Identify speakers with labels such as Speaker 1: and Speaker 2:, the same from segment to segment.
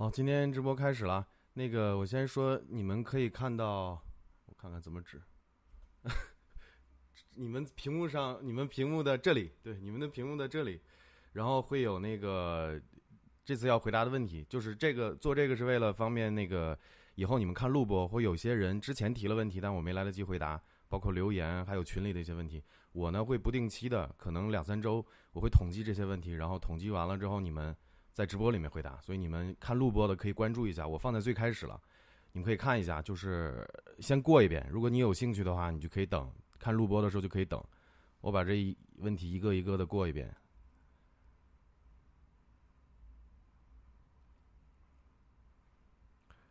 Speaker 1: 好，今天直播开始了。那个，我先说，你们可以看到，我看看怎么指。你们屏幕上，你们屏幕的这里，对，你们的屏幕的这里，然后会有那个这次要回答的问题，就是这个做这个是为了方便那个以后你们看录播，会有些人之前提了问题，但我没来得及回答，包括留言还有群里的一些问题，我呢会不定期的，可能两三周，我会统计这些问题，然后统计完了之后你们。在直播里面回答，所以你们看录播的可以关注一下，我放在最开始了，你们可以看一下，就是先过一遍。如果你有兴趣的话，你就可以等看录播的时候就可以等，我把这一问题一个一个的过一遍。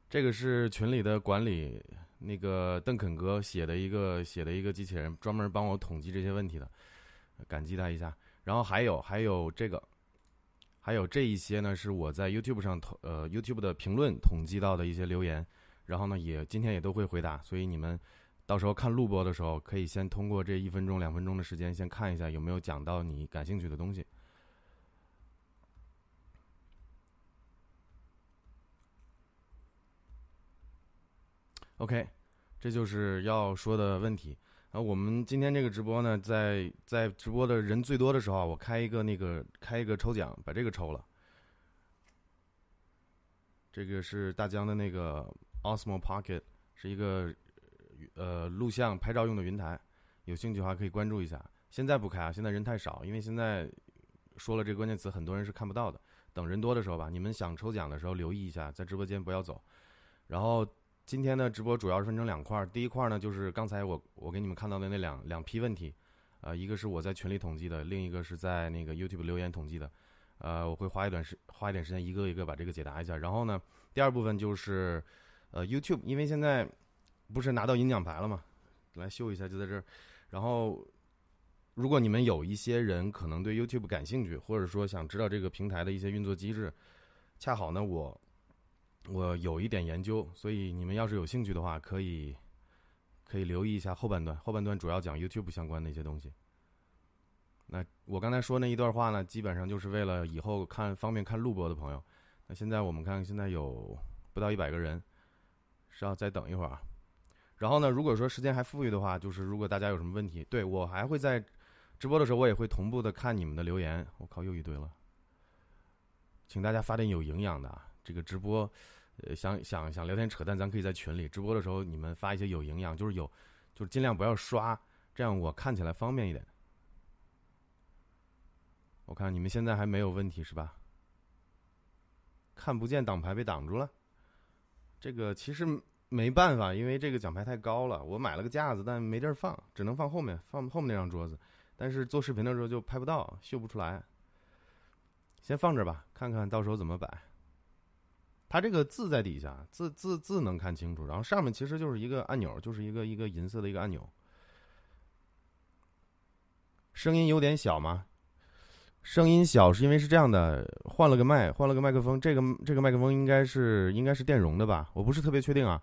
Speaker 1: 这个是群里的管理，那个邓肯哥写的一个写的一个机器人，专门帮我统计这些问题的，感激他一下。然后还有还有这个。还有这一些呢，是我在 YouTube 上统呃 YouTube 的评论统计到的一些留言，然后呢也今天也都会回答，所以你们到时候看录播的时候，可以先通过这一分钟两分钟的时间，先看一下有没有讲到你感兴趣的东西。OK，这就是要说的问题。啊，我们今天这个直播呢，在在直播的人最多的时候，我开一个那个开一个抽奖，把这个抽了。这个是大疆的那个 Osmo Pocket，是一个呃录像拍照用的云台，有兴趣的话可以关注一下。现在不开啊，现在人太少，因为现在说了这个关键词，很多人是看不到的。等人多的时候吧，你们想抽奖的时候留意一下，在直播间不要走，然后。今天的直播主要是分成两块，第一块呢就是刚才我我给你们看到的那两两批问题，呃，一个是我在群里统计的，另一个是在那个 YouTube 留言统计的，呃，我会花一段时花一点时间一个一个把这个解答一下。然后呢，第二部分就是，呃，YouTube，因为现在不是拿到银奖牌了嘛，来秀一下就在这儿。然后，如果你们有一些人可能对 YouTube 感兴趣，或者说想知道这个平台的一些运作机制，恰好呢我。我有一点研究，所以你们要是有兴趣的话，可以可以留意一下后半段。后半段主要讲 YouTube 相关的一些东西。那我刚才说那一段话呢，基本上就是为了以后看方便看录播的朋友。那现在我们看，现在有不到一百个人，是要再等一会儿啊。然后呢，如果说时间还富裕的话，就是如果大家有什么问题，对我还会在直播的时候，我也会同步的看你们的留言。我靠，又一堆了，请大家发点有营养的啊这个直播。呃，想想想聊天扯淡，咱可以在群里直播的时候，你们发一些有营养，就是有，就是尽量不要刷，这样我看起来方便一点。我看你们现在还没有问题是吧？看不见挡牌被挡住了，这个其实没办法，因为这个奖牌太高了，我买了个架子，但没地儿放，只能放后面，放后面那张桌子。但是做视频的时候就拍不到，秀不出来。先放这吧，看看到时候怎么摆。它这个字在底下，字字字能看清楚，然后上面其实就是一个按钮，就是一个一个银色的一个按钮。声音有点小吗？声音小是因为是这样的，换了个麦，换了个麦克风，这个这个麦克风应该是应该是电容的吧？我不是特别确定啊。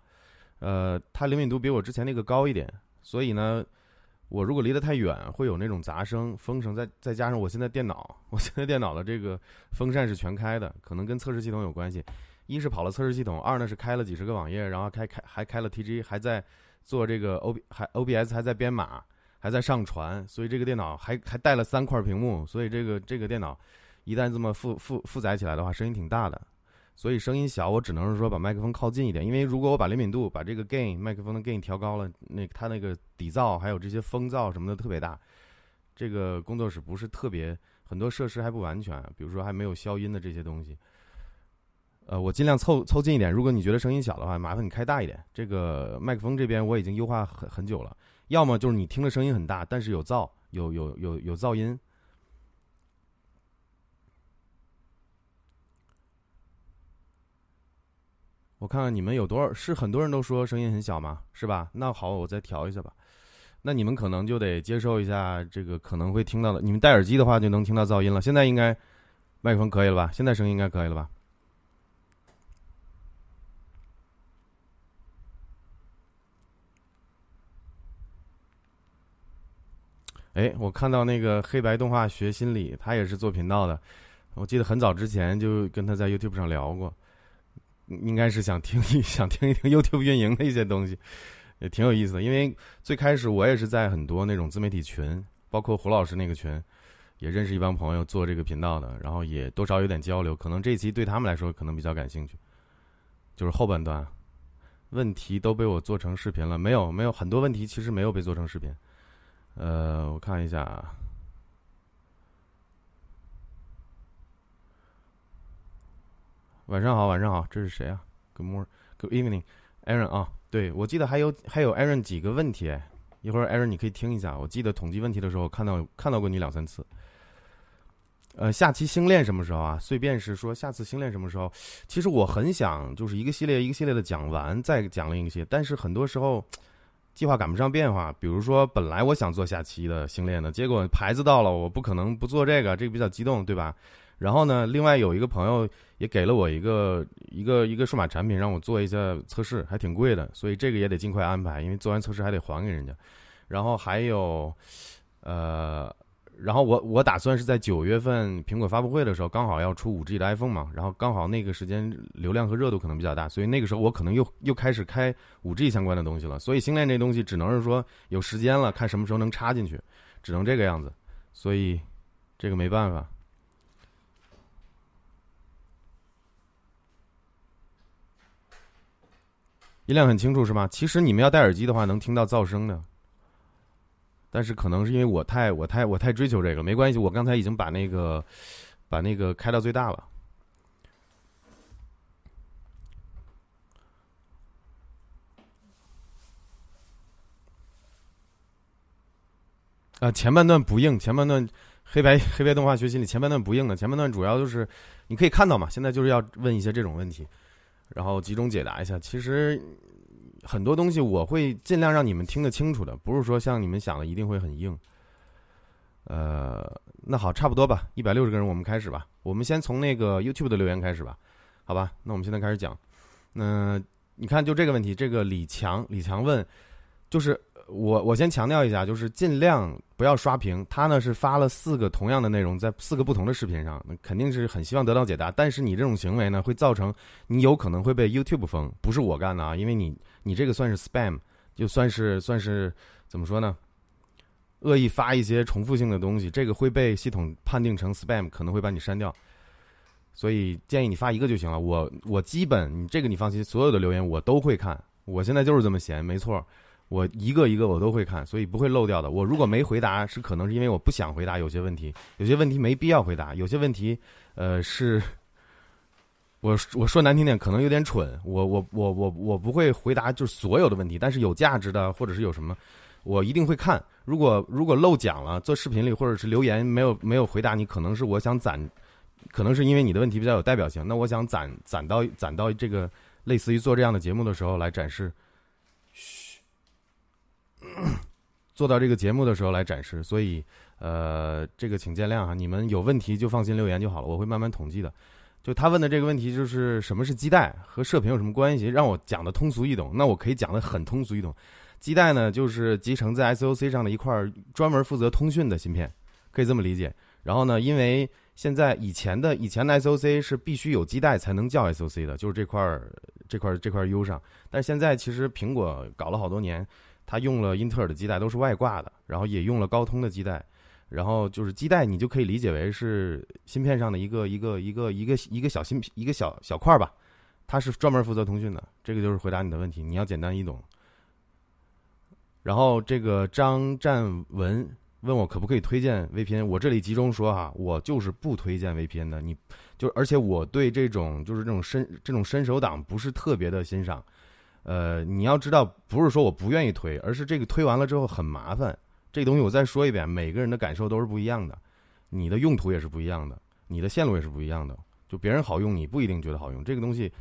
Speaker 1: 呃，它灵敏度比我之前那个高一点，所以呢，我如果离得太远，会有那种杂声、风声，再再加上我现在电脑，我现在电脑的这个风扇是全开的，可能跟测试系统有关系。一是跑了测试系统，二呢是开了几十个网页，然后开开还开了 TG，还在做这个 O B 还 OBS 还在编码，还在上传，所以这个电脑还还带了三块屏幕，所以这个这个电脑一旦这么负负负载起来的话，声音挺大的，所以声音小，我只能是说把麦克风靠近一点，因为如果我把灵敏度把这个 gain 麦克风的 gain 调高了，那它那个底噪还有这些风噪什么的特别大，这个工作室不是特别很多设施还不完全，比如说还没有消音的这些东西。呃，我尽量凑凑近一点。如果你觉得声音小的话，麻烦你开大一点。这个麦克风这边我已经优化很很久了。要么就是你听的声音很大，但是有噪，有有有有噪音。我看看你们有多少？是很多人都说声音很小吗？是吧？那好，我再调一下吧。那你们可能就得接受一下这个可能会听到的。你们戴耳机的话就能听到噪音了。现在应该麦克风可以了吧？现在声音应该可以了吧？哎，我看到那个黑白动画学心理，他也是做频道的。我记得很早之前就跟他在 YouTube 上聊过。应该是想听一 想听一听 YouTube 运营的一些东西，也挺有意思的。因为最开始我也是在很多那种自媒体群，包括胡老师那个群，也认识一帮朋友做这个频道的，然后也多少有点交流。可能这期对他们来说可能比较感兴趣，就是后半段问题都被我做成视频了，没有没有很多问题其实没有被做成视频。呃，我看一下啊。晚上好，晚上好，这是谁啊？Good morning，Good evening，Aaron 啊，对我记得还有还有 Aaron 几个问题，一会儿 Aaron 你可以听一下。我记得统计问题的时候看到看到过你两三次。呃，下期星链什么时候啊？碎便是说下次星链什么时候？其实我很想就是一个系列一个系列的讲完，再讲另一些，但是很多时候计划赶不上变化。比如说本来我想做下期的星链的，结果牌子到了，我不可能不做这个，这个比较激动，对吧？然后呢，另外有一个朋友也给了我一个一个一个数码产品，让我做一下测试，还挺贵的，所以这个也得尽快安排，因为做完测试还得还给人家。然后还有，呃，然后我我打算是在九月份苹果发布会的时候，刚好要出五 G 的 iPhone 嘛，然后刚好那个时间流量和热度可能比较大，所以那个时候我可能又又开始开五 G 相关的东西了。所以星链这东西只能是说有时间了，看什么时候能插进去，只能这个样子。所以这个没办法。音量很清楚是吗？其实你们要戴耳机的话，能听到噪声的。但是可能是因为我太我太我太追求这个，没关系。我刚才已经把那个把那个开到最大了。啊，前半段不硬，前半段黑白黑白动画学习里前半段不硬的，前半段主要就是你可以看到嘛。现在就是要问一些这种问题。然后集中解答一下，其实很多东西我会尽量让你们听得清楚的，不是说像你们想的一定会很硬。呃，那好，差不多吧，一百六十个人，我们开始吧。我们先从那个 YouTube 的留言开始吧，好吧？那我们现在开始讲。那你看，就这个问题，这个李强，李强问，就是。我我先强调一下，就是尽量不要刷屏。他呢是发了四个同样的内容，在四个不同的视频上，那肯定是很希望得到解答。但是你这种行为呢，会造成你有可能会被 YouTube 封，不是我干的啊，因为你你这个算是 spam，就算是算是怎么说呢？恶意发一些重复性的东西，这个会被系统判定成 spam，可能会把你删掉。所以建议你发一个就行了。我我基本你这个你放心，所有的留言我都会看。我现在就是这么闲，没错。我一个一个我都会看，所以不会漏掉的。我如果没回答，是可能是因为我不想回答有些问题，有些问题没必要回答，有些问题，呃，是，我我说难听点，可能有点蠢。我我我我我不会回答就是所有的问题，但是有价值的或者是有什么，我一定会看。如果如果漏讲了，做视频里或者是留言没有没有回答你，可能是我想攒，可能是因为你的问题比较有代表性，那我想攒攒到攒到这个类似于做这样的节目的时候来展示。做到这个节目的时候来展示，所以，呃，这个请见谅哈。你们有问题就放心留言就好了，我会慢慢统计的。就他问的这个问题，就是什么是基带和射频有什么关系？让我讲的通俗易懂，那我可以讲的很通俗易懂。基带呢，就是集成在 SOC 上的一块专门负责通讯的芯片，可以这么理解。然后呢，因为现在以前的以前的 SOC 是必须有基带才能叫 SOC 的，就是这块这块这块 U 上。但是现在其实苹果搞了好多年。它用了英特尔的基带，都是外挂的，然后也用了高通的基带，然后就是基带，你就可以理解为是芯片上的一个一个一个一个一个小芯片一个小小块吧，它是专门负责通讯的。这个就是回答你的问题，你要简单易懂。然后这个张占文问我可不可以推荐 VPN，我这里集中说哈，我就是不推荐 VPN 的，你就而且我对这种就是这种伸这种伸手党不是特别的欣赏。呃，你要知道，不是说我不愿意推，而是这个推完了之后很麻烦。这东西我再说一遍，每个人的感受都是不一样的，你的用途也是不一样的，你的线路也是不一样的。就别人好用，你不一定觉得好用。这个东西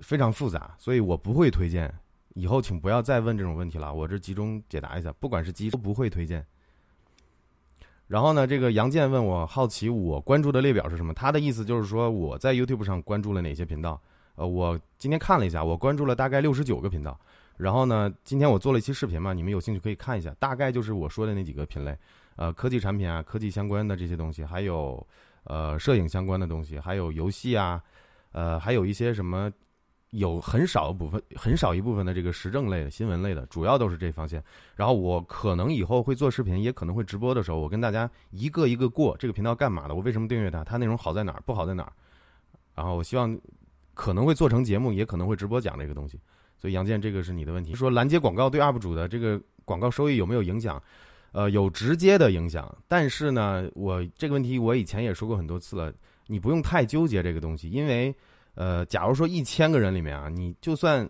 Speaker 1: 非常复杂，所以我不会推荐。以后请不要再问这种问题了，我这集中解答一下。不管是机都不会推荐。然后呢，这个杨健问我好奇我关注的列表是什么？他的意思就是说我在 YouTube 上关注了哪些频道。呃，我今天看了一下，我关注了大概六十九个频道。然后呢，今天我做了一期视频嘛，你们有兴趣可以看一下，大概就是我说的那几个品类，呃，科技产品啊，科技相关的这些东西，还有呃摄影相关的东西，还有游戏啊，呃，还有一些什么。有很少部分，很少一部分的这个时政类的新闻类的，主要都是这方向。然后我可能以后会做视频，也可能会直播的时候，我跟大家一个一个过这个频道干嘛的，我为什么订阅它，它内容好在哪儿，不好在哪儿。然后我希望可能会做成节目，也可能会直播讲这个东西。所以杨健，这个是你的问题，说拦截广告对 UP 主的这个广告收益有没有影响？呃，有直接的影响。但是呢，我这个问题我以前也说过很多次了，你不用太纠结这个东西，因为。呃，假如说一千个人里面啊，你就算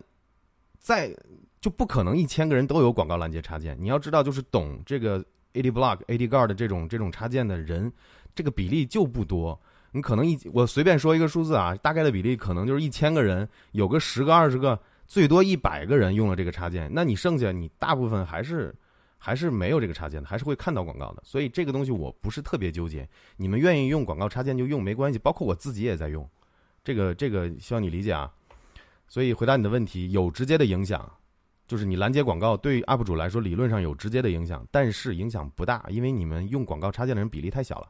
Speaker 1: 再就不可能一千个人都有广告拦截插件。你要知道，就是懂这个 AD Block、AD Guard 这种这种插件的人，这个比例就不多。你可能一我随便说一个数字啊，大概的比例可能就是一千个人有个十个、二十个，最多一百个人用了这个插件。那你剩下你大部分还是还是没有这个插件的，还是会看到广告的。所以这个东西我不是特别纠结。你们愿意用广告插件就用，没关系。包括我自己也在用。这个这个希望你理解啊，所以回答你的问题，有直接的影响，就是你拦截广告对 UP 主来说理论上有直接的影响，但是影响不大，因为你们用广告插件的人比例太小了。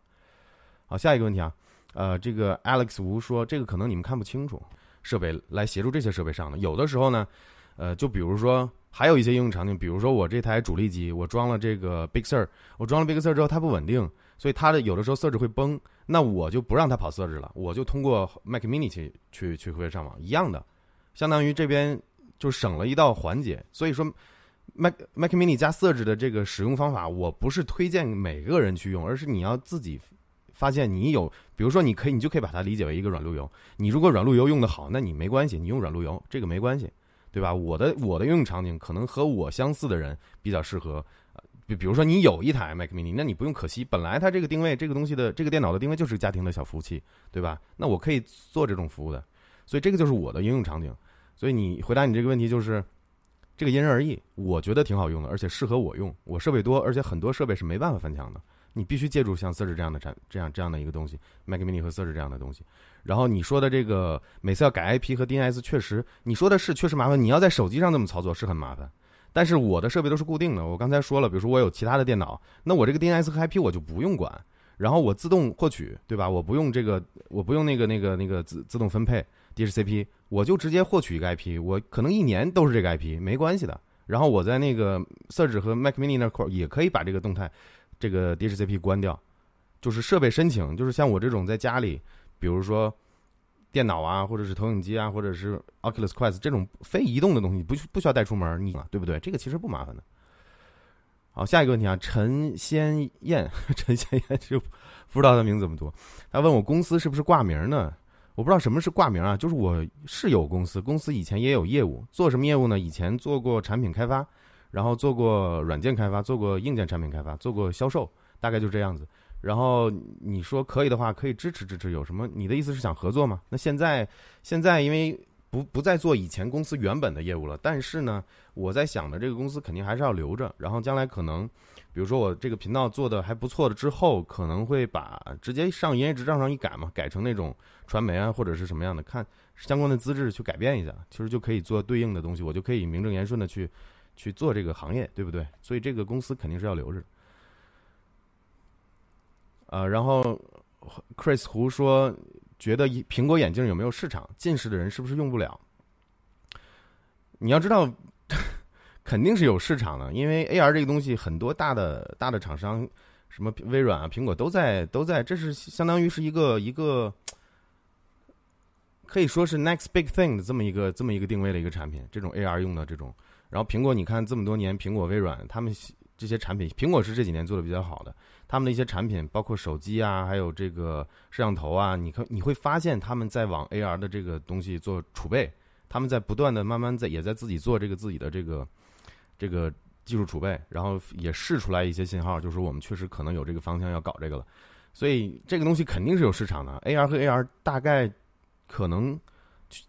Speaker 1: 好，下一个问题啊，呃，这个 Alex 吴说，这个可能你们看不清楚，设备来协助这些设备上的，有的时候呢，呃，就比如说还有一些应用场景，比如说我这台主力机，我装了这个 Big Sur，我装了 Big Sur 之后它不稳定。所以它的有的时候设置会崩，那我就不让它跑设置了，我就通过 Mac Mini 去去去会上网一样的，相当于这边就省了一道环节。所以说，Mac Mac Mini 加设置的这个使用方法，我不是推荐每个人去用，而是你要自己发现你有，比如说你可以，你就可以把它理解为一个软路由。你如果软路由用的好，那你没关系，你用软路由这个没关系，对吧？我的我的应用场景可能和我相似的人比较适合。比比如说，你有一台 Mac Mini，那你不用可惜。本来它这个定位，这个东西的这个电脑的定位就是家庭的小服务器，对吧？那我可以做这种服务的，所以这个就是我的应用场景。所以你回答你这个问题就是，这个因人而异。我觉得挺好用的，而且适合我用。我设备多，而且很多设备是没办法翻墙的，你必须借助像 Surge 这样的产这样这样的一个东西，Mac Mini 和 Surge 这样的东西。然后你说的这个每次要改 IP 和 DNS，确实你说的是确实麻烦。你要在手机上这么操作是很麻烦。但是我的设备都是固定的，我刚才说了，比如说我有其他的电脑，那我这个 DNS 和 IP 我就不用管，然后我自动获取，对吧？我不用这个，我不用那个那个那个自自动分配 DHCP，我就直接获取一个 IP，我可能一年都是这个 IP，没关系的。然后我在那个 Surge 和 Mac Mini 那块也可以把这个动态这个 DHCP 关掉，就是设备申请，就是像我这种在家里，比如说。电脑啊，或者是投影机啊，或者是 Oculus Quest 这种非移动的东西，不不需要带出门，你对不对？这个其实不麻烦的。好，下一个问题啊，陈先燕，陈先燕就不知道他名字怎么读。他问我公司是不是挂名呢？我不知道什么是挂名啊，就是我是有公司，公司以前也有业务，做什么业务呢？以前做过产品开发，然后做过软件开发，做过硬件产品开发，做过销售，大概就这样子。然后你说可以的话，可以支持支持。有什么？你的意思是想合作吗？那现在现在因为不不再做以前公司原本的业务了，但是呢，我在想的这个公司肯定还是要留着。然后将来可能，比如说我这个频道做的还不错的之后，可能会把直接上营业执照上一改嘛，改成那种传媒啊或者是什么样的，看相关的资质去改变一下，其实就可以做对应的东西，我就可以名正言顺的去去做这个行业，对不对？所以这个公司肯定是要留着。呃，然后，Chris 胡说，觉得苹果眼镜有没有市场？近视的人是不是用不了？你要知道，肯定是有市场的，因为 AR 这个东西，很多大的大的厂商，什么微软啊、苹果都在都在，这是相当于是一个一个，可以说是 next big thing 的这么一个这么一个定位的一个产品，这种 AR 用的这种。然后苹果，你看这么多年，苹果、微软他们这些产品，苹果是这几年做的比较好的。他们的一些产品，包括手机啊，还有这个摄像头啊，你可你会发现他们在往 AR 的这个东西做储备，他们在不断的慢慢在也在自己做这个自己的这个这个技术储备，然后也试出来一些信号，就是我们确实可能有这个方向要搞这个了，所以这个东西肯定是有市场的。AR 和 AR 大概可能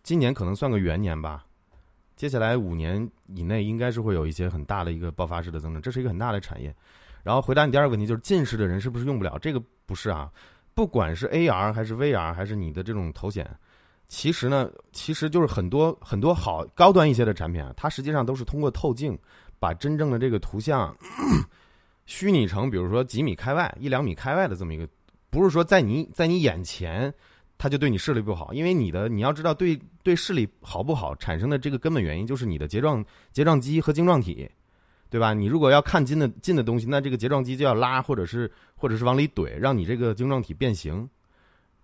Speaker 1: 今年可能算个元年吧，接下来五年以内应该是会有一些很大的一个爆发式的增长，这是一个很大的产业。然后回答你第二个问题，就是近视的人是不是用不了？这个不是啊，不管是 AR 还是 VR 还是你的这种头显，其实呢，其实就是很多很多好高端一些的产品啊，它实际上都是通过透镜把真正的这个图像虚拟成，比如说几米开外、一两米开外的这么一个，不是说在你在你眼前它就对你视力不好，因为你的你要知道对对视力好不好产生的这个根本原因就是你的睫状睫状肌和晶状体，对吧？你如果要看近的近的东西，那这个睫状肌就要拉或者是或者是往里怼，让你这个晶状体变形，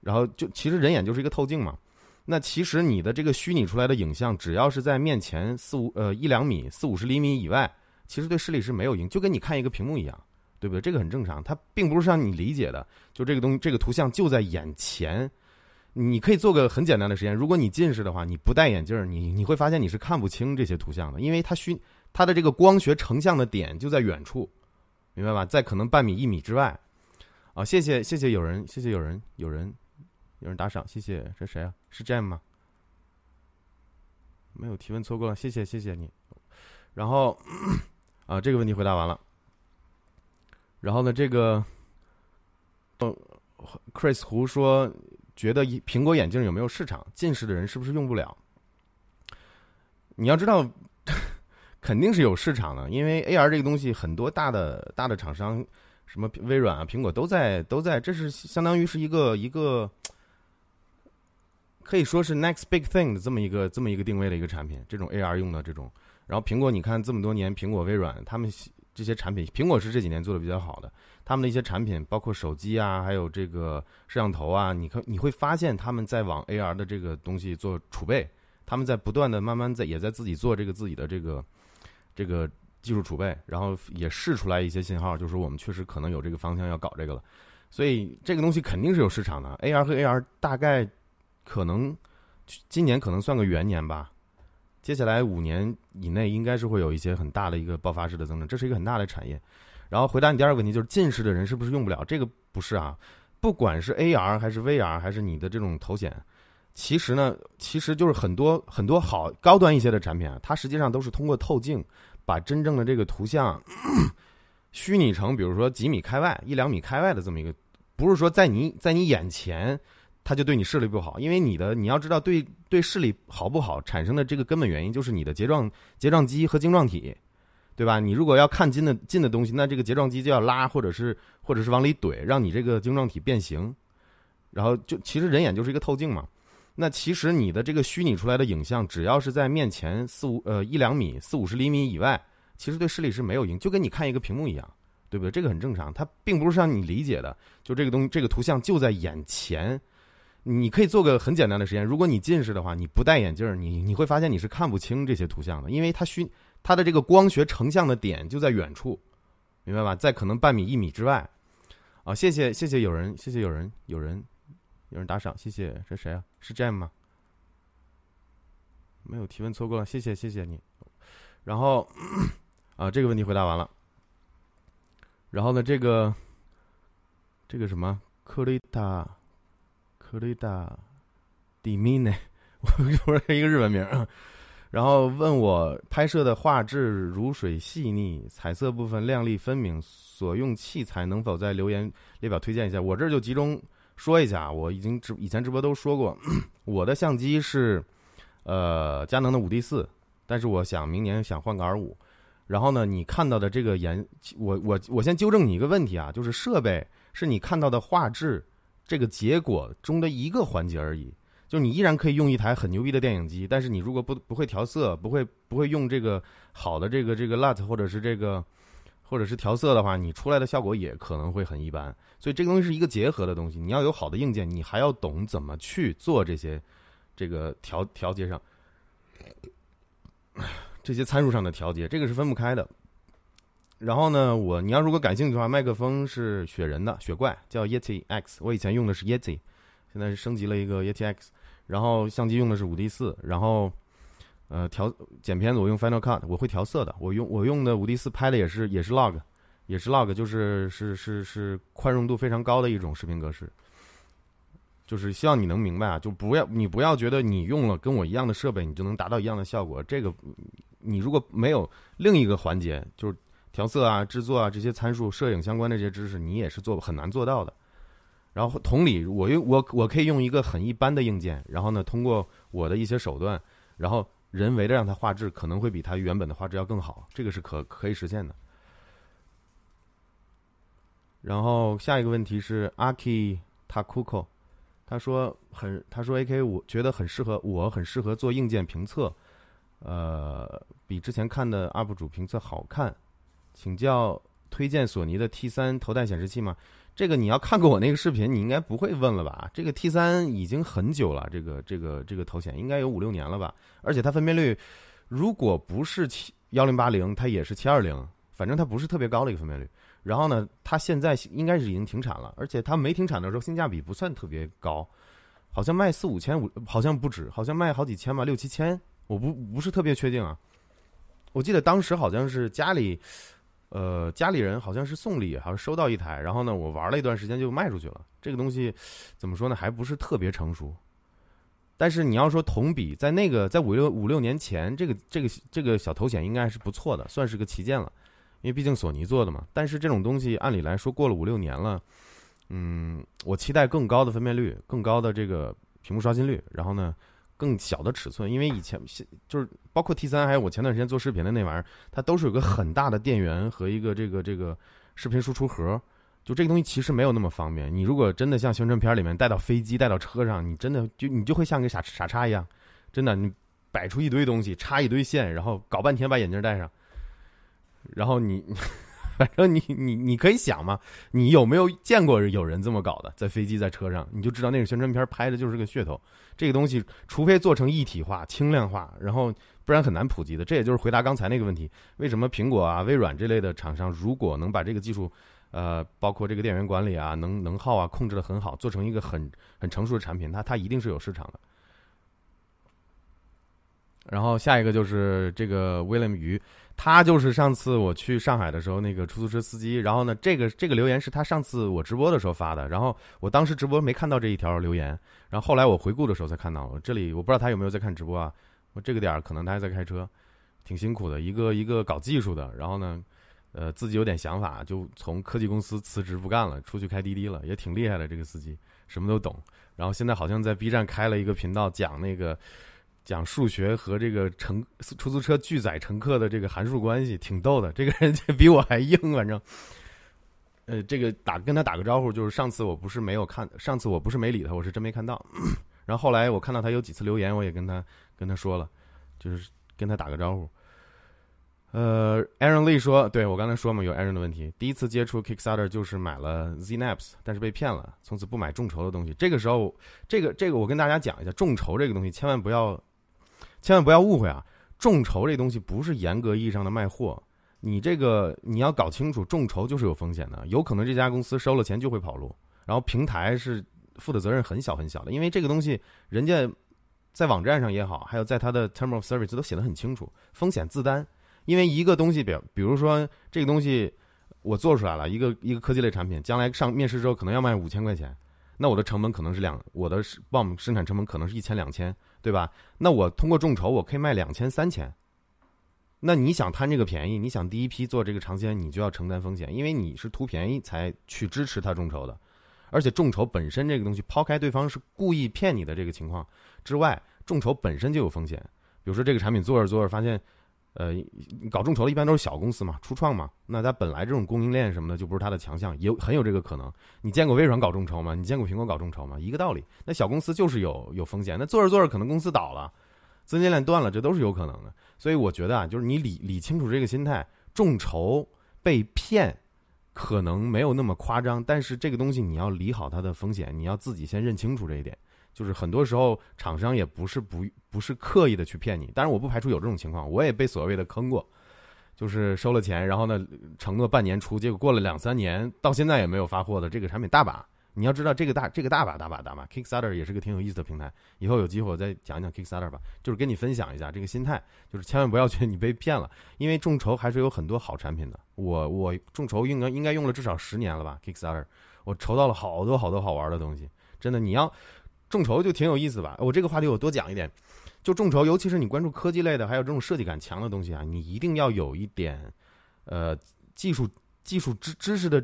Speaker 1: 然后就其实人眼就是一个透镜嘛。那其实你的这个虚拟出来的影像，只要是在面前四五呃一两米四五十厘米以外，其实对视力是没有影，就跟你看一个屏幕一样，对不对？这个很正常，它并不是像你理解的，就这个东西这个图像就在眼前。你可以做个很简单的实验，如果你近视的话，你不戴眼镜，你你会发现你是看不清这些图像的，因为它虚它的这个光学成像的点就在远处，明白吧？在可能半米一米之外。啊，谢谢谢谢有人，谢谢有人有人有人打赏，谢谢这谁啊？是 Jam 吗？没有提问错过了，谢谢谢谢你。然后啊，这个问题回答完了。然后呢，这个呃，Chris 胡说。觉得苹果眼镜有没有市场？近视的人是不是用不了？你要知道，肯定是有市场的，因为 AR 这个东西，很多大的大的厂商，什么微软啊、苹果都在都在，这是相当于是一个一个可以说是 next big thing 的这么一个这么一个定位的一个产品。这种 AR 用的这种，然后苹果，你看这么多年，苹果、微软他们这些产品，苹果是这几年做的比较好的。他们的一些产品，包括手机啊，还有这个摄像头啊，你看你会发现他们在往 AR 的这个东西做储备，他们在不断的慢慢在也在自己做这个自己的这个这个技术储备，然后也试出来一些信号，就是我们确实可能有这个方向要搞这个了，所以这个东西肯定是有市场的。AR 和 AR 大概可能今年可能算个元年吧，接下来五年以内应该是会有一些很大的一个爆发式的增长，这是一个很大的产业。然后回答你第二个问题，就是近视的人是不是用不了？这个不是啊，不管是 AR 还是 VR 还是你的这种头显，其实呢，其实就是很多很多好高端一些的产品啊，它实际上都是通过透镜把真正的这个图像 虚拟成，比如说几米开外、一两米开外的这么一个，不是说在你在你眼前，它就对你视力不好，因为你的你要知道对对视力好不好产生的这个根本原因就是你的睫状睫状肌和晶状体。对吧？你如果要看近的近的东西，那这个睫状肌就要拉，或者是或者是往里怼，让你这个晶状体变形，然后就其实人眼就是一个透镜嘛。那其实你的这个虚拟出来的影像，只要是在面前四五呃一两米四五十厘米以外，其实对视力是没有影，就跟你看一个屏幕一样，对不对？这个很正常，它并不是像你理解的，就这个东这个图像就在眼前。你可以做个很简单的实验，如果你近视的话，你不戴眼镜，你你会发现你是看不清这些图像的，因为它虚。它的这个光学成像的点就在远处，明白吧？在可能半米一米之外。啊，谢谢谢谢有人，谢谢有人有人有人打赏，谢谢这谁啊？是 Jam 吗？没有提问错过了，谢谢谢谢你。然后 啊，这个问题回答完了。然后呢，这个这个什么克雷达克雷达迪米内，我我是一个日文名。然后问我拍摄的画质如水细腻，彩色部分亮丽分明，所用器材能否在留言列表推荐一下？我这儿就集中说一下，我已经直以前直播都说过，我的相机是呃佳能的五 D 四，但是我想明年想换个 R 五。然后呢，你看到的这个颜，我我我先纠正你一个问题啊，就是设备是你看到的画质这个结果中的一个环节而已。就你依然可以用一台很牛逼的电影机，但是你如果不不会调色，不会不会用这个好的这个这个 LUT 或者是这个或者是调色的话，你出来的效果也可能会很一般。所以这个东西是一个结合的东西，你要有好的硬件，你还要懂怎么去做这些这个调调节上这些参数上的调节，这个是分不开的。然后呢，我你要如果感兴趣的话，麦克风是雪人的雪怪，叫 Yeti X，我以前用的是 Yeti，现在是升级了一个 Yeti X。然后相机用的是五 D 四，然后，呃，调剪片子我用 Final Cut，我会调色的。我用我用的五 D 四拍的也是也是 log，也是 log，就是是是是宽容度非常高的一种视频格式。就是希望你能明白啊，就不要你不要觉得你用了跟我一样的设备，你就能达到一样的效果。这个你如果没有另一个环节，就是调色啊、制作啊这些参数、摄影相关的这些知识，你也是做很难做到的。然后同理，我用我我可以用一个很一般的硬件，然后呢，通过我的一些手段，然后人为的让它画质可能会比它原本的画质要更好，这个是可可以实现的。然后下一个问题是阿 k i Takuko，他说很，他说 AK 我觉得很适合，我很适合做硬件评测，呃，比之前看的 UP 主评测好看，请教推荐索尼的 T 三头戴显示器吗？这个你要看过我那个视频，你应该不会问了吧？这个 T 三已经很久了，这个这个这个头显应该有五六年了吧？而且它分辨率如果不是七幺零八零，它也是七二零，反正它不是特别高的一个分辨率。然后呢，它现在应该是已经停产了，而且它没停产的时候性价比不算特别高，好像卖四五千五，好像不止，好像卖好几千吧，六七千，我不不是特别确定啊。我记得当时好像是家里，呃，家里人好像是送礼，好像收到一台，然后呢，我玩了一段时间就卖出去了。这个东西怎么说呢，还不是特别成熟。但是你要说同比，在那个在五六五六年前，这个这个这个小头显应该是不错的，算是个旗舰了。因为毕竟索尼做的嘛，但是这种东西按理来说过了五六年了，嗯，我期待更高的分辨率，更高的这个屏幕刷新率，然后呢，更小的尺寸。因为以前就是包括 T 三，还有我前段时间做视频的那玩意儿，它都是有个很大的电源和一个这个这个视频输出盒，就这个东西其实没有那么方便。你如果真的像宣传片里面带到飞机、带到车上，你真的就你就会像个傻傻叉一样，真的你摆出一堆东西，插一堆线，然后搞半天把眼镜戴上。然后你，反正你你你可以想嘛，你有没有见过有人这么搞的？在飞机在车上，你就知道那个宣传片拍的就是个噱头。这个东西，除非做成一体化、轻量化，然后不然很难普及的。这也就是回答刚才那个问题：为什么苹果啊、微软这类的厂商，如果能把这个技术，呃，包括这个电源管理啊、能能耗啊控制的很好，做成一个很很成熟的产品，它它一定是有市场的。然后下一个就是这个 William 鱼。他就是上次我去上海的时候那个出租车司机，然后呢，这个这个留言是他上次我直播的时候发的，然后我当时直播没看到这一条留言，然后后来我回顾的时候才看到。这里我不知道他有没有在看直播啊？我这个点儿可能他还在开车，挺辛苦的。一个一个搞技术的，然后呢，呃，自己有点想法，就从科技公司辞职不干了，出去开滴滴了，也挺厉害的。这个司机什么都懂，然后现在好像在 B 站开了一个频道，讲那个。讲数学和这个乘出租车拒载乘客的这个函数关系挺逗的，这个人 比我还硬，反正，呃，这个打跟他打个招呼，就是上次我不是没有看，上次我不是没理他，我是真没看到。然后后来我看到他有几次留言，我也跟他跟他说了，就是跟他打个招呼。呃，Aaron Lee 说，对我刚才说嘛，有 Aaron 的问题，第一次接触 Kickstarter 就是买了 Znaps，但是被骗了，从此不买众筹的东西。这个时候，这个这个我跟大家讲一下，众筹这个东西千万不要。千万不要误会啊！众筹这东西不是严格意义上的卖货，你这个你要搞清楚，众筹就是有风险的，有可能这家公司收了钱就会跑路，然后平台是负的责任很小很小的，因为这个东西人家在网站上也好，还有在他的 term of service 都写的很清楚，风险自担。因为一个东西，比比如说这个东西我做出来了一个一个科技类产品，将来上面试之后可能要卖五千块钱，那我的成本可能是两，我的 BOM 生产成本可能是一千两千。对吧？那我通过众筹，我可以卖两千、三千。那你想贪这个便宜，你想第一批做这个尝鲜，你就要承担风险，因为你是图便宜才去支持他众筹的。而且众筹本身这个东西，抛开对方是故意骗你的这个情况之外，众筹本身就有风险。比如说这个产品做着做着发现。呃，搞众筹的一般都是小公司嘛，初创嘛，那它本来这种供应链什么的就不是它的强项，有很有这个可能。你见过微软搞众筹吗？你见过苹果搞众筹吗？一个道理。那小公司就是有有风险，那做着做着可能公司倒了，资金链断了，这都是有可能的。所以我觉得啊，就是你理理清楚这个心态，众筹被骗可能没有那么夸张，但是这个东西你要理好它的风险，你要自己先认清楚这一点。就是很多时候，厂商也不是不不是刻意的去骗你，当然我不排除有这种情况，我也被所谓的坑过，就是收了钱，然后呢承诺半年出，结果过了两三年，到现在也没有发货的这个产品大把。你要知道这个大这个大把大把大把，Kickstarter 也是个挺有意思的平台，以后有机会我再讲一讲 Kickstarter 吧，就是跟你分享一下这个心态，就是千万不要觉得你被骗了，因为众筹还是有很多好产品的。我我众筹应该应该用了至少十年了吧，Kickstarter，我筹到了好多好多好玩的东西，真的你要。众筹就挺有意思吧？我这个话题我多讲一点，就众筹，尤其是你关注科技类的，还有这种设计感强的东西啊，你一定要有一点，呃，技术技术知知识的，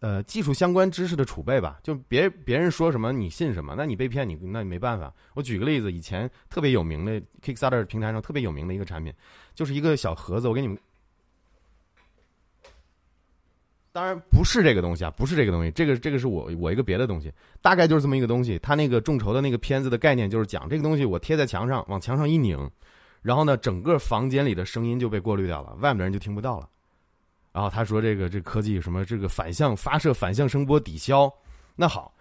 Speaker 1: 呃，技术相关知识的储备吧。就别别人说什么你信什么，那你被骗你那你没办法。我举个例子，以前特别有名的 Kickstarter 平台上特别有名的一个产品，就是一个小盒子，我给你们。当然不是这个东西啊，不是这个东西，这个这个是我我一个别的东西，大概就是这么一个东西。他那个众筹的那个片子的概念就是讲这个东西，我贴在墙上，往墙上一拧，然后呢，整个房间里的声音就被过滤掉了，外面的人就听不到了。然后他说这个这科技什么这个反向发射反向声波抵消，那好。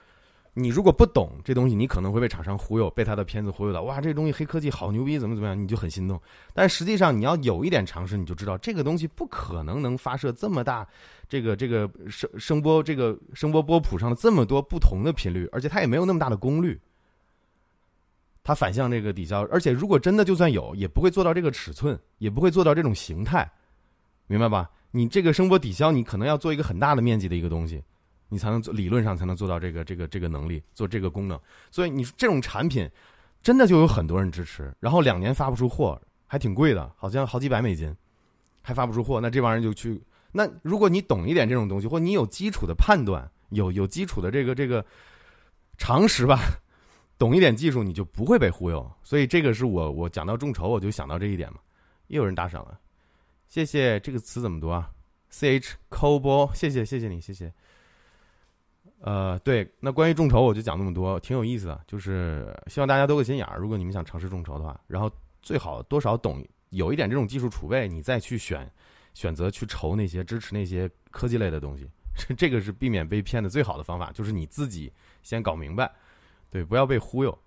Speaker 1: 你如果不懂这东西，你可能会被厂商忽悠，被他的片子忽悠到。哇，这东西黑科技好牛逼，怎么怎么样，你就很心动。但实际上，你要有一点常识，你就知道这个东西不可能能发射这么大，这个这个声声波，这个声波波谱上的这么多不同的频率，而且它也没有那么大的功率。它反向这个抵消，而且如果真的就算有，也不会做到这个尺寸，也不会做到这种形态，明白吧？你这个声波抵消，你可能要做一个很大的面积的一个东西。你才能做理论上才能做到这个这个这个能力做这个功能，所以你这种产品真的就有很多人支持，然后两年发不出货，还挺贵的，好像好几百美金，还发不出货，那这帮人就去。那如果你懂一点这种东西，或你有基础的判断，有有基础的这个这个常识吧，懂一点技术，你就不会被忽悠。所以这个是我我讲到众筹，我就想到这一点嘛。又有人打赏了，谢谢。这个词怎么读啊？C H Cobo，谢谢谢谢你，谢谢。呃，对，那关于众筹我就讲那么多，挺有意思的，就是希望大家多个心眼儿。如果你们想尝试众筹的话，然后最好多少懂有一点这种技术储备，你再去选选择去筹那些支持那些科技类的东西，这个是避免被骗的最好的方法，就是你自己先搞明白，对，不要被忽悠。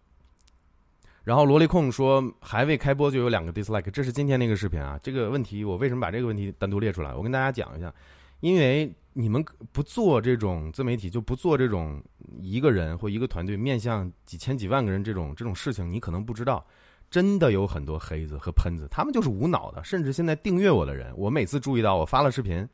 Speaker 1: 然后萝莉控说还未开播就有两个 dislike，这是今天那个视频啊。这个问题我为什么把这个问题单独列出来？我跟大家讲一下，因为。你们不做这种自媒体，就不做这种一个人或一个团队面向几千几万个人这种这种事情，你可能不知道，真的有很多黑子和喷子，他们就是无脑的。甚至现在订阅我的人，我每次注意到我发了视频，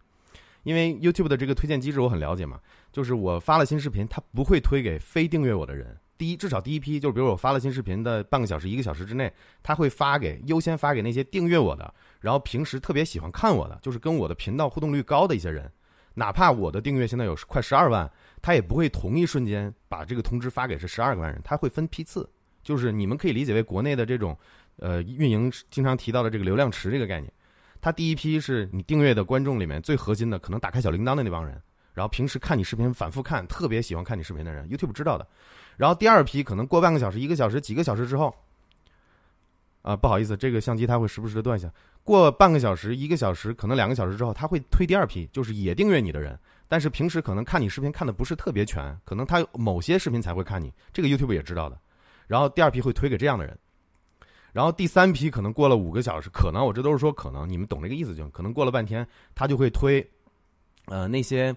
Speaker 1: 因为 YouTube 的这个推荐机制我很了解嘛，就是我发了新视频，它不会推给非订阅我的人。第一，至少第一批，就是比如我发了新视频的半个小时、一个小时之内，他会发给优先发给那些订阅我的，然后平时特别喜欢看我的，就是跟我的频道互动率高的一些人。哪怕我的订阅现在有快十二万，他也不会同一瞬间把这个通知发给这十二万人，他会分批次，就是你们可以理解为国内的这种，呃，运营经常提到的这个流量池这个概念。他第一批是你订阅的观众里面最核心的，可能打开小铃铛的那帮人，然后平时看你视频反复看，特别喜欢看你视频的人，YouTube 知道的。然后第二批可能过半个小时、一个小时、几个小时之后，啊，不好意思，这个相机它会时不时的断一下。过半个小时、一个小时，可能两个小时之后，他会推第二批，就是也订阅你的人，但是平时可能看你视频看的不是特别全，可能他某些视频才会看你，这个 YouTube 也知道的。然后第二批会推给这样的人，然后第三批可能过了五个小时，可能我这都是说可能，你们懂这个意思就可能过了半天，他就会推，呃那些，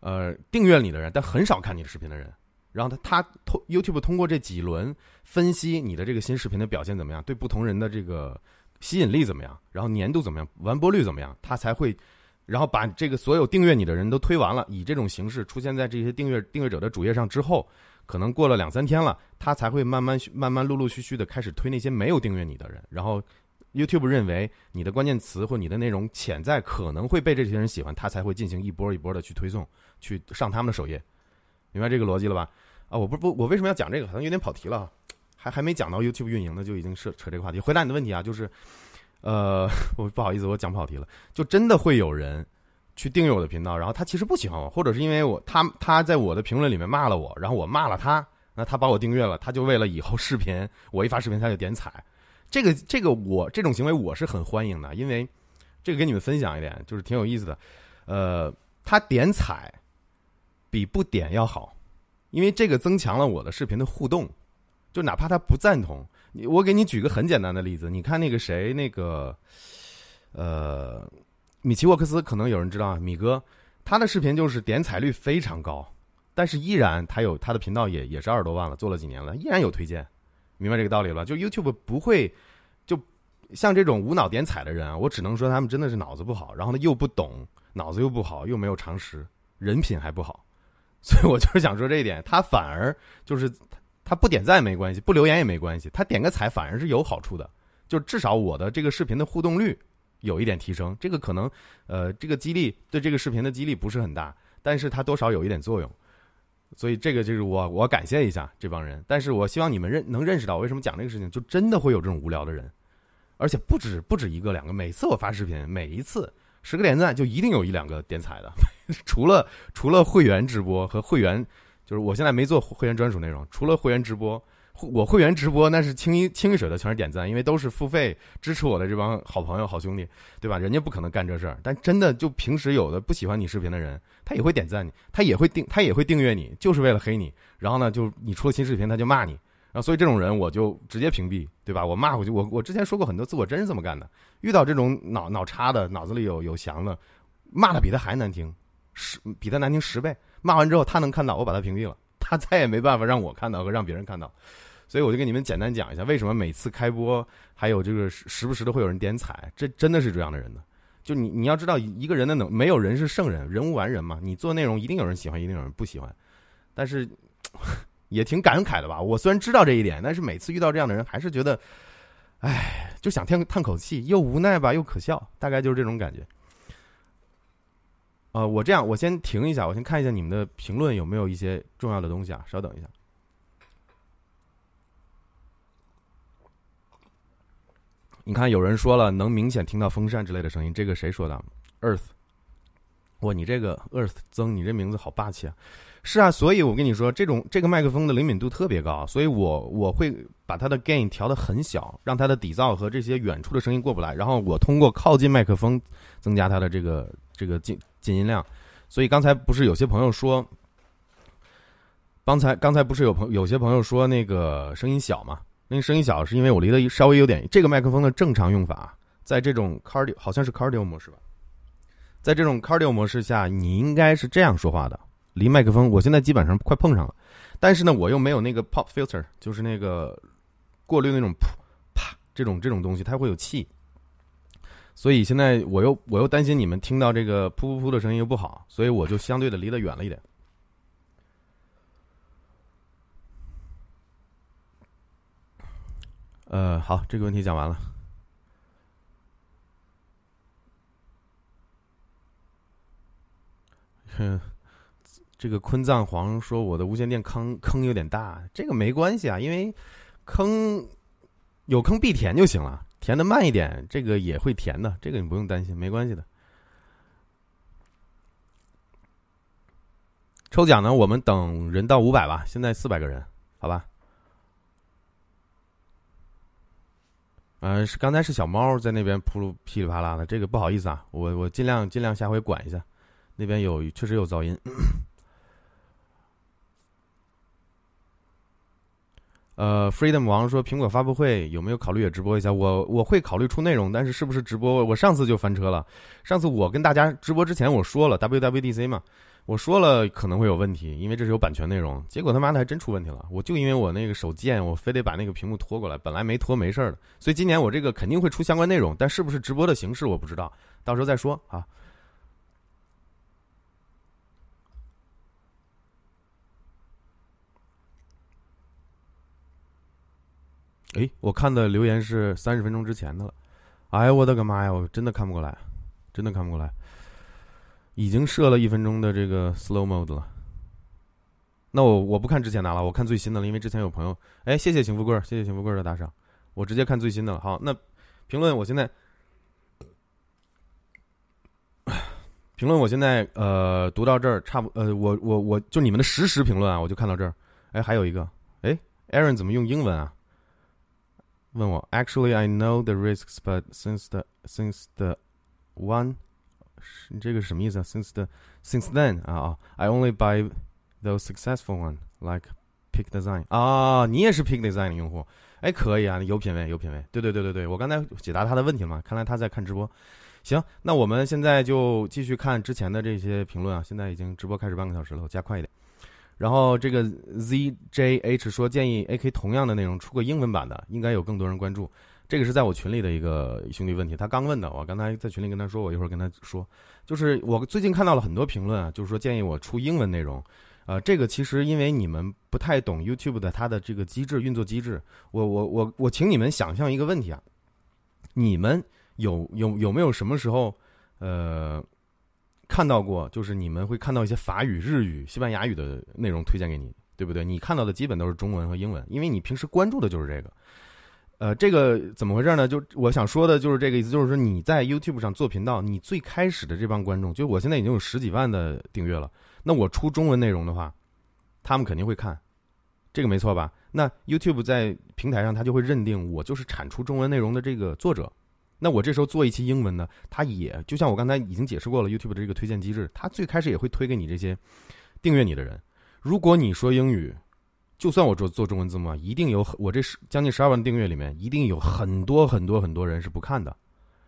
Speaker 1: 呃订阅你的人，但很少看你的视频的人，然后他他通 YouTube 通过这几轮分析你的这个新视频的表现怎么样，对不同人的这个。吸引力怎么样？然后粘度怎么样？完播率怎么样？他才会，然后把这个所有订阅你的人都推完了，以这种形式出现在这些订阅订阅者的主页上之后，可能过了两三天了，他才会慢慢慢慢陆陆续续的开始推那些没有订阅你的人。然后 YouTube 认为你的关键词或你的内容潜在可能会被这些人喜欢，他才会进行一波一波的去推送，去上他们的首页。明白这个逻辑了吧？啊，我不不，我为什么要讲这个？好像有点跑题了。还还没讲到 YouTube 运营呢，就已经是扯这个话题。回答你的问题啊，就是，呃，我不好意思，我讲跑题了。就真的会有人去订阅我的频道，然后他其实不喜欢我，或者是因为我他他在我的评论里面骂了我，然后我骂了他，那他把我订阅了，他就为了以后视频我一发视频他就点踩。这个这个我这种行为我是很欢迎的，因为这个跟你们分享一点，就是挺有意思的。呃，他点踩比不点要好，因为这个增强了我的视频的互动。就哪怕他不赞同你，我给你举个很简单的例子，你看那个谁，那个，呃，米奇沃克斯，可能有人知道啊，米哥，他的视频就是点彩率非常高，但是依然他有他的频道也也是二十多万了，做了几年了，依然有推荐，明白这个道理了？就 YouTube 不会，就像这种无脑点彩的人啊，我只能说他们真的是脑子不好，然后呢又不懂，脑子又不好，又没有常识，人品还不好，所以我就是想说这一点，他反而就是。他不点赞没关系，不留言也没关系，他点个彩反而是有好处的，就至少我的这个视频的互动率有一点提升。这个可能，呃，这个激励对这个视频的激励不是很大，但是它多少有一点作用。所以这个就是我我感谢一下这帮人，但是我希望你们认能认识到为什么讲这个事情，就真的会有这种无聊的人，而且不止不止一个两个，每次我发视频，每一次十个点赞就一定有一两个点彩的。除了除了会员直播和会员，就是我现在没做会员专属内容，除了会员直播。我会员直播那是清一清一水的全是点赞，因为都是付费支持我的这帮好朋友、好兄弟，对吧？人家不可能干这事儿。但真的就平时有的不喜欢你视频的人，他也会点赞你，他也会订，他也会订阅你，就是为了黑你。然后呢，就你出了新视频，他就骂你。然后所以这种人我就直接屏蔽，对吧？我骂回去，我我之前说过很多次，我真是这么干的。遇到这种脑脑差的、脑子里有有翔的，骂的比他还难听，十比他难听十倍。骂完之后他能看到，我把他屏蔽了，他再也没办法让我看到和让别人看到。所以我就跟你们简单讲一下，为什么每次开播还有这个时不时的会有人点彩，这真的是这样的人呢？就你你要知道，一个人的能没有人是圣人，人无完人嘛。你做内容一定有人喜欢，一定有人不喜欢，但是 也挺感慨的吧？我虽然知道这一点，但是每次遇到这样的人，还是觉得，唉，就想叹叹口气，又无奈吧，又可笑，大概就是这种感觉。呃，我这样，我先停一下，我先看一下你们的评论有没有一些重要的东西啊，稍等一下。你看，有人说了能明显听到风扇之类的声音，这个谁说的？Earth，哇，你这个 Earth 增，你这名字好霸气啊！是啊，所以我跟你说，这种这个麦克风的灵敏度特别高，所以我我会把它的 gain 调的很小，让它的底噪和这些远处的声音过不来，然后我通过靠近麦克风增加它的这个这个进进音量。所以刚才不是有些朋友说，刚才刚才不是有朋有些朋友说那个声音小吗？那声音小是因为我离得稍微有点。这个麦克风的正常用法，在这种 cardio 好像是 cardio 模式吧，在这种 cardio 模式下，你应该是这样说话的，离麦克风，我现在基本上快碰上了，但是呢，我又没有那个 pop filter，就是那个过滤那种噗啪这种这种东西，它会有气，所以现在我又我又担心你们听到这个噗噗噗的声音又不好，所以我就相对的离得远了一点。呃，好，这个问题讲完了。哼，这个昆藏黄说我的无线电坑坑有点大，这个没关系啊，因为坑有坑必填就行了，填的慢一点，这个也会填的，这个你不用担心，没关系的。抽奖呢，我们等人到五百吧，现在四百个人，好吧。呃，是刚才是小猫在那边扑噜噼里啪啦的，这个不好意思啊，我我尽量尽量下回管一下，那边有确实有噪音。呃，Freedom 王说苹果发布会有没有考虑也直播一下？我我会考虑出内容，但是是不是直播？我上次就翻车了，上次我跟大家直播之前我说了 WWDC 嘛。我说了可能会有问题，因为这是有版权内容。结果他妈的还真出问题了。我就因为我那个手贱，我非得把那个屏幕拖过来，本来没拖没事儿的。所以今年我这个肯定会出相关内容，但是不是直播的形式我不知道，到时候再说啊。哎，我看的留言是三十分钟之前的了。哎呀，我的个妈呀！我真的看不过来，真的看不过来。已经设了一分钟的这个 slow mode 了，那我我不看之前的了，我看最新的了，因为之前有朋友，哎，谢谢邢富贵，谢谢邢富贵的打赏，我直接看最新的了。好，那评论我现在，评论我现在呃读到这儿差不呃我我我就你们的实时评论啊，我就看到这儿。哎，还有一个，哎，Aaron 怎么用英文啊？问我，Actually I know the risks, but since the since the one 你这个是什么意思啊？Since the since then 啊啊，I only buy those successful one like pick Design 啊，你也是 pick Design 的用户，哎，可以啊，有品位，有品位。对对对对对，我刚才解答他的问题嘛，看来他在看直播。行，那我们现在就继续看之前的这些评论啊。现在已经直播开始半个小时了，我加快一点。然后这个 ZJH 说建议 AK 同样的内容出个英文版的，应该有更多人关注。这个是在我群里的一个兄弟问题，他刚问的，我刚才在群里跟他说，我一会儿跟他说，就是我最近看到了很多评论啊，就是说建议我出英文内容，呃，这个其实因为你们不太懂 YouTube 的它的这个机制运作机制，我我我我请你们想象一个问题啊，你们有有有没有什么时候呃看到过，就是你们会看到一些法语、日语、西班牙语的内容推荐给你，对不对？你看到的基本都是中文和英文，因为你平时关注的就是这个。呃，这个怎么回事呢？就我想说的就是这个意思，就是说你在 YouTube 上做频道，你最开始的这帮观众，就我现在已经有十几万的订阅了，那我出中文内容的话，他们肯定会看，这个没错吧？那 YouTube 在平台上，他就会认定我就是产出中文内容的这个作者。那我这时候做一期英文呢，他也就像我刚才已经解释过了，YouTube 的这个推荐机制，他最开始也会推给你这些订阅你的人。如果你说英语，就算我做做中文字幕啊，一定有我这十将近十二万订阅里面，一定有很多很多很多人是不看的。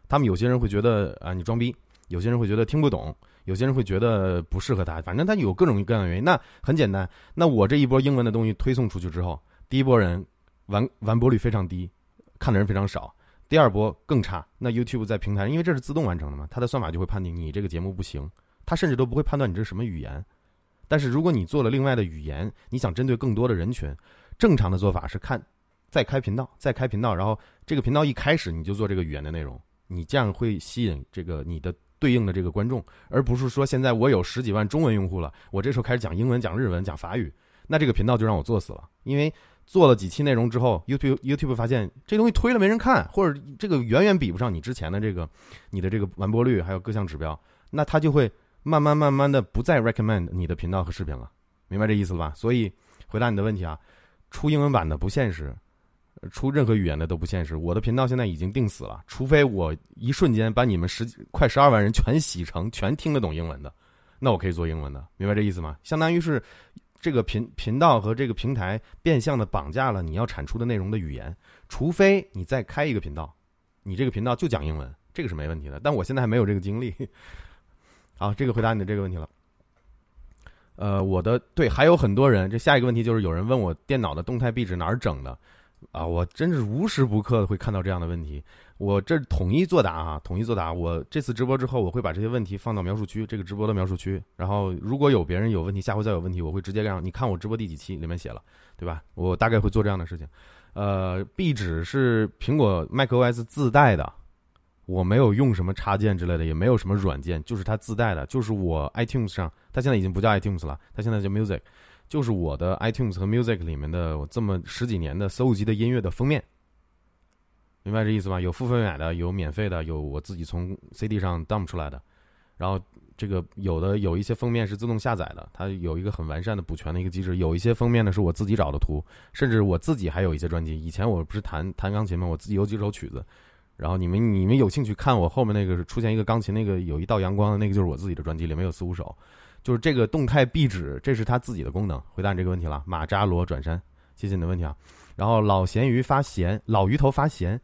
Speaker 1: 他们有些人会觉得啊你装逼，有些人会觉得听不懂，有些人会觉得不适合他，反正他有各种各样的原因。那很简单，那我这一波英文的东西推送出去之后，第一波人完完播率非常低，看的人非常少。第二波更差，那 YouTube 在平台，因为这是自动完成的嘛，它的算法就会判定你这个节目不行，它甚至都不会判断你这是什么语言。但是如果你做了另外的语言，你想针对更多的人群，正常的做法是看再开频道，再开频道，然后这个频道一开始你就做这个语言的内容，你这样会吸引这个你的对应的这个观众，而不是说现在我有十几万中文用户了，我这时候开始讲英文、讲日文、讲法语，那这个频道就让我作死了，因为。做了几期内容之后，YouTube YouTube 发现这东西推了没人看，或者这个远远比不上你之前的这个你的这个完播率，还有各项指标，那他就会慢慢慢慢的不再 recommend 你的频道和视频了，明白这意思了吧？所以回答你的问题啊，出英文版的不现实，出任何语言的都不现实。我的频道现在已经定死了，除非我一瞬间把你们十快十二万人全洗成全听得懂英文的，那我可以做英文的，明白这意思吗？相当于是。这个频频道和这个平台变相的绑架了你要产出的内容的语言，除非你再开一个频道，你这个频道就讲英文，这个是没问题的。但我现在还没有这个精力。好，这个回答你的这个问题了。呃，我的对，还有很多人。这下一个问题就是有人问我电脑的动态壁纸哪儿整的。啊，我真是无时不刻的会看到这样的问题。我这统一作答啊，统一作答。我这次直播之后，我会把这些问题放到描述区，这个直播的描述区。然后，如果有别人有问题，下回再有问题，我会直接让你看我直播第几期里面写了，对吧？我大概会做这样的事情。呃，壁纸是苹果 macOS 自带的，我没有用什么插件之类的，也没有什么软件，就是它自带的，就是我 iTunes 上，它现在已经不叫 iTunes 了，它现在叫 Music。就是我的 iTunes 和 Music 里面的我这么十几年的搜集的音乐的封面，明白这意思吧？有付费买的，有免费的，有我自己从 CD 上 dump 出来的。然后这个有的有一些封面是自动下载的，它有一个很完善的补全的一个机制。有一些封面呢是我自己找的图，甚至我自己还有一些专辑。以前我不是弹弹钢琴吗？我自己有几首曲子。然后你们你们有兴趣看我后面那个出现一个钢琴那个有一道阳光的那个就是我自己的专辑，里面有四五首。就是这个动态壁纸，这是它自己的功能。回答你这个问题了，马扎罗转山，谢谢你的问题啊。然后老咸鱼发咸，老鱼头发咸，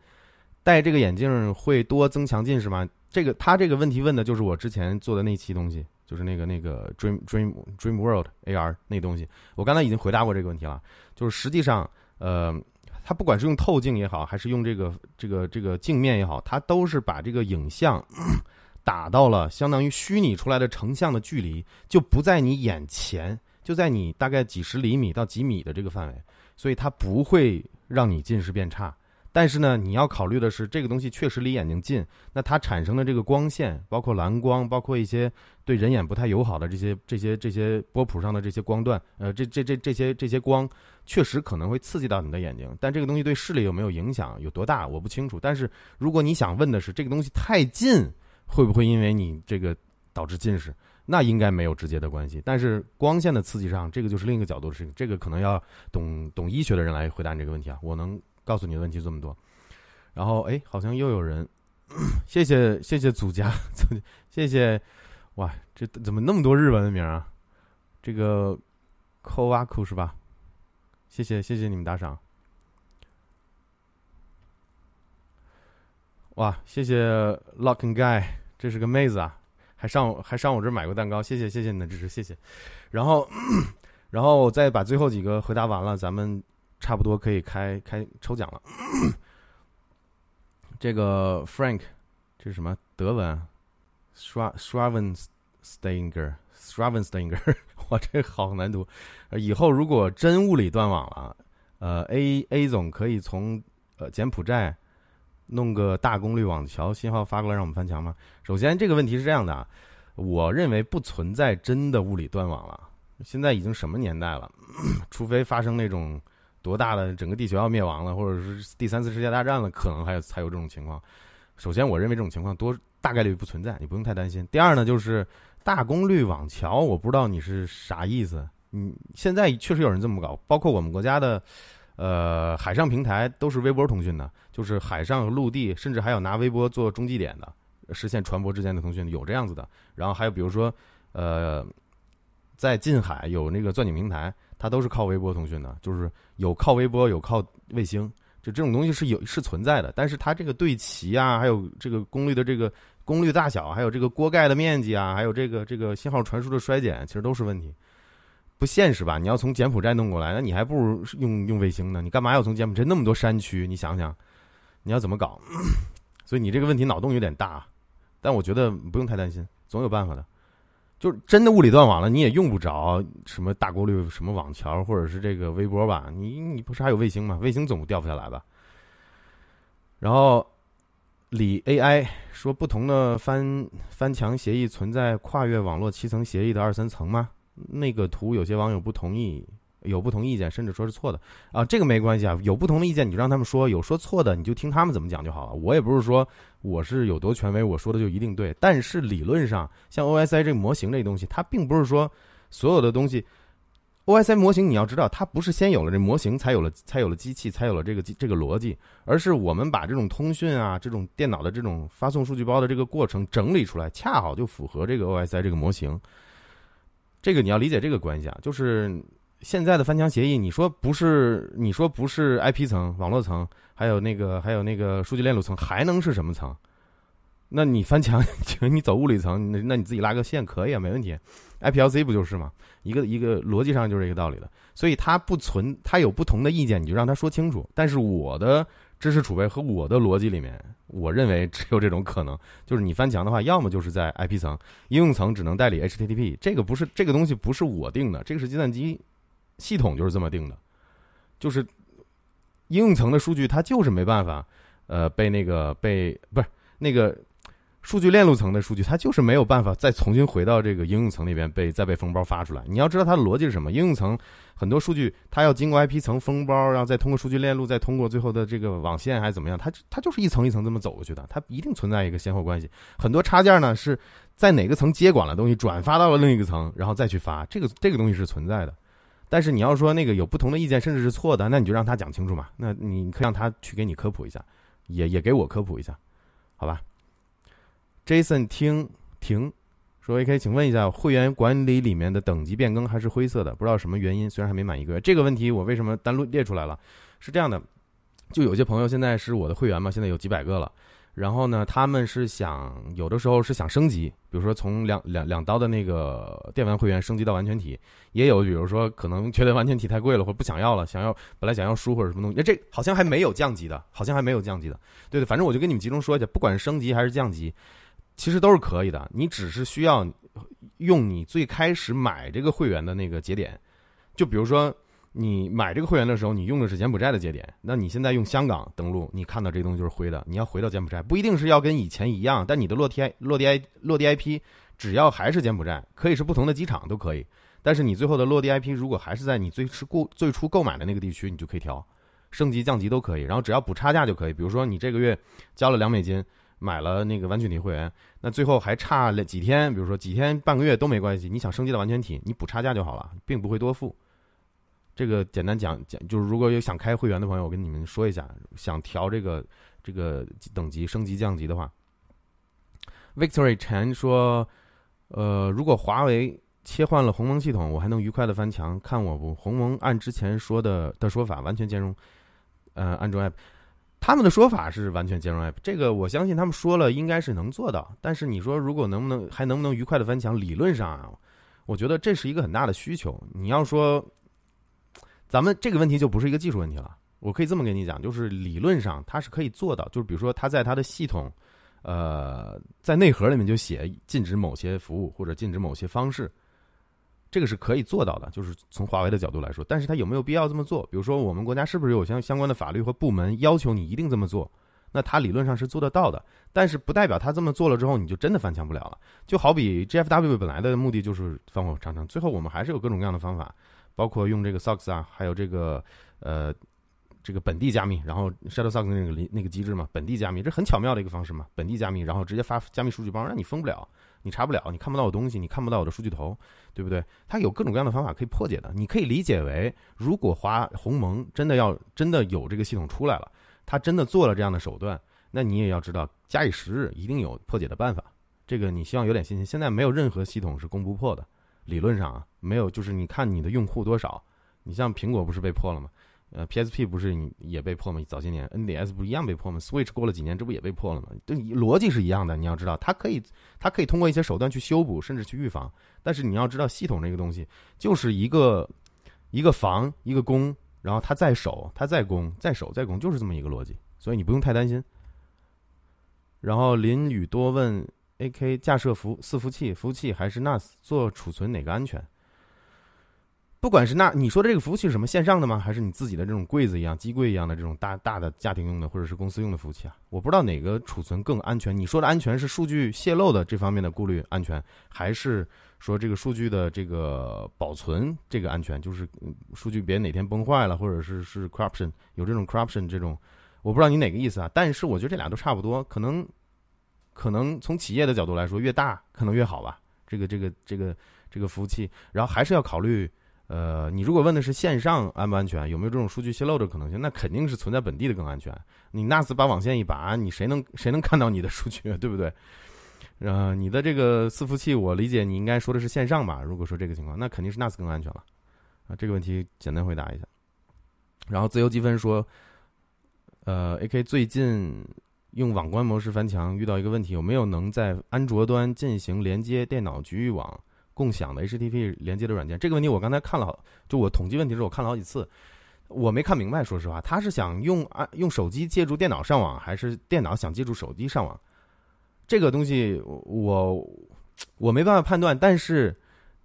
Speaker 1: 戴这个眼镜会多增强近视吗？这个他这个问题问的就是我之前做的那期东西，就是那个那个 Dream Dream Dream World AR 那东西。我刚才已经回答过这个问题了。就是实际上，呃，它不管是用透镜也好，还是用这个这个这个镜面也好，它都是把这个影像。打到了相当于虚拟出来的成像的距离，就不在你眼前，就在你大概几十厘米到几米的这个范围，所以它不会让你近视变差。但是呢，你要考虑的是，这个东西确实离眼睛近，那它产生的这个光线，包括蓝光，包括一些对人眼不太友好的这些这些这些波谱上的这些光段，呃，这这这这些这些光，确实可能会刺激到你的眼睛。但这个东西对视力有没有影响，有多大，我不清楚。但是如果你想问的是这个东西太近。会不会因为你这个导致近视？那应该没有直接的关系。但是光线的刺激上，这个就是另一个角度的事情。这个可能要懂懂医学的人来回答你这个问题啊。我能告诉你问题这么多。然后哎，好像又有人，谢谢谢谢祖家，谢谢哇，这怎么那么多日文的名啊？这个 Kowaku 是吧？谢谢谢谢你们打赏。哇，谢谢 Lock and Guy。这是个妹子啊，还上还上我这买过蛋糕，谢谢谢谢你的支持，谢谢。然后，然后我再把最后几个回答完了，咱们差不多可以开开抽奖了。这个 Frank，这是什么德文？Schravenstinger，Schravenstinger，哇，这好难读。以后如果真物理断网了，呃，A A 总可以从呃柬埔寨。弄个大功率网桥信号发过来让我们翻墙吗？首先这个问题是这样的啊，我认为不存在真的物理断网了。现在已经什么年代了？除非发生那种多大的整个地球要灭亡了，或者是第三次世界大战了，可能还有才有这种情况。首先，我认为这种情况多大概率不存在，你不用太担心。第二呢，就是大功率网桥，我不知道你是啥意思。嗯，现在确实有人这么搞，包括我们国家的，呃，海上平台都是微波通讯的，就是海上、陆地，甚至还有拿微波做中继点的，实现船舶之间的通讯，有这样子的。然后还有比如说，呃，在近海有那个钻井平台，它都是靠微波通讯的，就是有靠微波，有靠卫星，就这种东西是有是存在的。但是它这个对齐啊，还有这个功率的这个功率大小，还有这个锅盖的面积啊，还有这个这个信号传输的衰减，其实都是问题。不现实吧？你要从柬埔寨弄过来，那你还不如用用卫星呢。你干嘛要从柬埔寨那么多山区？你想想，你要怎么搞？所以你这个问题脑洞有点大，但我觉得不用太担心，总有办法的。就真的物理断网了，你也用不着什么大功率什么网桥或者是这个微波吧？你你不是还有卫星吗？卫星总掉不下来吧？然后李 AI 说，不同的翻翻墙协议存在跨越网络七层协议的二三层吗？那个图有些网友不同意，有不同意见，甚至说是错的啊，这个没关系啊，有不同的意见你就让他们说，有说错的你就听他们怎么讲就好了。我也不是说我是有多权威，我说的就一定对。但是理论上，像 OSI 这个模型这东西，它并不是说所有的东西，OSI 模型你要知道，它不是先有了这模型才有了才有了机器才有了这个这个逻辑，而是我们把这种通讯啊，这种电脑的这种发送数据包的这个过程整理出来，恰好就符合这个 OSI 这个模型。这个你要理解这个关系啊，就是现在的翻墙协议，你说不是，你说不是 IP 层、网络层，还有那个还有那个数据链路层，还能是什么层？那你翻墙，请你走物理层，那那你自己拉个线可以啊，没问题。IPLC 不就是吗？一个一个逻辑上就是这个道理的，所以它不存，它有不同的意见，你就让他说清楚。但是我的。知识储备和我的逻辑里面，我认为只有这种可能，就是你翻墙的话，要么就是在 IP 层，应用层只能代理 HTTP，这个不是这个东西不是我定的，这个是计算机系统就是这么定的，就是应用层的数据它就是没办法，呃，被那个被不是那个。数据链路层的数据，它就是没有办法再重新回到这个应用层那边被再被封包发出来。你要知道它的逻辑是什么？应用层很多数据，它要经过 IP 层封包，然后再通过数据链路，再通过最后的这个网线还是怎么样？它它就是一层一层这么走过去的，它一定存在一个先后关系。很多插件呢是在哪个层接管了东西，转发到了另一个层，然后再去发。这个这个东西是存在的。但是你要说那个有不同的意见，甚至是错的，那你就让他讲清楚嘛。那你可以让他去给你科普一下，也也给我科普一下，好吧？Jason 听停说：“A.K，请问一下，会员管理里面的等级变更还是灰色的？不知道什么原因。虽然还没满一个月，这个问题我为什么单录列出来了？是这样的，就有些朋友现在是我的会员嘛，现在有几百个了。然后呢，他们是想有的时候是想升级，比如说从两两两刀的那个电玩会员升级到完全体，也有比如说可能觉得完全体太贵了，或不想要了，想要本来想要书或者什么东西。那这好像还没有降级的，好像还没有降级的。对对，反正我就跟你们集中说一下，不管是升级还是降级。”其实都是可以的，你只是需要用你最开始买这个会员的那个节点，就比如说你买这个会员的时候，你用的是柬埔寨的节点，那你现在用香港登录，你看到这东西就是灰的，你要回到柬埔寨，不一定是要跟以前一样，但你的落地落地 I 落地 IP 只要还是柬埔寨，可以是不同的机场都可以，但是你最后的落地 IP 如果还是在你最初购最初购买的那个地区，你就可以调升级降级都可以，然后只要补差价就可以，比如说你这个月交了两美金。买了那个完全体会员，那最后还差了几天，比如说几天、半个月都没关系。你想升级到完全体，你补差价就好了，并不会多付。这个简单讲讲，就是如果有想开会员的朋友，我跟你们说一下，想调这个这个等级升级降级的话，Victory 陈说，呃，如果华为切换了鸿蒙系统，我还能愉快的翻墙，看我不？鸿蒙按之前说的的说法，完全兼容，呃，安卓 App。他们的说法是完全兼容 App，这个我相信他们说了应该是能做到。但是你说如果能不能还能不能愉快的翻墙？理论上啊，我觉得这是一个很大的需求。你要说，咱们这个问题就不是一个技术问题了。我可以这么跟你讲，就是理论上它是可以做到。就是比如说，它在它的系统，呃，在内核里面就写禁止某些服务或者禁止某些方式。这个是可以做到的，就是从华为的角度来说，但是它有没有必要这么做？比如说，我们国家是不是有相相关的法律和部门要求你一定这么做？那它理论上是做得到的，但是不代表它这么做了之后你就真的翻墙不了了。就好比 GFW 本来的目的就是防火长城，最后我们还是有各种各样的方法，包括用这个 socks 啊，还有这个呃，这个本地加密，然后 shadow sock 那个那个机制嘛，本地加密，这很巧妙的一个方式嘛，本地加密，然后直接发加密数据包，让你封不了，你查不了，你看不到我东西，你看不到我的数据头，对不对？它有各种各样的方法可以破解的，你可以理解为，如果华鸿蒙真的要真的有这个系统出来了，他真的做了这样的手段，那你也要知道，假以时日，一定有破解的办法。这个你希望有点信心。现在没有任何系统是攻不破的，理论上啊，没有。就是你看你的用户多少，你像苹果不是被破了吗？呃，PSP 不是也被破吗？早些年 NDS 不一样被破吗？Switch 过了几年，这不也被破了吗？对，逻辑是一样的。你要知道，它可以，它可以通过一些手段去修补，甚至去预防。但是你要知道，系统这个东西就是一个一个防一个攻，然后它在守，它在攻，在守在攻，就是这么一个逻辑。所以你不用太担心。然后林宇多问。A.K. 架设服伺服器，服务器还是 NAS 做储存哪个安全？不管是那你说的这个服务器是什么线上的吗？还是你自己的这种柜子一样、机柜一样的这种大大的家庭用的或者是公司用的服务器啊？我不知道哪个储存更安全。你说的安全是数据泄露的这方面的顾虑安全，还是说这个数据的这个保存这个安全？就是数据别哪天崩坏了，或者是是 corruption 有这种 corruption 这种，我不知道你哪个意思啊？但是我觉得这俩都差不多，可能。可能从企业的角度来说，越大可能越好吧。这个这个这个这个服务器，然后还是要考虑，呃，你如果问的是线上安不安全，有没有这种数据泄露的可能性，那肯定是存在本地的更安全。你 NAS 把网线一拔，你谁能谁能看到你的数据，对不对？呃，你的这个伺服器，我理解你应该说的是线上吧？如果说这个情况，那肯定是 NAS 更安全了。啊，这个问题简单回答一下。然后自由积分说，呃，AK 最近。用网关模式翻墙遇到一个问题，有没有能在安卓端进行连接电脑局域网共享的 HTTP 连接的软件？这个问题我刚才看了，就我统计问题的时候我看了好几次，我没看明白。说实话，他是想用啊用手机借助电脑上网，还是电脑想借助手机上网？这个东西我我没办法判断。但是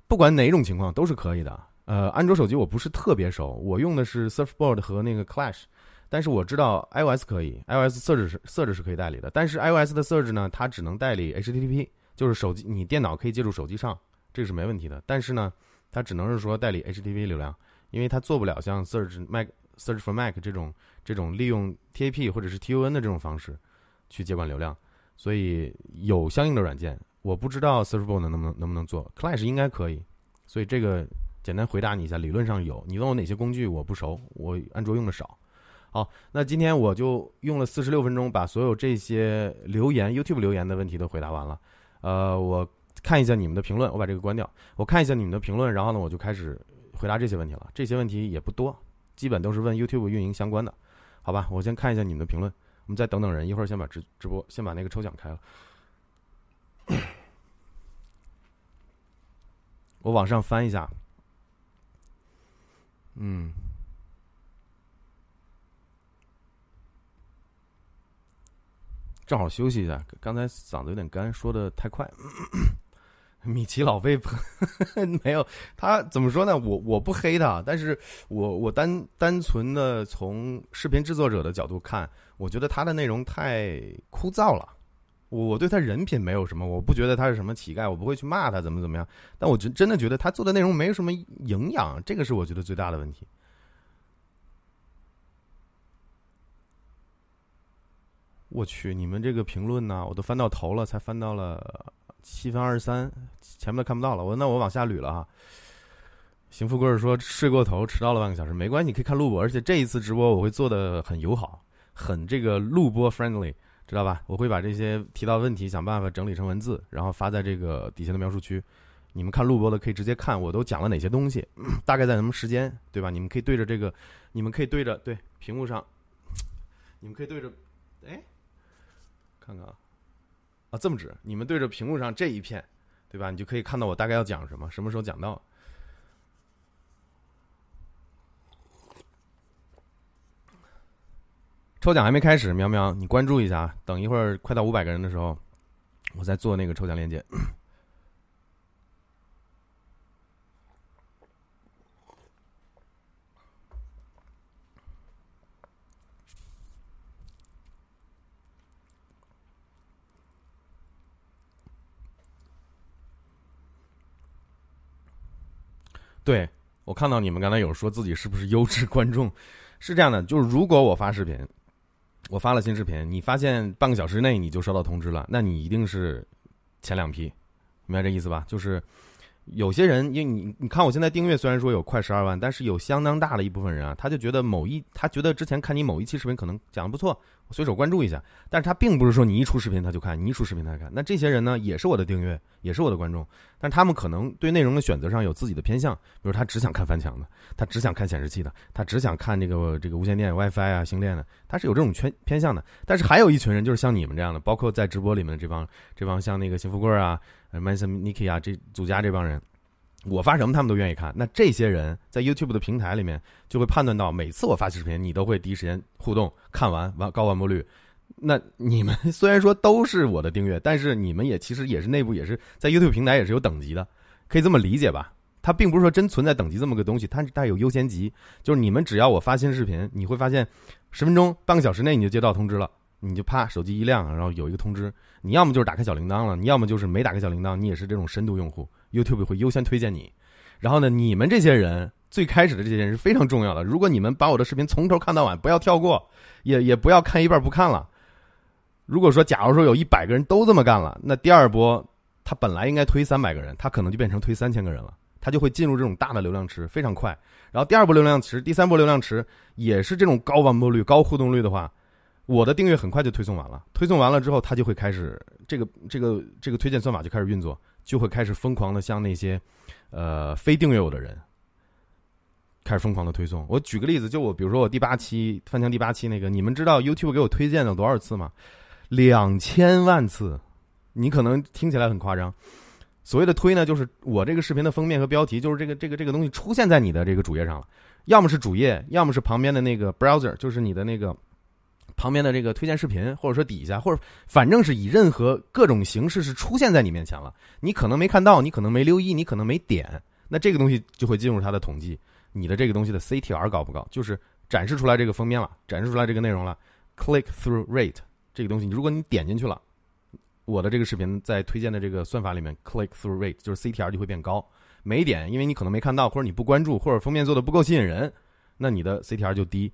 Speaker 1: 不管哪种情况都是可以的。呃，安卓手机我不是特别熟，我用的是 Surfboard 和那个 Clash。但是我知道 iOS 可以，iOS Surge 是 Surge 是可以代理的。但是 iOS 的 Surge 呢，它只能代理 HTTP，就是手机你电脑可以接入手机上，这个是没问题的。但是呢，它只能是说代理 HTTP 流量，因为它做不了像 search Mac search for Mac 这种这种利用 TAP 或者是 TUN 的这种方式去接管流量。所以有相应的软件，我不知道 Surfboard 能不能能不能做，Clash 应该可以。所以这个简单回答你一下，理论上有。你问我哪些工具，我不熟，我安卓用的少。好，那今天我就用了四十六分钟，把所有这些留言、YouTube 留言的问题都回答完了。呃，我看一下你们的评论，我把这个关掉。我看一下你们的评论，然后呢，我就开始回答这些问题了。这些问题也不多，基本都是问 YouTube 运营相关的。好吧，我先看一下你们的评论，我们再等等人，一会儿先把直直播，先把那个抽奖开了。我往上翻一下，嗯。正好休息一下，刚才嗓子有点干，说的太快。米奇老贝 没有他怎么说呢？我我不黑他，但是我我单单纯的从视频制作者的角度看，我觉得他的内容太枯燥了。我对他人品没有什么，我不觉得他是什么乞丐，我不会去骂他怎么怎么样。但我真真的觉得他做的内容没有什么营养，这个是我觉得最大的问题。我去，你们这个评论呢，我都翻到头了，才翻到了七分二十三，前面都看不到了。我那我往下捋了哈。邢富贵说睡过头，迟到了半个小时，没关系，可以看录播。而且这一次直播我会做的很友好，很这个录播 friendly，知道吧？我会把这些提到问题想办法整理成文字，然后发在这个底下的描述区。你们看录播的可以直接看我都讲了哪些东西，大概在什么时间，对吧？你们可以对着这个，你们可以对着对屏幕上，你们可以对着，哎。看看啊，啊这么直，你们对着屏幕上这一片，对吧？你就可以看到我大概要讲什么，什么时候讲到。抽奖还没开始，喵喵，你关注一下，等一会儿快到五百个人的时候，我再做那个抽奖链接。对，我看到你们刚才有说自己是不是优质观众，是这样的，就是如果我发视频，我发了新视频，你发现半个小时内你就收到通知了，那你一定是前两批，明白这意思吧？就是。有些人，因为你你看，我现在订阅虽然说有快十二万，但是有相当大的一部分人啊，他就觉得某一，他觉得之前看你某一期视频可能讲的不错，随手关注一下，但是他并不是说你一出视频他就看，你一出视频他就看。那这些人呢，也是我的订阅，也是我的观众，但他们可能对内容的选择上有自己的偏向，比如他只想看翻墙的，他只想看显示器的，他只想看这个这个无线电 WiFi 啊星链的，他是有这种偏偏向的。但是还有一群人，就是像你们这样的，包括在直播里面的这帮这帮像那个邢富贵啊。Mason Niki 啊，这祖家这帮人，我发什么他们都愿意看。那这些人在 YouTube 的平台里面就会判断到，每次我发视频，你都会第一时间互动，看完完高完播率。那你们 虽然说都是我的订阅，但是你们也其实也是内部也是在 YouTube 平台也是有等级的，可以这么理解吧？它并不是说真存在等级这么个东西，它它有优先级，就是你们只要我发新视频，你会发现十分钟半个小时内你就接到通知了。你就啪，手机一亮，然后有一个通知。你要么就是打开小铃铛了，你要么就是没打开小铃铛，你也是这种深度用户，YouTube 会优先推荐你。然后呢，你们这些人最开始的这些人是非常重要的。如果你们把我的视频从头看到晚，不要跳过，也也不要看一半不看了。如果说假如说有一百个人都这么干了，那第二波他本来应该推三百个人，他可能就变成推三千个人了，他就会进入这种大的流量池，非常快。然后第二波流量池，第三波流量池也是这种高完播率、高互动率的话。我的订阅很快就推送完了，推送完了之后，他就会开始这个这个这个推荐算法就开始运作，就会开始疯狂的向那些，呃，非订阅我的人，开始疯狂的推送。我举个例子，就我比如说我第八期翻墙第八期那个，你们知道 YouTube 给我推荐了多少次吗？两千万次。你可能听起来很夸张，所谓的推呢，就是我这个视频的封面和标题，就是这个这个这个东西出现在你的这个主页上了，要么是主页，要么是旁边的那个 browser，就是你的那个。旁边的这个推荐视频，或者说底下，或者反正是以任何各种形式是出现在你面前了，你可能没看到，你可能没留意，你可能没点，那这个东西就会进入它的统计。你的这个东西的 CTR 高不高？就是展示出来这个封面了，展示出来这个内容了，Click Through Rate 这个东西，如果你点进去了，我的这个视频在推荐的这个算法里面，Click Through Rate 就是 CTR 就会变高。没点，因为你可能没看到，或者你不关注，或者封面做的不够吸引人，那你的 CTR 就低。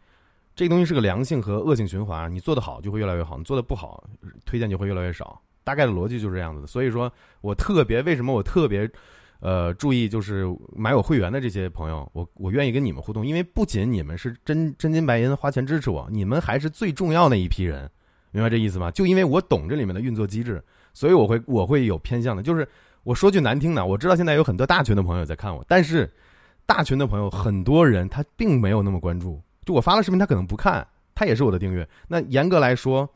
Speaker 1: 这个东西是个良性和恶性循环，你做的好就会越来越好，你做的不好，推荐就会越来越少。大概的逻辑就是这样子的。所以说我特别为什么我特别，呃，注意就是买我会员的这些朋友，我我愿意跟你们互动，因为不仅你们是真真金白银花钱支持我，你们还是最重要的一批人，明白这意思吗？就因为我懂这里面的运作机制，所以我会我会有偏向的。就是我说句难听的，我知道现在有很多大群的朋友在看我，但是大群的朋友很多人他并没有那么关注。就我发了视频，他可能不看，他也是我的订阅。那严格来说，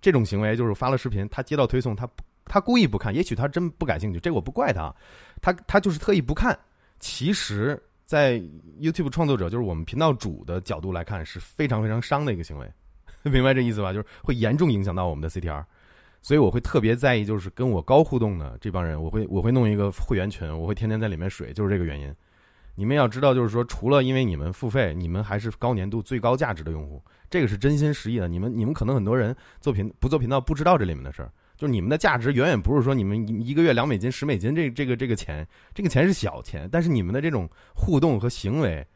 Speaker 1: 这种行为就是发了视频，他接到推送，他他故意不看，也许他真不感兴趣，这我不怪他，他他就是特意不看。其实，在 YouTube 创作者，就是我们频道主的角度来看，是非常非常伤的一个行为，明白这意思吧？就是会严重影响到我们的 CTR，所以我会特别在意，就是跟我高互动的这帮人，我会我会弄一个会员群，我会天天在里面水，就是这个原因。你们要知道，就是说，除了因为你们付费，你们还是高年度、最高价值的用户，这个是真心实意的。你们，你们可能很多人做频不做频道，不知道这里面的事儿。就你们的价值远远不是说你们一个月两美金、十美金这这个这个钱，这个钱是小钱。但是你们的这种互动和行为，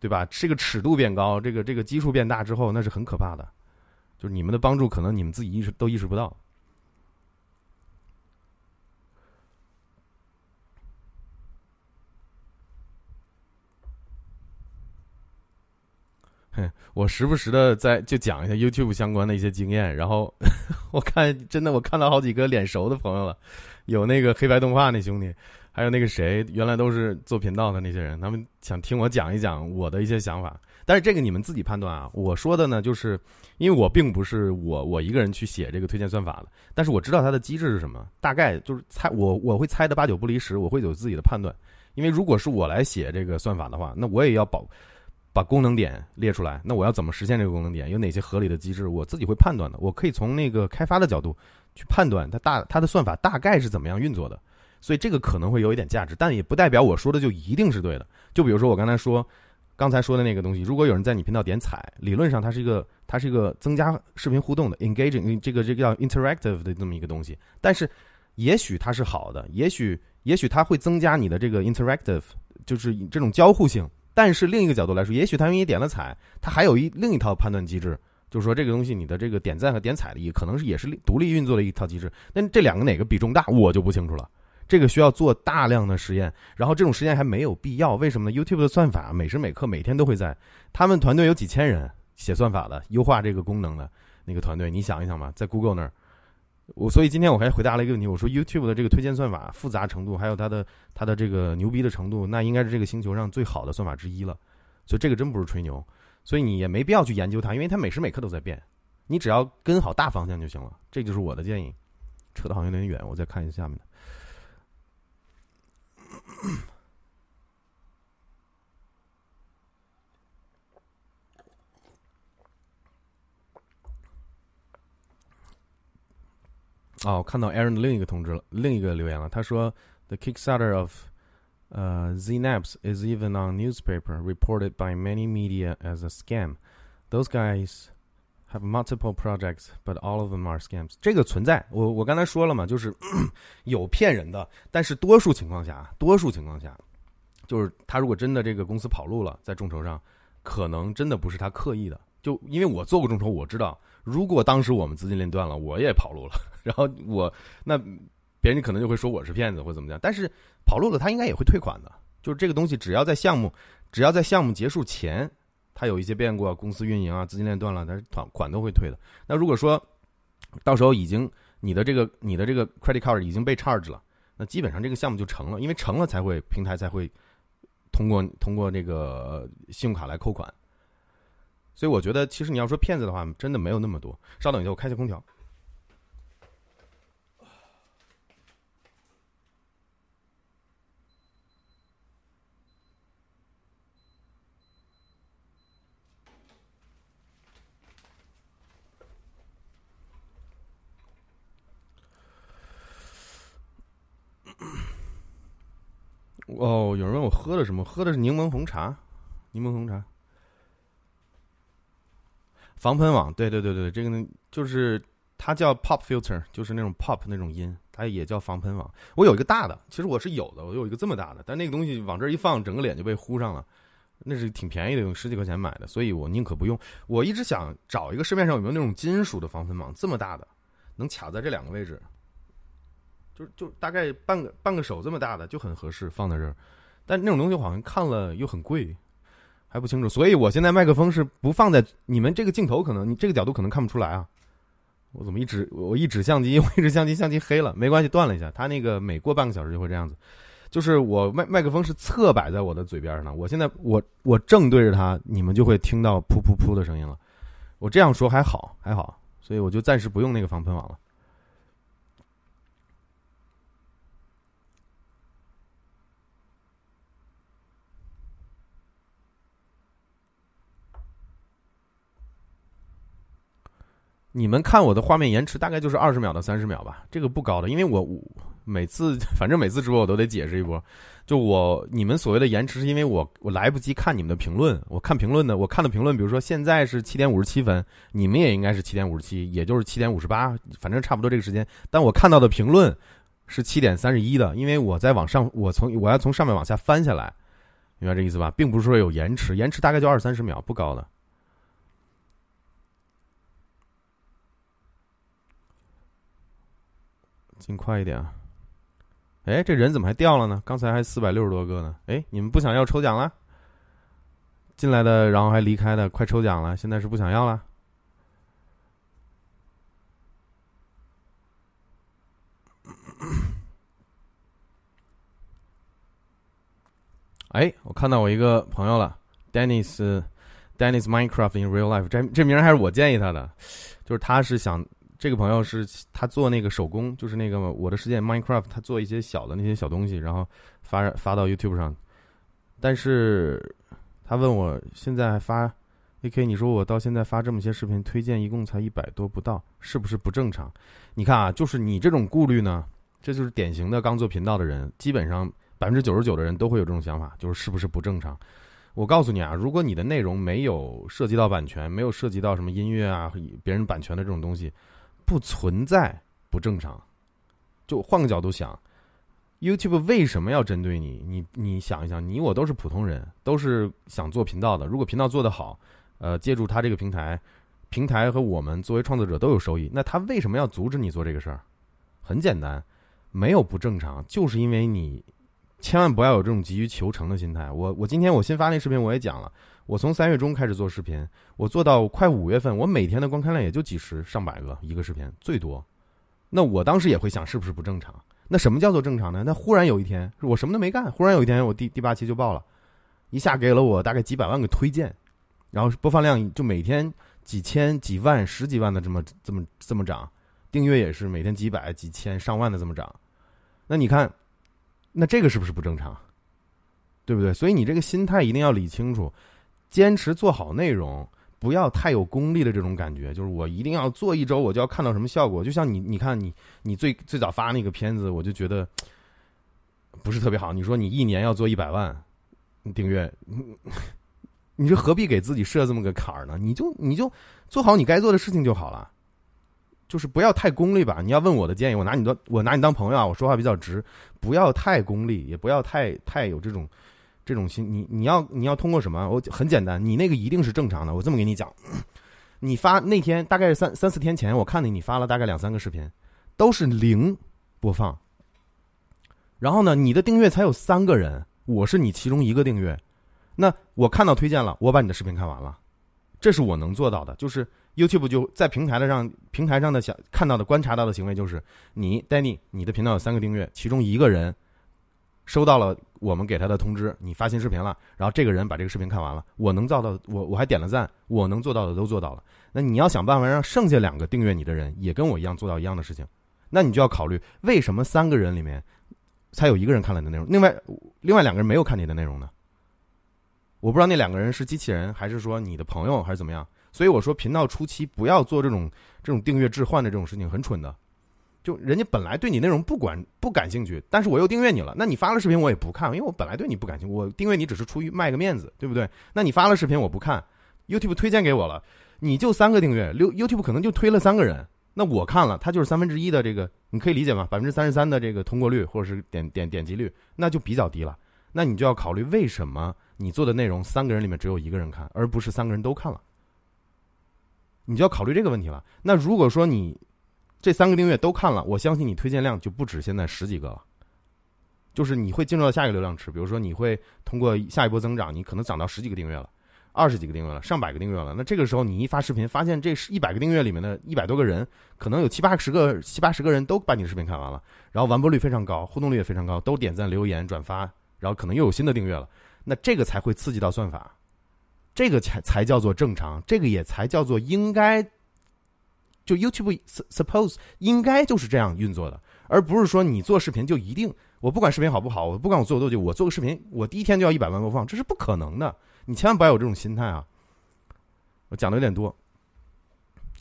Speaker 1: 对吧？这个尺度变高，这个这个基数变大之后，那是很可怕的。就是你们的帮助，可能你们自己意识都意识不到。我时不时的在就讲一下 YouTube 相关的一些经验，然后 我看真的我看到好几个脸熟的朋友了，有那个黑白动画那兄弟，还有那个谁，原来都是做频道的那些人，他们想听我讲一讲我的一些想法。但是这个你们自己判断啊，我说的呢，就是因为我并不是我我一个人去写这个推荐算法的，但是我知道它的机制是什么，大概就是猜我我会猜的八九不离十，我会有自己的判断。因为如果是我来写这个算法的话，那我也要保。把功能点列出来，那我要怎么实现这个功能点？有哪些合理的机制？我自己会判断的。我可以从那个开发的角度去判断它大它的算法大概是怎么样运作的。所以这个可能会有一点价值，但也不代表我说的就一定是对的。就比如说我刚才说刚才说的那个东西，如果有人在你频道点踩，理论上它是一个它是一个增加视频互动的 engaging 这个这个叫 interactive 的这么一个东西。但是也许它是好的，也许也许它会增加你的这个 interactive 就是这种交互性。但是另一个角度来说，也许他因为点了彩，他还有一另一套判断机制，就是说这个东西你的这个点赞和点彩的也可能是也是独立运作的一套机制。但这两个哪个比重大，我就不清楚了。这个需要做大量的实验，然后这种实验还没有必要。为什么呢？YouTube 的算法每时每刻每天都会在，他们团队有几千人写算法的，优化这个功能的那个团队，你想一想吧，在 Google 那儿。我所以今天我还回答了一个问题，我说 YouTube 的这个推荐算法复杂程度，还有它的它的这个牛逼的程度，那应该是这个星球上最好的算法之一了。所以这个真不是吹牛，所以你也没必要去研究它，因为它每时每刻都在变，你只要跟好大方向就行了。这就是我的建议。扯的好像有点远，我再看一下下面的。哦，我看到 Aaron 的另一个通知了，另一个留言了。他说：“The Kickstarter of 呃 Znaps is even on newspaper reported by many media as a scam. Those guys have multiple projects, but all of them are scams.” 这个存在，我我刚才说了嘛，就是有骗人的，但是多数情况下，多数情况下，就是他如果真的这个公司跑路了，在众筹上，可能真的不是他刻意的。就因为我做过众筹，我知道，如果当时我们资金链断了，我也跑路了。然后我那别人可能就会说我是骗子或怎么样，但是跑路了他应该也会退款的。就是这个东西，只要在项目，只要在项目结束前，他有一些变故啊，公司运营啊，资金链断了，但是款款都会退的。那如果说到时候已经你的这个你的这个 credit card 已经被 charge 了，那基本上这个项目就成了，因为成了才会平台才会通过通过这个信用卡来扣款。所以我觉得，其实你要说骗子的话，真的没有那么多。稍等一下，我开下空调。哦，有人问我喝的什么？喝的是柠檬红茶，柠檬红茶。防喷网，对对对对，这个呢，就是它叫 pop filter，就是那种 pop 那种音，它也叫防喷网。我有一个大的，其实我是有的，我有一个这么大的，但那个东西往这一放，整个脸就被糊上了。那是挺便宜的，用十几块钱买的，所以我宁可不用。我一直想找一个市面上有没有那种金属的防喷网，这么大的，能卡在这两个位置。就就大概半个半个手这么大的就很合适放在这儿，但那种东西好像看了又很贵，还不清楚。所以我现在麦克风是不放在你们这个镜头，可能你这个角度可能看不出来啊。我怎么一指我一指相机，我一指相机相机黑了，没关系，断了一下。它那个每过半个小时就会这样子。就是我麦麦克风是侧摆在我的嘴边上，我现在我我正对着它，你们就会听到噗噗噗的声音了。我这样说还好还好，所以我就暂时不用那个防喷网了。你们看我的画面延迟大概就是二十秒到三十秒吧，这个不高的，因为我每次反正每次直播我都得解释一波。就我你们所谓的延迟，是因为我我来不及看你们的评论，我看评论的，我看的评论，比如说现在是七点五十七分，你们也应该是七点五十七，也就是七点五十八，反正差不多这个时间。但我看到的评论是七点三十一的，因为我在往上，我从我要从上面往下翻下来，明白这意思吧？并不是说有延迟，延迟大概就二三十秒，不高的。尽快一点啊！哎，这人怎么还掉了呢？刚才还四百六十多个呢。哎，你们不想要抽奖了？进来的然后还离开的，快抽奖了！现在是不想要了？哎，我看到我一个朋友了，Dennis，Dennis Minecraft in Real Life，这这名还是我建议他的，就是他是想。这个朋友是他做那个手工，就是那个我的世界 Minecraft，他做一些小的那些小东西，然后发发到 YouTube 上。但是他问我现在发，AK，你说我到现在发这么些视频，推荐一共才一百多不到，是不是不正常？你看啊，就是你这种顾虑呢，这就是典型的刚做频道的人，基本上百分之九十九的人都会有这种想法，就是是不是不正常？我告诉你啊，如果你的内容没有涉及到版权，没有涉及到什么音乐啊、别人版权的这种东西。不存在不正常，就换个角度想，YouTube 为什么要针对你？你你想一想，你我都是普通人，都是想做频道的。如果频道做得好，呃，借助他这个平台，平台和我们作为创作者都有收益，那他为什么要阻止你做这个事儿？很简单，没有不正常，就是因为你千万不要有这种急于求成的心态。我我今天我新发那视频我也讲了，我从三月中开始做视频，我做到快五月份，我每天的观看量也就几十上百个一个视频最多。那我当时也会想，是不是不正常？那什么叫做正常呢？那忽然有一天，我什么都没干，忽然有一天，我第第八期就爆了，一下给了我大概几百万个推荐，然后播放量就每天几千、几万、十几万的这么这么这么涨，订阅也是每天几百、几千、上万的这么涨。那你看，那这个是不是不正常？对不对？所以你这个心态一定要理清楚，坚持做好内容。不要太有功利的这种感觉，就是我一定要做一周，我就要看到什么效果。就像你，你看你，你最最早发那个片子，我就觉得 不是特别好。你说你一年要做一百万订阅，你这何必给自己设这么个坎儿呢？你就你就做好你该做的事情就好了，就是不要太功利吧。你要问我的建议，我拿你当我拿你当朋友啊，我说话比较直，不要太功利，也不要太太有这种。这种心，你你要你要通过什么？我很简单，你那个一定是正常的。我这么给你讲，你发那天大概是三三四天前，我看见你发了大概两三个视频，都是零播放。然后呢，你的订阅才有三个人，我是你其中一个订阅。那我看到推荐了，我把你的视频看完了，这是我能做到的。就是 YouTube 就在平台的上平台上的想看到的观察到的行为，就是你 Danny，你的频道有三个订阅，其中一个人。收到了我们给他的通知，你发新视频了，然后这个人把这个视频看完了，我能做到，我我还点了赞，我能做到的都做到了。那你要想办法让剩下两个订阅你的人也跟我一样做到一样的事情，那你就要考虑为什么三个人里面才有一个人看了你的内容，另外另外两个人没有看你的内容呢？我不知道那两个人是机器人还是说你的朋友还是怎么样。所以我说频道初期不要做这种这种订阅置换的这种事情，很蠢的。就人家本来对你内容不管不感兴趣，但是我又订阅你了，那你发了视频我也不看，因为我本来对你不感兴趣，我订阅你只是出于卖个面子，对不对？那你发了视频我不看，YouTube 推荐给我了，你就三个订阅六，YouTube 可能就推了三个人，那我看了，它就是三分之一的这个，你可以理解吗？百分之三十三的这个通过率或者是点点点击率，那就比较低了，那你就要考虑为什么你做的内容三个人里面只有一个人看，而不是三个人都看了，你就要考虑这个问题了。那如果说你。这三个订阅都看了，我相信你推荐量就不止现在十几个了，就是你会进入到下一个流量池，比如说你会通过下一波增长，你可能涨到十几个订阅了，二十几个订阅了，上百个订阅了。那这个时候你一发视频，发现这一百个订阅里面的一百多个人，可能有七八十个七八十个人都把你的视频看完了，然后完播率非常高，互动率也非常高，都点赞、留言、转发，然后可能又有新的订阅了，那这个才会刺激到算法，这个才才叫做正常，这个也才叫做应该。就 YouTube suppose 应该就是这样运作的，而不是说你做视频就一定我不管视频好不好，我不管我做多久，我做个视频我第一天就要一百万播放，这是不可能的。你千万不要有这种心态啊！我讲的有点多，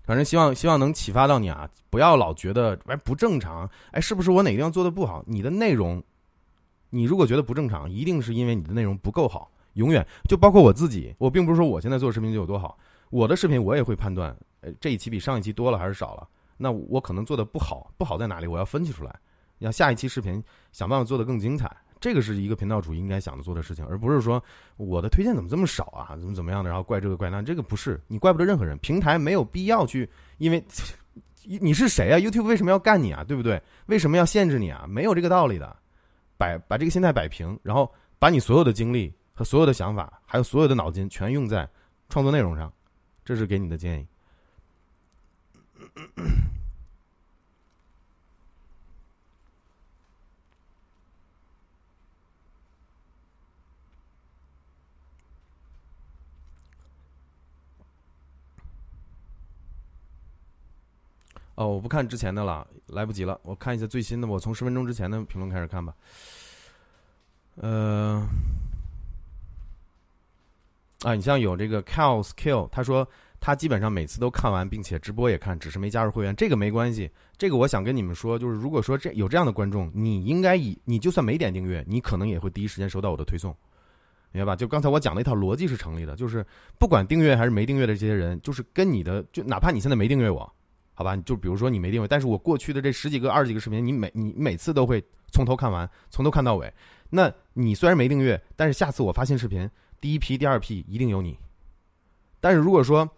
Speaker 1: 反正希望希望能启发到你啊！不要老觉得哎不正常，哎是不是我哪个地方做的不好？你的内容，你如果觉得不正常，一定是因为你的内容不够好。永远就包括我自己，我并不是说我现在做视频就有多好。我的视频我也会判断，呃，这一期比上一期多了还是少了？那我可能做的不好，不好在哪里？我要分析出来，要下一期视频想办法做的更精彩。这个是一个频道主应该想着做的事情，而不是说我的推荐怎么这么少啊，怎么怎么样的，然后怪这个怪那。这个不是你怪不得任何人，平台没有必要去，因为你是谁啊？YouTube 为什么要干你啊？对不对？为什么要限制你啊？没有这个道理的。摆把这个心态摆平，然后把你所有的精力和所有的想法，还有所有的脑筋全用在创作内容上。这是给你的建议。哦，我不看之前的了，来不及了。我看一下最新的，我从十分钟之前的评论开始看吧。呃。啊，你像有这个 Cal Skill，他说他基本上每次都看完，并且直播也看，只是没加入会员。这个没关系，这个我想跟你们说，就是如果说这有这样的观众，你应该以你就算没点订阅，你可能也会第一时间收到我的推送，明白吧？就刚才我讲的一套逻辑是成立的，就是不管订阅还是没订阅的这些人，就是跟你的，就哪怕你现在没订阅我，好吧？就比如说你没订阅，但是我过去的这十几个、二十几个视频，你每你每次都会从头看完，从头看到尾。那你虽然没订阅，但是下次我发新视频，第一批、第二批一定有你。但是如果说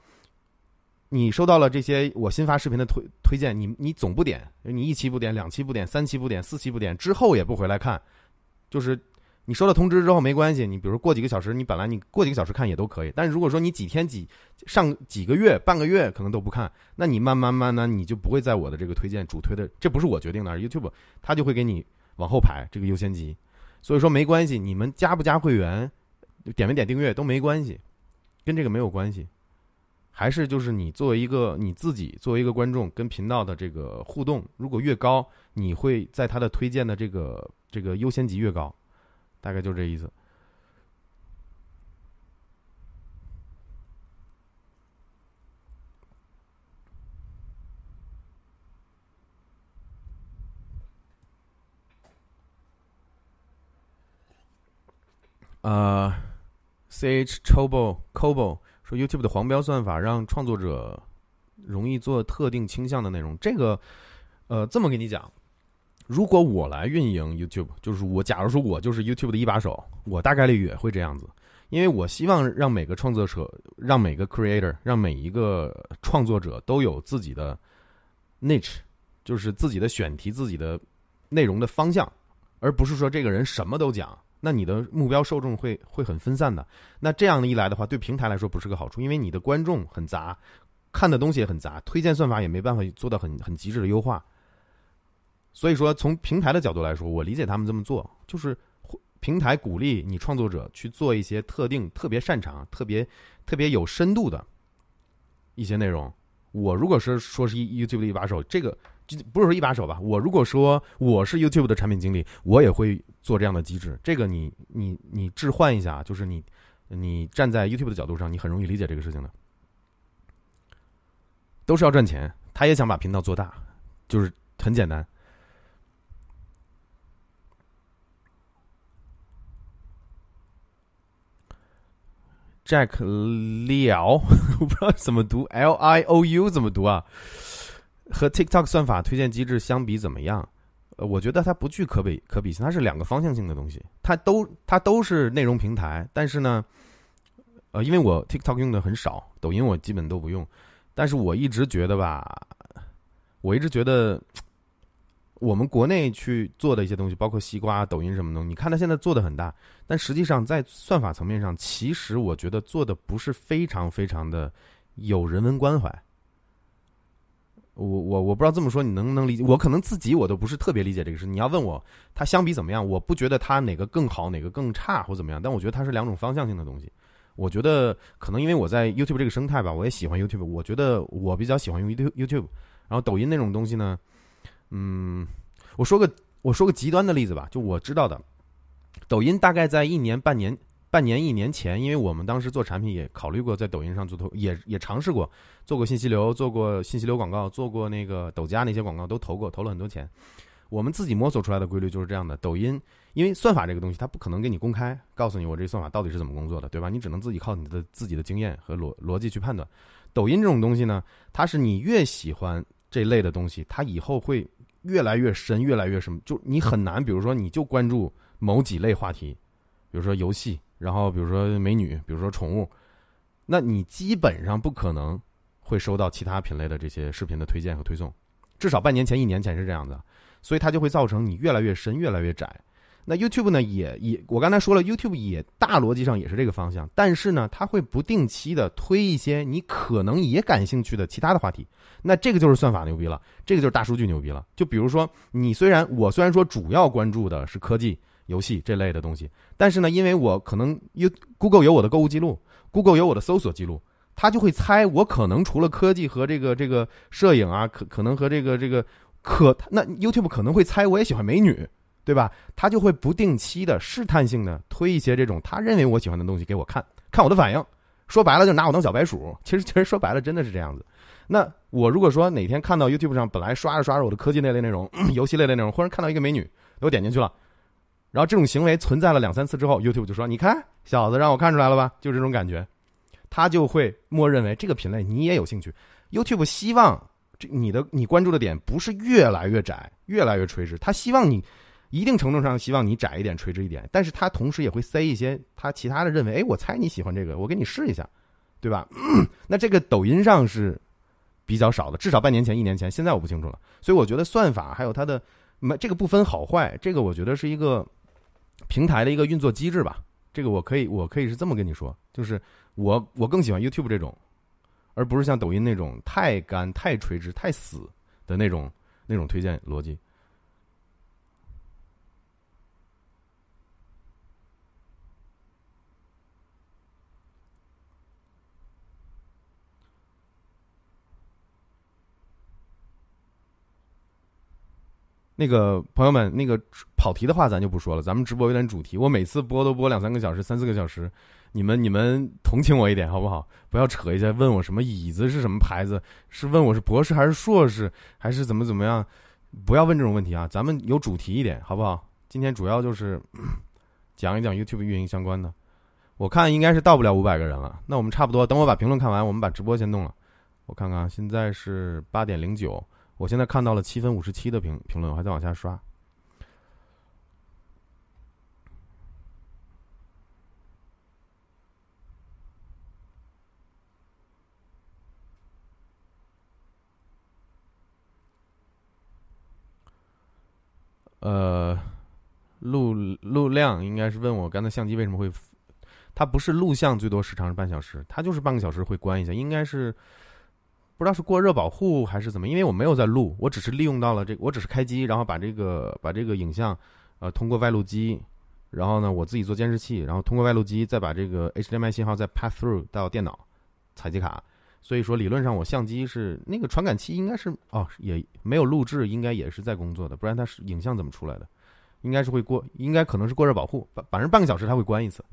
Speaker 1: 你收到了这些我新发视频的推推荐，你你总不点，你一期不点，两期不点，三期不点，四期不点，之后也不回来看，就是。你收到通知之后没关系，你比如过几个小时，你本来你过几个小时看也都可以。但是如果说你几天几上几个月半个月可能都不看，那你慢慢慢慢你就不会在我的这个推荐主推的，这不是我决定的，YouTube 它就会给你往后排这个优先级。所以说没关系，你们加不加会员，点没点订阅都没关系，跟这个没有关系。还是就是你作为一个你自己作为一个观众跟频道的这个互动，如果越高，你会在他的推荐的这个这个优先级越高。大概就这意思。呃，C H Chobo Cobo 说 YouTube 的黄标算法让创作者容易做特定倾向的内容。这个，呃，这么跟你讲。如果我来运营 YouTube，就是我，假如说我就是 YouTube 的一把手，我大概率也会这样子，因为我希望让每个创作者，让每个 creator，让每一个创作者都有自己的 niche，就是自己的选题、自己的内容的方向，而不是说这个人什么都讲，那你的目标受众会会很分散的。那这样的一来的话，对平台来说不是个好处，因为你的观众很杂，看的东西也很杂，推荐算法也没办法做到很很极致的优化。所以说，从平台的角度来说，我理解他们这么做，就是平台鼓励你创作者去做一些特定、特别擅长、特别特别有深度的一些内容。我如果是说是 YouTube 一把手，这个不是说一把手吧？我如果说我是 YouTube 的产品经理，我也会做这样的机制。这个你你你置换一下，就是你你站在 YouTube 的角度上，你很容易理解这个事情的。都是要赚钱，他也想把频道做大，就是很简单。Jack li 我不知道怎么读，L I O U 怎么读啊？和 TikTok 算法推荐机制相比怎么样？呃，我觉得它不具可比可比性，它是两个方向性的东西。它都它都是内容平台，但是呢，呃，因为我 TikTok 用的很少，抖音我基本都不用，但是我一直觉得吧，我一直觉得。我们国内去做的一些东西，包括西瓜、抖音什么东西，你看它现在做的很大，但实际上在算法层面上，其实我觉得做的不是非常非常的有人文关怀。我我我不知道这么说你能不能理解？我可能自己我都不是特别理解这个事。你要问我它相比怎么样，我不觉得它哪个更好，哪个更差或怎么样。但我觉得它是两种方向性的东西。我觉得可能因为我在 YouTube 这个生态吧，我也喜欢 YouTube。我觉得我比较喜欢用 YouTube，然后抖音那种东西呢。嗯，我说个我说个极端的例子吧，就我知道的，抖音大概在一年半年半年一年前，因为我们当时做产品也考虑过在抖音上做投，也也尝试过做过信息流，做过信息流广告，做过那个抖加那些广告都投过，投了很多钱。我们自己摸索出来的规律就是这样的：抖音因为算法这个东西，它不可能给你公开，告诉你我这算法到底是怎么工作的，对吧？你只能自己靠你的自己的经验和逻逻辑去判断。抖音这种东西呢，它是你越喜欢这类的东西，它以后会。越来越深，越来越深，就你很难，比如说，你就关注某几类话题，比如说游戏，然后比如说美女，比如说宠物，那你基本上不可能会收到其他品类的这些视频的推荐和推送，至少半年前、一年前是这样的，所以它就会造成你越来越深，越来越窄。那 YouTube 呢，也也，我刚才说了，YouTube 也大逻辑上也是这个方向，但是呢，它会不定期的推一些你可能也感兴趣的其他的话题。那这个就是算法牛逼了，这个就是大数据牛逼了。就比如说，你虽然我虽然说主要关注的是科技、游戏这类的东西，但是呢，因为我可能 You Google 有我的购物记录，Google 有我的搜索记录，它就会猜我可能除了科技和这个这个摄影啊，可可能和这个这个可那 YouTube 可能会猜我也喜欢美女。对吧？他就会不定期的试探性的推一些这种他认为我喜欢的东西给我看，看我的反应。说白了就拿我当小白鼠。其实其实说白了真的是这样子。那我如果说哪天看到 YouTube 上本来刷着刷着我的科技那类内容、游戏类的内容，忽然看到一个美女，我点进去了，然后这种行为存在了两三次之后，YouTube 就说：“你看小子让我看出来了吧？”就这种感觉，他就会默认为这个品类你也有兴趣。YouTube 希望这你的你关注的点不是越来越窄，越来越垂直，他希望你一定程度上希望你窄一点、垂直一点，但是他同时也会塞一些他其他的认为，哎，我猜你喜欢这个，我给你试一下，对吧？那这个抖音上是比较少的，至少半年前、一年前，现在我不清楚了。所以我觉得算法还有它的没这个不分好坏，这个我觉得是一个平台的一个运作机制吧。这个我可以，我可以是这么跟你说，就是我我更喜欢 YouTube 这种，而不是像抖音那种太干、太垂直、太死的那种那种推荐逻辑。那个朋友们，那个跑题的话咱就不说了，咱们直播有点主题。我每次播都播两三个小时、三四个小时，你们你们同情我一点好不好？不要扯一下，问我什么椅子是什么牌子，是问我是博士还是硕士，还是怎么怎么样？不要问这种问题啊！咱们有主题一点好不好？今天主要就是 讲一讲 YouTube 运营相关的。我看应该是到不了五百个人了，那我们差不多。等我把评论看完，我们把直播先弄了。我看看，现在是八点零九。我现在看到了七分五十七的评评论，我还在往下刷。呃，录录量应该是问我刚才相机为什么会，它不是录像最多时长是半小时，它就是半个小时会关一下，应该是。不知道是过热保护还是怎么，因为我没有在录，我只是利用到了这，我只是开机，然后把这个把这个影像，呃，通过外录机，然后呢，我自己做监视器，然后通过外录机再把这个 HDMI 信号再 pass through 到电脑采集卡，所以说理论上我相机是那个传感器应该是哦，也没有录制，应该也是在工作的，不然它是影像怎么出来的？应该是会过，应该可能是过热保护，反反正半个小时它会关一次。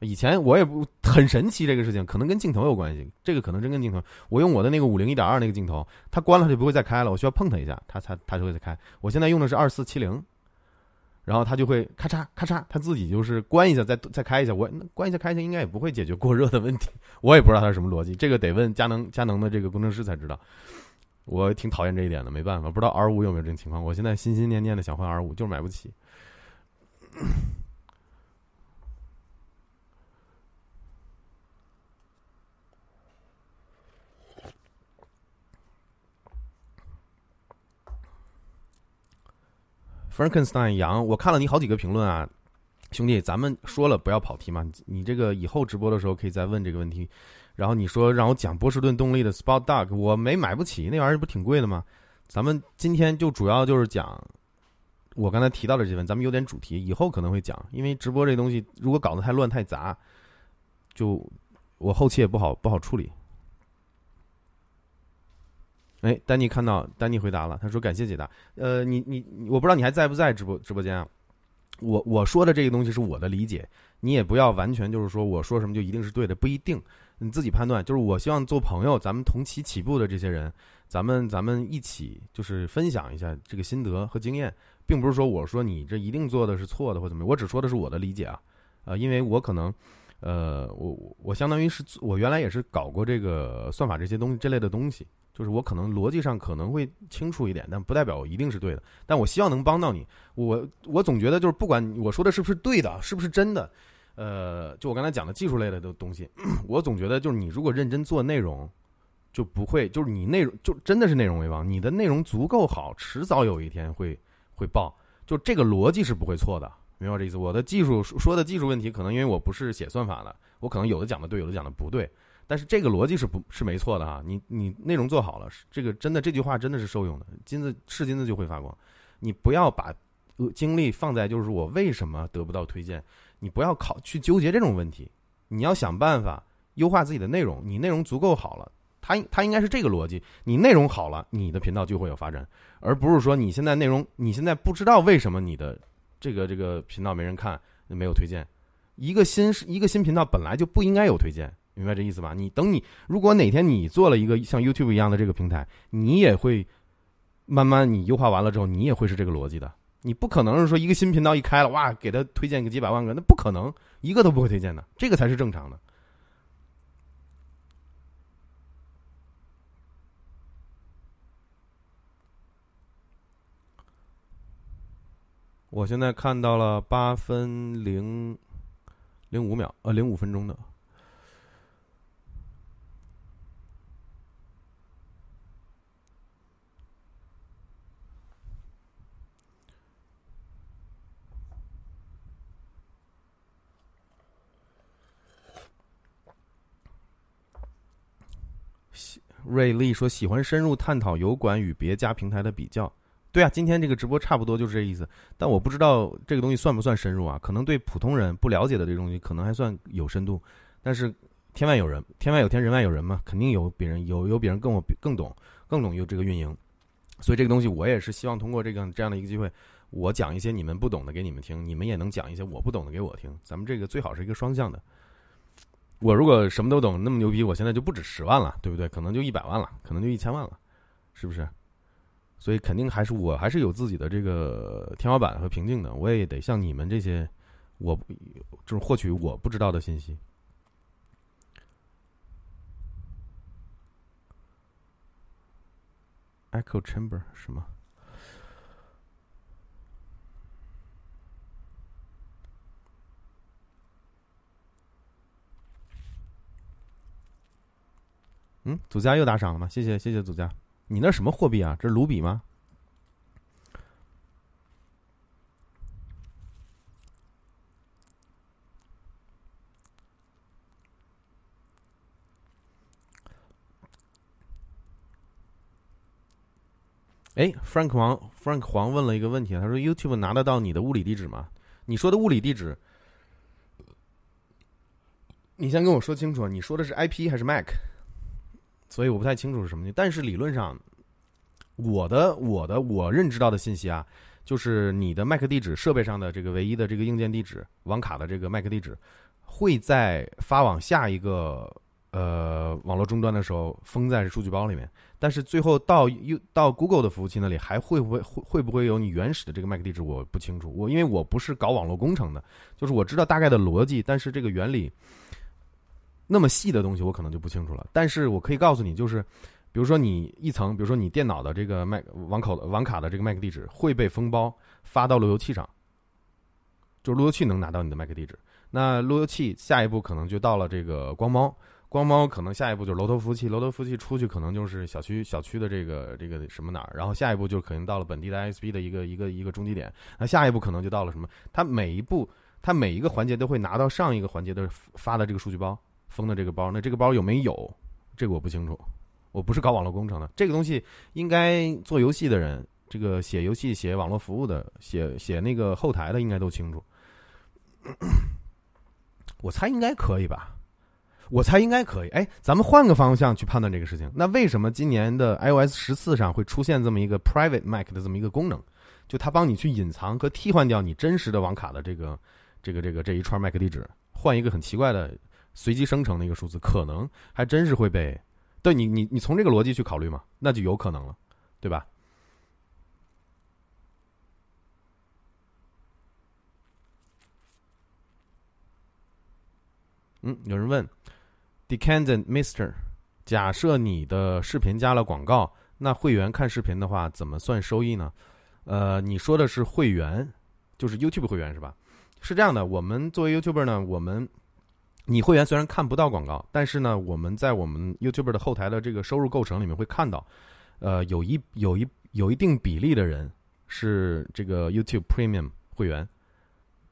Speaker 1: 以前我也不很神奇这个事情，可能跟镜头有关系。这个可能真跟镜头。我用我的那个五零一点二那个镜头，它关了就不会再开了。我需要碰它一下，它才它就会再开。我现在用的是二四七零，然后它就会咔嚓咔嚓，它自己就是关一下再再开一下。我关一下开一下应该也不会解决过热的问题。我也不知道它是什么逻辑，这个得问佳能佳能的这个工程师才知道。我挺讨厌这一点的，没办法，不知道 R 五有没有这种情况。我现在心心念念的想换 R 五，就是买不起。Frankenstein 羊，我看了你好几个评论啊，兄弟，咱们说了不要跑题嘛，你这个以后直播的时候可以再问这个问题。然后你说让我讲波士顿动力的 Spot Dog，我没买不起，那玩意儿不挺贵的吗？咱们今天就主要就是讲我刚才提到的这份，咱们有点主题，以后可能会讲，因为直播这东西如果搞得太乱太杂，就我后期也不好不好处理。哎，丹尼看到，丹尼回答了，他说感谢解答。呃，你你我不知道你还在不在直播直播间啊？我我说的这个东西是我的理解，你也不要完全就是说我说什么就一定是对的，不一定，你自己判断。就是我希望做朋友，咱们同期起步的这些人，咱们咱们一起就是分享一下这个心得和经验，并不是说我说你这一定做的是错的或怎么，我只说的是我的理解啊。呃，因为我可能，呃，我我相当于是我原来也是搞过这个算法这些东西这类的东西。就是我可能逻辑上可能会清楚一点，但不代表我一定是对的。但我希望能帮到你。我我总觉得就是不管我说的是不是对的，是不是真的，呃，就我刚才讲的技术类的的东西，我总觉得就是你如果认真做内容，就不会就是你内容就真的是内容为王。你的内容足够好，迟早有一天会会爆。就这个逻辑是不会错的，明白这意思？我的技术说的技术问题，可能因为我不是写算法的，我可能有的讲的对，有的讲的不对。但是这个逻辑是不是没错的哈？你你内容做好了，这个真的这句话真的是受用的。金子是金子就会发光，你不要把精力放在就是我为什么得不到推荐，你不要考去纠结这种问题，你要想办法优化自己的内容。你内容足够好了，它它应该是这个逻辑。你内容好了，你的频道就会有发展，而不是说你现在内容你现在不知道为什么你的这个这个频道没人看，没有推荐。一个新一个新频道本来就不应该有推荐。明白这意思吧？你等你如果哪天你做了一个像 youtube 一样的这个平台你也会慢慢你优化完了之后你也会是这个逻辑的。你不可能是说一个新频道一开了哇给他推荐个几百万个那不可能一个都不会推荐的这个才是正常的。我现在看到了八分零零五秒呃零五分钟的。瑞丽说：“喜欢深入探讨油管与别家平台的比较。”对啊，今天这个直播差不多就是这意思。但我不知道这个东西算不算深入啊？可能对普通人不了解的这东西，可能还算有深度。但是天外有人，天外有天，人外有人嘛，肯定有别人有有别人跟我更懂，更懂有这个运营。所以这个东西我也是希望通过这个这样的一个机会，我讲一些你们不懂的给你们听，你们也能讲一些我不懂的给我听。咱们这个最好是一个双向的。我如果什么都懂，那么牛逼，我现在就不止十万了，对不对？可能就一百万了，可能就一千万了，是不是？所以肯定还是我还是有自己的这个天花板和瓶颈的，我也得像你们这些，我就是获取我不知道的信息。Echo Chamber 什么？嗯，祖家又打赏了吗？谢谢谢谢祖家。你那什么货币啊？这是卢比吗？哎，Frank 黄，Frank 黄问了一个问题，他说：“YouTube 拿得到你的物理地址吗？”你说的物理地址，你先跟我说清楚，你说的是 IP 还是 Mac？所以我不太清楚是什么但是理论上，我的我的我认知到的信息啊，就是你的 MAC 地址设备上的这个唯一的这个硬件地址，网卡的这个 MAC 地址，会在发往下一个呃网络终端的时候封在数据包里面。但是最后到又到 Google 的服务器那里，还会不会会会不会有你原始的这个 MAC 地址？我不清楚。我因为我不是搞网络工程的，就是我知道大概的逻辑，但是这个原理。那么细的东西我可能就不清楚了，但是我可以告诉你，就是，比如说你一层，比如说你电脑的这个麦网口网卡的这个 MAC 地址会被封包发到路由器上，就路由器能拿到你的 MAC 地址。那路由器下一步可能就到了这个光猫，光猫可能下一步就是楼头服务器，楼头服务器出去可能就是小区小区的这个这个什么哪儿，然后下一步就可能到了本地的 ISP 的一个一个一个中继点，那下一步可能就到了什么？它每一步它每一个环节都会拿到上一个环节的发的这个数据包。封的这个包，那这个包有没有？这个我不清楚，我不是搞网络工程的。这个东西应该做游戏的人，这个写游戏、写网络服务的、写写那个后台的，应该都清楚。我猜应该可以吧？我猜应该可以。哎，咱们换个方向去判断这个事情。那为什么今年的 iOS 十四上会出现这么一个 Private Mac 的这么一个功能？就它帮你去隐藏和替换掉你真实的网卡的这个、这个、这个这一串 MAC 地址，换一个很奇怪的。随机生成的一个数字，可能还真是会被，对你，你，你从这个逻辑去考虑嘛，那就有可能了，对吧？嗯，有人问，Decandent Mister，假设你的视频加了广告，那会员看视频的话，怎么算收益呢？呃，你说的是会员，就是 YouTube 会员是吧？是这样的，我们作为 YouTuber 呢，我们。你会员虽然看不到广告，但是呢，我们在我们 YouTube 的后台的这个收入构成里面会看到，呃，有一有一有一定比例的人是这个 YouTube Premium 会员，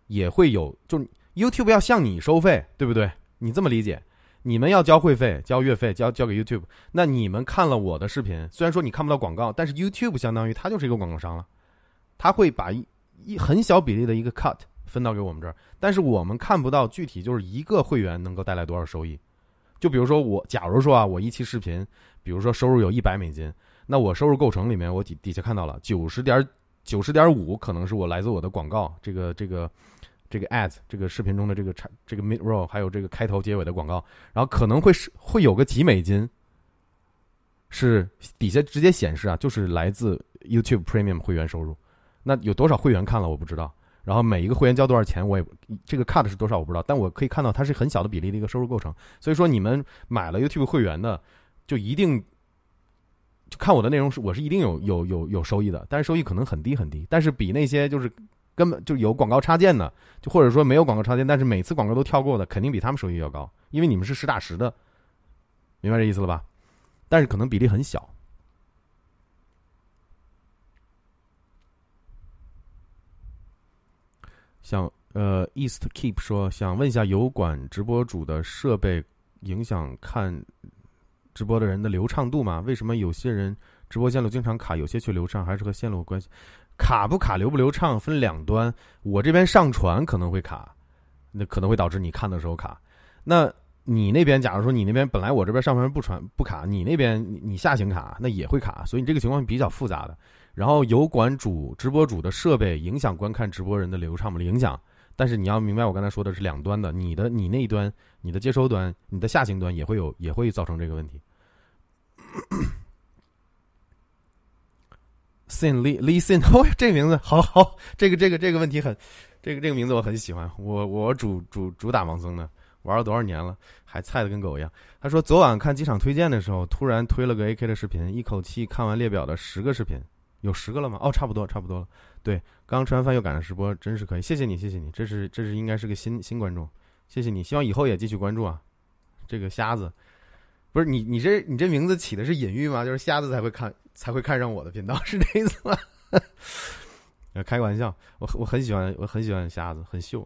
Speaker 1: 也会有，就 YouTube 要向你收费，对不对？你这么理解，你们要交会费、交月费、交交给 YouTube，那你们看了我的视频，虽然说你看不到广告，但是 YouTube 相当于它就是一个广告商了，他会把一一很小比例的一个 cut。分到给我们这儿，但是我们看不到具体就是一个会员能够带来多少收益。就比如说我，假如说啊，我一期视频，比如说收入有一百美金，那我收入构成里面，我底底下看到了九十点九十点五，可能是我来自我的广告，这个这个这个 ads 这个视频中的这个产这个 mid roll，还有这个开头结尾的广告，然后可能会是会有个几美金，是底下直接显示啊，就是来自 YouTube Premium 会员收入。那有多少会员看了，我不知道。然后每一个会员交多少钱，我也这个 cut 是多少我不知道，但我可以看到它是很小的比例的一个收入构成。所以说你们买了 YouTube 会员的，就一定就看我的内容是我是一定有有有有收益的，但是收益可能很低很低，但是比那些就是根本就有广告插件的，就或者说没有广告插件，但是每次广告都跳过的，肯定比他们收益要高，因为你们是实打实的，明白这意思了吧？但是可能比例很小。想呃，East Keep 说想问一下油管直播主的设备影响看直播的人的流畅度吗？为什么有些人直播线路经常卡，有些却流畅？还是和线路有关系？卡不卡、流不流畅分两端。我这边上传可能会卡，那可能会导致你看的时候卡。那你那边，假如说你那边本来我这边上传不传不卡，你那边你下行卡，那也会卡。所以你这个情况比较复杂的。然后油管主、直播主的设备影响观看直播人的流畅吗？影响。但是你要明白，我刚才说的是两端的，你的你那一端、你的接收端、你的下行端也会有，也会造成这个问题。Sin Li Li Sin，哦，这个名字好好，这个这个这个问题很，这个这个名字我很喜欢。我我主主主打盲僧的，玩了多少年了，还菜的跟狗一样。他说昨晚看机场推荐的时候，突然推了个 AK 的视频，一口气看完列表的十个视频，有十个了吗？哦，差不多差不多了。对，刚吃完饭又赶上直播，真是可以，谢谢你，谢谢你，这是这是应该是个新新观众，谢谢你，希望以后也继续关注啊。这个瞎子，不是你你这你这名字起的是隐喻吗？就是瞎子才会看。才会看上我的频道 是这意思吗？开个玩笑，我我很喜欢，我很喜欢瞎子，很秀。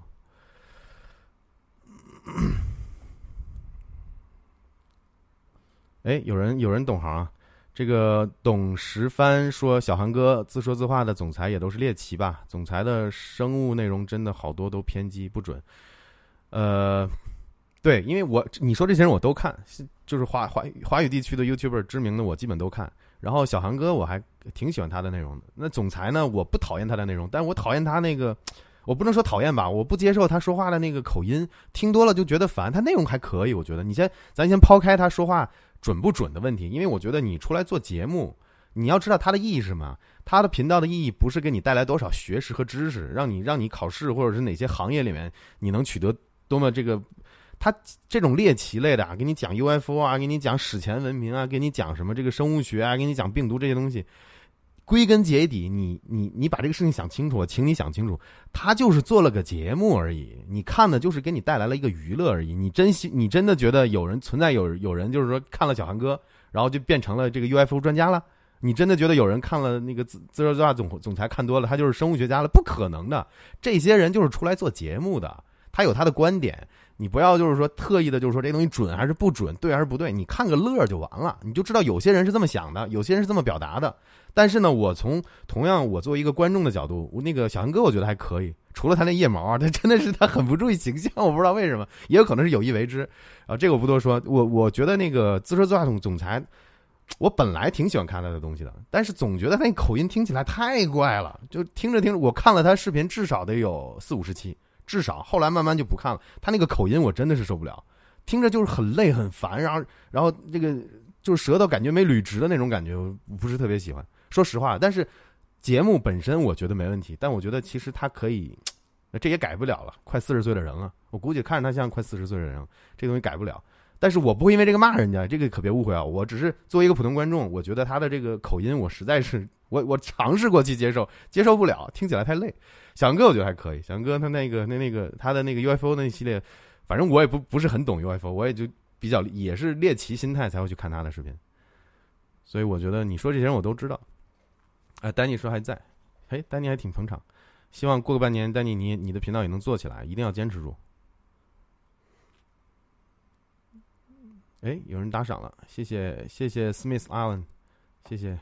Speaker 1: 哎，有人有人懂行啊，这个董石帆说小韩哥自说自话的总裁也都是猎奇吧？总裁的生物内容真的好多都偏激不准。呃，对，因为我你说这些人我都看，就是华华华语地区的 YouTuber 知名的我基本都看。然后小韩哥我还挺喜欢他的内容的。那总裁呢？我不讨厌他的内容，但我讨厌他那个，我不能说讨厌吧，我不接受他说话的那个口音，听多了就觉得烦。他内容还可以，我觉得。你先，咱先抛开他说话准不准的问题，因为我觉得你出来做节目，你要知道它的意义是什么。它的频道的意义不是给你带来多少学识和知识，让你让你考试或者是哪些行业里面你能取得多么这个。它这种猎奇类的啊，给你讲 UFO 啊，给你讲史前文明啊，给你讲什么这个生物学啊，给你讲病毒这些东西，归根结底，你你你把这个事情想清楚，请你想清楚，他就是做了个节目而已，你看的就是给你带来了一个娱乐而已。你真心，你真的觉得有人存在有有人就是说看了小韩哥，然后就变成了这个 UFO 专家了？你真的觉得有人看了那个自自热自话总总裁看多了，他就是生物学家了？不可能的，这些人就是出来做节目的，他有他的观点。你不要就是说特意的，就是说这东西准还是不准，对还是不对？你看个乐就完了，你就知道有些人是这么想的，有些人是这么表达的。但是呢，我从同样我作为一个观众的角度，我那个小杨哥我觉得还可以，除了他那腋毛啊，他真的是他很不注意形象，我不知道为什么，也有可能是有意为之啊。这个我不多说，我我觉得那个自说自话总总裁，我本来挺喜欢看他的东西的，但是总觉得他那口音听起来太怪了，就听着听着，我看了他视频至少得有四五十期。至少后来慢慢就不看了，他那个口音我真的是受不了，听着就是很累很烦，然后然后这个就是舌头感觉没捋直的那种感觉，不是特别喜欢。说实话，但是节目本身我觉得没问题，但我觉得其实他可以，这也改不了了，快四十岁的人了，我估计看着他像快四十岁的人，这东西改不了。但是我不会因为这个骂人家，这个可别误会啊，我只是作为一个普通观众，我觉得他的这个口音我实在是。我我尝试过去接受，接受不了，听起来太累。小杨哥我觉得还可以，小杨哥他那个那那个他的那个 UFO 那系列，反正我也不不是很懂 UFO，我也就比较也是猎奇心态才会去看他的视频。所以我觉得你说这些人我都知道。哎，丹尼说还在，嘿，丹尼还挺捧场，希望过个半年，丹尼你你的频道也能做起来，一定要坚持住。哎，有人打赏了，谢谢谢谢 Smith Allen，谢谢。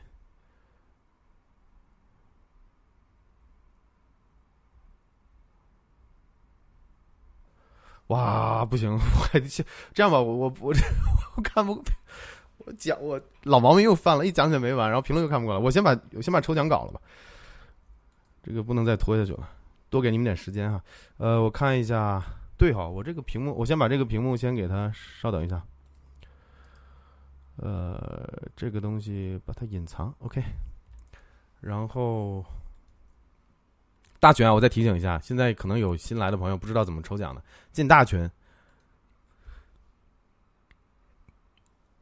Speaker 1: 哇，不行，我还这样吧，我我我 我看不，我讲我老毛病又犯了，一讲起来没完，然后评论又看不过来，我先把我先把抽奖搞了吧，这个不能再拖下去了，多给你们点时间哈。呃，我看一下，对哈，我这个屏幕，我先把这个屏幕先给它稍等一下，呃，这个东西把它隐藏，OK，然后。大群啊！我再提醒一下，现在可能有新来的朋友不知道怎么抽奖的，进大群。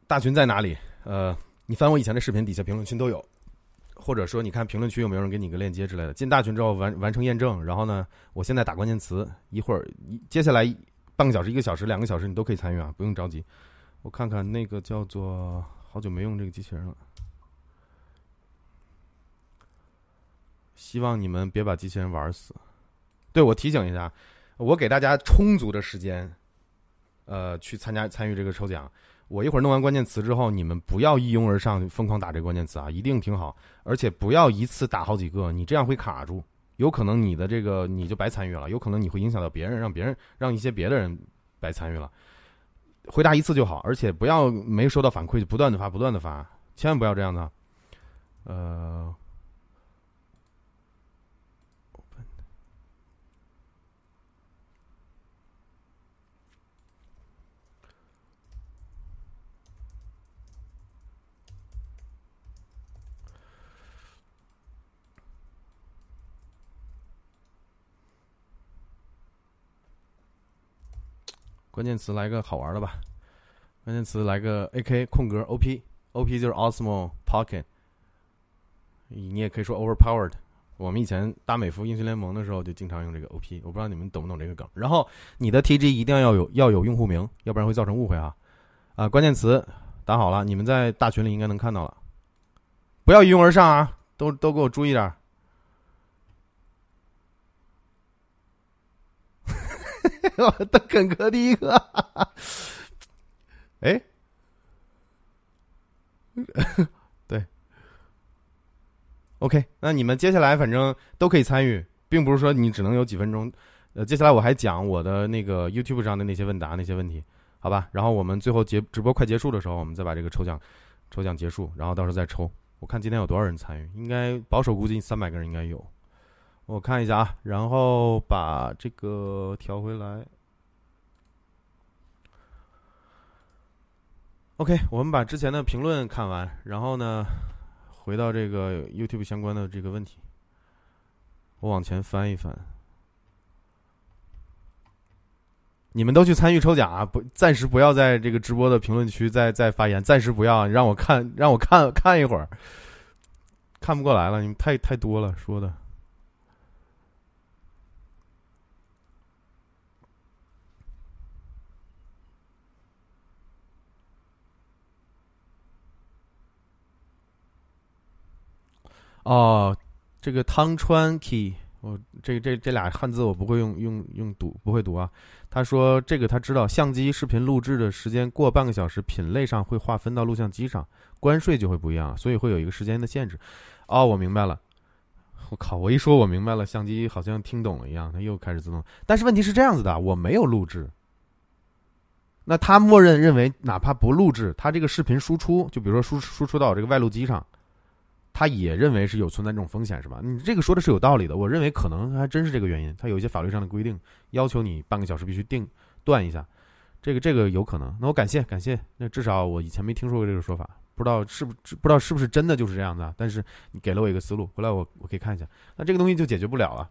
Speaker 1: 大群在哪里？呃，你翻我以前的视频底下评论区都有。或者说你看评论区有没有人给你个链接之类的。进大群之后完完成验证，然后呢，我现在打关键词，一会儿接下来半个小时、一个小时、两个小时你都可以参与啊，不用着急。我看看那个叫做好久没用这个机器人了，希望你们别把机器人玩死。对我提醒一下，我给大家充足的时间，呃，去参加参与这个抽奖。我一会儿弄完关键词之后，你们不要一拥而上疯狂打这个关键词啊，一定挺好，而且不要一次打好几个，你这样会卡住，有可能你的这个你就白参与了，有可能你会影响到别人，让别人让一些别的人白参与了。回答一次就好，而且不要没收到反馈就不断的发，不断的发，千万不要这样的。呃。关键词来个好玩的吧，关键词来个 A K 空格 O P O P 就是 Osmo Pocket，你也可以说 Overpowered。我们以前打美服英雄联盟的时候就经常用这个 O P，我不知道你们懂不懂这个梗。然后你的 T G 一定要有要有用户名，要不然会造成误会啊。啊，关键词打好了，你们在大群里应该能看到了，不要一拥而上啊，都都给我注意点。邓肯哥第一个，哎，对，OK，那你们接下来反正都可以参与，并不是说你只能有几分钟。呃，接下来我还讲我的那个 YouTube 上的那些问答那些问题，好吧？然后我们最后结直播快结束的时候，我们再把这个抽奖抽奖结束，然后到时候再抽。我看今天有多少人参与，应该保守估计三百个人应该有。我看一下啊，然后把这个调回来。OK，我们把之前的评论看完，然后呢，回到这个 YouTube 相关的这个问题。我往前翻一翻，你们都去参与抽奖啊！不，暂时不要在这个直播的评论区再再发言，暂时不要，让我看，让我看看一会儿，看不过来了，你们太太多了说的。哦，这个汤川 key，我这这这俩汉字我不会用用用读，不会读啊。他说这个他知道，相机视频录制的时间过半个小时，品类上会划分到录像机上，关税就会不一样，所以会有一个时间的限制。哦，我明白了。我靠，我一说我明白了，相机好像听懂了一样，它又开始自动。但是问题是这样子的，我没有录制，那他默认认为，哪怕不录制，他这个视频输出，就比如说输输出到我这个外录机上。他也认为是有存在这种风险，是吧？你这个说的是有道理的。我认为可能还真是这个原因。他有一些法律上的规定，要求你半个小时必须定断一下，这个这个有可能。那我感谢感谢。那至少我以前没听说过这个说法，不知道是不不知道是不是真的就是这样子。但是你给了我一个思路，回来我我可以看一下。那这个东西就解决不了了。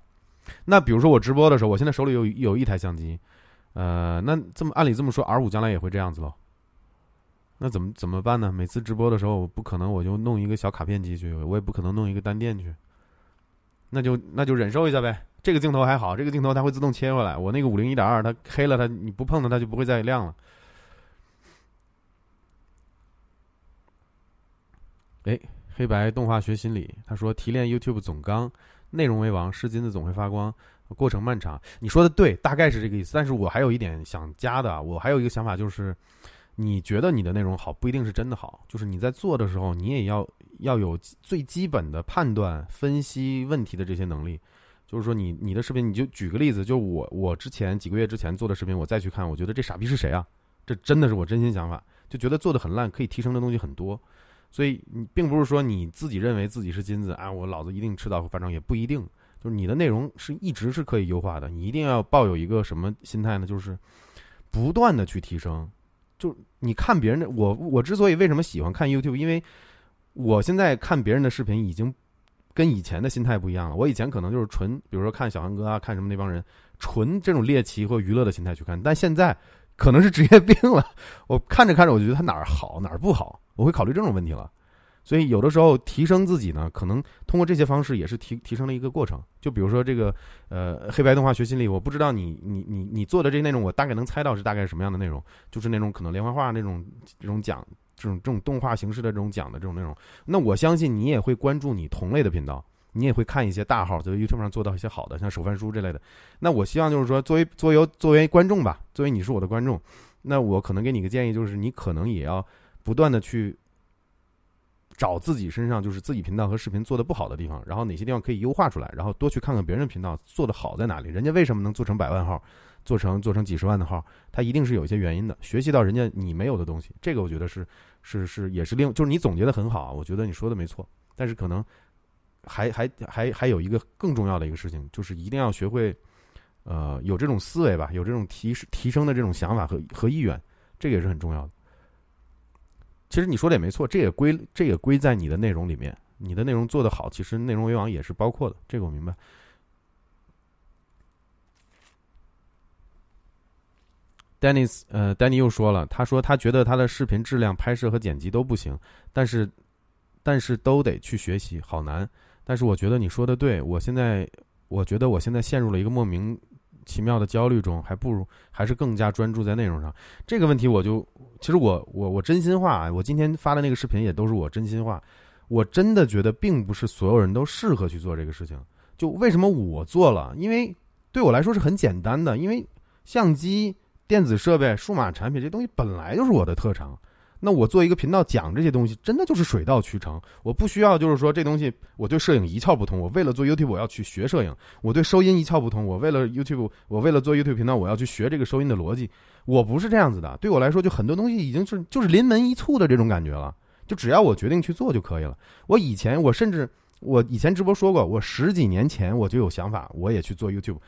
Speaker 1: 那比如说我直播的时候，我现在手里有有一台相机，呃，那这么按理这么说，R 五将来也会这样子喽？那怎么怎么办呢？每次直播的时候，我不可能我就弄一个小卡片机去，我也不可能弄一个单电去。那就那就忍受一下呗。这个镜头还好，这个镜头它会自动切回来。我那个五零一点二，它黑了，它你不碰它，它就不会再亮了。哎，黑白动画学心理，他说提炼 YouTube 总纲，内容为王，是金子总会发光，过程漫长。你说的对，大概是这个意思。但是我还有一点想加的，我还有一个想法就是。你觉得你的内容好，不一定是真的好。就是你在做的时候，你也要要有最基本的判断、分析问题的这些能力。就是说，你你的视频，你就举个例子，就我我之前几个月之前做的视频，我再去看，我觉得这傻逼是谁啊？这真的是我真心想法，就觉得做的很烂，可以提升的东西很多。所以你并不是说你自己认为自己是金子啊，我老子一定吃到反正也不一定。就是你的内容是一直是可以优化的，你一定要抱有一个什么心态呢？就是不断的去提升。就你看别人的我，我之所以为什么喜欢看 YouTube，因为我现在看别人的视频已经跟以前的心态不一样了。我以前可能就是纯，比如说看小韩哥啊，看什么那帮人，纯这种猎奇或娱乐的心态去看。但现在可能是职业病了，我看着看着，我就觉得他哪儿好哪儿不好，我会考虑这种问题了。
Speaker 2: 所以有的时候提升自己呢，可能通过这些方式也是提提升了一个过程。就比如说这个呃黑白动画学习力，我不知道你你你你做的这些内容，我大概能猜到是大概是什么样的内容，就是那种可能连环画那种这种讲这种这种动画形式的这种讲的这种内容。那我相信你也会关注你同类的频道，你也会看一些大号在 YouTube 上做到一些好的，像手翻书之类的。那我希望就是说，作为作为作为观众吧，作为你是我的观众，那我可能给你个建议，就是你可能也要不断的去。找自己身上就是自己频道和视频做的不好的地方，然后哪些地方可以优化出来，然后多去看看别人的频道做的好在哪里，人家为什么能做成百万号，做成做成几十万的号，他一定是有一些原因的，学习到人家你没有的东西，这个我觉得是是是也是另就是你总结的很好啊，我觉得你说的没错，但是可能还还还还有一个更重要的一个事情，就是一定要学会，呃，有这种思维吧，有这种提提升的这种想法和和意愿，这个也是很重要的。其实你说的也没错，这也归这也归在你的内容里面。你的内容做得好，其实内容为王也是包括的，这个我明白。Dennis，呃，Danny 又说了，他说他觉得他的视频质量、拍摄和剪辑都不行，但是但是都得去学习，好难。但是我觉得你说的对，我现在我觉得我现在陷入了一个莫名。奇妙的焦虑中，还不如还是更加专注在内容上。这个问题，我就其实我我我真心话，我今天发的那个视频也都是我真心话。我真的觉得，并不是所有人都适合去做这个事情。就为什么我做了？因为对我来说是很简单的，因为相机、电子设备、数码产品这东西本来就是我的特长。那我做一个频道讲这些东西，真的就是水到渠成。我不需要就是说这东西我对摄影一窍不通，我为了做 YouTube 我要去学摄影；我对收音一窍不通，我为了 YouTube 我为了做 YouTube 频道我要去学这个收音的逻辑。我不是这样子的，对我来说就很多东西已经是就是临门一蹴的这种感觉了，就只要我决定去做就可以了。我以前我甚至我以前直播说过，我十几年前我就有想法，我也去做 YouTube，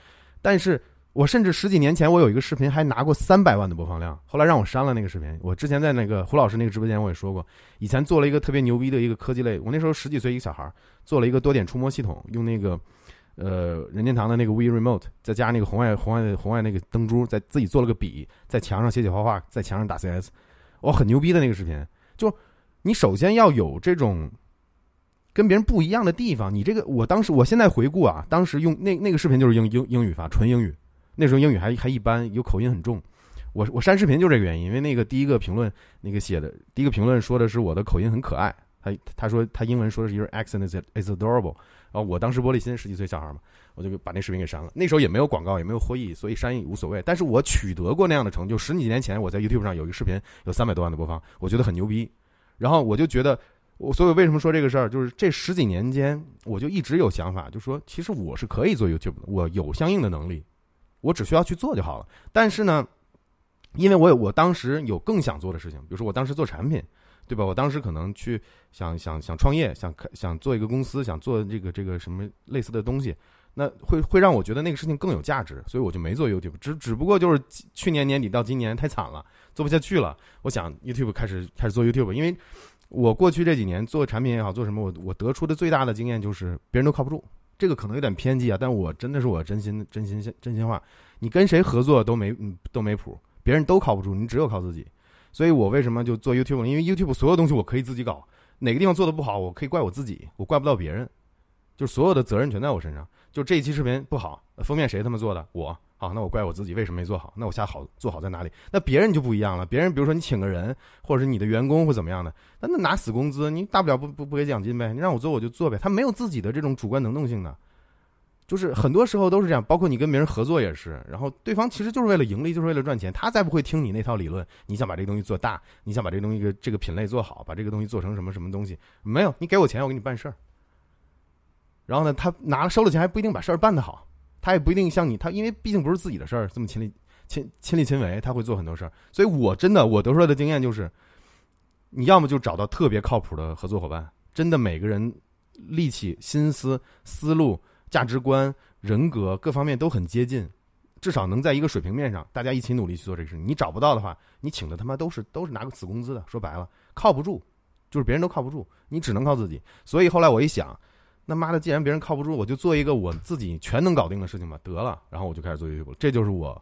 Speaker 2: 但是。我甚至十几年前，我有一个视频还拿过三百万的播放量，后来让我删了那个视频。我之前在那个胡老师那个直播间，我也说过，以前做了一个特别牛逼的一个科技类。我那时候十几岁一个小孩，做了一个多点触摸系统，用那个呃任天堂的那个 Wii Remote，再加那个红外红外红外那个灯珠，在自己做了个笔，在墙上写写画画，在墙上打 CS，我很牛逼的那个视频。就你首先要有这种跟别人不一样的地方。你这个，我当时我现在回顾啊，当时用那那个视频就是英英英语发，纯英语。那时候英语还还一般，有口音很重。我我删视频就这个原因，因为那个第一个评论那个写的第一个评论说的是我的口音很可爱。他他说他英文说的是 Your accent is is adorable。然后我当时玻璃心，十几岁小孩嘛，我就把那视频给删了。那时候也没有广告，也没有获益，所以删也无所谓。但是我取得过那样的成就。十几年前我在 YouTube 上有一个视频有三百多万的播放，我觉得很牛逼。然后我就觉得，我所以为什么说这个事儿，就是这十几年间我就一直有想法，就说其实我是可以做 YouTube 的，我有相应的能力。我只需要去做就好了。但是呢，因为我有我当时有更想做的事情，比如说我当时做产品，对吧？我当时可能去想想想创业，想开想做一个公司，想做这个这个什么类似的东西，那会会让我觉得那个事情更有价值，所以我就没做 YouTube。只只不过就是去年年底到今年太惨了，做不下去了。我想 YouTube 开始开始做 YouTube，因为我过去这几年做产品也好，做什么，我我得出的最大的经验就是别人都靠不住。这个可能有点偏激啊，但我真的是我真心真心真心话，你跟谁合作都没都没谱，别人都靠不住，你只有靠自己。所以我为什么就做 YouTube？因为 YouTube 所有东西我可以自己搞，哪个地方做的不好，我可以怪我自己，我怪不到别人，就所有的责任全在我身上。就这一期视频不好，封面谁他妈做的？我。好，那我怪我自己为什么没做好？那我下好做好在哪里？那别人就不一样了。别人比如说你请个人，或者是你的员工或怎么样的，那那拿死工资，你大不了不不不给奖金呗。你让我做我就做呗。他没有自己的这种主观能动性的，就是很多时候都是这样。包括你跟别人合作也是，然后对方其实就是为了盈利，就是为了赚钱。他再不会听你那套理论，你想把这个东西做大，你想把这个东西这个品类做好，把这个东西做成什么什么东西？没有，你给我钱，我给你办事儿。然后呢，他拿了收了钱还不一定把事儿办得好。他也不一定像你，他因为毕竟不是自己的事儿，这么亲力亲亲力亲为，他会做很多事儿。所以我真的我得出来的经验就是，你要么就找到特别靠谱的合作伙伴，真的每个人力气、心思、思路、价值观、人格各方面都很接近，至少能在一个水平面上，大家一起努力去做这个事。你找不到的话，你请的他妈都是都是拿个死工资的，说白了靠不住，就是别人都靠不住，你只能靠自己。所以后来我一想。那妈的，既然别人靠不住，我就做一个我自己全能搞定的事情吧，得了。然后我就开始做 YouTube 了，这就是我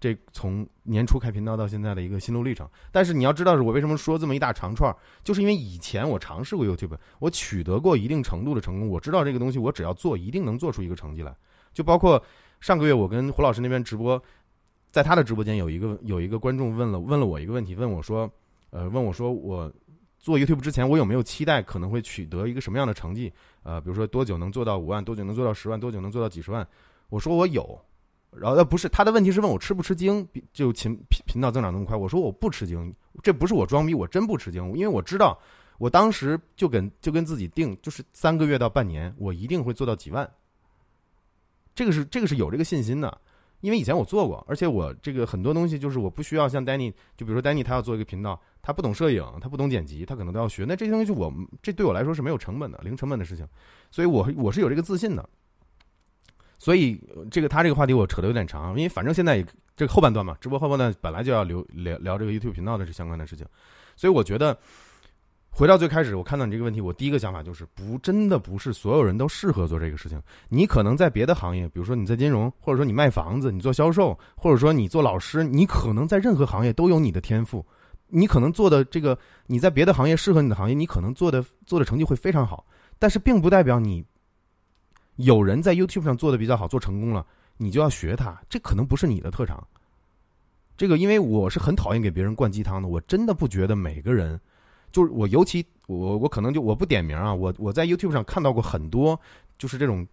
Speaker 1: 这从年初开频道到现在的一个心路历程。但是你要知道，是我为什么说这么一大长串儿，就是因为以前我尝试过 YouTube，我取得过一定程度的成功，我知道这个东西我只要做，一定能做出一个成绩来。就包括上个月我跟胡老师那边直播，在他的直播间有一个有一个观众问了问了我一个问题，问我说，呃，问我说我做 YouTube 之前我有没有期待可能会取得一个什么样的成绩？呃，比如说多久能做到五万，多久能做到十万，多久能做到几十万？我说我有。然后呃不是他的问题是问我吃不吃惊，就频频频道增长那么快，我说我不吃惊，这不是我装逼，我真不吃惊，因为我知道我当时就跟就跟自己定，就是三个月到半年，我一定会做到几万。这个是这个是有这个信心的，因为以前我做过，而且我这个很多东西就是我不需要像 Danny，就比如说 Danny 他要做一个频道，他不懂摄影，他不懂剪辑，他可能都要学，那这些东西我这对我来说是没有成本的，零成本的事情，所以我我是有这个自信的。所以这个他这个话题我扯得有点长，因为反正现在这个后半段嘛，直播后半段本来就要聊聊聊这个 YouTube 频道的这相关的事情，所以我觉得回到最开始，我看到你这个问题，我第一个想法就是不真的不是所有人都适合做这个事情。你可能在别的行业，比如说你在金融，或者说你卖房子，你做销售，或者说你做老师，你可能在任何行业都有你的天赋，你可能做的这个你在别的行业适合你的行业，你可能做的做的成绩会非常好，但是并不代表你。有人在 YouTube 上做的比较好，做成功了，你就要学他，这可能不是你的特长。这个，因为我是很讨厌给别人灌鸡汤的，我真的不觉得每个人，就是我，尤其我，我可能就我不点名啊，我我在 YouTube 上看到过很多，就是这种，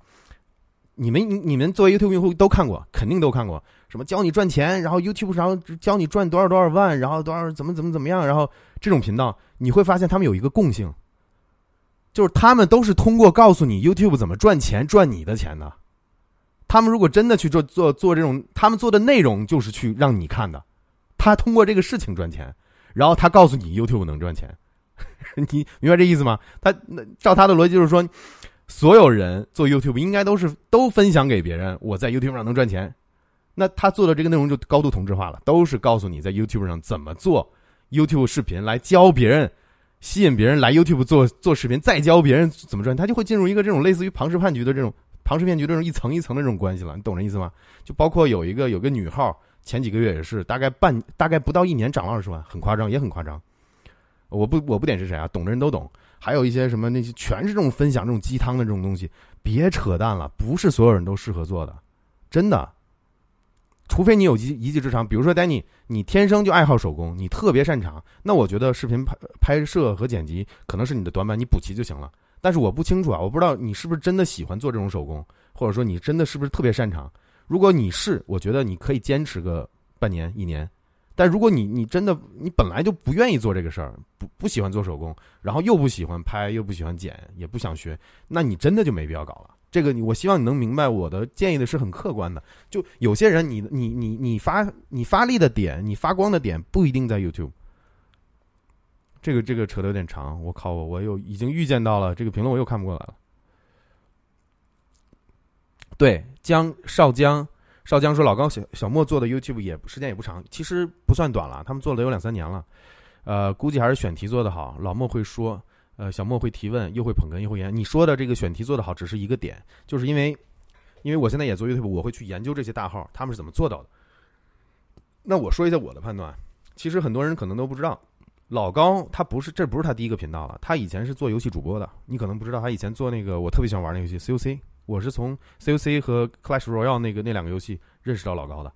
Speaker 1: 你们你们作为 YouTube 用户都看过，肯定都看过，什么教你赚钱，然后 YouTube 上教你赚多少多少万，然后多少怎么怎么怎么样，然后这种频道，你会发现他们有一个共性。就是他们都是通过告诉你 YouTube 怎么赚钱赚你的钱的，他们如果真的去做做做这种，他们做的内容就是去让你看的，他通过这个事情赚钱，然后他告诉你 YouTube 能赚钱，你明白这意思吗？他那照他的逻辑就是说，所有人做 YouTube 应该都是都分享给别人，我在 YouTube 上能赚钱，那他做的这个内容就高度同质化了，都是告诉你在 YouTube 上怎么做 YouTube 视频来教别人。吸引别人来 YouTube 做做视频，再教别人怎么赚，他就会进入一个这种类似于庞氏骗局的这种庞氏骗局的这种一层一层的这种关系了。你懂这意思吗？就包括有一个有个女号，前几个月也是，大概半大概不到一年涨了二十万，很夸张，也很夸张。我不我不点是谁啊？懂的人都懂。还有一些什么那些全是这种分享这种鸡汤的这种东西，别扯淡了，不是所有人都适合做的，真的。除非你有一一技之长，比如说 Danny，你天生就爱好手工，你特别擅长，那我觉得视频拍拍摄和剪辑可能是你的短板，你补齐就行了。但是我不清楚啊，我不知道你是不是真的喜欢做这种手工，或者说你真的是不是特别擅长。如果你是，我觉得你可以坚持个半年一年。但如果你你真的你本来就不愿意做这个事儿，不不喜欢做手工，然后又不喜欢拍，又不喜欢剪，也不想学，那你真的就没必要搞了。这个你，我希望你能明白，我的建议的是很客观的。就有些人，你你你你发你发力的点，你发光的点不一定在 YouTube。这个这个扯得有点长，我靠，我我又已经预见到了这个评论，我又看不过来了。对，江少江少江说，老高小小莫做的 YouTube 也时间也不长，其实不算短了，他们做了有两三年了。呃，估计还是选题做的好。老莫会说。呃，小莫会提问，又会捧哏，又会演。你说的这个选题做得好，只是一个点，就是因为，因为我现在也做 YouTube，我会去研究这些大号他们是怎么做到的。那我说一下我的判断，其实很多人可能都不知道，老高他不是，这不是他第一个频道了，他以前是做游戏主播的。你可能不知道，他以前做那个我特别喜欢玩那游戏 COC，我是从 COC 和 Clash Royale 那个那两个游戏认识到老高的。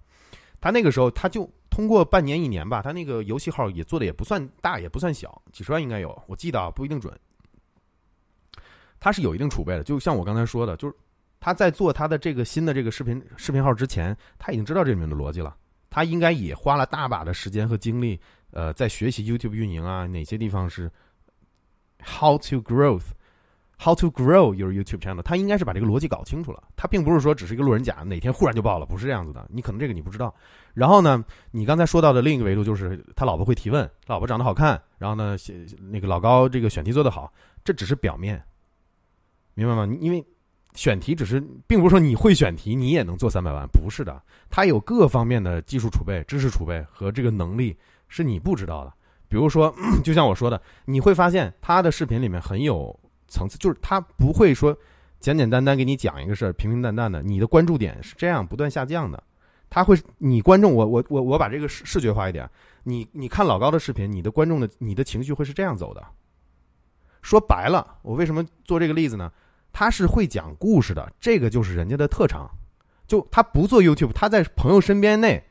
Speaker 1: 他那个时候他就。通过半年一年吧，他那个游戏号也做的也不算大，也不算小，几十万应该有，我记得啊，不一定准。他是有一定储备的，就像我刚才说的，就是他在做他的这个新的这个视频视频号之前，他已经知道这里面的逻辑了，他应该也花了大把的时间和精力，呃，在学习 YouTube 运营啊，哪些地方是 how to growth。How to grow your YouTube channel？他应该是把这个逻辑搞清楚了。他并不是说只是一个路人甲，哪天忽然就爆了，不是这样子的。你可能这个你不知道。然后呢，你刚才说到的另一个维度就是他老婆会提问，老婆长得好看，然后呢，那个老高这个选题做得好，这只是表面，明白吗？因为选题只是，并不是说你会选题你也能做三百万，不是的。他有各方面的技术储备、知识储备和这个能力是你不知道的。比如说，就像我说的，你会发现他的视频里面很有。层次就是他不会说简简单单给你讲一个事儿，平平淡淡的。你的关注点是这样不断下降的，
Speaker 2: 他会，你观众，我我我我把这个视视觉化一点，你你看老高的视频，你的观众的你的情绪会是这样走的。说白了，我为什么做这个例子呢？他是会讲故事的，这个就是人家的特长。就他不做 YouTube，他在朋友身边内，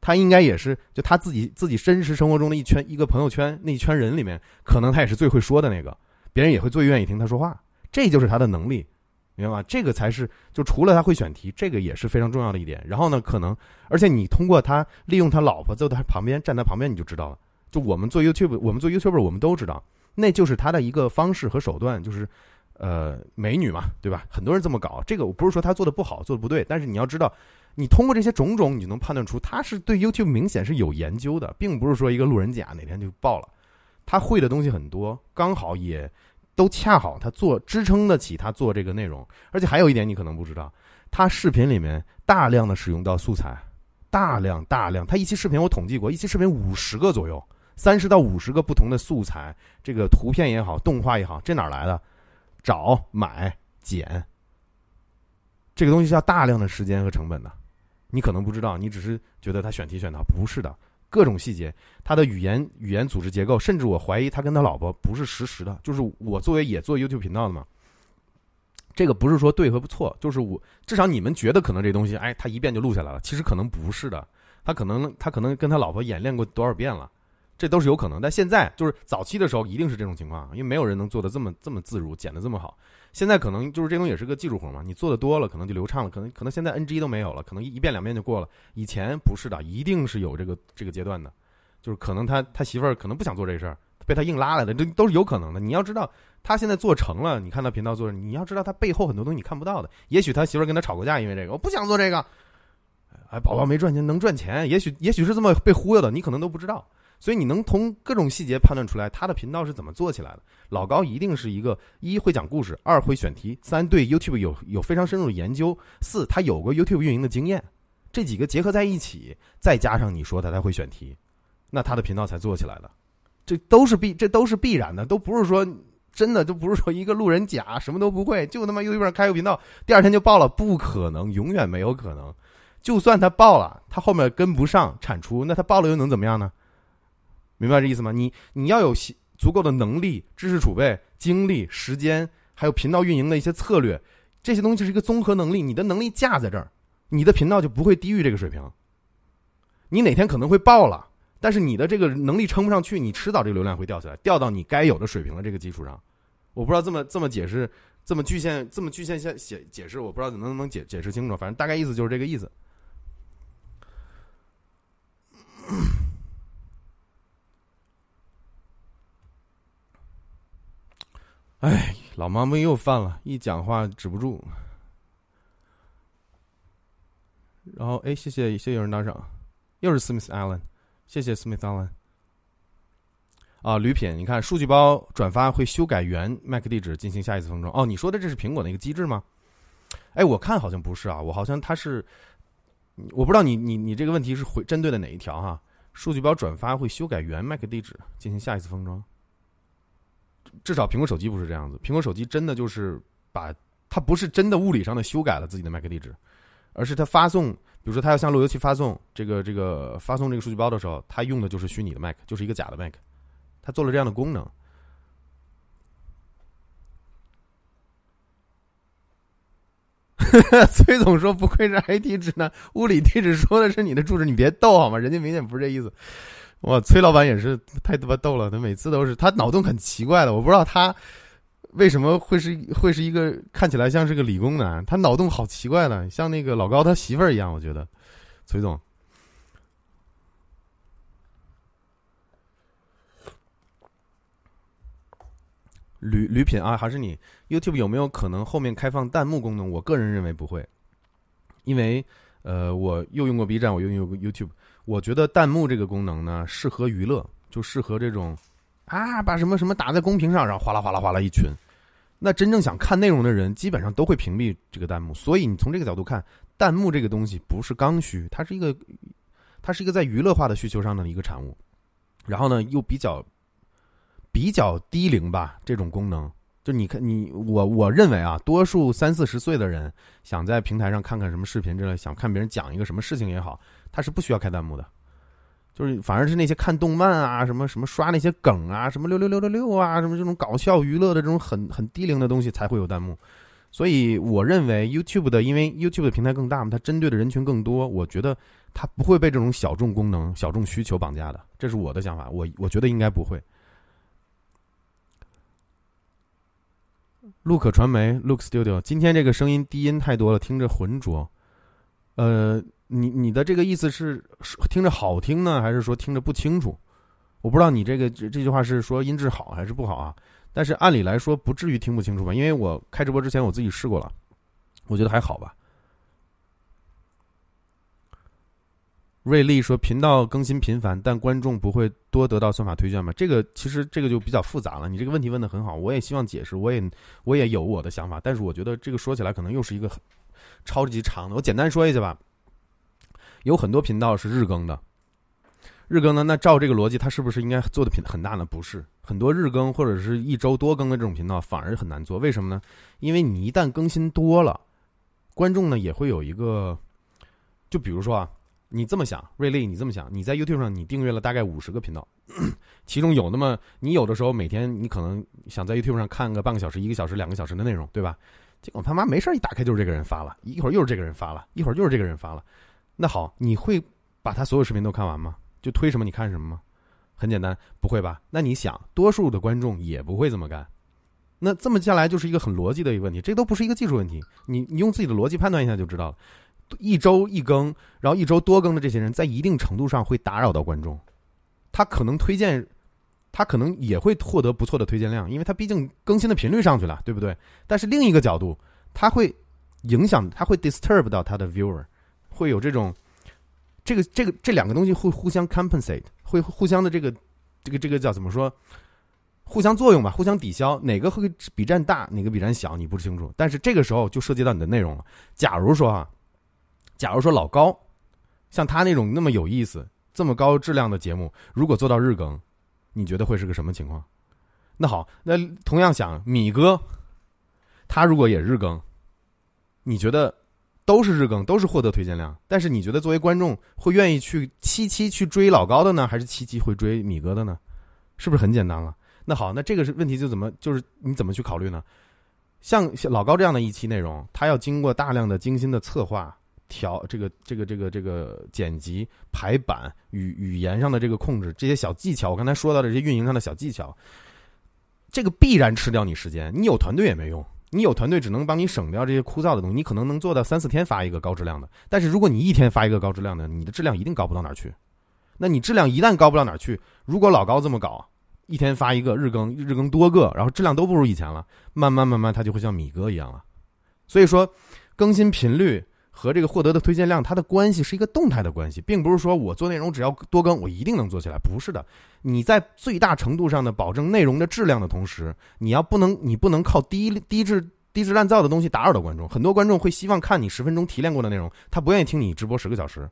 Speaker 2: 他应该也是就他自己自己真实生活中的一圈一个朋友圈那一圈人里面，可能他也是最会说的那个，别人也会最愿意听他说话。这就是他的能力，明白吗？这个才是就除了他会选题，这个也是非常重要的一点。然后呢，可能而且你通过他利用他老婆在他旁边站在旁边，你就知道了。就我们做 YouTube，我们做 YouTuber，我们都知道，那就是他的一个方式和手段，就是呃美女嘛，对吧？很多人这么搞，这个我不是说他做的不好，做的不对，但是你要知道，你通过这些种种，你就能判断出他是对 YouTube 明显是有研究的，并不是说一个路人甲哪天就爆了。他会的东西很多，刚好也。都恰好他做支撑得起他做这个内容，而且还有一点你可能不知道，他视频里面大量的使用到素材，大量大量，他一期视频我统计过，一期视频五十个左右，三十到五十个不同的素材，这个图片也好，动画也好，这哪来的？找、买、剪，这个东西需要大量的时间和成本的，你可能不知道，你只是觉得他选题选的不是的。各种细节，他的语言语言组织结构，甚至我怀疑他跟他老婆不是实时的。就是我作为也做 YouTube 频道的嘛，这个不是说对和错，就是我至少你们觉得可能这东西，哎，他一遍就录下来了，其实可能不是的，他可能他可能跟他老婆演练过多少遍了，这都是有可能。但现在就是早期的时候一定是这种情况，因为没有人能做的这么这么自如，剪的这么好。现在可能就是这东西也是个技术活嘛，你做的多了，可能就流畅了。可能可能现在 NG 都没有了，可能一遍两遍就过了。以前不是的，一定是有这个这个阶段的，就是可能他他媳妇儿可能不想做这事儿，被他硬拉来的，这都是有可能的。你要知道，他现在做成了，你看他频道做，你要知道他背后很多东西你看不到的。也许他媳妇儿跟他吵过架，因为这个，我不想做这个。哎，宝宝没赚钱能赚钱，也许也许是这么被忽悠的，你可能都不知道。所以你能从各种细节判断出来他的频道是怎么做起来的。老高一定是一个一会讲故事，二会选题，三对 YouTube 有有非常深入的研究，四他有过 YouTube 运营的经验。这几个结合在一起，再加上你说他才会选题，那他的频道才做起来的。这都是必这都是必然的，都不是说真的，都不是说一个路人甲什么都不会，就他妈 YouTube 上开个频道，第二天就爆了，不可能，永远没有可能。就算他爆了，他后面跟不上产出，那他爆了又能怎么样呢？明白这意思吗？你你要有足够的能力、知识储备、精力、时间，还有频道运营的一些策略，这些东西是一个综合能力。你的能力架在这儿，你的频道就不会低于这个水平。你哪天可能会爆了，但是你的这个能力撑不上去，你迟早这个流量会掉下来，掉到你该有的水平的这个基础上。我不知道这么这么解释，这么局限，这么局限下解解释，我不知道能不能解解释清楚。反正大概意思就是这个意思。哎，老毛病又犯了，一讲话止不住。然后，哎，谢谢，谢谢有人打赏，又是 Smith Allen，谢谢 Smith Allen。啊，吕品，你看数据包转发会修改原 MAC 地址进行下一次封装。哦，你说的这是苹果的一个机制吗？哎，我看好像不是啊，我好像它是，我不知道你你你这个问题是回针对的哪一条哈？数据包转发会修改原 MAC 地址进行下一次封装。至少苹果手机不是这样子，苹果手机真的就是把它不是真的物理上的修改了自己的 MAC 地址，而是它发送，比如说它要向路由器发送这个这个发送这个数据包的时候，它用的就是虚拟的 MAC，就是一个假的 MAC，它做了这样的功能。崔总说不愧是 IT 指南，物理地址说的是你的住址，你别逗好吗？人家明显不是这意思。哇，崔老板也是太他妈逗了，他每次都是他脑洞很奇怪的，我不知道他为什么会是会是一个看起来像是个理工男，他脑洞好奇怪的，像那个老高他媳妇儿一样，我觉得，崔总，吕吕品啊，还是你 YouTube 有没有可能后面开放弹幕功能？我个人认为不会，因为呃，我又用过 B 站，我又用过 YouTube。我觉得弹幕这个功能呢，适合娱乐，就适合这种，啊，把什么什么打在公屏上，然后哗啦哗啦哗啦一群。那真正想看内容的人，基本上都会屏蔽这个弹幕。所以你从这个角度看，弹幕这个东西不是刚需，它是一个，它是一个在娱乐化的需求上的一个产物。然后呢，又比较比较低龄吧，这种功能。就你看你我我认为啊，多数三四十岁的人想在平台上看看什么视频之类，想看别人讲一个什么事情也好，他是不需要开弹幕的。就是反而是那些看动漫啊，什么什么刷那些梗啊，什么六六六六六啊，什么这种搞笑娱乐的这种很很低龄的东西才会有弹幕。所以我认为 YouTube 的，因为 YouTube 的平台更大嘛，它针对的人群更多，我觉得它不会被这种小众功能、小众需求绑架的，这是我的想法。我我觉得应该不会。Look 传媒，Look Studio，今天这个声音低音太多了，听着浑浊。呃，你你的这个意思是听着好听呢，还是说听着不清楚？我不知道你这个这这句话是说音质好还是不好啊？但是按理来说不至于听不清楚吧？因为我开直播之前我自己试过了，我觉得还好吧。瑞丽说频道更新频繁，但观众不会多得到算法推荐吗？这个其实这个就比较复杂了。你这个问题问的很好，我也希望解释，我也我也有我的想法，但是我觉得这个说起来可能又是一个很超级长的。我简单说一下吧，有很多频道是日更的，日更呢，那照这个逻辑，它是不是应该做的频很大呢？不是，很多日更或者是一周多更的这种频道反而很难做，为什么呢？因为你一旦更新多了，观众呢也会有一个，就比如说啊。你这么想，瑞丽，你这么想，你在 YouTube 上你订阅了大概五十个频道，其中有那么你有的时候每天你可能想在 YouTube 上看个半个小时、一个小时、两个小时的内容，对吧？结果他妈没事一打开就是这个人发了，一会儿又是这个人发了，一会儿又是这个人发了。那好，你会把他所有视频都看完吗？就推什么你看什么吗？很简单，不会吧？那你想，多数的观众也不会这么干。那这么下来就是一个很逻辑的一个问题，这都不是一个技术问题，你你用自己的逻辑判断一下就知道了。一周一更，然后一周多更的这些人，在一定程度上会打扰到观众。他可能推荐，他可能也会获得不错的推荐量，因为他毕竟更新的频率上去了，对不对？但是另一个角度，他会影响，他会 disturb 到他的 viewer，会有这种，这个这个这两个东西会互相 compensate，会互相的这个这个这个叫怎么说？互相作用吧，互相抵消，哪个会比占大，哪个比占小，你不清楚。但是这个时候就涉及到你的内容了。假如说啊。假如说老高，像他那种那么有意思、这么高质量的节目，如果做到日更，你觉得会是个什么情况？那好，那同样想米哥，他如果也日更，你觉得都是日更，都是获得推荐量，但是你觉得作为观众会愿意去七七去追老高的呢，还是七七会追米哥的呢？是不是很简单了？那好，那这个是问题就怎么就是你怎么去考虑呢？像老高这样的一期内容，他要经过大量的精心的策划。调这个这个这个这个剪辑排版语语言上的这个控制这些小技巧，我刚才说到的这些运营上的小技巧，这个必然吃掉你时间。你有团队也没用，你有团队只能帮你省掉这些枯燥的东西。你可能能做到三四天发一个高质量的，但是如果你一天发一个高质量的，你的质量一定高不到哪儿去。那你质量一旦高不到哪儿去，如果老高这么搞，一天发一个日更，日更多个，然后质量都不如以前了，慢慢慢慢它就会像米哥一样了。所以说，更新频率。和这个获得的推荐量，它的关系是一个动态的关系，并不是说我做内容只要多更，我一定能做起来。不是的，你在最大程度上的保证内容的质量的同时，你要不能，你不能靠低低质低质烂造的东西打扰到观众。很多观众会希望看你十分钟提炼过的内容，他不愿意听你直播十个小时，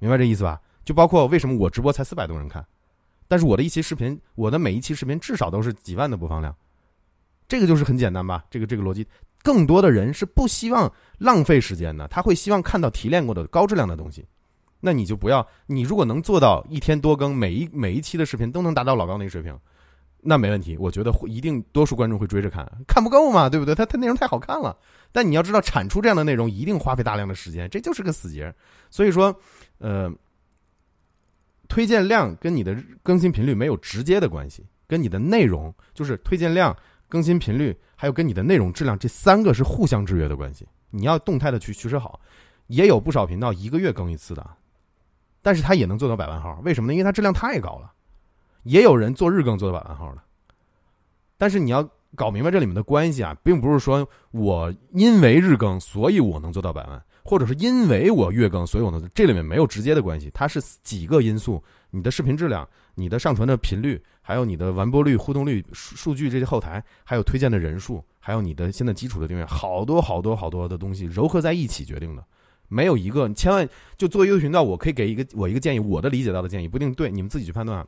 Speaker 2: 明白这意思吧？就包括为什么我直播才四百多人看，但是我的一期视频，我的每一期视频至少都是几万的播放量，这个就是很简单吧？这个这个逻辑。更多的人是不希望浪费时间的，他会希望看到提炼过的高质量的东西。那你就不要，你如果能做到一天多更，每一每一期的视频都能达到老高那个水平，那没问题。我觉得会一定多数观众会追着看，看不够嘛，对不对？他他内容太好看了。但你要知道，产出这样的内容一定花费大量的时间，这就是个死结。所以说，呃，推荐量跟你的更新频率没有直接的关系，跟你的内容就是推荐量。更新频率还有跟你的内容质量，这三个是互相制约的关系。你要动态的去取舍好。也有不少频道一个月更一次的，但是他也能做到百万号，为什么呢？因为它质量太高了。也有人做日更做到百万号的，但是你要搞明白这里面的关系啊，并不是说我因为日更所以我能做到百万，或者是因为我月更所以我能，这里面没有直接的关系，它是几个因素：你的视频质量。你的上传的频率，还有你的完播率、互动率数数据这些后台，还有推荐的人数，还有你的现在基础的订阅，好多好多好多的东西糅合在一起决定的，没有一个，千万就作为 YouTube 频道，我可以给一个我一个建议，我的理解到的建议不一定对，你们自己去判断。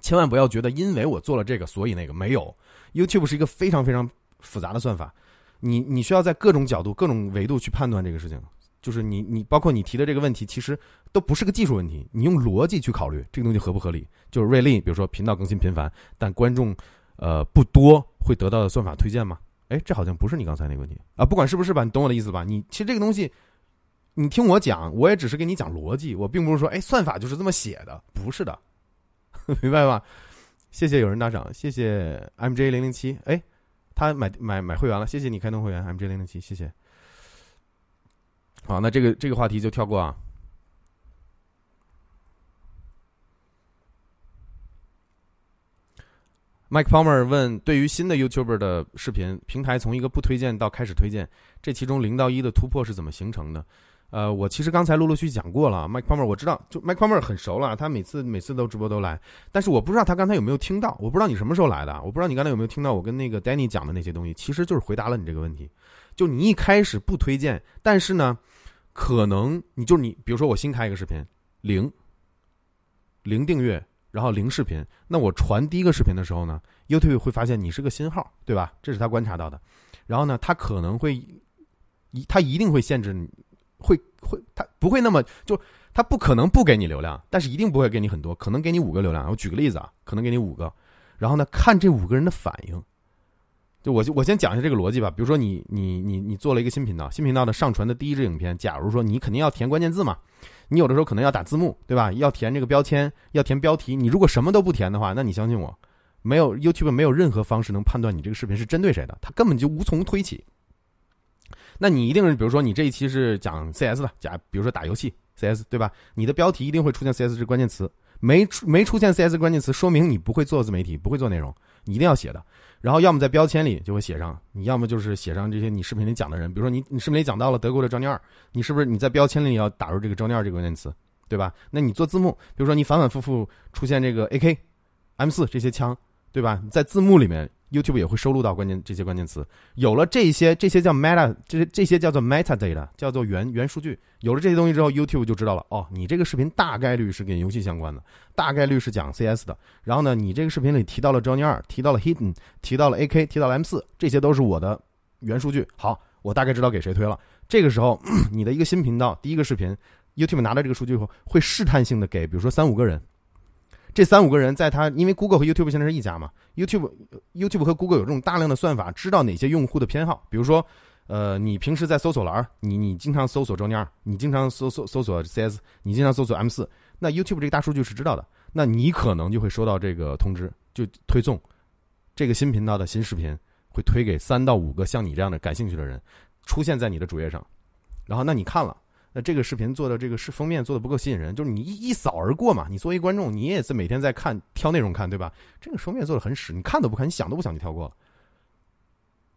Speaker 2: 千万不要觉得因为我做了这个，所以那个没有。YouTube 是一个非常非常复杂的算法，你你需要在各种角度、各种维度去判断这个事情。就是你你包括你提的这个问题，其实都不是个技术问题，你用逻辑去考虑这个东西合不合理。就是瑞丽，比如说频道更新频繁，但观众呃不多，会得到的算法推荐吗？哎，这好像不是你刚才那个问题啊。不管是不是吧，你懂我的意思吧？你其实这个东西，你听我讲，我也只是给你讲逻辑，我并不是说哎算法就是这么写的，不是的，明白吧？谢谢有人打赏，谢谢 MJ 零零七，哎，他买买买会员了，谢谢你开通会员 MJ 零零七，谢谢。好，那这个这个话题就跳过啊。Mike Palmer 问：对于新的 YouTuber 的视频平台，从一个不推荐到开始推荐，这其中零到一的突破是怎么形成的？呃，我其实刚才陆陆续续讲过了。Mike Palmer 我知道，就 Mike Palmer 很熟了，他每次每次都直播都来，但是我不知道他刚才有没有听到，我不知道你什么时候来的，我不知道你刚才有没有听到我跟那个 Danny 讲的那些东西，其实就是回答了你这个问题。就你一开始不推荐，但是呢，可能你就是你，比如说我新开一个视频，零零订阅。然后零视频，那我传第一个视频的时候呢，YouTube 会发现你是个新号，对吧？这是他观察到的。然后呢，他可能会一，他一定会限制你，会会，他不会那么就，他不可能不给你流量，但是一定不会给你很多，可能给你五个流量。我举个例子啊，可能给你五个，然后呢，看这五个人的反应。就我就我先讲一下这个逻辑吧。比如说你你你你做了一个新频道，新频道的上传的第一支影片，假如说你肯定要填关键字嘛。你有的时候可能要打字幕，对吧？要填这个标签，要填标题。你如果什么都不填的话，那你相信我，没有 YouTube 没有任何方式能判断你这个视频是针对谁的，它根本就无从推起。那你一定是，比如说你这一期是讲 CS 的，假比如说打游戏 CS，对吧？你的标题一定会出现 CS 这关键词，没出没出现 CS 关键词，说明你不会做自媒体，不会做内容，你一定要写的。然后要么在标签里就会写上，你要么就是写上这些你视频里讲的人，比如说你你视频里讲到了德国的张念二，你是不是你在标签里要打入这个张念二这个关键词，对吧？那你做字幕，比如说你反反复复出现这个 AK、M 四这些枪，对吧？在字幕里面。YouTube 也会收录到关键这些关键词，有了这些，这些叫 meta，这些这些叫做 meta data，叫做原原数据。有了这些东西之后，YouTube 就知道了，哦，你这个视频大概率是跟游戏相关的，大概率是讲 CS 的。然后呢，你这个视频里提到了 Johnny 二，提到了 Hidden，提到了 AK，提到了 M 四，这些都是我的原数据。好，我大概知道给谁推了。这个时候，你的一个新频道第一个视频，YouTube 拿到这个数据以后，会试探性的给，比如说三五个人。这三五个人在他，因为 Google 和 YouTube 现在是一家嘛，YouTube YouTube 和 Google 有这种大量的算法，知道哪些用户的偏好。比如说，呃，你平时在搜索栏，你你经常搜索周尼二，你经常搜搜搜索 CS，你经常搜索 M 四，那 YouTube 这个大数据是知道的，那你可能就会收到这个通知，就推送这个新频道的新视频，会推给三到五个像你这样的感兴趣的人，出现在你的主页上，然后那你看了。那这个视频做的这个是封面做的不够吸引人，就是你一一扫而过嘛。你作为观众，你也是每天在看挑内容看，对吧？这个封面做的很屎，你看都不看，你想都不想就跳过了。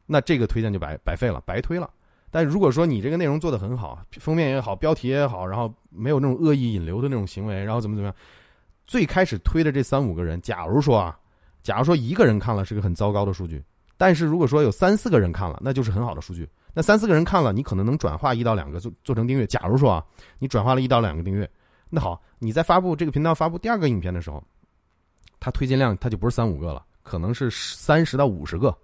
Speaker 2: 那这个推荐就白白费了，白推了。但如果说你这个内容做的很好，封面也好，标题也好，然后没有那种恶意引流的那种行为，然后怎么怎么样，最开始推的这三五个人，假如说啊，假如说一个人看了是个很糟糕的数据，但是如果说有三四个人看了，那就是很好的数据。那三四个人看了，你可能能转化一到两个做做成订阅。假如说啊，你转化了一到两个订阅，那好，你在发布这个频道发布第二个影片的时候，它推荐量它就不是三五个了，可能是三十到五十个。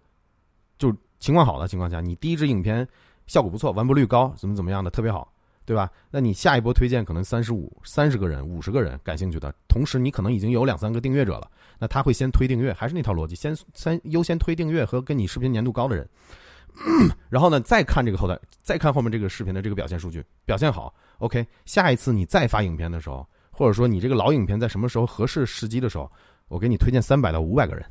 Speaker 2: 就情况好的情况下，你第一支影片效果不错，完播率高，怎么怎么样的特别好，对吧？那你下一波推荐可能三十五、三十个人、五十个人感兴趣的，同时你可能已经有两三个订阅者了，那他会先推订阅，还是那套逻辑，先先优先推订阅和跟你视频粘度高的人。然后呢，再看这个后台，再看后面这个视频的这个表现数据，表现好，OK。下一次你再发影片的时候，或者说你这个老影片在什么时候合适时机的时候，我给你推荐三百到五百个人，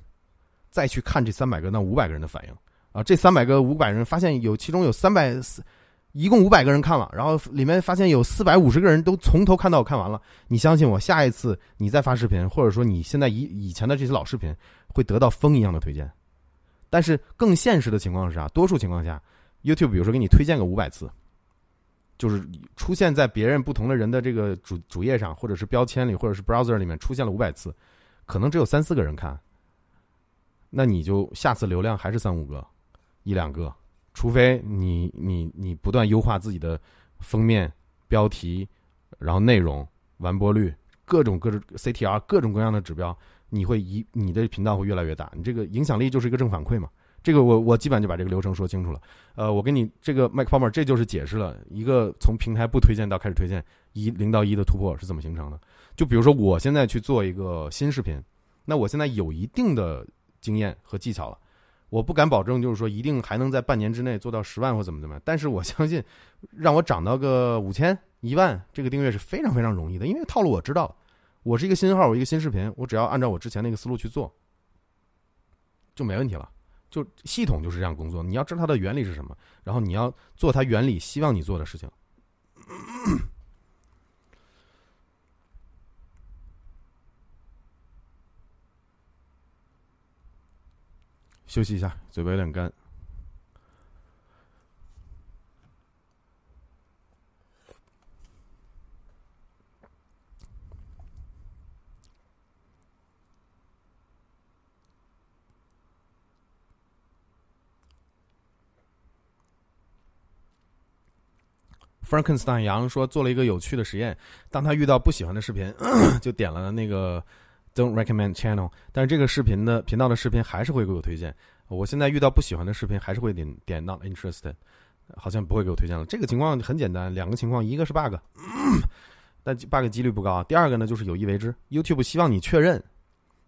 Speaker 2: 再去看这三百个、那五百个人的反应啊。这三百个、五百人发现有其中有三百四，一共五百个人看了，然后里面发现有四百五十个人都从头看到我看完了。你相信我，下一次你再发视频，或者说你现在以以前的这些老视频，会得到风一样的推荐。但是更现实的情况是啥？多数情况下，YouTube 比如说给你推荐个五百次，就是出现在别人不同的人的这个主主页上，或者是标签里，或者是 Browser 里面出现了五百次，可能只有三四个人看。那你就下次流量还是三五个，一两个，除非你你你不断优化自己的封面、标题，然后内容、完播率，各种各种 CTR，各种各样的指标。你会一你的频道会越来越大，你这个影响力就是一个正反馈嘛？这个我我基本上就把这个流程说清楚了。呃，我给你这个 Mike Palmer，这就是解释了一个从平台不推荐到开始推荐一零到一的突破是怎么形成的。就比如说我现在去做一个新视频，那我现在有一定的经验和技巧了，我不敢保证就是说一定还能在半年之内做到十万或怎么怎么样，但是我相信让我涨到个五千一万这个订阅是非常非常容易的，因为套路我知道，我是一个新号，我一个新视频，我只要按照我之前那个思路去做，就没问题了。就系统就是这样工作，你要知道它的原理是什么，然后你要做它原理希望你做的事情。休息一下，嘴巴有点干。Frankenstein 羊说做了一个有趣的实验，当他遇到不喜欢的视频，就点了那个 Don't recommend channel，但是这个视频的频道的视频还是会给我推荐。我现在遇到不喜欢的视频，还是会点点 Not interested，好像不会给我推荐了。这个情况很简单，两个情况，一个是 bug，但 bug 几率不高。第二个呢，就是有意为之，YouTube 希望你确认。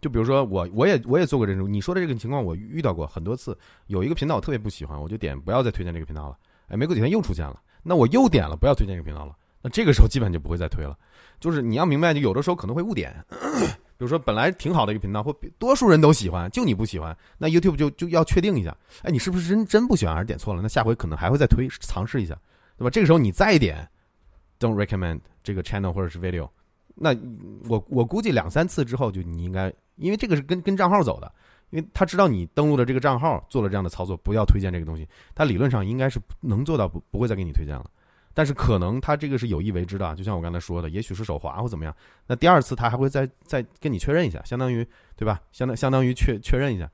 Speaker 2: 就比如说我，我也我也做过这种你说的这个情况，我遇到过很多次。有一个频道我特别不喜欢，我就点不要再推荐这个频道了。哎，没过几天又出现了。那我又点了，不要推荐这个频道了。那这个时候基本就不会再推了。就是你要明白，就有的时候可能会误点。比如说本来挺好的一个频道，或多数人都喜欢，就你不喜欢，那 YouTube 就就要确定一下，哎，你是不是真真不喜欢，还是点错了？那下回可能还会再推，尝试一下，对吧？这个时候你再点，Don't recommend 这个 channel 或者是 video，那我我估计两三次之后，就你应该，因为这个是跟跟账号走的。因为他知道你登录的这个账号做了这样的操作，不要推荐这个东西，他理论上应该是能做到不不会再给你推荐了，但是可能他这个是有意为之的，就像我刚才说的，也许是手滑或怎么样，那第二次他还会再再跟你确认一下，相当于对吧？相当相当于确确认一下。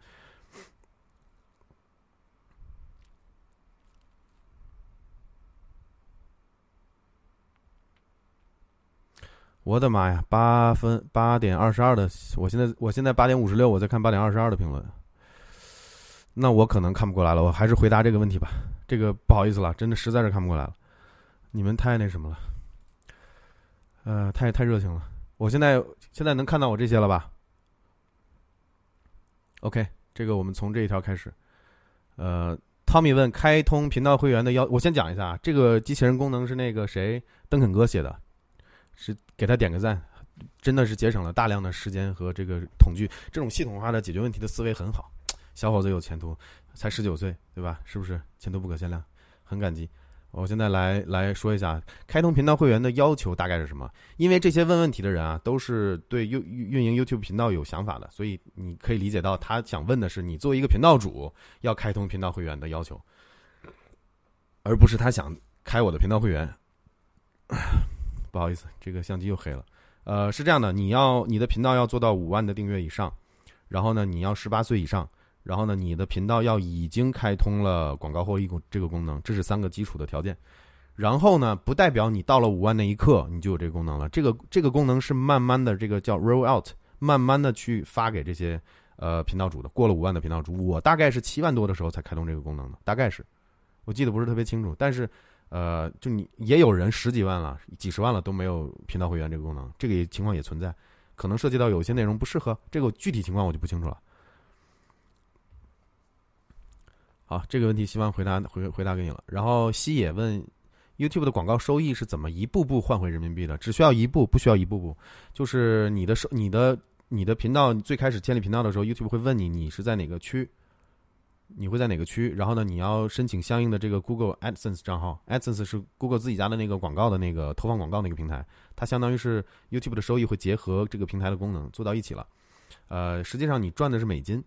Speaker 2: 我的妈呀，八分八点二十二的，我现在我现在八点五十六，我在看八点二十二的评论，那我可能看不过来了，我还是回答这个问题吧。这个不好意思了，真的实在是看不过来了，你们太那什么了，呃，太太热情了。我现在现在能看到我这些了吧？OK，这个我们从这一条开始。呃，Tommy 问开通频道会员的要，我先讲一下啊，这个机器人功能是那个谁邓肯哥写的。是给他点个赞，真的是节省了大量的时间和这个统计，这种系统化的解决问题的思维很好，小伙子有前途，才十九岁，对吧？是不是前途不可限量？很感激。我现在来来说一下开通频道会员的要求大概是什么？因为这些问问题的人啊，都是对运运营 YouTube 频道有想法的，所以你可以理解到他想问的是你作为一个频道主要开通频道会员的要求，而不是他想开我的频道会员。不好意思，这个相机又黑了。呃，是这样的，你要你的频道要做到五万的订阅以上，然后呢，你要十八岁以上，然后呢，你的频道要已经开通了广告获益功这个功能，这是三个基础的条件。然后呢，不代表你到了五万那一刻你就有这个功能了。这个这个功能是慢慢的，这个叫 roll out，慢慢的去发给这些呃频道主的。过了五万的频道主，我大概是七万多的时候才开通这个功能的，大概是，我记得不是特别清楚，但是。呃，就你也有人十几万了、几十万了都没有频道会员这个功能，这个情况也存在，可能涉及到有些内容不适合，这个具体情况我就不清楚了。好，这个问题希望回答回回答给你了。然后西野问，YouTube 的广告收益是怎么一步步换回人民币的？只需要一步，不需要一步步，就是你的收、你的、你的频道最开始建立频道的时候，YouTube 会问你你是在哪个区。你会在哪个区？然后呢，你要申请相应的这个 Google AdSense 账号。AdSense 是 Google 自己家的那个广告的那个投放广告那个平台，它相当于是 YouTube 的收益会结合这个平台的功能做到一起了。呃，实际上你赚的是美金，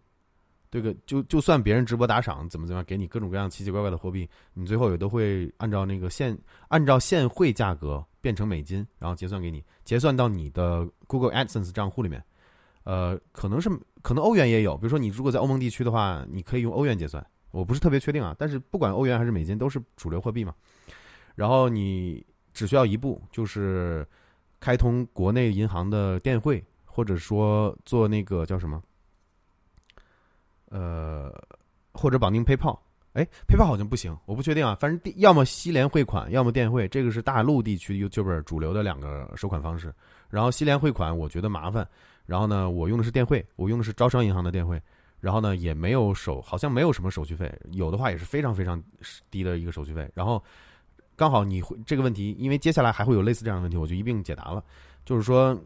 Speaker 2: 这个就就算别人直播打赏怎么怎么样，给你各种各样奇奇怪怪的货币，你最后也都会按照那个现按照现汇价格变成美金，然后结算给你，结算到你的 Google AdSense 账户里面。呃，可能是可能欧元也有，比如说你如果在欧盟地区的话，你可以用欧元结算，我不是特别确定啊。但是不管欧元还是美金，都是主流货币嘛。然后你只需要一步，就是开通国内银行的电汇，或者说做那个叫什么，呃，或者绑定 PayPal。哎，PayPal 好像不行，我不确定啊。反正要么西联汇款，要么电汇，这个是大陆地区 YouTuber 主流的两个收款方式。然后西联汇款我觉得麻烦，然后呢，我用的是电汇，我用的是招商银行的电汇，然后呢也没有手，好像没有什么手续费，有的话也是非常非常低的一个手续费。然后刚好你会这个问题，因为接下来还会有类似这样的问题，我就一并解答了。就是说，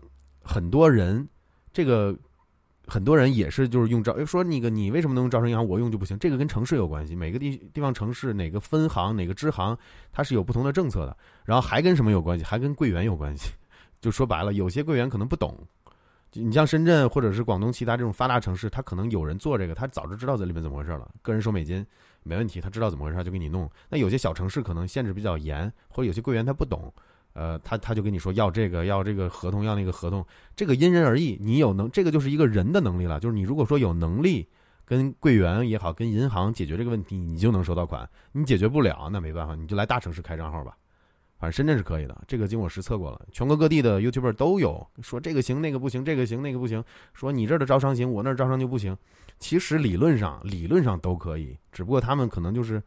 Speaker 2: 很多人这个。很多人也是，就是用招说那个你为什么能用招商银行，我用就不行？这个跟城市有关系，每个地地方城市哪个分行哪个支行，它是有不同的政策的。然后还跟什么有关系？还跟柜员有关系。就说白了，有些柜员可能不懂。你像深圳或者是广东其他这种发达城市，他可能有人做这个，他早就知道这里面怎么回事了。个人收美金没问题，他知道怎么回事就给你弄。那有些小城市可能限制比较严，或者有些柜员他不懂。呃，他他就跟你说要这个要这个合同要那个合同，这个因人而异。你有能，这个就是一个人的能力了。就是你如果说有能力跟柜员也好，跟银行解决这个问题，你就能收到款。你解决不了，那没办法，你就来大城市开账号吧。正深圳是可以的，这个经我实测过了。全国各地的 YouTuber 都有说这个行那个不行，这个行那个不行。说你这儿的招商行，我那儿招商就不行。其实理论上理论上都可以，只不过他们可能就是。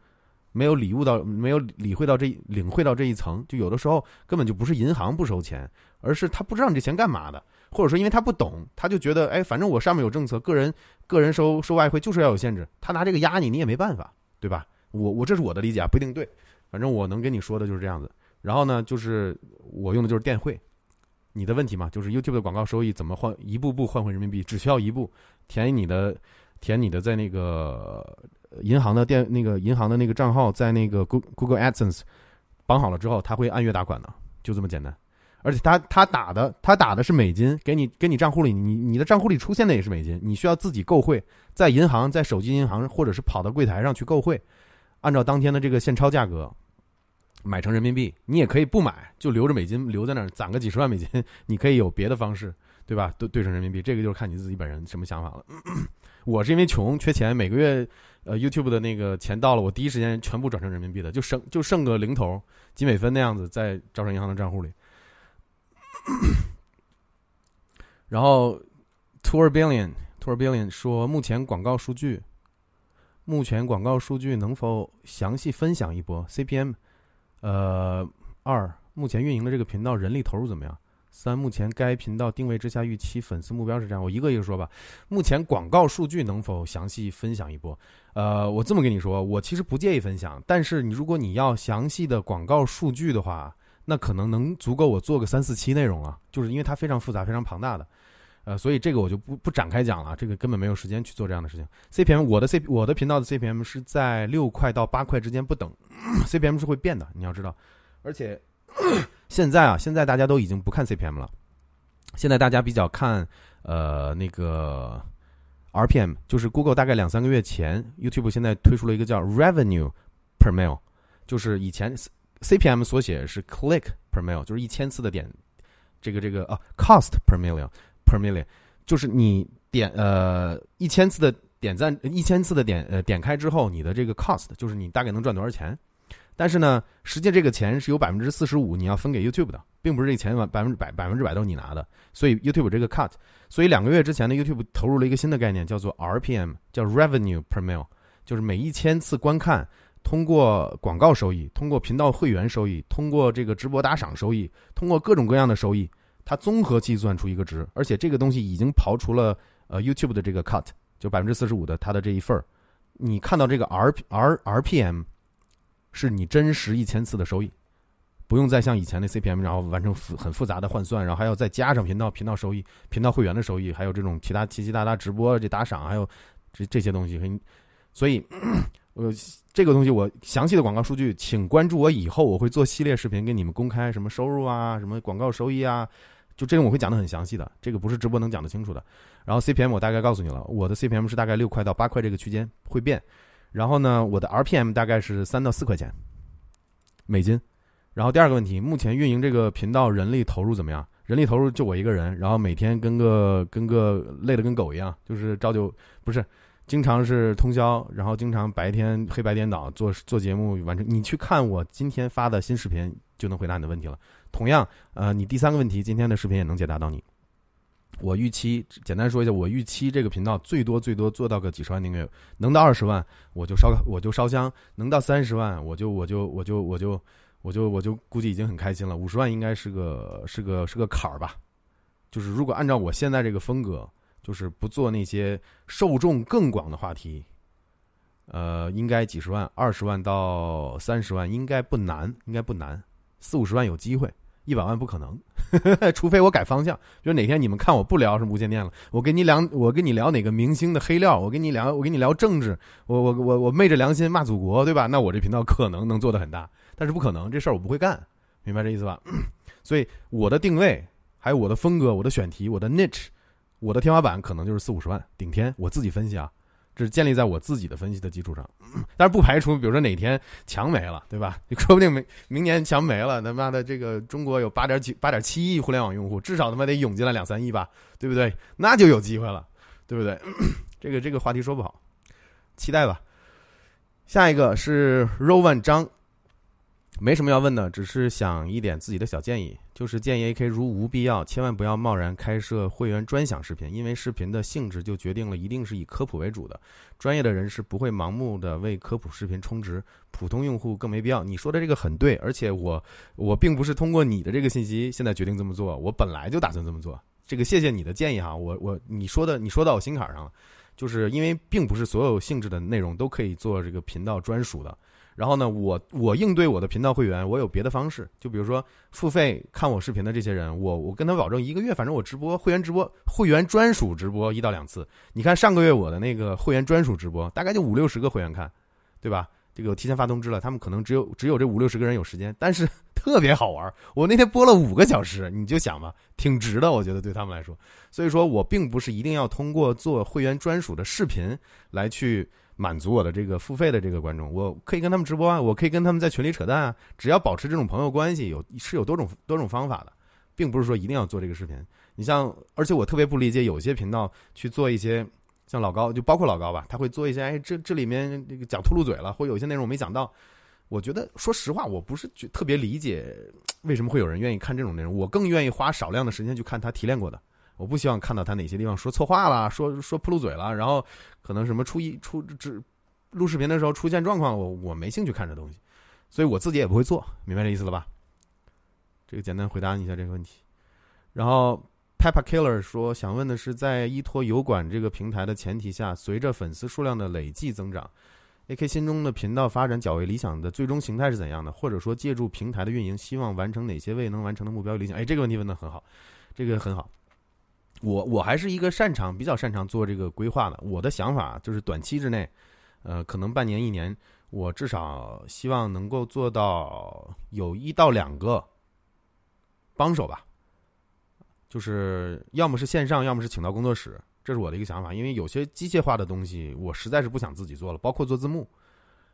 Speaker 2: 没有领悟到，没有理会到这领会到这一层，就有的时候根本就不是银行不收钱，而是他不知道你这钱干嘛的，或者说因为他不懂，他就觉得哎，反正我上面有政策，个人个人收收外汇就是要有限制，他拿这个压你，你也没办法，对吧？我我这是我的理解啊，不一定对，反正我能跟你说的就是这样子。然后呢，就是我用的就是电汇，你的问题嘛，就是 YouTube 的广告收益怎么换，一步步换回人民币，只需要一步，填你的填你的在那个。银行的电那个银行的那个账号在那个 Google Google AdSense 绑好了之后，他会按月打款的，就这么简单。而且他他打的他打的是美金，给你给你账户里，你你的账户里出现的也是美金，你需要自己购汇，在银行在手机银行或者是跑到柜台上去购汇，按照当天的这个现钞价格买成人民币。你也可以不买，就留着美金留在那儿，攒个几十万美金，你可以有别的方式，对吧？兑兑成人民币，这个就是看你自己本人什么想法了。我是因为穷缺钱，每个月。呃，YouTube 的那个钱到了，我第一时间全部转成人民币的，就剩就剩个零头几美分那样子，在招商银行的账户里。然后，Tour Billion Tour Billion 说，目前广告数据，目前广告数据能否详细分享一波？CPM，呃，二，目前运营的这个频道人力投入怎么样？三，目前该频道定位之下预期粉丝目标是这样，我一个一个说吧。目前广告数据能否详细分享一波？呃，我这么跟你说，我其实不介意分享，但是你如果你要详细的广告数据的话，那可能能足够我做个三四期内容啊，就是因为它非常复杂、非常庞大的，呃，所以这个我就不不展开讲了，这个根本没有时间去做这样的事情。CPM，我的 C 我的频道的 CPM 是在六块到八块之间不等，CPM 是会变的，你要知道，而且。现在啊，现在大家都已经不看 CPM 了，现在大家比较看呃那个 RPM，就是 Google 大概两三个月前，YouTube 现在推出了一个叫 Revenue per mail，就是以前 CPM 所写是 Click per mail，就是一千次的点，这个这个啊 Cost per million per million，就是你点呃一千次的点赞，一千次的点呃点开之后，你的这个 Cost 就是你大概能赚多少钱。但是呢，实际这个钱是有百分之四十五你要分给 YouTube 的，并不是这个钱百百分之百百分之百都是你拿的。所以 YouTube 这个 cut，所以两个月之前呢，YouTube 投入了一个新的概念，叫做 RPM，叫 Revenue per mil，就是每一千次观看，通过广告收益，通过频道会员收益，通过这个直播打赏收益，通过各种各样的收益，它综合计算出一个值。而且这个东西已经刨除了呃 YouTube 的这个 cut，就百分之四十五的它的这一份儿。你看到这个 R R RPM。是你真实一千次的收益，不用再像以前的 CPM，然后完成复很复杂的换算，然后还要再加上频道频道收益、频道会员的收益，还有这种其他七七大大直播这打赏，还有这这些东西。所以，呃，这个东西我详细的广告数据，请关注我以后我会做系列视频给你们公开，什么收入啊，什么广告收益啊，就这个我会讲的很详细的，这个不是直播能讲得清楚的。然后 CPM 我大概告诉你了，我的 CPM 是大概六块到八块这个区间会变。然后呢，我的 RPM 大概是三到四块钱美金。然后第二个问题，目前运营这个频道人力投入怎么样？人力投入就我一个人，然后每天跟个跟个累的跟狗一样，就是朝九不是，经常是通宵，然后经常白天黑白颠倒做做节目完成。你去看我今天发的新视频，就能回答你的问题了。同样，呃，你第三个问题，今天的视频也能解答到你。我预期简单说一下，我预期这个频道最多最多做到个几十万订阅，能到二十万我就烧我就烧香，能到三十万我就我就我就我就我就我就估计已经很开心了。五十万应该是个是个是个坎儿吧，就是如果按照我现在这个风格，就是不做那些受众更广的话题，呃，应该几十万，二十万到三十万应该不难，应该不难，四五十万有机会，一百万不可能。除非我改方向，就哪天你们看我不聊什么无线电了，我跟你聊，我跟你聊哪个明星的黑料，我跟你聊，我跟你聊政治，我我我我昧着良心骂祖国，对吧？那我这频道可能能做的很大，但是不可能，这事儿我不会干，明白这意思吧？所以我的定位，还有我的风格，我的选题，我的 niche，我的天花板可能就是四五十万顶天，我自己分析啊。是建立在我自己的分析的基础上，但是不排除，比如说哪天墙没了，对吧？你说不定明明年墙没了，他妈的这个中国有八点几、八点七亿互联网用户，至少他妈得涌进来两三亿吧，对不对？那就有机会了，对不对？这个这个话题说不好，期待吧。下一个是 Rowan 张。没什么要问的，只是想一点自己的小建议，就是建议 AK 如无必要，千万不要贸然开设会员专享视频，因为视频的性质就决定了一定是以科普为主的，专业的人士不会盲目的为科普视频充值，普通用户更没必要。你说的这个很对，而且我我并不是通过你的这个信息现在决定这么做，我本来就打算这么做。这个谢谢你的建议哈，我我你说的你说到我心坎上了，就是因为并不是所有性质的内容都可以做这个频道专属的。然后呢，我我应对我的频道会员，我有别的方式，就比如说付费看我视频的这些人，我我跟他保证一个月，反正我直播会员直播会员专属直播一到两次。你看上个月我的那个会员专属直播，大概就五六十个会员看，对吧？这个我提前发通知了，他们可能只有只有这五六十个人有时间，但是特别好玩。我那天播了五个小时，你就想吧，挺值的，我觉得对他们来说。所以说我并不是一定要通过做会员专属的视频来去。满足我的这个付费的这个观众，我可以跟他们直播啊，我可以跟他们在群里扯淡啊，只要保持这种朋友关系，有是有多种多种方法的，并不是说一定要做这个视频。你像，而且我特别不理解有些频道去做一些像老高，就包括老高吧，他会做一些，哎，这这里面这个讲秃噜嘴了，或有些内容我没讲到。我觉得，说实话，我不是特别理解为什么会有人愿意看这种内容，我更愿意花少量的时间去看他提炼过的。我不希望看到他哪些地方说错话了，说说铺路嘴了，然后可能什么出一出这录视频的时候出现状况，我我没兴趣看这东西，所以我自己也不会做，明白这意思了吧？这个简单回答你一下这个问题。然后 Pepper Killer 说，想问的是，在依托油管这个平台的前提下，随着粉丝数量的累计增长，AK 心中的频道发展较为理想的最终形态是怎样的？或者说，借助平台的运营，希望完成哪些未能完成的目标？理想？哎，这个问题问的很好，这个很好。我我还是一个擅长比较擅长做这个规划的。我的想法就是短期之内，呃，可能半年一年，我至少希望能够做到有一到两个帮手吧。就是要么是线上，要么是请到工作室，这是我的一个想法。因为有些机械化的东西，我实在是不想自己做了，包括做字幕。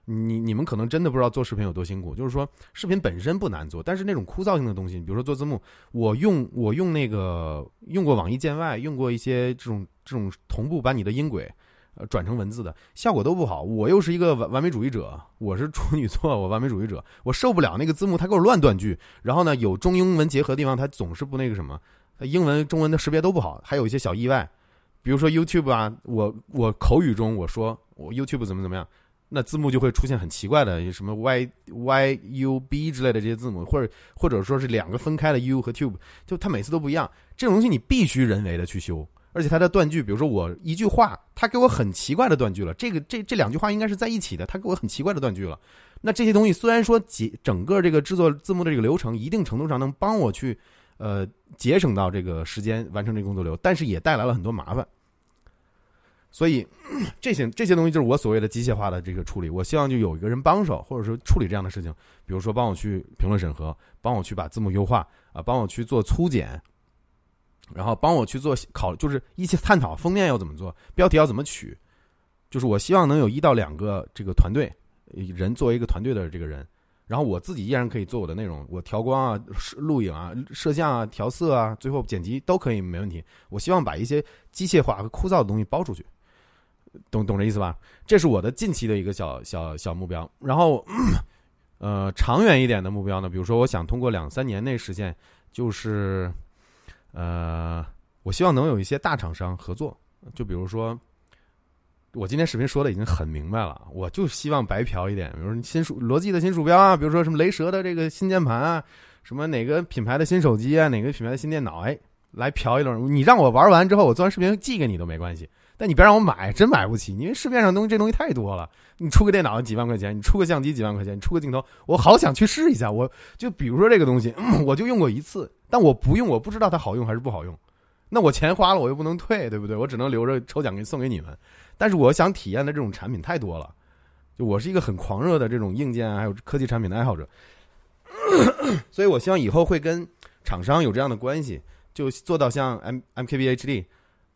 Speaker 2: 你你们可能真的不知道做视频有多辛苦，就是说视频本身不难做，但是那种枯燥性的东西，比如说做字幕，我用我用那个用过网易见外，用过一些这种这种同步把你的音轨呃转成文字的效果都不好。我又是一个完完美主义者，我是处女座，我完美主义者，我受不了那个字幕它给我乱断句，然后呢有中英文结合的地方它总是不那个什么，英文中文的识别都不好，还有一些小意外，比如说 YouTube 啊，我我口语中我说我 YouTube 怎么怎么样。那字幕就会出现很奇怪的，什么 y y u b 之类的这些字母，或者或者说是两个分开的 u 和 tube，就它每次都不一样。这种东西你必须人为的去修，而且它的断句，比如说我一句话，它给我很奇怪的断句了。这个这这两句话应该是在一起的，它给我很奇怪的断句了。那这些东西虽然说节整个这个制作字幕的这个流程，一定程度上能帮我去呃节省到这个时间完成这个工作流，但是也带来了很多麻烦。所以，这些这些东西就是我所谓的机械化的这个处理。我希望就有一个人帮手，或者说处理这样的事情，比如说帮我去评论审核，帮我去把字幕优化啊，帮我去做粗剪，然后帮我去做考，就是一起探讨封面要怎么做，标题要怎么取。就是我希望能有一到两个这个团队人作为一个团队的这个人，然后我自己依然可以做我的内容，我调光啊、录影啊、摄像啊、调色啊，最后剪辑都可以没问题。我希望把一些机械化和枯燥的东西包出去。懂懂这意思吧？这是我的近期的一个小小小目标。然后，呃，长远一点的目标呢？比如说，我想通过两三年内实现，就是，呃，我希望能有一些大厂商合作，就比如说，我今天视频说的已经很明白了，我就希望白嫖一点，比如说新鼠罗技的新鼠标啊，比如说什么雷蛇的这个新键盘啊，什么哪个品牌的新手机啊，哪个品牌的新电脑，哎，来嫖一轮。你让我玩完之后，我做完视频寄给你都没关系，但你别让我买，真买不起，因为市面上东西这东西太多了。你出个电脑几万块钱，你出个相机几万块钱，你出个镜头，我好想去试一下。我就比如说这个东西，我就用过一次，但我不用，我不知道它好用还是不好用。那我钱花了，我又不能退，对不对？我只能留着抽奖给送给你们。但是我想体验的这种产品太多了，就我是一个很狂热的这种硬件还有科技产品的爱好者，所以我希望以后会跟厂商有这样的关系，就做到像 M M K B H D、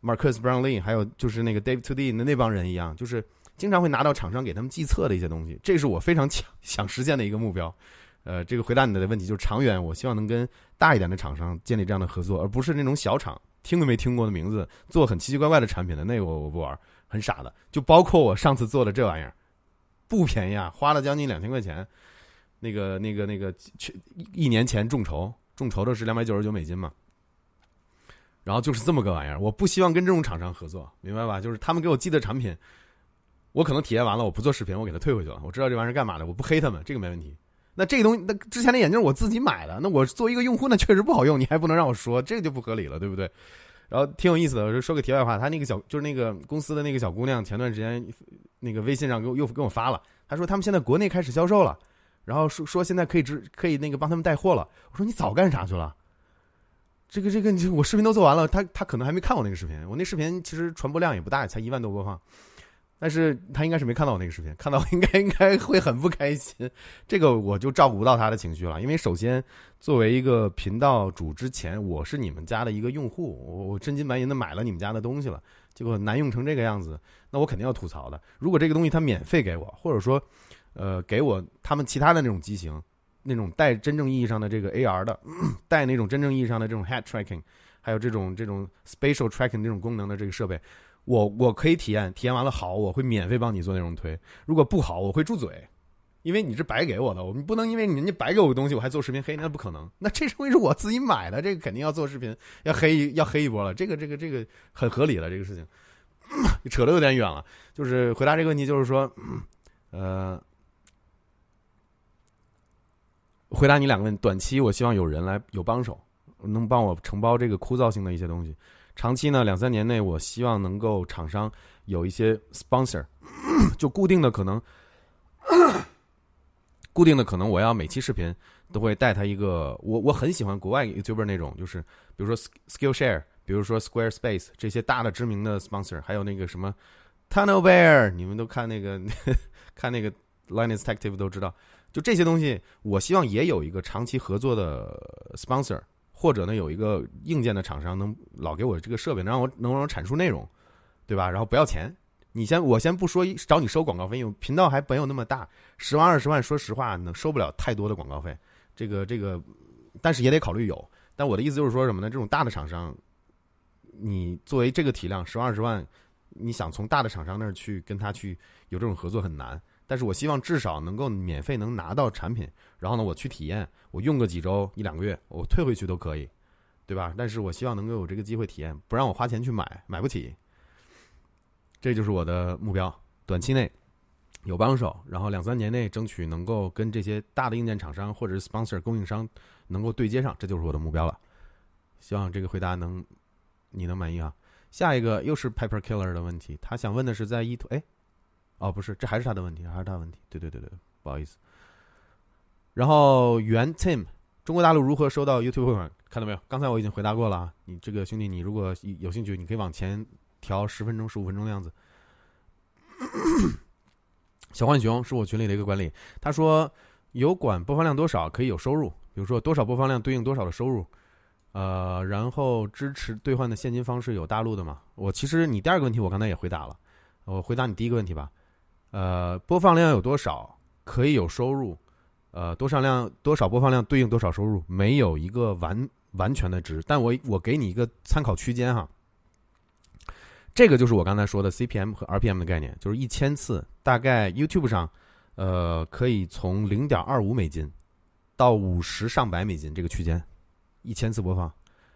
Speaker 2: Marcus Brownlee 还有就是那个 Dave To D 的那帮人一样，就是经常会拿到厂商给他们计测的一些东西，这是我非常想 想实现的一个目标。呃，这个回答你的问题就是长远，我希望能跟大一点的厂商建立这样的合作，而不是那种小厂。听都没听过的名字，做很奇奇怪怪的产品的那个我我不玩，很傻的。就包括我上次做的这玩意儿，不便宜啊，花了将近两千块钱。那个那个那个，去一年前众筹，众筹的是两百九十九美金嘛。然后就是这么个玩意儿，我不希望跟这种厂商合作，明白吧？就是他们给我寄的产品，我可能体验完了，我不做视频，我给他退回去了。我知道这玩意儿干嘛的，我不黑他们，这个没问题。那这个东西，那之前的眼镜我自己买的，那我作为一个用户，那确实不好用，你还不能让我说，这个就不合理了，对不对？然后挺有意思的，我说说个题外话，他那个小就是那个公司的那个小姑娘，前段时间那个微信上给我又给我发了，她说他们现在国内开始销售了，然后说说现在可以直可以那个帮他们带货了。我说你早干啥去了？这个这个，我视频都做完了，他他可能还没看我那个视频，我那视频其实传播量也不大，才一万多播放。但是他应该是没看到我那个视频，看到应该 应该会很不开心。这个我就照顾不到他的情绪了，因为首先作为一个频道主，之前我是你们家的一个用户，我我真金白银的买了你们家的东西了，结果难用成这个样子，那我肯定要吐槽的。如果这个东西他免费给我，或者说，呃，给我他们其他的那种机型，那种带真正意义上的这个 AR 的，带那种真正意义上的这种 head tracking，还有这种这种 spatial tracking 这种功能的这个设备。我我可以体验，体验完了好，我会免费帮你做内容推。如果不好，我会住嘴，因为你是白给我的，我们不能因为人家白给我个东西，我还做视频黑，那不可能。那这东西是我自己买的，这个肯定要做视频，要黑要黑一波了。这个这个这个很合理了，这个事情 扯得有点远了。就是回答这个问题，就是说，呃，回答你两个问，短期我希望有人来有帮手，能帮我承包这个枯燥性的一些东西。长期呢，两三年内，我希望能够厂商有一些 sponsor，就固定的可能，固定的可能，我要每期视频都会带他一个。我我很喜欢国外 YouTuber 那种，就是比如说 Skillshare，比如说 Squarespace 这些大的知名的 sponsor，还有那个什么 Tunnel Bear，你们都看那个 看那个 Linus Tech Tip 都知道，就这些东西，我希望也有一个长期合作的 sponsor。或者呢，有一个硬件的厂商能老给我这个设备，能让我能让我产出内容，对吧？然后不要钱，你先我先不说找你收广告费，因为频道还没有那么大，十万二十万，说实话能收不了太多的广告费。这个这个，但是也得考虑有。但我的意思就是说什么呢？这种大的厂商，你作为这个体量，十万二十万，你想从大的厂商那儿去跟他去有这种合作很难。但是我希望至少能够免费能拿到产品，然后呢，我去体验，我用个几周一两个月，我退回去都可以，对吧？但是我希望能够有这个机会体验，不让我花钱去买，买不起。这就是我的目标，短期内有帮手，然后两三年内争取能够跟这些大的硬件厂商或者是 sponsor 供应商能够对接上，这就是我的目标了。希望这个回答能你能满意啊。下一个又是 Pepper Killer 的问题，他想问的是在一图哎。哦，不是，这还是他的问题，还是他的问题。对对对对，不好意思。然后原 Tim，中国大陆如何收到 YouTube 汇款？看到没有？刚才我已经回答过了啊。你这个兄弟，你如果有兴趣，你可以往前调十分钟、十五分钟的样子。小浣熊是我群里的一个管理，他说有管播放量多少可以有收入，比如说多少播放量对应多少的收入。呃，然后支持兑换的现金方式有大陆的吗？我其实你第二个问题我刚才也回答了，我回答你第一个问题吧。呃，播放量有多少可以有收入？呃，多少量多少播放量对应多少收入？没有一个完完全的值，但我我给你一个参考区间哈。这个就是我刚才说的 CPM 和 RPM 的概念，就是一千次大概 YouTube 上，呃，可以从零点二五美金到五十上百美金这个区间，一千次播放。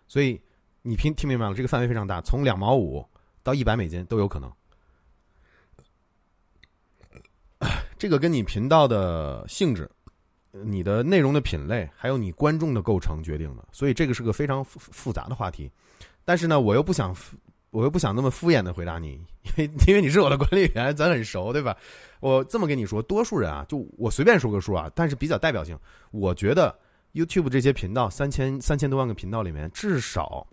Speaker 2: 所以你听听明白了？这个范围非常大，从两毛五到一百美金都有可能。这个跟你频道的性质、你的内容的品类，还有你观众的构成决定的，所以这个是个非常复复杂的话题。但是呢，我又不想，我又不想那么敷衍的回答你，因为因为你是我的管理员，咱很熟，对吧？我这么跟你说，多数人啊，就我随便说个数啊，但是比较代表性，我觉得 YouTube 这些频道三千三千多万个频道里面，至少。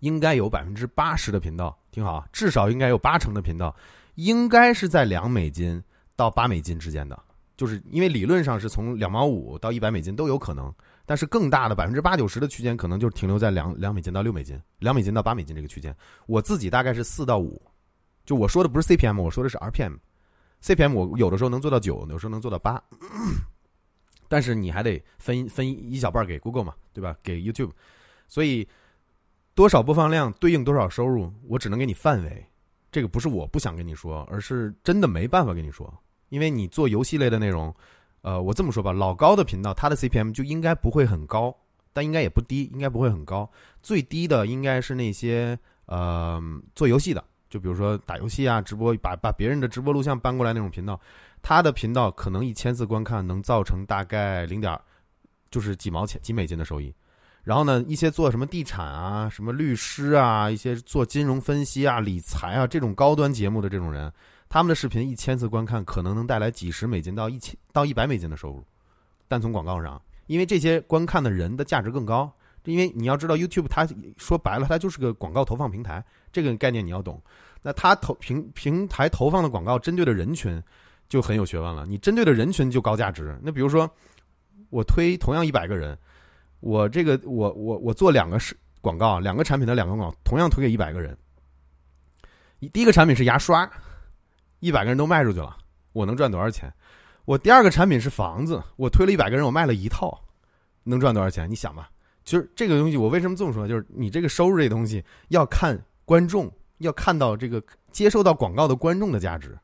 Speaker 2: 应该有百分之八十的频道，听好，至少应该有八成的频道，应该是在两美金到八美金之间的，就是因为理论上是从两毛五到一百美金都有可能，但是更大的百分之八九十的区间可能就停留在两两美金到六美金，两美金到八美金这个区间。我自己大概是四到五，就我说的不是 CPM，我说的是 RPM，CPM 我有的时候能做到九，有时候能做到八，但是你还得分分一小半给 Google 嘛，对吧？给 YouTube，所以。多少播放量对应多少收入，我只能给你范围。这个不是我不想跟你说，而是真的没办法跟你说。因为你做游戏类的内容，呃，我这么说吧，老高的频道，它的 CPM 就应该不会很高，但应该也不低，应该不会很高。最低的应该是那些呃做游戏的，就比如说打游戏啊，直播把把别人的直播录像搬过来那种频道，他的频道可能一千次观看能造成大概零点，就是几毛钱几美金的收益。然后呢，一些做什么地产啊、什么律师啊、一些做金融分析啊、理财啊这种高端节目的这种人，他们的视频一千次观看，可能能带来几十美金到一千到一百美金的收入。但从广告上，因为这些观看的人的价值更高，因为你要知道，YouTube 它说白了，它就是个广告投放平台，这个概念你要懂。那它投平平台投放的广告针对的人群就很有学问了，你针对的人群就高价值。那比如说，我推同样一百个人。我这个我我我做两个是广告，两个产品的两个广告，同样推给一百个人。第一个产品是牙刷，一百个人都卖出去了，我能赚多少钱？我第二个产品是房子，我推了一百个人，我卖了一套，能赚多少钱？你想吧，就是这个东西，我为什么这么说？就是你这个收入这东西要看观众，要看到这个接受到广告的观众的价值。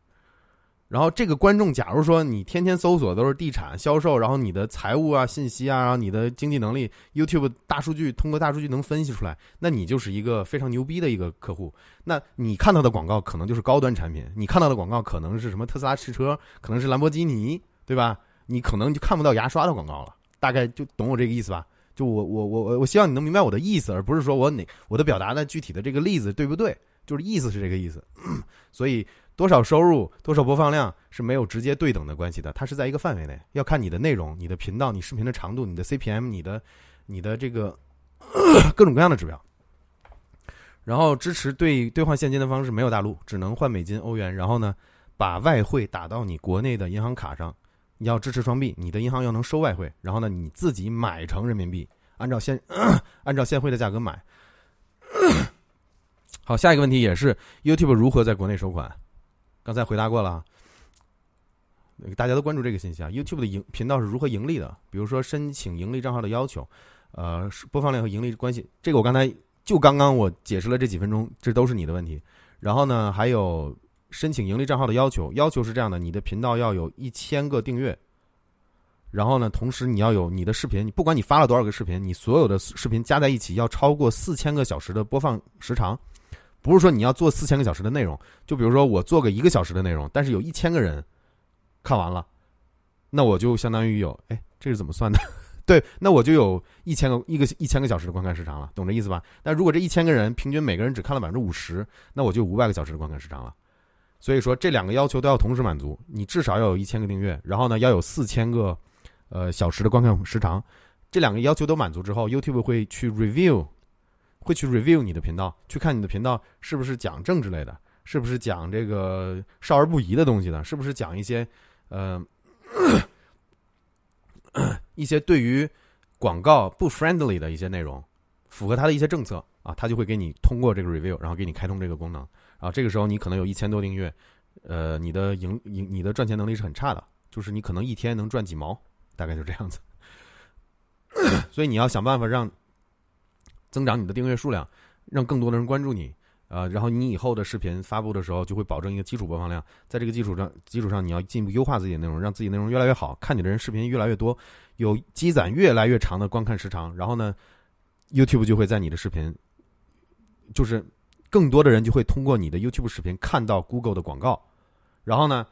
Speaker 2: 然后这个观众，假如说你天天搜索都是地产销售，然后你的财务啊、信息啊，然后你的经济能力，YouTube 大数据通过大数据能分析出来，那你就是一个非常牛逼的一个客户。那你看到的广告可能就是高端产品，你看到的广告可能是什么特斯拉汽车，可能是兰博基尼，对吧？你可能就看不到牙刷的广告了。大概就懂我这个意思吧？就我我我我我希望你能明白我的意思，而不是说我哪我的表达的具体的这个例子对不对？就是意思是这个意思，所以。多少收入、多少播放量是没有直接对等的关系的，它是在一个范围内，要看你的内容、你的频道、你视频的长度、你的 CPM、你的、你的这个 各种各样的指标。然后支持兑兑换现金的方式没有大陆，只能换美金、欧元。然后呢，把外汇打到你国内的银行卡上，你要支持双币，你的银行要能收外汇。然后呢，你自己买成人民币，按照现 按照现汇的价格买。好，下一个问题也是 YouTube 如何在国内收款？刚才回答过了，大家都关注这个信息啊。YouTube 的盈频道是如何盈利的？比如说申请盈利账号的要求，呃，播放量和盈利关系。这个我刚才就刚刚我解释了这几分钟，这都是你的问题。然后呢，还有申请盈利账号的要求，要求是这样的：你的频道要有一千个订阅，然后呢，同时你要有你的视频，你不管你发了多少个视频，你所有的视频加在一起要超过四千个小时的播放时长。不是说你要做四千个小时的内容，就比如说我做个一个小时的内容，但是有一千个人看完了，那我就相当于有，哎，这是怎么算的？对，那我就有一千个一个一千个小时的观看时长了，懂这意思吧？但如果这一千个人平均每个人只看了百分之五十，那我就五百个小时的观看时长了。所以说这两个要求都要同时满足，你至少要有一千个订阅，然后呢要有四千个呃小时的观看时长，这两个要求都满足之后，YouTube 会去 review。会去 review 你的频道，去看你的频道是不是讲政治类的，是不是讲这个少儿不宜的东西的，是不是讲一些呃一些对于广告不 friendly 的一些内容，符合他的一些政策啊，他就会给你通过这个 review，然后给你开通这个功能啊。这个时候你可能有一千多订阅，呃，你的盈盈你的赚钱能力是很差的，就是你可能一天能赚几毛，大概就这样子。所以你要想办法让。增长你的订阅数量，让更多的人关注你，呃，然后你以后的视频发布的时候就会保证一个基础播放量，在这个基础上，基础上你要进一步优化自己的内容，让自己内容越来越好，看你的人视频越来越多，有积攒越来越长的观看时长，然后呢，YouTube 就会在你的视频就是更多的人就会通过你的 YouTube 视频看到 Google 的广告，然后呢，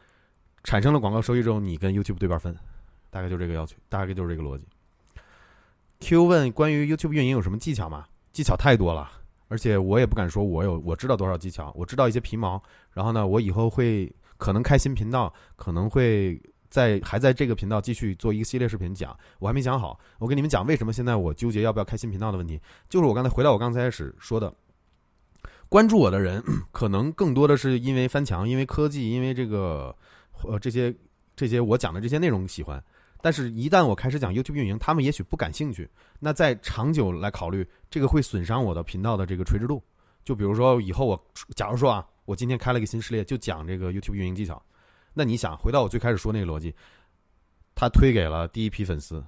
Speaker 2: 产生了广告收益之后，你跟 YouTube 对半分，大概就这个要求，大概就是这个逻辑。Q 问关于 YouTube 运营有什么技巧吗？技巧太多了，而且我也不敢说我有我知道多少技巧，我知道一些皮毛。然后呢，我以后会可能开新频道，可能会在还在这个频道继续做一个系列视频讲，我还没想好。我跟你们讲为什么现在我纠结要不要开新频道的问题，就是我刚才回到我刚才开始说的，关注我的人可能更多的是因为翻墙，因为科技，因为这个呃这些这些我讲的这些内容喜欢。但是，一旦我开始讲 YouTube 运营，他们也许不感兴趣。那在长久来考虑，这个会损伤我的频道的这个垂直度。就比如说，以后我假如说啊，我今天开了一个新系列，就讲这个 YouTube 运营技巧。那你想，回到我最开始说那个逻辑，他推给了第一批粉丝，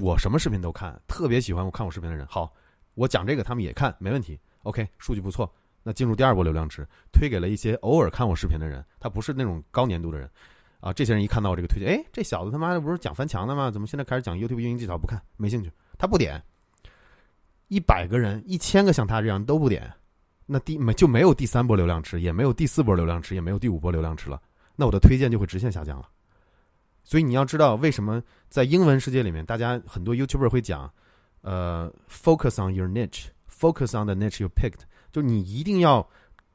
Speaker 2: 我什么视频都看，特别喜欢我看我视频的人。好，我讲这个他们也看，没问题。OK，数据不错。那进入第二波流量池，推给了一些偶尔看我视频的人，他不是那种高年度的人。啊，这些人一看到我这个推荐，哎，这小子他妈的不是讲翻墙的吗？怎么现在开始讲 YouTube 运营技巧？不看，没兴趣，他不点。一百个人，一千个像他这样都不点，那第没就没有第三波流量池，也没有第四波流量池，也没有第五波流量池了。那我的推荐就会直线下降了。所以你要知道，为什么在英文世界里面，大家很多 YouTuber 会讲，呃，focus on your niche，focus on the niche you picked，就你一定要。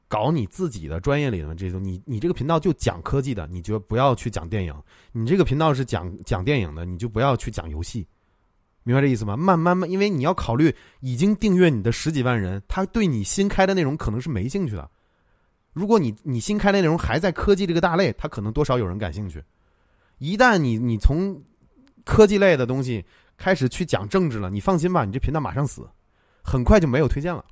Speaker 2: 搞你自己的专业里的这种，你你这个频道就讲科技的，你就不要去讲电影；你这个频道是讲讲电影的，你就不要去讲游戏，明白这意思吗？慢慢慢，因为你要考虑已经订阅你的十几万人，他对你新开的内容可能是没兴趣的。如果你你新开的内容还在科技这个大类，他可能多少有人感兴趣。一旦你你从科技类的东西开始去讲政治了，你放心吧，你这频道马上死，很快就没有推荐了。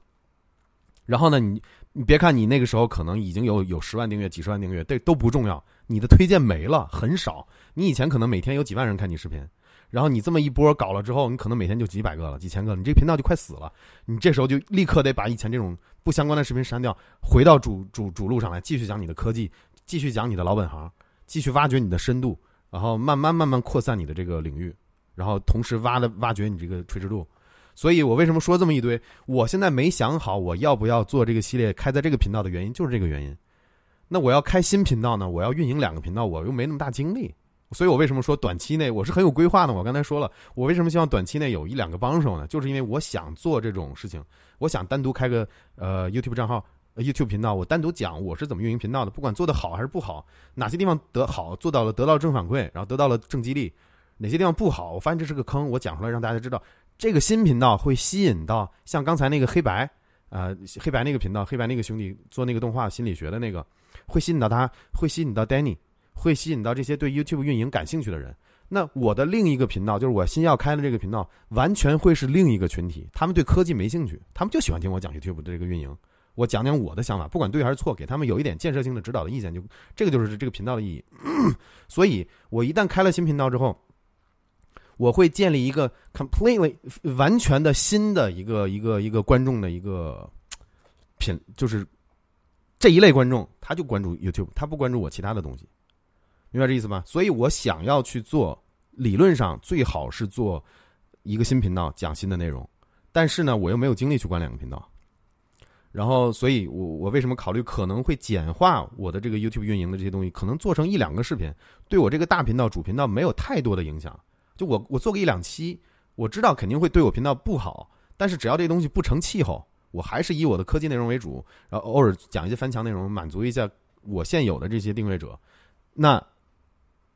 Speaker 2: 然后呢，你。你别看你那个时候可能已经有有十万订阅、几十万订阅，这都不重要。你的推荐没了，很少。你以前可能每天有几万人看你视频，然后你这么一波搞了之后，你可能每天就几百个了、几千个，你这频道就快死了。你这时候就立刻得把以前这种不相关的视频删掉，回到主主主路上来，继续讲你的科技，继续讲你的老本行，继续挖掘你的深度，然后慢慢慢慢扩散你的这个领域，然后同时挖的挖掘你这个垂直度。所以我为什么说这么一堆？我现在没想好我要不要做这个系列开在这个频道的原因就是这个原因。那我要开新频道呢？我要运营两个频道，我又没那么大精力。所以我为什么说短期内我是很有规划的？我刚才说了，我为什么希望短期内有一两个帮手呢？就是因为我想做这种事情，我想单独开个呃 YouTube 账号、YouTube 频道，我单独讲我是怎么运营频道的，不管做的好还是不好，哪些地方得好做到了得到正反馈，然后得到了正激励，哪些地方不好，我发现这是个坑，我讲出来让大家知道。这个新频道会吸引到像刚才那个黑白，呃，黑白那个频道，黑白那个兄弟做那个动画心理学的那个，会吸引到他，会吸引到 Danny，会吸引到这些对 YouTube 运营感兴趣的人。那我的另一个频道，就是我新要开的这个频道，完全会是另一个群体，他们对科技没兴趣，他们就喜欢听我讲 YouTube 的这个运营，我讲讲我的想法，不管对还是错，给他们有一点建设性的指导的意见，就这个就是这个频道的意义。所以我一旦开了新频道之后。我会建立一个 completely 完全的新的一个一个一个观众的一个品，就是这一类观众，他就关注 YouTube，他不关注我其他的东西，明白这意思吗？所以我想要去做，理论上最好是做一个新频道讲新的内容，但是呢，我又没有精力去管两个频道，然后，所以我我为什么考虑可能会简化我的这个 YouTube 运营的这些东西，可能做成一两个视频，对我这个大频道主频道没有太多的影响。我我做个一两期，我知道肯定会对我频道不好，但是只要这东西不成气候，我还是以我的科技内容为主，然后偶尔讲一些翻墙内容，满足一下我现有的这些订阅者。那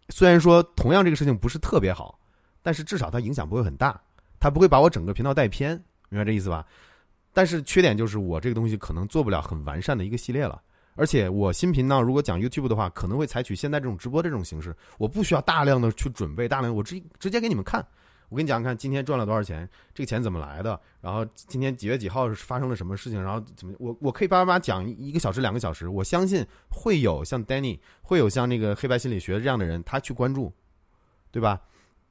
Speaker 2: 虽然说同样这个事情不是特别好，但是至少它影响不会很大，它不会把我整个频道带偏，明白这意思吧？但是缺点就是我这个东西可能做不了很完善的一个系列了。而且我新频道如果讲 YouTube 的话，可能会采取现在这种直播这种形式，我不需要大量的去准备，大量我直直接给你们看。我跟你讲，看今天赚了多少钱，这个钱怎么来的，然后今天几月几号发生了什么事情，然后怎么我我可以叭叭叭讲一个小时两个小时，我相信会有像 Danny，会有像那个黑白心理学这样的人，他去关注，对吧？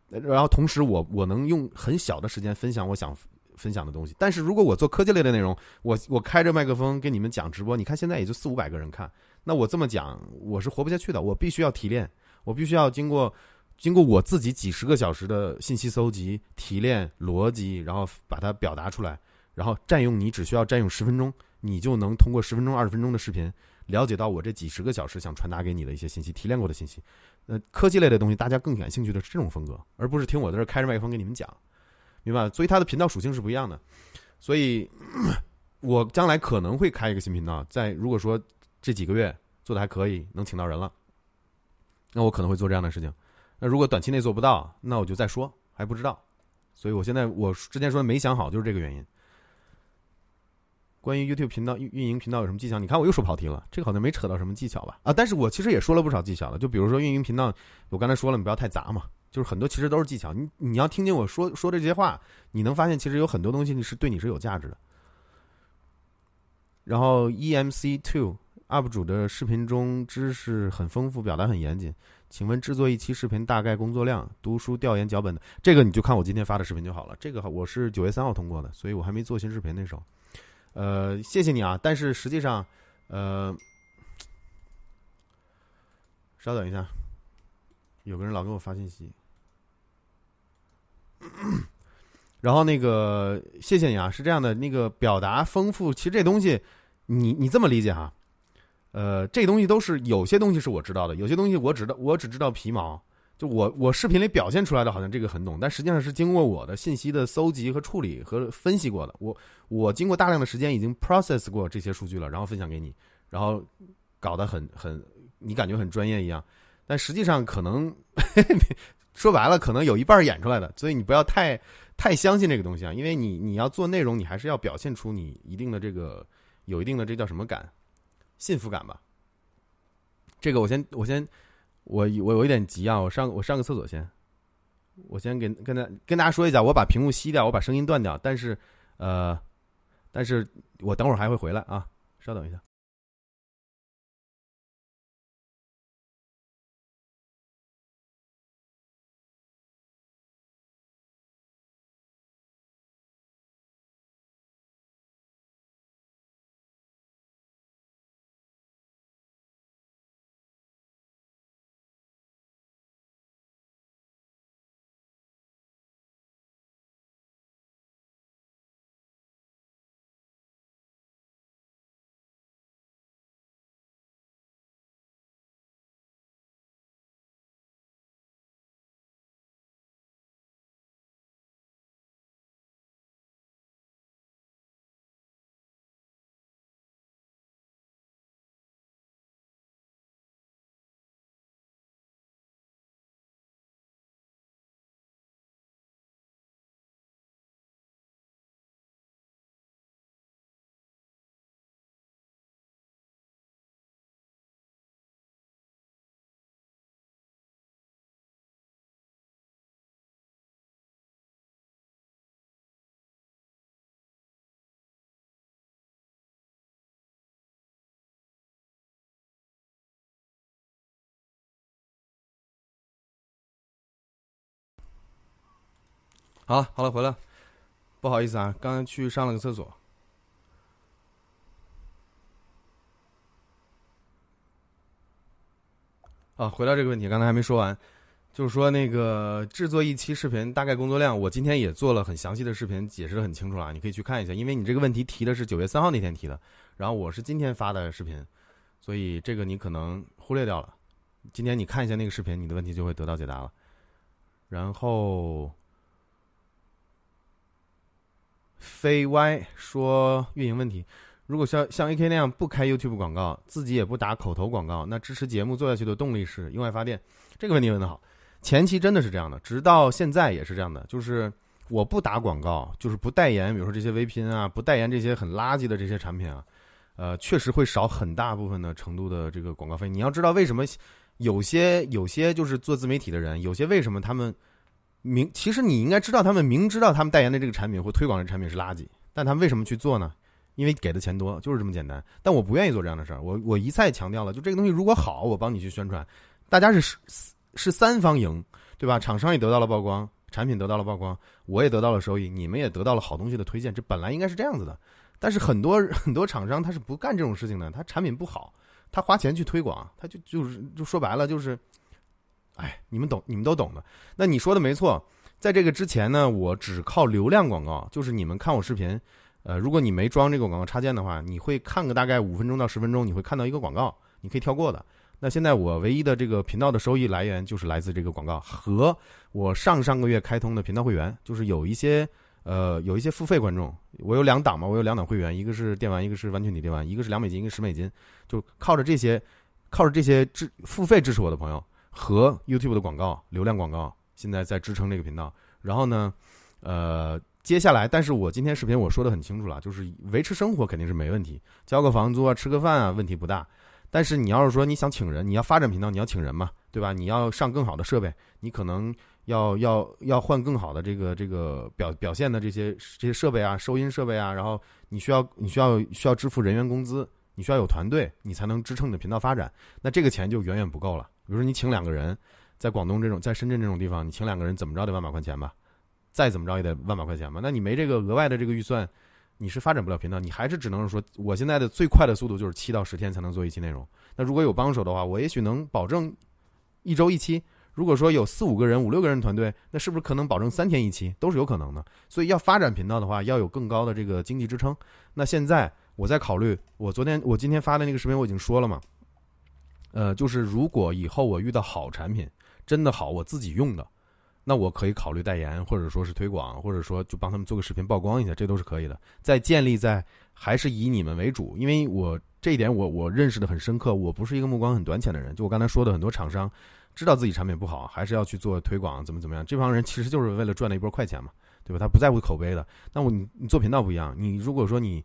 Speaker 2: 然后同时我我能用很小的时间分享我想。分享的东西，但是如果我做科技类的内容，我我开着麦克风跟你们讲直播，你看现在也就四五百个人看，那我这么讲我是活不下去的，我必须要提炼，我必须要经过经过我自己几十个小时的信息搜集、提炼、逻辑，然后把它表达出来，然后占用你只需要占用十分钟，你就能通过十分钟、二十分钟的视频，了解到我这几十个小时想传达给你的一些信息，提炼过的信息。呃，科技类的东西，大家更感兴趣的是这种风格，而不是听我在这开着麦克风给你们讲，明白？所以它的频道属性是不一样的。所以，我将来可能会开一个新频道，在如果说这几个月做的还可以，能请到人了，那我可能会做这样的事情。那如果短期内做不到，那我就再说，还不知道。所以我现在我之前说没想好，就是这个原因。关于 YouTube 频道运运营频道有什么技巧？你看我又说跑题了，这个好像没扯到什么技巧吧？啊，但是我其实也说了不少技巧了，就比如说运营频道，我刚才说了，你不要太杂嘛，就是很多其实都是技巧。你你要听见我说说这些话，你能发现其实有很多东西你是对你是有价值的。然后 EMC Two UP 主的视频中知识很丰富，表达很严谨。请问制作一期视频大概工作量？读书、调研、脚本的这个你就看我今天发的视频就好了。这个我是九月三号通过的，所以我还没做新视频那时候。呃，谢谢你啊！但是实际上，呃，稍等一下，有个人老给我发信息，然后那个谢谢你啊，是这样的，那个表达丰富，其实这东西，你你这么理解哈，呃，这东西都是有些东西是我知道的，有些东西我只道我只知道皮毛。就我我视频里表现出来的好像这个很懂，但实际上是经过我的信息的搜集和处理和分析过的。我我经过大量的时间已经 process 过这些数据了，然后分享给你，然后搞得很很你感觉很专业一样，但实际上可能说白了可能有一半演出来的，所以你不要太太相信这个东西啊，因为你你要做内容，你还是要表现出你一定的这个有一定的这叫什么感，幸福感吧。这个我先我先。我我有一点急啊，我上我上个厕所先。我先跟跟大跟大家说一下，我把屏幕熄掉，我把声音断掉。但是，呃，但是我等会儿还会回来啊，稍等一下。好，好了，回来。不好意思啊，刚刚去上了个厕所。啊，回到这个问题，刚才还没说完，就是说那个制作一期视频大概工作量，我今天也做了很详细的视频，解释的很清楚了，你可以去看一下。因为你这个问题提的是九月三号那天提的，然后我是今天发的视频，所以这个你可能忽略掉了。今天你看一下那个视频，你的问题就会得到解答了。然后。非 Y 说运营问题，如果像像 AK 那样不开 YouTube 广告，自己也不打口头广告，那支持节目做下去的动力是用爱发电。这个问题问的好，前期真的是这样的，直到现在也是这样的，就是我不打广告，就是不代言，比如说这些微拼啊，不代言这些很垃圾的这些产品啊，呃，确实会少很大部分的程度的这个广告费。你要知道为什么有些有些就是做自媒体的人，有些为什么他们。明其实你应该知道，他们明知道他们代言的这个产品或推广的产品是垃圾，但他们为什么去做呢？因为给的钱多，就是这么简单。但我不愿意做这样的事儿。我我一再强调了，就这个东西如果好，我帮你去宣传，大家是是三方赢，对吧？厂商也得到了曝光，产品得到了曝光，我也得到了收益，你们也得到了好东西的推荐。这本来应该是这样子的。但是很多很多厂商他是不干这种事情的，他产品不好，他花钱去推广，他就就是就说白了就是。哎，你们懂，你们都懂的。那你说的没错，在这个之前呢，我只靠流量广告，就是你们看我视频，
Speaker 1: 呃，如果你没装这个广告插件的话，你会看个大概五分钟到十分钟，你会看到一个广告，你可以跳过的。那现在我唯一的这个频道的收益来源就是来自这个广告和我上上个月开通的频道会员，就是有一些呃有一些付费观众，我有两档嘛，我有两档会员，一个是电玩，一个是完全体电玩，一个是两美金，一个十美金，就靠着这些靠着这些支付费支持我的朋友和 YouTube 的广告流量广告，现在在支撑这个频道。然后呢，呃，接下来，但是我今天视频我说的很清楚了，就是维持生活肯定是没问题，交个房租啊，吃个饭啊，问题不大。但是你要是说你想请人，你要发展频道，你要请人嘛，对吧？你要上更好的设备，你可能要要要换更好的这个这个表表现的这些这些设备啊，收音设备啊，然后你需要你需要需要支付人员工资，你需要有团队，你才能支撑你的频道发展。那这个钱就远远不够了。比如说你请两个人，在广东这种，在深圳这种地方，你请两个人怎么着得万把块钱吧？再怎么着也得万把块钱吧？那你没这个额外的这个预算。你是发展不了频道，你还是只能说，我现在的最快的速度就是七到十天才能做一期内容。那如果有帮手的话，我也许能保证一周一期。如果说有四五个人、五六个人团队，那是不是可能保证三天一期都是有可能的？所以要发展频道的话，要有更高的这个经济支撑。那现在我在考虑，我昨天我今天发的那个视频我已经说了嘛，呃，就是如果以后我遇到好产品，真的好，我自己用的。那我可以考虑代言，或者说是推广，或者说就帮他们做个视频曝光一下，这都是可以的。在建立在还是以你们为主，因为我这一点我我认识的很深刻。我不是一个目光很短浅的人，就我刚才说的很多厂商知道自己产品不好，还是要去做推广，怎么怎么样？这帮人其实就是为了赚了一波快钱嘛，对吧？他不在乎口碑的。那我你你做频道不一样，你如果说你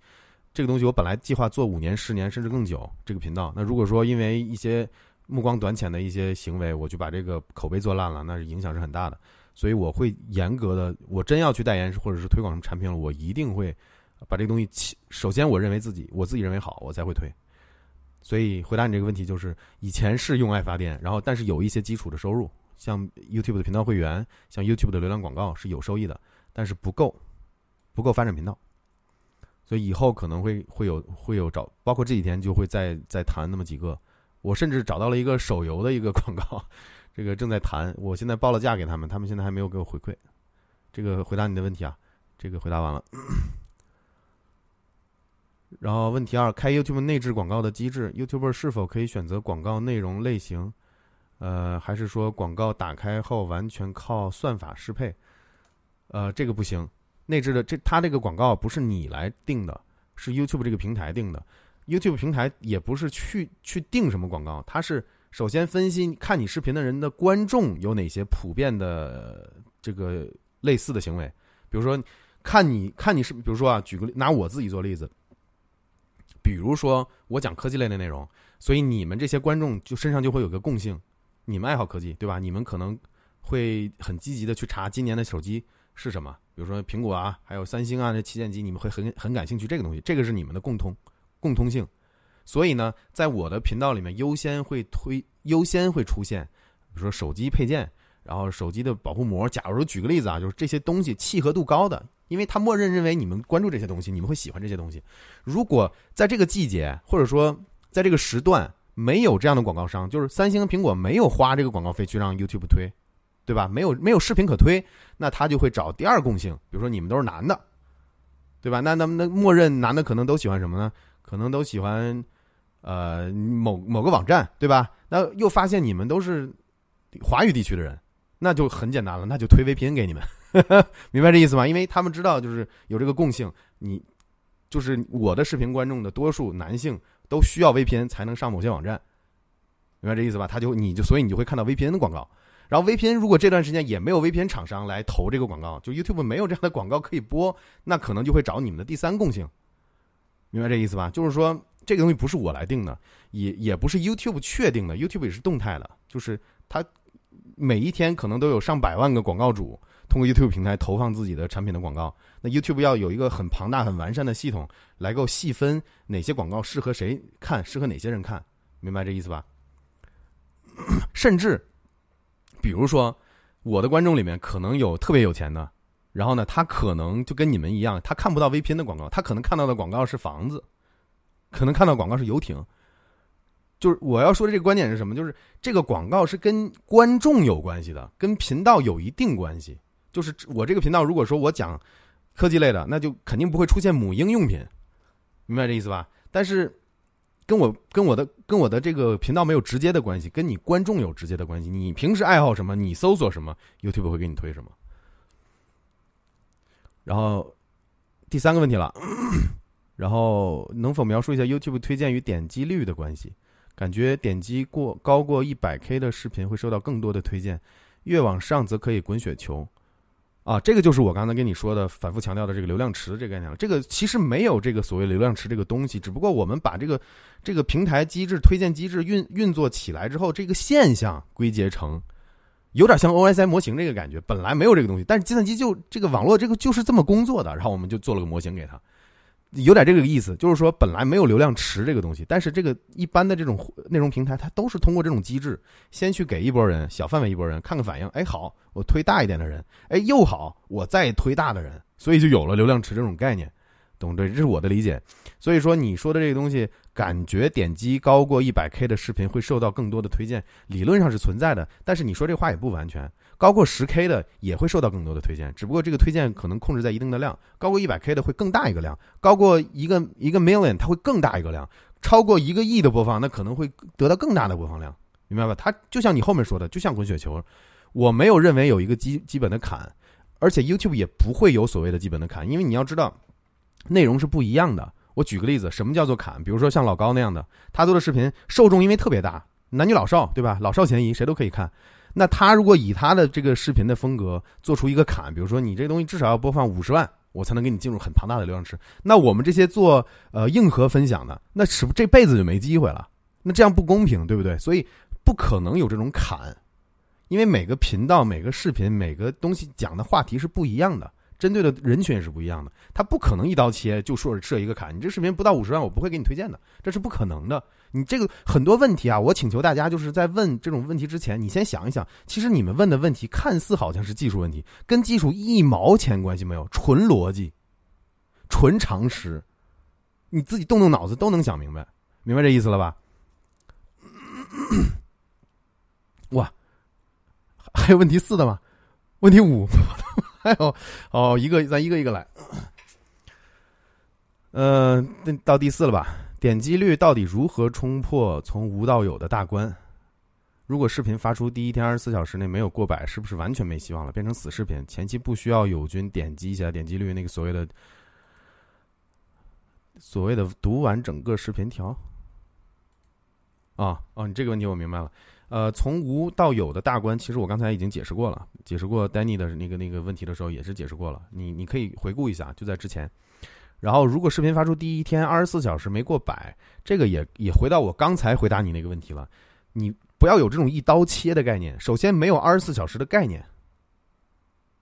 Speaker 1: 这个东西我本来计划做五年、十年甚至更久这个频道，那如果说因为一些目光短浅的一些行为，我就把这个口碑做烂了，那是影响是很大的。所以我会严格的，我真要去代言或者是推广什么产品了，我一定会把这个东西起，首先我认为自己我自己认为好，我才会推。所以回答你这个问题就是，以前是用爱发电，然后但是有一些基础的收入，像 YouTube 的频道会员，像 YouTube 的流量广告是有收益的，但是不够，不够发展频道。所以以后可能会会有会有找，包括这几天就会再再谈那么几个。我甚至找到了一个手游的一个广告，这个正在谈。我现在报了价给他们，他们现在还没有给我回馈。这个回答你的问题啊，这个回答完了。然后问题二：开 YouTube 内置广告的机制，YouTube 是否可以选择广告内容类型？呃，还是说广告打开后完全靠算法适配？呃，这个不行。内置的这，它这个广告不是你来定的，是 YouTube 这个平台定的。YouTube 平台也不是去去定什么广告，它是首先分析看你视频的人的观众有哪些普遍的这个类似的行为，比如说看你看你是，比如说啊，举个拿我自己做例子，比如说我讲科技类的内容，所以你们这些观众就身上就会有个共性，你们爱好科技，对吧？你们可能会很积极的去查今年的手机是什么，比如说苹果啊，还有三星啊这旗舰机，你们会很很感兴趣这个东西，这个是你们的共通。共通性，所以呢，在我的频道里面优先会推优先会出现，比如说手机配件，然后手机的保护膜。假如举个例子啊，就是这些东西契合度高的，因为他默认认为你们关注这些东西，你们会喜欢这些东西。如果在这个季节或者说在这个时段没有这样的广告商，就是三星、苹果没有花这个广告费去让 YouTube 推，对吧？没有没有视频可推，那他就会找第二共性，比如说你们都是男的，对吧？那那那默认男的可能都喜欢什么呢？可能都喜欢，呃，某某个网站，对吧？那又发现你们都是华语地区的人，那就很简单了，那就推 VPN 给你们，明白这意思吗？因为他们知道，就是有这个共性，你就是我的视频观众的多数男性都需要 VPN 才能上某些网站，明白这意思吧？他就你就所以你就会看到 VPN 的广告，然后 VPN 如果这段时间也没有 VPN 厂商来投这个广告，就 YouTube 没有这样的广告可以播，那可能就会找你们的第三共性。明白这意思吧？就是说，这个东西不是我来定的，也也不是 YouTube 确定的，YouTube 也是动态的，就是它每一天可能都有上百万个广告主通过 YouTube 平台投放自己的产品的广告。那 YouTube 要有一个很庞大、很完善的系统，来够细分哪些广告适合谁看，适合哪些人看，明白这意思吧？甚至，比如说，我的观众里面可能有特别有钱的。然后呢，他可能就跟你们一样，他看不到 VPN 的广告，他可能看到的广告是房子，可能看到广告是游艇。就是我要说的这个观点是什么？就是这个广告是跟观众有关系的，跟频道有一定关系。就是我这个频道，如果说我讲
Speaker 2: 科技类的，那就肯定不会出现母婴用品，明白这意思吧？但是跟我跟我的跟我的这个频道没有直接的关系，跟你观众有直接的关系。你平时爱好什么，你搜索什么，YouTube 会给你推什么。然后第三个问题了，然后能否描述一下 YouTube 推荐与点击率的关系？感觉点击过高过一百 K 的视频会收到更多的推荐，越往上则可以滚雪球。啊，这个就是我刚才跟你说的，反复强调的这个流量池这个概念了。这个其实没有这个所谓流量池这个东西，只不过我们把这个这个平台机制、推荐机制运运作起来之后，这个现象归结成。有点像 OSI 模型这个感觉，本来没有这个东西，但是计算机就这个网络这个就是这么工作的，然后我们就做了个模型给他，有点这个意思，就是说本来没有流量池这个东西，但是这个一般的这种内容平台，它都是通过这种机制，先去给一波人小范围一波人看看反应，哎好，我推大一点的人，哎又好，我再推大的人，所以就有了流量池这种概念。懂对，这是我的理解。所以说你说的这个东西，感觉点击高过一百 K 的视频会受到更多的推荐，理论上是存在的。但是你说这话也不完全，高过十 K 的也会受到更多的推荐，只不过这个推荐可能控制在一定的量。高过一百 K 的会更大一个量，高过一个一个 million 它会更大一个量，超过一个亿的播放那可能会得到更大的播放量，明白吧？它就像你后面说的，就像滚雪球，我没有认为有一个基基本的坎，而且 YouTube 也不会有所谓的基本的坎，因为你要知道。内容是不一样的。我举个例子，什么叫做坎？比如说像老高那样的，他做的视频受众因为特别大，男女老少，对吧？老少咸宜，谁都可以看。那他如果以他的这个视频的风格做出一个坎，比如说你这东西至少要播放五十万，我才能给你进入很庞大的流量池。那我们这些做呃硬核分享的，那是不这辈子就没机会了？那这样不公平，对不对？所以不可能有这种坎，因为每个频道、每个视频、每个东西讲的话题是不一样的。针对的人群也是不一样的，他不可能一刀切就说设一个坎。你这视频不到五十万，我不会给你推荐的，这是不可能的。你这个很多问题啊，我请求大家就是在问这种问题之前，你先想一想，其实你们问的问题看似好像是技术问题，跟技术一毛钱关系没有，纯逻辑，纯常识，你自己动动脑子都能想明白，明白这意思了吧？哇，还有问题四的吗？问题五。还有哦，一个咱一个一个来。呃，到第四了吧？点击率到底如何冲破从无到有的大关？如果视频发出第一天二十四小时内没有过百，是不是完全没希望了，变成死视频？前期不需要友军点击一下点击率，那个所谓的所谓的读完整个视频条。啊哦，你这个问题我明白了。呃，从无到有的大关，其实我刚才已经解释过了。解释过 Danny 的那个那个问题的时候，也是解释过了。你你可以回顾一下，就在之前。然后，如果视频发出第一天二十四小时没过百，这个也也回到我刚才回答你那个问题了。你不要有这种一刀切的概念。首先，没有二十四小时的概念，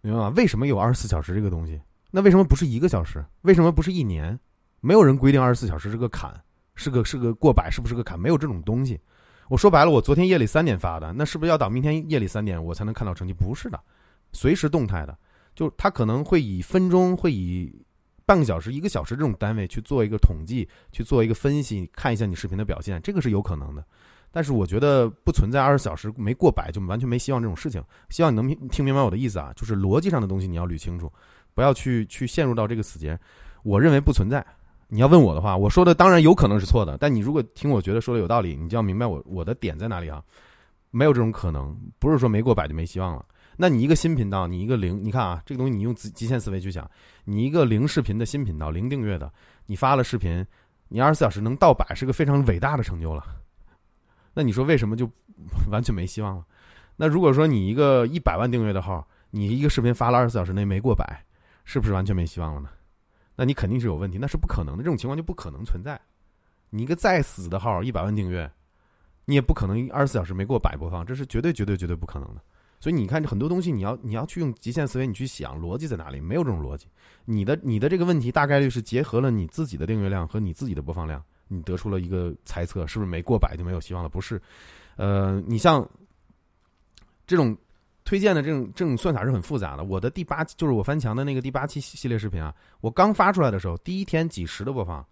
Speaker 2: 明白吗？为什么有二十四小时这个东西？那为什么不是一个小时？为什么不是一年？没有人规定二十四小时是个坎，是个是个过百，是不是个坎？没有这种东西。我说白了，我昨天夜里三点发的，那是不是要到明天夜里三点我才能看到成绩？不是的，随时动态的，就他可能会以分钟，会以半个小时、一个小时这种单位去做一个统计，去做一个分析，看一下你视频的表现，这个是有可能的。但是我觉得不存在二十小时没过百就完全没希望这种事情。希望你能听明白我的意思啊，就是逻辑上的东西你要捋清楚，不要去去陷入到这个死结。我认为不存在。你要问我的话，我说的当然有可能是错的，但你如果听我觉得说的有道理，你就要明白我我的点在哪里啊？没有这种可能，不是说没过百就没希望了。那你一个新频道，你一个零，你看啊，这个东西你用极极限思维去想，你一个零视频的新频道，零订阅的，你发了视频，你二十四小时能到百，是个非常伟大的成就了。那你说为什么就完全没希望了？那如果说你一个一百万订阅的号，你一个视频发了二十四小时内没过百，是不是完全没希望了呢？那你肯定是有问题，那是不可能的，这种情况就不可能存在。你一个再死的号，一百万订阅，你也不可能二十四小时没过百播放，这是绝对绝对绝对不可能的。所以你看，很多东西你要你要去用极限思维，你去想逻辑在哪里？没有这种逻辑。你的你的这个问题大概率是结合了你自己的订阅量和你自己的播放量，你得出了一个猜测，是不是没过百就没有希望了？不是，呃，你像这种。推荐的这种这种算法是很复杂的。我的第八就是我翻墙的那个第八期系列视频啊，我刚发出来的时候，第一天几十的播放，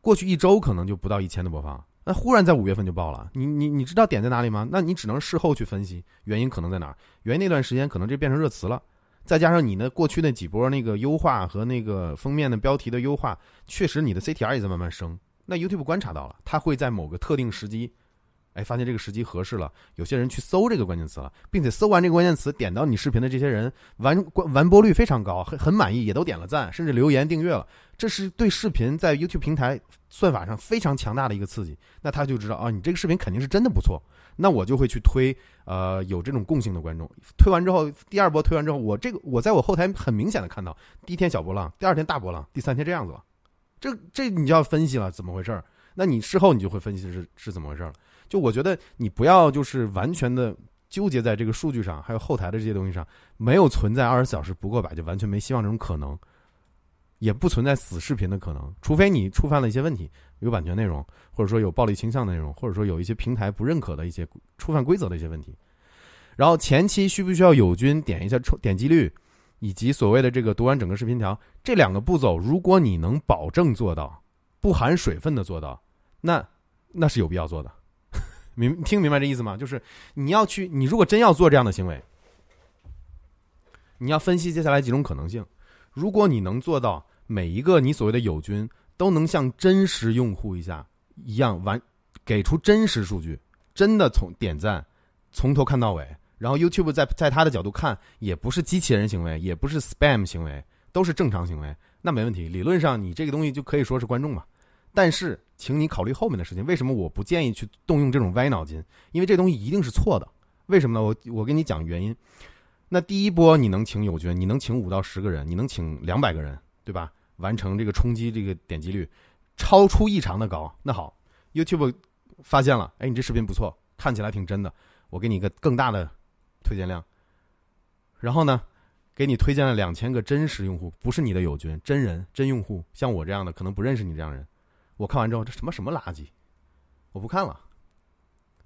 Speaker 2: 过去一周可能就不到一千的播放，那忽然在五月份就爆了。你你你知道点在哪里吗？那你只能事后去分析原因可能在哪儿。原因那段时间可能这变成热词了，再加上你那过去那几波那个优化和那个封面的标题的优化，确实你的 CTR 也在慢慢升。那 YouTube 观察到了，它会在某个特定时机，哎，发现这个时机合适了，有些人去搜这个关键词了，并且搜完这个关键词，点到你视频的这些人完完播率非常高，很很满意，也都点了赞，甚至留言订阅了。这是对视频在 YouTube 平台算法上非常强大的一个刺激。那他就知道啊，你这个视频肯定是真的不错。那我就会去推，呃，有这种共性的观众。推完之后，第二波推完之后，我这个我在我后台很明显的看到，第一天小波浪，第二天大波浪，第三天这样子了。这这你就要分析了，怎么回事儿？那你事后你就会分析是是怎么回事儿了。就我觉得你不要就是完全的纠结在这个数据上，还有后台的这些东西上，没有存在二十四小时不过百就完全没希望这种可能，也不存在死视频的可能，除非你触犯了一些问题。有版权内容，或者说有暴力倾向的内容，或者说有一些平台不认可的一些触犯规则的一些问题。然后前期需不需要友军点一下点击率，以及所谓的这个读完整个视频条这两个步骤，如果你能保证做到，不含水分的做到，那那是有必要做的。明听明白这意思吗？就是你要去，你如果真要做这样的行为，你要分析接下来几种可能性。如果你能做到每一个你所谓的友军。都能像真实用户一下一样完，给出真实数据，真的从点赞从头看到尾，然后 YouTube 在在他的角度看，也不是机器人行为，也不是 spam 行为，都是正常行为，那没问题。理论上你这个东西就可以说是观众嘛。但是，请你考虑后面的事情。为什么我不建议去动用这种歪脑筋？因为这东西一定是错的。为什么呢？我我跟你讲原因。那第一波你能请友军，你能请五到十个人，你能请两百个人，对吧？完成这个冲击，这个点击率超出异常的高。那好，YouTube 发现了，哎，你这视频不错，看起来挺真的，我给你一个更大的推荐量。然后呢，给你推荐了两千个真实用户，不是你的友军，真人真用户，像我这样的，可能不认识你这样人。我看完之后，这什么什么垃圾，我不看了。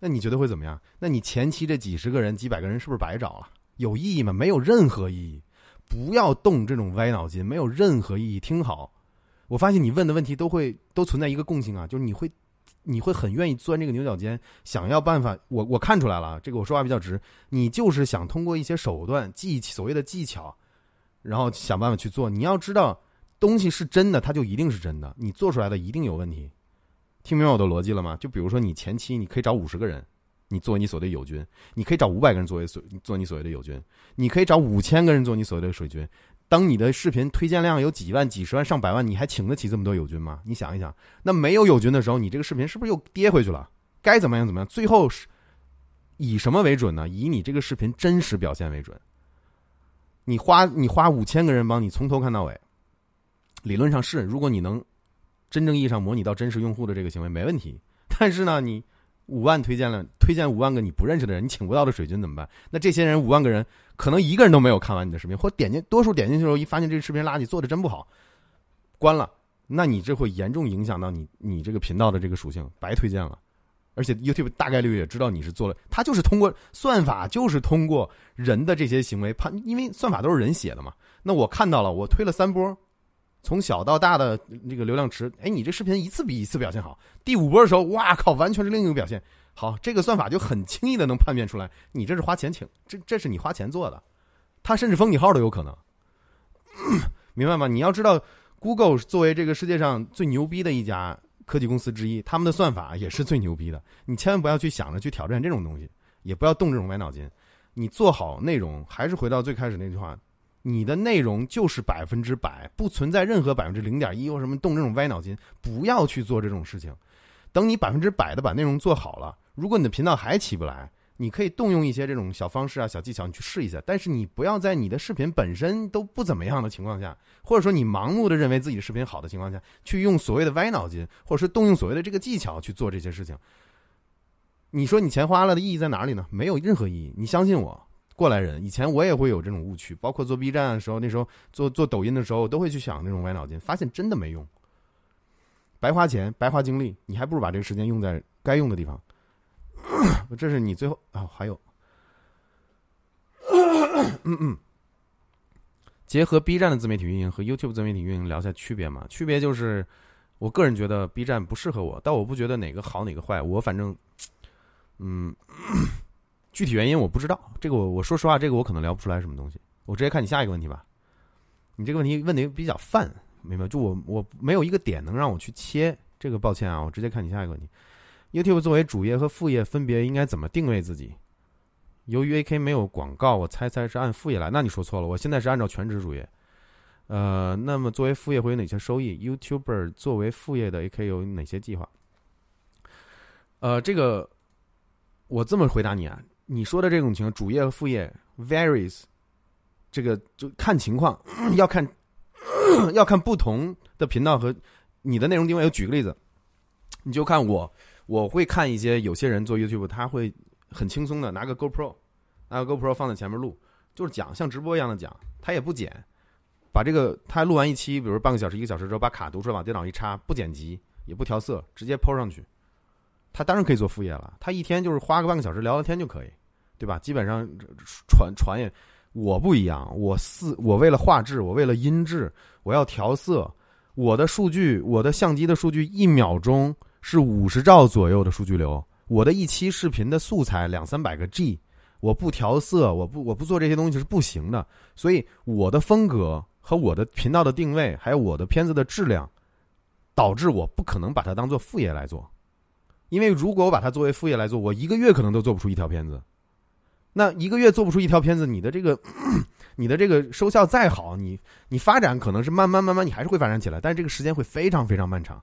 Speaker 2: 那你觉得会怎么样？那你前期这几十个人、几百个人是不是白找了？有意义吗？没有任何意义。不要动这种歪脑筋，没有任何意义。听好，我发现你问的问题都会都存在一个共性啊，就是你会，你会很愿意钻这个牛角尖，想要办法。我我看出来了，这个我说话比较直，你就是想通过一些手段技所谓的技巧，然后想办法去做。你要知道，东西是真的，它就一定是真的，你做出来的一定有问题。听明白我的逻辑了吗？就比如说你前期你可以找五十个人。你作为你所谓的友军，你可以找五百个人作为所做你所谓的友军，你可以找五千个人做你所谓的水军。当你的视频推荐量有几万、几十万、上百万，你还请得起这么多友军吗？你想一想，那没有友军的时候，你这个视频是不是又跌回去了？该怎么样怎么样？最后是以什么为准呢？以你这个视频真实表现为准。你花你花五千个人帮你从头看到尾，理论上是，如果你能真正意义上模拟到真实用户的这个行为，没问题。但是呢，你。五万推荐了，推荐五万个你不认识的人，你请不到的水军怎么办？那这些人五万个人，可能一个人都没有看完你的视频，或点进，多数点进去之后一发现这个视频垃圾，做的真不好，关了。那你这会严重影响到你你这个频道的这个属性，白推荐了。而且 YouTube 大概率也知道你是做了，他就是通过算法，就是通过人的这些行为判，因为算法都是人写的嘛。那我看到了，我推了三波。从小到大的那个流量池，哎，你这视频一次比一次表现好。第五波的时候，哇靠，完全是另一个表现。好，这个算法就很轻易的能判别出来，你这是花钱请，这这是你花钱做的，他甚至封你号都有可能，明白吗？你要知道，Google 作为这个世界上最牛逼的一家科技公司之一，他们的算法也是最牛逼的。你千万不要去想着去挑战这种东西，也不要动这种歪脑筋。你做好内容，还是回到最开始那句话。你的内容就是百分之百，不存在任何百分之零点一或什么动这种歪脑筋，不要去做这种事情。等你百分之百的把内容做好了，如果你的频道还起不来，你可以动用一些这种小方式啊、小技巧，你去试一下。但是你不要在你的视频本身都不怎么样的情况下，或者说你盲目的认为自己的视频好的情况下去用所谓的歪脑筋，或者是动用所谓的这个技巧去做这些事情。你说你钱花了的意义在哪里呢？没有任何意义。你相信我。过来人，以前我也会有这种误区，包括做 B 站的时候，那时候做做抖音的时候，都会去想那种歪脑筋，发现真的没用，白花钱，白花精力，你还不如把这个时间用在该用的地方。这是你最后啊，还有，嗯嗯，结合 B 站的自媒体运营和 YouTube 自媒体运营聊下区别嘛？区别就是，我个人觉得 B 站不适合我，但我不觉得哪个好哪个坏，我反正，嗯。具体原因我不知道，这个我我说实话，这个我可能聊不出来什么东西。我直接看你下一个问题吧。你这个问题问的比较泛，明白？就我我没有一个点能让我去切，这个抱歉啊，我直接看你下一个问题。YouTube 作为主业和副业分别应该怎么定位自己？由于 AK 没有广告，我猜猜是按副业来。那你说错了，我现在是按照全职主业。呃，那么作为副业会有哪些收益？YouTuber 作为副业的 AK 有哪些计划？呃，这个我这么回答你啊，你说的这种情况，主业和副业 varies，这个就看情况，要看 要看不同的频道和你的内容定位。我举个例子，你就看我，我会看一些有些人做 YouTube，他会很轻松的拿个 GoPro，拿个 GoPro 放在前面录，就是讲像直播一样的讲，他也不剪，把这个他录完一期，比如半个小时、一个小时之后，把卡读出来往电脑一插，不剪辑也不调色，直接抛上去。他当然可以做副业了，他一天就是花个半个小时聊聊天就可以，对吧？基本上传传也，我不一样，我四我为了画质，我为了音质，我要调色，我的数据，我的相机的数据一秒钟是五十兆左右的数据流，我的一期视频的素材两三百个 G，我不调色，我不我不做这些东西是不行的，所以我的风格和我的频道的定位，还有我的片子的质量，导致我不可能把它当做副业来做。因为如果我把它作为副业来做，我一个月可能都做不出一条片子。那一个月做不出一条片子，你的这个，你的这个收效再好，你你发展可能是慢慢慢慢，你还是会发展起来，但是这个时间会非常非常漫长。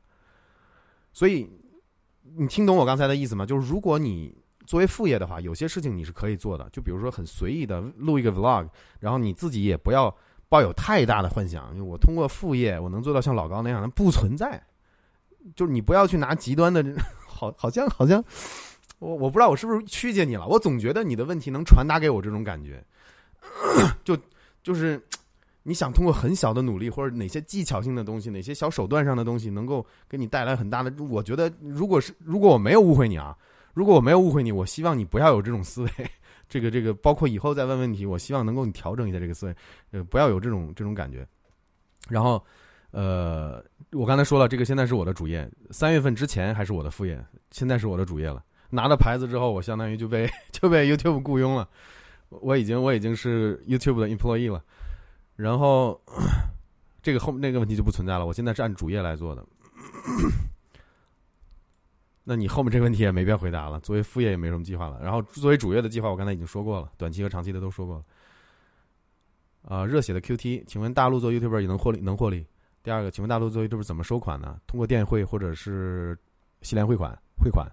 Speaker 2: 所以，你听懂我刚才的意思吗？就是如果你作为副业的话，有些事情你是可以做的，就比如说很随意的录一个 vlog，然后你自己也不要抱有太大的幻想，我通过副业我能做到像老高那样的，不存在。就是你不要去拿极端的。好，好像好像，我我不知道我是不是曲解你了。我总觉得你的问题能传达给我这种感觉，就就是你想通过很小的努力或者哪些技巧性的东西，哪些小手段上的东西，能够给你带来很大的。我觉得，如果是如果我没有误会你啊，如果我没有误会你，我希望你不要有这种思维。这个这个，包括以后再问问题，我希望能够你调整一下这个思维，呃，不要有这种这种感觉。然后。呃，我刚才说了，这个现在是我的主业。三月份之前还是我的副业，现在是我的主业了。拿了牌子之后，我相当于就被 就被 YouTube 雇佣了。我已经我已经是 YouTube 的 employee 了。然后这个后那个问题就不存在了。我现在是按主业来做的。那你后面这个问题也没必要回答了。作为副业也没什么计划了。然后作为主业的计划，我刚才已经说过了，短期和长期的都说过了。啊，热血的 QT，请问大陆做 YouTuber 也能获利？能获利？第二个，请问大陆做 YouTuber 怎么收款呢？通过电汇或者是西联汇款汇款，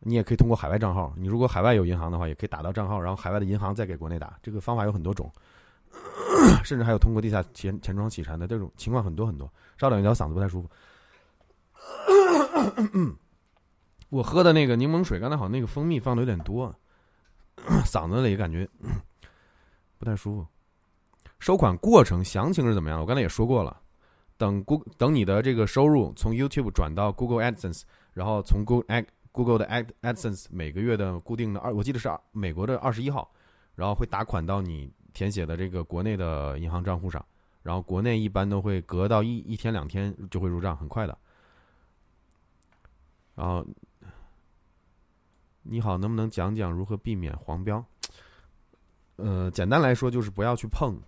Speaker 2: 你也可以通过海外账号。你如果海外有银行的话，也可以打到账号，然后海外的银行再给国内打。这个方法有很多种，甚至还有通过地下钱钱庄洗钱的这种情况很多很多。稍等一下，我嗓子不太舒服。我喝的那个柠檬水，刚才好像那个蜂蜜放的有点多，嗓子里感觉不太舒服。收款过程详情是怎么样？我刚才也说过了。等 goog 等你的这个收入从 YouTube 转到 Google AdSense，然后从 Google Google 的 Ad AdSense 每个月的固定的二，我记得是美国的二十一号，然后会打款到你填写的这个国内的银行账户上，然后国内一般都会隔到一一天两天就会入账，很快的。然后你好，能不能讲讲如何避免黄标？呃，简单来说就是不要去碰。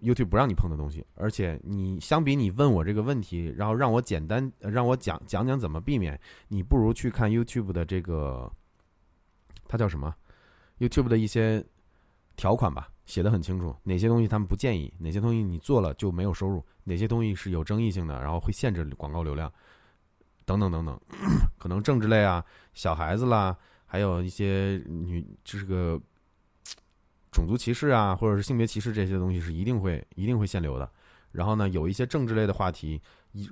Speaker 2: YouTube 不让你碰的东西，而且你相比你问我这个问题，然后让我简单让我讲讲讲怎么避免，你不如去看 YouTube 的这个，它叫什么？YouTube 的一些条款吧，写的很清楚，哪些东西他们不建议，哪些东西你做了就没有收入，哪些东西是有争议性的，然后会限制广告流量，等等等等，可能政治类啊，小孩子啦，还有一些女这是个。种族歧视啊，或者是性别歧视这些东西是一定会一定会限流的。然后呢，有一些政治类的话题，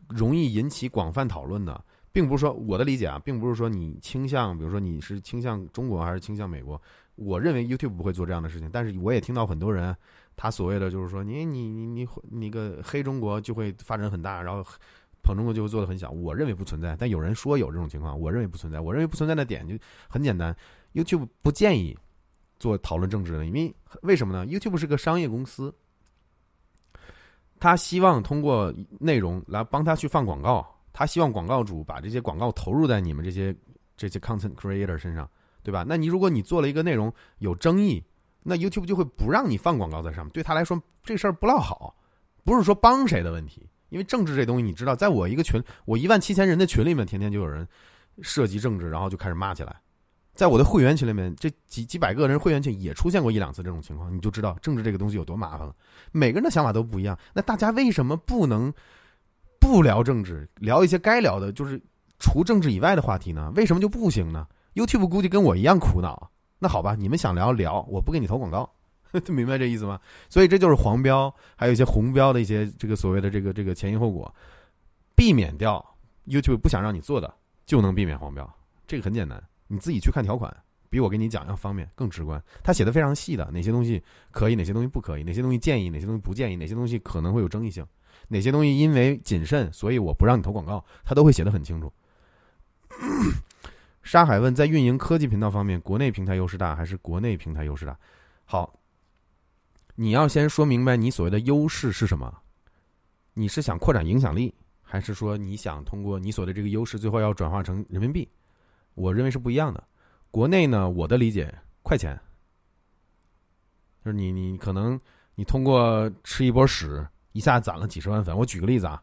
Speaker 2: 容易引起广泛讨论的，并不是说我的理解啊，并不是说你倾向，比如说你是倾向中国还是倾向美国。我认为 YouTube 不会做这样的事情，但是我也听到很多人，他所谓的就是说，你你你你你个黑中国就会发展很大，然后捧中国就会做的很小。我认为不存在，但有人说有这种情况，我认为不存在。我认为不存在的点就很简单，YouTube 不建议。做讨论政治的，因为为什么呢？YouTube 是个商业公司，他希望通过内容来帮他去放广告，他希望广告主把这些广告投入在你们这些这些 content creator 身上，对吧？那你如果你做了一个内容有争议，那 YouTube 就会不让你放广告在上面。对他来说，这事儿不落好，不是说帮谁的问题。因为政治这东西，你知道，在我一个群，我一万七千人的群里面，天天就有人涉及政治，然后就开始骂起来。在我的会员群里面，这几几百个人会员群也出现过一两次这种情况，你就知道政治这个东西有多麻烦了。每个人的想法都不一样，那大家为什么不能不聊政治，聊一些该聊的，就是除政治以外的话题呢？为什么就不行呢？YouTube 估计跟我一样苦恼。那好吧，你们想聊聊，我不给你投广告，明白这意思吗？所以这就是黄标，还有一些红标的一些这个所谓的这个这个前因后果，避免掉 YouTube 不想让你做的，就能避免黄标。这个很简单。你自己去看条款，比我跟你讲要方便更直观。他写的非常细的，哪些东西可以，哪些东西不可以，哪些东西建议，哪些东西不建议，哪些东西可能会有争议性，哪些东西因为谨慎，所以我不让你投广告，他都会写的很清楚。沙海问，在运营科技频道方面，国内平台优势大还是国内平台优势大？好，你要先说明白你所谓的优势是什么。你是想扩展影响力，还是说你想通过你所的这个优势，最后要转化成人民币？我认为是不一样的。国内呢，我的理解，快钱，就是你你可能你通过吃一波屎，一下攒了几十万粉。我举个例子啊，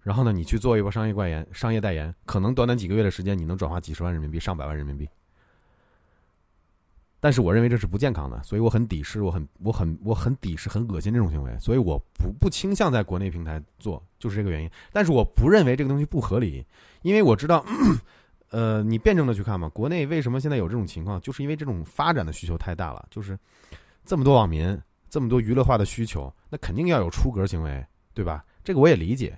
Speaker 2: 然后呢，你去做一波商业代言，商业代言，可能短短几个月的时间，你能转化几十万人民币、上百万人民币。但是我认为这是不健康的，所以我很鄙视，我很我很我很鄙视、很恶心这种行为，所以我不不倾向在国内平台做，就是这个原因。但是我不认为这个东西不合理，因为我知道。呃，你辩证的去看嘛，国内为什么现在有这种情况？就是因为这种发展的需求太大了，就是这么多网民，这么多娱乐化的需求，那肯定要有出格行为，对吧？这个我也理解，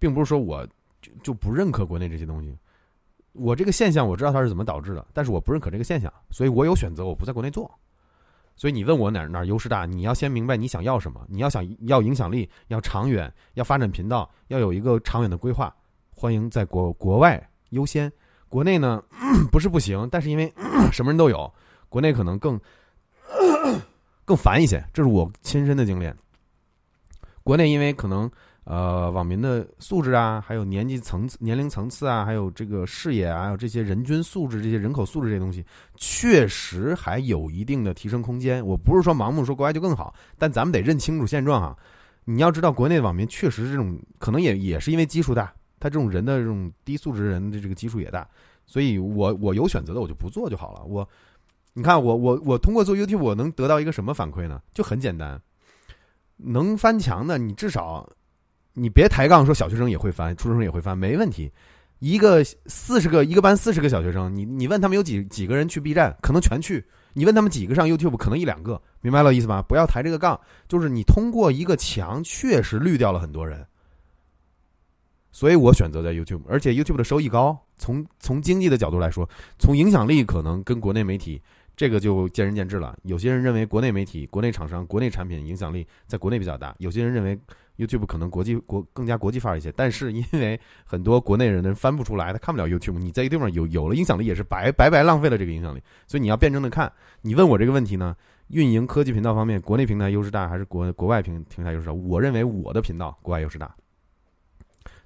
Speaker 2: 并不是说我就就不认可国内这些东西。我这个现象我知道它是怎么导致的，但是我不认可这个现象，所以我有选择，我不在国内做。所以你问我哪哪优势大，你要先明白你想要什么，你要想要影响力，要长远，要发展频道，要有一个长远的规划，欢迎在国国外优先。国内呢 不是不行，但是因为 什么人都有，国内可能更 更烦一些，这是我亲身的经历。国内因为可能呃网民的素质啊，还有年纪层次、年龄层次啊，还有这个视野啊，还有这些人均素质、这些人口素质这些东西，确实还有一定的提升空间。我不是说盲目说国外就更好，但咱们得认清楚现状啊。你要知道，国内的网民确实这种可能也也是因为基数大。他这种人的这种低素质人的这个基数也大，所以我我有选择的我就不做就好了。我，你看我我我通过做 YouTube 我能得到一个什么反馈呢？就很简单，能翻墙的你至少你别抬杠说小学生也会翻，初中生也会翻，没问题。一个四十个一个班四十个小学生，你你问他们有几几个人去 B 站，可能全去；你问他们几个上 YouTube，可能一两个。明白了意思吧？不要抬这个杠，就是你通过一个墙确实滤掉了很多人。所以我选择在 YouTube，而且 YouTube 的收益高。从从经济的角度来说，从影响力可能跟国内媒体这个就见仁见智了。有些人认为国内媒体、国内厂商、国内产品影响力在国内比较大；有些人认为 YouTube 可能国际国更加国际范一些。但是因为很多国内人呢翻不出来，他看不了 YouTube，你在一个地方有有了影响力也是白白白浪费了这个影响力。所以你要辩证的看。你问我这个问题呢，运营科技频道方面，国内平台优势大还是国国外平平台优势大？我认为我的频道国外优势大。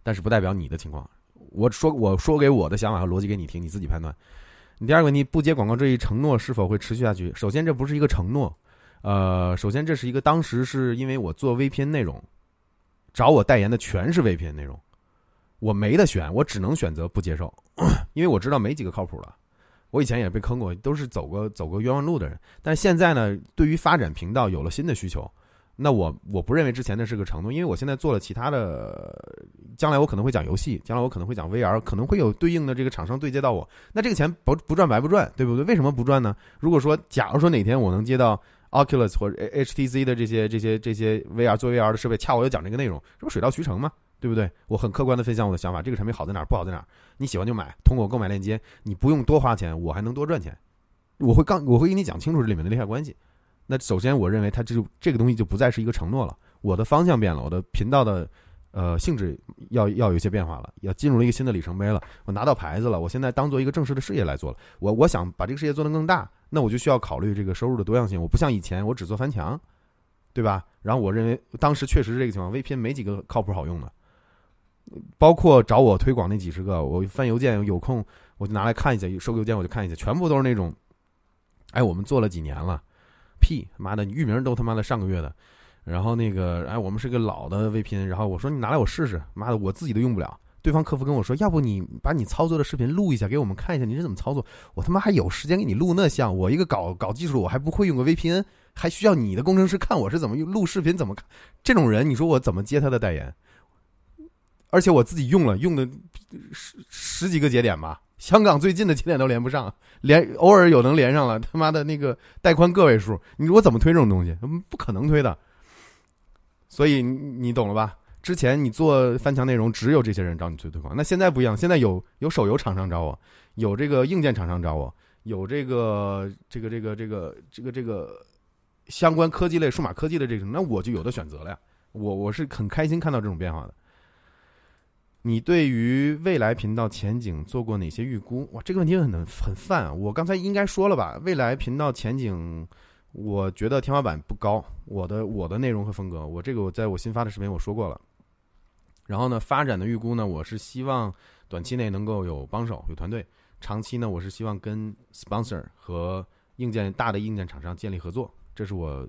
Speaker 2: 但是不代表你的情况，我说我说给我的想法和逻辑给你听，你自己判断。你第二个问题，不接广告这一承诺是否会持续下去？首先，这不是一个承诺，呃，首先这是一个当时是因为我做 VPN 内容，找我代言的全是 VPN 内容，我没得选，我只能选择不接受，因为我知道没几个靠谱的，我以前也被坑过，都是走过走过冤枉路的人。但现在呢，对于发展频道有了新的需求。那我我不认为之前那是个承诺，因为我现在做了其他的，将来我可能会讲游戏，将来我可能会讲 VR，可能会有对应的这个厂商对接到我，那这个钱不不赚白不赚，对不对？为什么不赚呢？如果说假如说哪天我能接到 Oculus 或者 HTC 的这些这些这些 VR 做 VR 的设备，恰我要讲这个内容，这不水到渠成吗？对不对？我很客观的分享我的想法，这个产品好在哪儿，不好在哪儿，你喜欢就买，通过我购买链接，你不用多花钱，我还能多赚钱，我会刚我会给你讲清楚这里面的利害关系。那首先，我认为它这这个东西就不再是一个承诺了，我的方向变了，我的频道的呃性质要要有些变化了，要进入了一个新的里程碑了。我拿到牌子了，我现在当做一个正式的事业来做了。我我想把这个事业做得更大，那我就需要考虑这个收入的多样性。我不像以前，我只做翻墙，对吧？然后我认为当时确实是这个情况，VPN 没几个靠谱好用的，包括找我推广那几十个，我翻邮件有空我就拿来看一下，收个邮件我就看一下，全部都是那种，哎，我们做了几年了。屁，妈的，你域名都他妈的上个月的。然后那个，哎，我们是个老的 VPN，然后我说你拿来我试试，妈的，我自己都用不了。对方客服跟我说，要不你把你操作的视频录一下给我们看一下，你是怎么操作？我他妈还有时间给你录那像？我一个搞搞技术，我还不会用个 VPN，还需要你的工程师看我是怎么用录视频怎么看？这种人，你说我怎么接他的代言？而且我自己用了，用的十十几个节点吧，香港最近的节点都连不上，连偶尔有能连上了，他妈的那个带宽个位数，你说我怎么推这种东西？不可能推的。所以你懂了吧？之前你做翻墙内容，只有这些人找你去推广。那现在不一样，现在有有手游厂商找我，有这个硬件厂商找我，有这个这个这个这个这个这个相关科技类、数码科技的这种，那我就有的选择了呀。我我是很开心看到这种变化的。你对于未来频道前景做过哪些预估？哇，这个问题很很泛！我刚才应该说了吧？未来频道前景。我觉得天花板不高，我的我的内容和风格，我这个我在我新发的视频我说过了。然后呢，发展的预估呢，我是希望短期内能够有帮手、有团队；长期呢，我是希望跟 sponsor 和硬件大的硬件厂商建立合作。这是我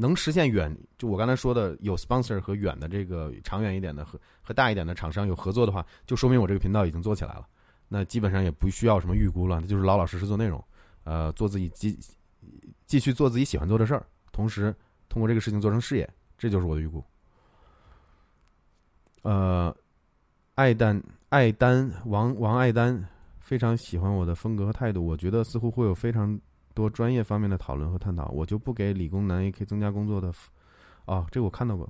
Speaker 2: 能实现远，就我刚才说的有 sponsor 和远的这个长远一点的和和大一点的厂商有合作的话，就说明我这个频道已经做起来了。那基本上也不需要什么预估了，那就是老老实实做内容，呃，做自己继。继续做自己喜欢做的事儿，同时通过这个事情做成事业，这就是我的预估。呃，爱丹爱丹王王爱丹非常喜欢我的风格和态度，我觉得似乎会有非常多专业方面的讨论和探讨，我就不给理工男 A K 增加工作的。哦，这我看到过。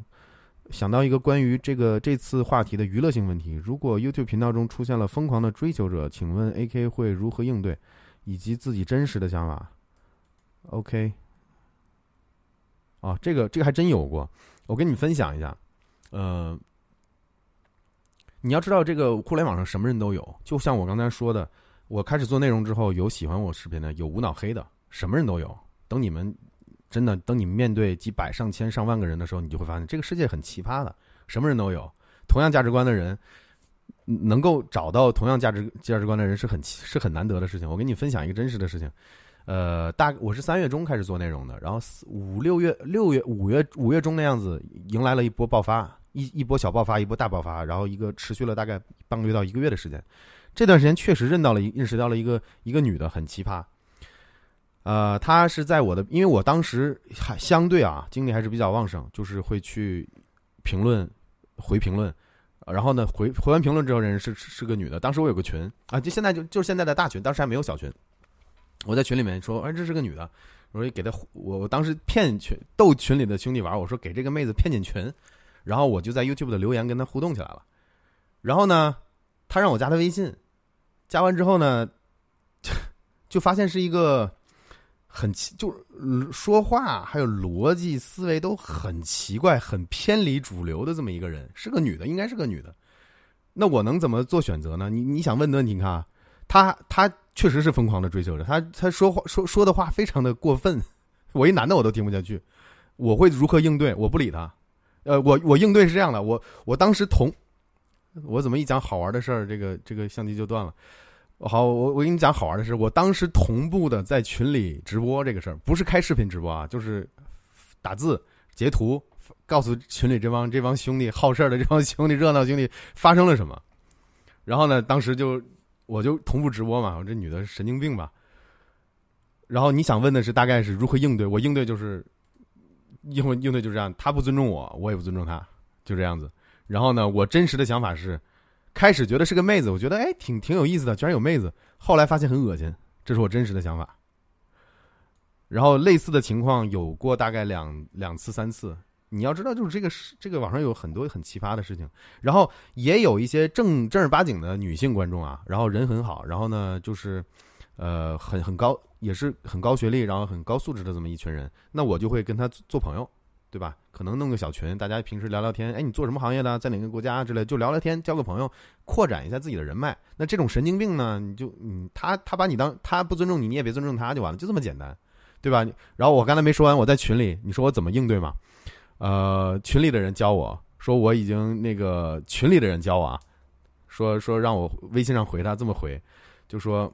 Speaker 2: 想到一个关于这个这次话题的娱乐性问题：如果 YouTube 频道中出现了疯狂的追求者，请问 AK 会如何应对，以及自己真实的想法？OK，啊，这个这个还真有过，我跟你分享一下。呃，你要知道，这个互联网上什么人都有，就像我刚才说的，我开始做内容之后，有喜欢我视频的，有无脑黑的，什么人都有。等你们真的，等你们面对几百上千上万个人的时候，你就会发现，这个世界很奇葩的，什么人都有。同样价值观的人，能够找到同样价值价值观的人是很是很难得的事情。我跟你分享一个真实的事情。呃，大我是三月中开始做内容的，然后四五六月六月五月五月中的样子，迎来了一波爆发，一一波小爆发，一波大爆发，然后一个持续了大概半个月到一个月的时间。这段时间确实认到了认识到了一个一个女的很奇葩，呃，她是在我的，因为我当时还相对啊精力还是比较旺盛，就是会去评论回评论，然后呢回回完评论之后，人是是个女的，当时我有个群啊，就现在就就是现在的大群，当时还没有小群。我在群里面说，哎，这是个女的，我说给她，我我当时骗群逗群里的兄弟玩，我说给这个妹子骗进群，然后我就在 YouTube 的留言跟她互动起来了，然后呢，她让我加她微信，加完之后呢，就发现是一个很奇，就是说话还有逻辑思维都很奇怪、很偏离主流的这么一个人，是个女的，应该是个女的，那我能怎么做选择呢？你你想问的问题，你看啊，她她。确实是疯狂的追求者，他他说话说说的话非常的过分，我一男的我都听不下去，我会如何应对？我不理他，呃，我我应对是这样的，我我当时同，我怎么一讲好玩的事儿，这个这个相机就断了。好，我我给你讲好玩的事，我当时同步的在群里直播这个事儿，不是开视频直播啊，就是打字截图，告诉群里这帮这帮兄弟好事的这帮兄弟热闹兄弟发生了什么，然后呢，当时就。我就同步直播嘛，我这女的是神经病吧。然后你想问的是大概是如何应对？我应对就是应应对就是这样，他不尊重我，我也不尊重他，就这样子。然后呢，我真实的想法是，开始觉得是个妹子，我觉得哎挺挺有意思的，居然有妹子。后来发现很恶心，这是我真实的想法。然后类似的情况有过大概两两次三次。你要知道，就是这个是这个网上有很多很奇葩的事情，然后也有一些正正儿八经的女性观众啊，然后人很好，然后呢就是，呃，很很高，也是很高学历，然后很高素质的这么一群人，那我就会跟他做朋友，对吧？可能弄个小群，大家平时聊聊天，哎，你做什么行业的，在哪个国家之类，就聊聊天，交个朋友，扩展一下自己的人脉。那这种神经病呢，你就嗯，他他把你当他不尊重你，你也别尊重他就完了，就这么简单，对吧？然后我刚才没说完，我在群里，你说我怎么应对嘛？呃，群里的人教我说我已经那个群里的人教我啊，说说让我微信上回他这么回，就说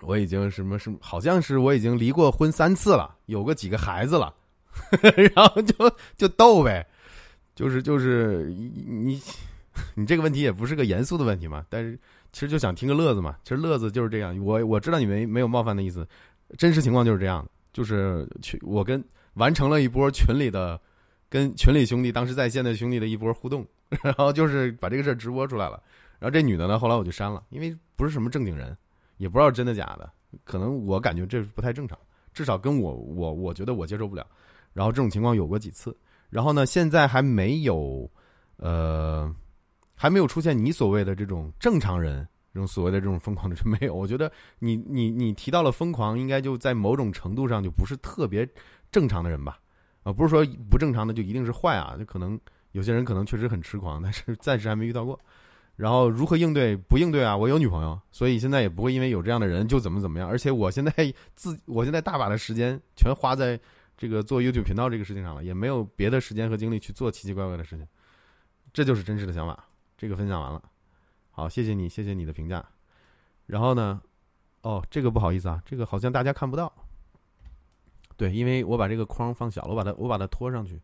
Speaker 2: 我已经什么什么，好像是我已经离过婚三次了，有个几个孩子了，然后就就逗呗，就是就是你 你这个问题也不是个严肃的问题嘛，但是其实就想听个乐子嘛，其实乐子就是这样，我我知道你没没有冒犯的意思，真实情况就是这样，就是群我跟完成了一波群里的跟群里兄弟当时在线的兄弟的一波互动，然后就是把这个事儿直播出来了，然后这女的呢后来我就删了，因为不是什么正经人。也不知道真的假的，可能我感觉这不太正常，至少跟我我我觉得我接受不了。然后这种情况有过几次，然后呢，现在还没有，呃，还没有出现你所谓的这种正常人，这种所谓的这种疯狂的人没有。我觉得你你你提到了疯狂，应该就在某种程度上就不是特别正常的人吧？啊，不是说不正常的就一定是坏啊，就可能有些人可能确实很痴狂，但是暂时还没遇到过。然后如何应对？不应对啊！我有女朋友，所以现在也不会因为有这样的人就怎么怎么样。而且我现在自，我现在大把的时间全花在这个做 YouTube 频道这个事情上了，也没有别的时间和精力去做奇奇怪怪的事情。这就是真实的想法。这个分享完了，好，谢谢你，谢谢你的评价。然后呢？哦，这个不好意思啊，这个好像大家看不到。对，因为我把这个框放小了，我把它我把它拖上去。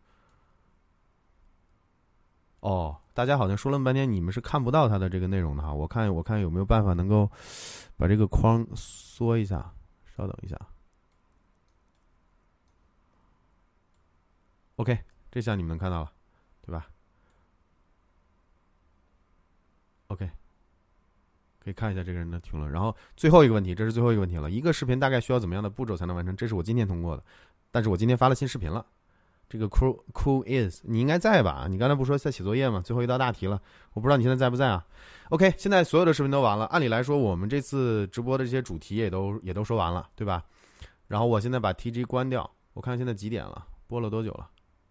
Speaker 2: 哦。大家好像说了半天，你们是看不到它的这个内容的哈。我看，我看有没有办法能够把这个框缩一下。稍等一下。OK，这下你们能看到了，对吧？OK，可以看一下这个人的评论。然后最后一个问题，这是最后一个问题了。一个视频大概需要怎么样的步骤才能完成？这是我今天通过的，但是我今天发了新视频了。这个 cool cool is 你应该在吧？你刚才不说在写作业吗？最后一道大题了，我不知道你现在在不在啊？OK，现在所有的视频都完了。按理来说，我们这次直播的这些主题也都也都说完了，对吧？然后我现在把 TG 关掉，我看现在几点了？播了多久了？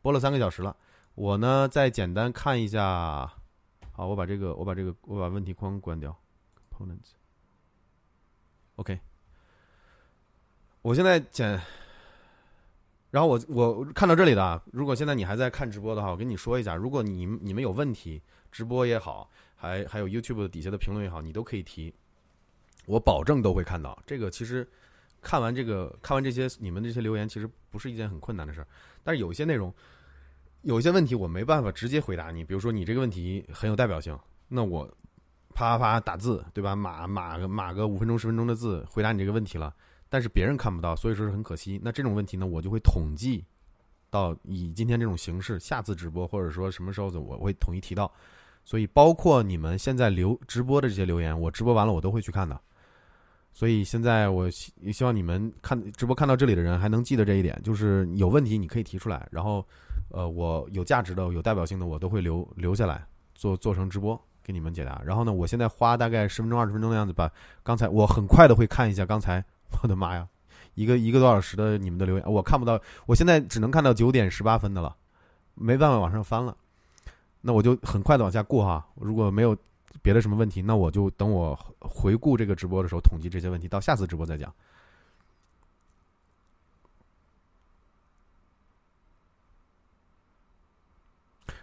Speaker 2: 播了三个小时了。我呢再简单看一下。好，我把这个我把这个我把问题框关掉。Components。OK。我现在简。然后我我看到这里的，如果现在你还在看直播的话，我跟你说一下，如果你你们有问题，直播也好，还还有 YouTube 底下的评论也好，你都可以提，我保证都会看到。这个其实看完这个看完这些你们这些留言，其实不是一件很困难的事儿。但是有一些内容，有一些问题我没办法直接回答你，比如说你这个问题很有代表性，那我啪啪啪打字，对吧？码码个码个五分钟十分钟的字回答你这个问题了。但是别人看不到，所以说是很可惜。那这种问题呢，我就会统计到以今天这种形式，下次直播或者说什么时候的，我会统一提到。所以包括你们现在留直播的这些留言，我直播完了我都会去看的。所以现在我希希望你们看直播看到这里的人还能记得这一点，就是有问题你可以提出来，然后呃我有价值的、有代表性的我都会留留下来做做成直播给你们解答。然后呢，我现在花大概十分钟、二十分钟的样子，把刚才我很快的会看一下刚才。我的妈呀，一个一个多小时的你们的留言，我看不到，我现在只能看到九点十八分的了，没办法往上翻了。那我就很快的往下过哈，如果没有别的什么问题，那我就等我回顾这个直播的时候统计这些问题，到下次直播再讲。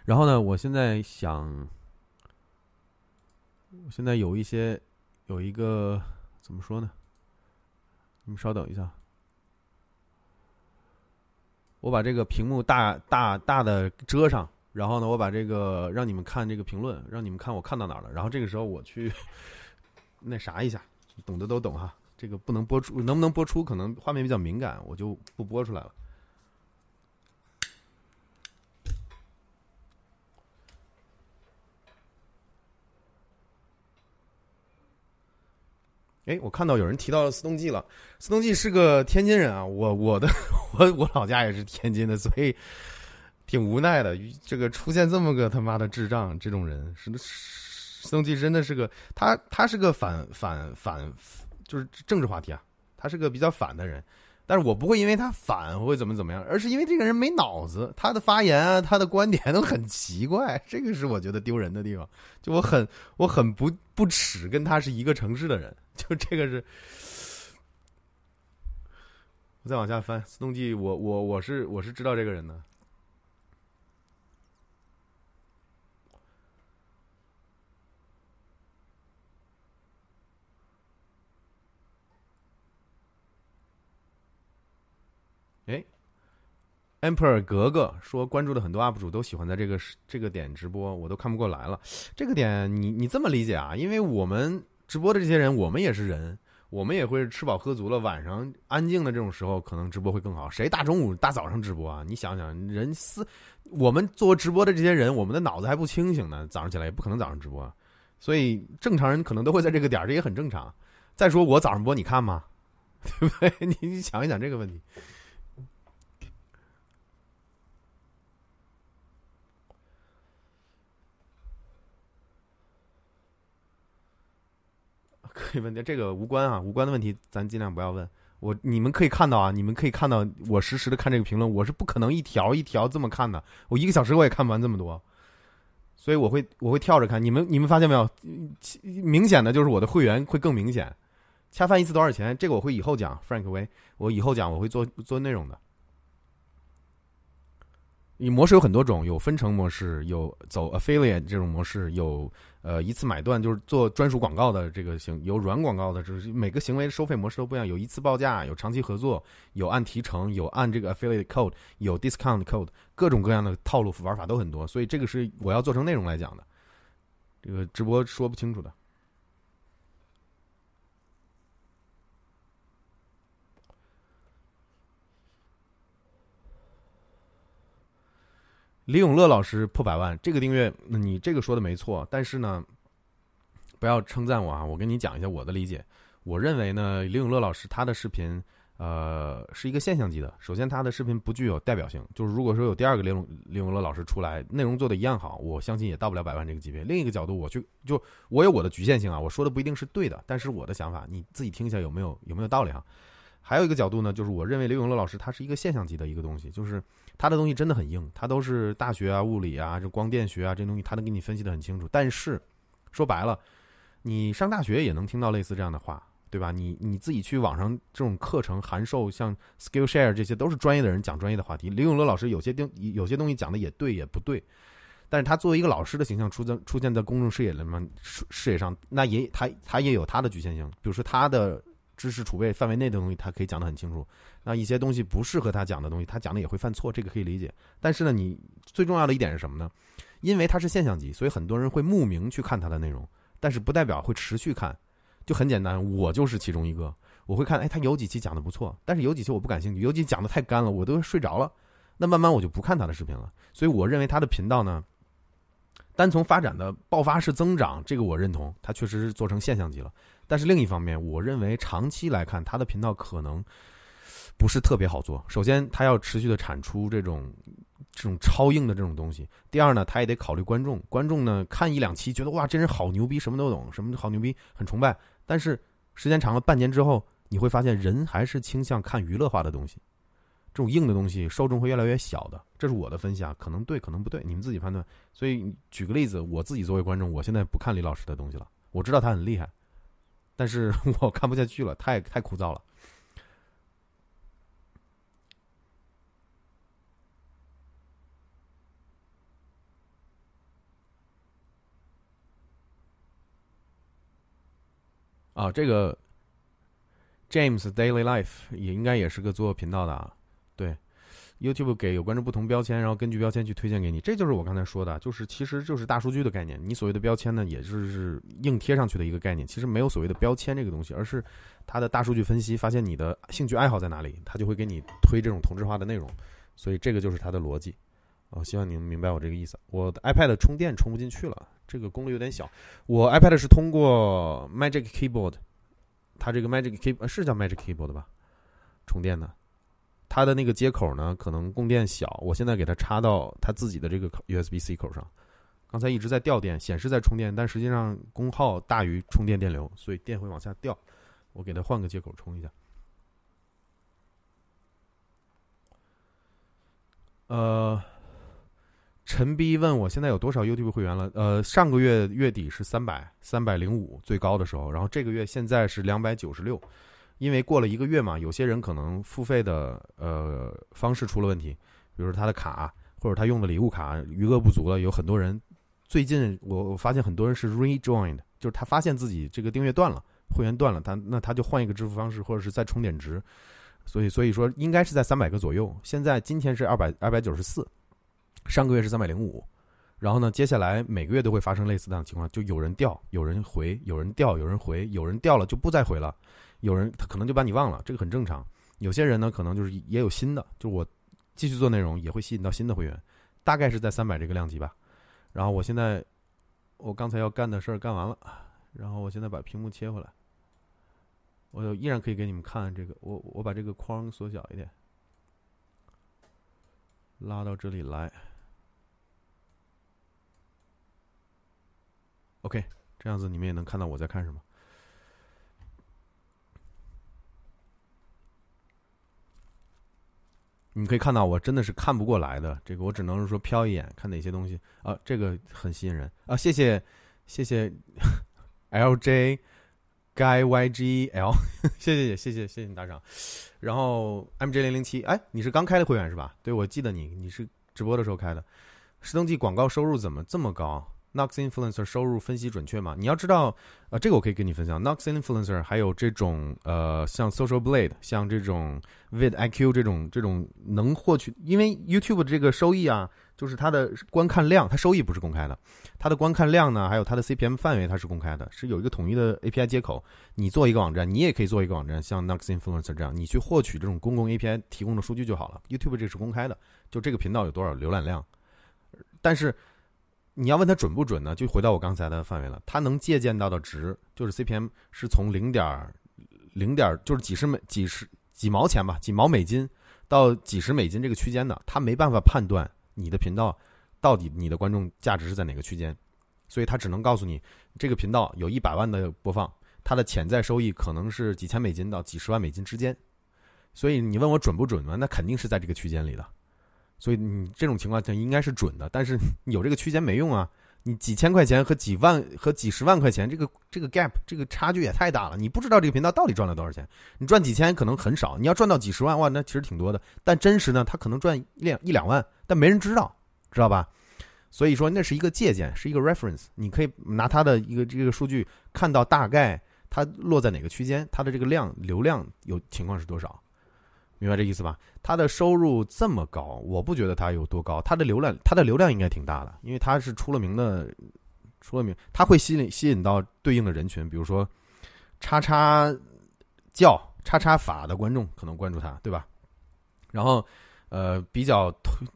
Speaker 2: 然后呢，我现在想，我现在有一些有一个怎么说呢？你们稍等一下，我把这个屏幕大大大的遮上，然后呢，我把这个让你们看这个评论，让你们看我看到哪儿了。然后这个时候我去那啥一下，懂的都懂哈。这个不能播出，能不能播出？可能画面比较敏感，我就不播出来了。哎，我看到有人提到了司东记了。司东记是个天津人啊，我我的 我我老家也是天津的，所以挺无奈的。这个出现这么个他妈的智障这种人，是司东记真的是个他他是个反反反，就是政治话题啊，他是个比较反的人。但是我不会因为他反会怎么怎么样，而是因为这个人没脑子，他的发言啊，他的观点都很奇怪，这个是我觉得丢人的地方。就我很我很不不耻跟他是一个城市的人。就这个是，我再往下翻，司东记，我我我是我是知道这个人的。Emperor 格格说，关注的很多 UP 主都喜欢在这个这个点直播，我都看不过来了。这个点，你你这么理解啊？因为我们直播的这些人，我们也是人，我们也会吃饱喝足了，晚上安静的这种时候，可能直播会更好。谁大中午、大早上直播啊？你想想，人思我们做直播的这些人，我们的脑子还不清醒呢，早上起来也不可能早上直播，所以正常人可能都会在这个点这也很正常。再说我早上播，你看吗？对不对？你你想一想这个问题。可以问的，这个无关啊，无关的问题咱尽量不要问。我你们可以看到啊，你们可以看到我实时的看这个评论，我是不可能一条一条这么看的，我一个小时我也看不完这么多，所以我会我会跳着看。你们你们发现没有？明显的就是我的会员会更明显。恰饭一次多少钱？这个我会以后讲，Frank 威，我以后讲，我会做做内容的。你模式有很多种，有分成模式，有走 affiliate 这种模式，有呃一次买断，就是做专属广告的这个行，有软广告的，就是每个行为收费模式都不一样，有一次报价，有长期合作，有按提成，有按这个 affiliate code，有 discount code，各种各样的套路玩法都很多，所以这个是我要做成内容来讲的，这个直播说不清楚的。李永乐老师破百万，这个订阅，你这个说的没错，但是呢，不要称赞我啊！我跟你讲一下我的理解。我认为呢，李永乐老师他的视频，呃，是一个现象级的。首先，他的视频不具有代表性，就是如果说有第二个李永李永乐老师出来，内容做的一样好，我相信也到不了百万这个级别。另一个角度，我去就我有我的局限性啊，我说的不一定是对的，但是我的想法你自己听一下有没有有没有道理哈？还有一个角度呢，就是我认为李永乐老师他是一个现象级的一个东西，就是。他的东西真的很硬，他都是大学啊、物理啊、这光电学啊这东西，他能给你分析的很清楚。但是说白了，你上大学也能听到类似这样的话，对吧？你你自己去网上这种课程函授，像 Skillshare 这些都是专业的人讲专业的话题。李永乐老师有些东有些东西讲的也对也不对，但是他作为一个老师的形象出在出现在公众视野里面视视野上，那也他他也有他的局限性，比如说他的。知识储备范围内的东西，他可以讲得很清楚。那一些东西不适合他讲的东西，他讲的也会犯错，这个可以理解。但是呢，你最重要的一点是什么呢？因为他是现象级，所以很多人会慕名去看他的内容，但是不代表会持续看。就很简单，我就是其中一个。我会看，哎，他有几期讲的不错，但是有几期我不感兴趣，有几讲的太干了，我都睡着了。那慢慢我就不看他的视频了。所以我认为他的频道呢，单从发展的爆发式增长，这个我认同，他确实是做成现象级了。但是另一方面，我认为长期来看，他的频道可能不是特别好做。首先，他要持续的产出这种这种超硬的这种东西；第二呢，他也得考虑观众。观众呢，看一两期觉得哇，这人好牛逼，什么都懂，什么好牛逼，很崇拜。但是时间长了，半年之后，你会发现人还是倾向看娱乐化的东西。这种硬的东西，受众会越来越小的。这是我的分析啊，可能对，可能不对，你们自己判断。所以举个例子，我自己作为观众，我现在不看李老师的东西了。我知道他很厉害。但是 我看不下去了，太太枯燥了。啊，这个 James Daily Life 也应该也是个做频道的啊，对。YouTube 给有关注不同标签，然后根据标签去推荐给你，这就是我刚才说的，就是其实就是大数据的概念。你所谓的标签呢，也就是硬贴上去的一个概念。其实没有所谓的标签这个东西，而是它的大数据分析，发现你的兴趣爱好在哪里，它就会给你推这种同质化的内容。所以这个就是它的逻辑。哦，希望你们明白我这个意思。我的 iPad 充电充不进去了，这个功率有点小。我 iPad 是通过 Magic Keyboard，它这个 Magic Key 是叫 Magic Keyboard 吧？充电的。它的那个接口呢，可能供电小，我现在给它插到它自己的这个 USB C 口上。刚才一直在掉电，显示在充电，但实际上功耗大于充电电流，所以电会往下掉。我给它换个接口充一下。呃，陈逼问我现在有多少 YouTube 会员了？呃，上个月月底是三百三百零五最高的时候，然后这个月现在是两百九十六。因为过了一个月嘛，有些人可能付费的呃方式出了问题，比如他的卡或者他用的礼物卡余额不足了。有很多人最近我我发现很多人是 rejoined，就是他发现自己这个订阅断了，会员断了，他那他就换一个支付方式或者是再充点值，所以所以说应该是在三百个左右。现在今天是二百二百九十四，上个月是三百零五。然后呢，接下来每个月都会发生类似这样的情况，就有人掉，有人回，有人掉，有人回，有人掉了就不再回了，有人他可能就把你忘了，这个很正常。有些人呢，可能就是也有新的，就我继续做内容也会吸引到新的会员，大概是在三百这个量级吧。然后我现在我刚才要干的事儿干完了，然后我现在把屏幕切回来，我依然可以给你们看这个，我我把这个框缩小一点，拉到这里来。OK，这样子你们也能看到我在看什么。你可以看到我真的是看不过来的，这个我只能是说瞟一眼看哪些东西啊，这个很吸引人啊！谢谢谢谢 LJ Guy YGL，谢谢谢谢谢谢你打赏。然后 MJ 零零七，哎，你是刚开的会员是吧？对，我记得你你是直播的时候开的。石登记广告收入怎么这么高？Nox influencer 收入分析准确吗？你要知道，呃，这个我可以跟你分享。Nox influencer 还有这种呃，像 Social Blade，像这种 vidIQ 这种这种能获取，因为 YouTube 这个收益啊，就是它的观看量，它收益不是公开的，它的观看量呢，还有它的 CPM 范围，它是公开的，是有一个统一的 API 接口。你做一个网站，你也可以做一个网站，像 Nox influencer 这样，你去获取这种公共 API 提供的数据就好了。YouTube 这是公开的，就这个频道有多少浏览量，但是。你要问它准不准呢？就回到我刚才的范围了。它能借鉴到的值，就是 CPM 是从零点零点，就是几十美、几十几毛钱吧，几毛美金到几十美金这个区间的。它没办法判断你的频道到底你的观众价值是在哪个区间，所以它只能告诉你这个频道有一百万的播放，它的潜在收益可能是几千美金到几十万美金之间。所以你问我准不准呢？那肯定是在这个区间里的。所以你这种情况下应该是准的，但是有这个区间没用啊！你几千块钱和几万和几十万块钱，这个这个 gap 这个差距也太大了。你不知道这个频道到底赚了多少钱，你赚几千可能很少，你要赚到几十万，哇，那其实挺多的。但真实呢，他可能赚一两一两万，但没人知道，知道吧？所以说那是一个借鉴，是一个 reference，你可以拿它的一个这个数据看到大概它落在哪个区间，它的这个量流量有情况是多少。明白这意思吧？他的收入这么高，我不觉得他有多高。他的流量，他的流量应该挺大的，因为他是出了名的，出了名，他会吸引吸引到对应的人群，比如说叉叉教、叉叉法的观众可能关注他，对吧？然后，呃，比较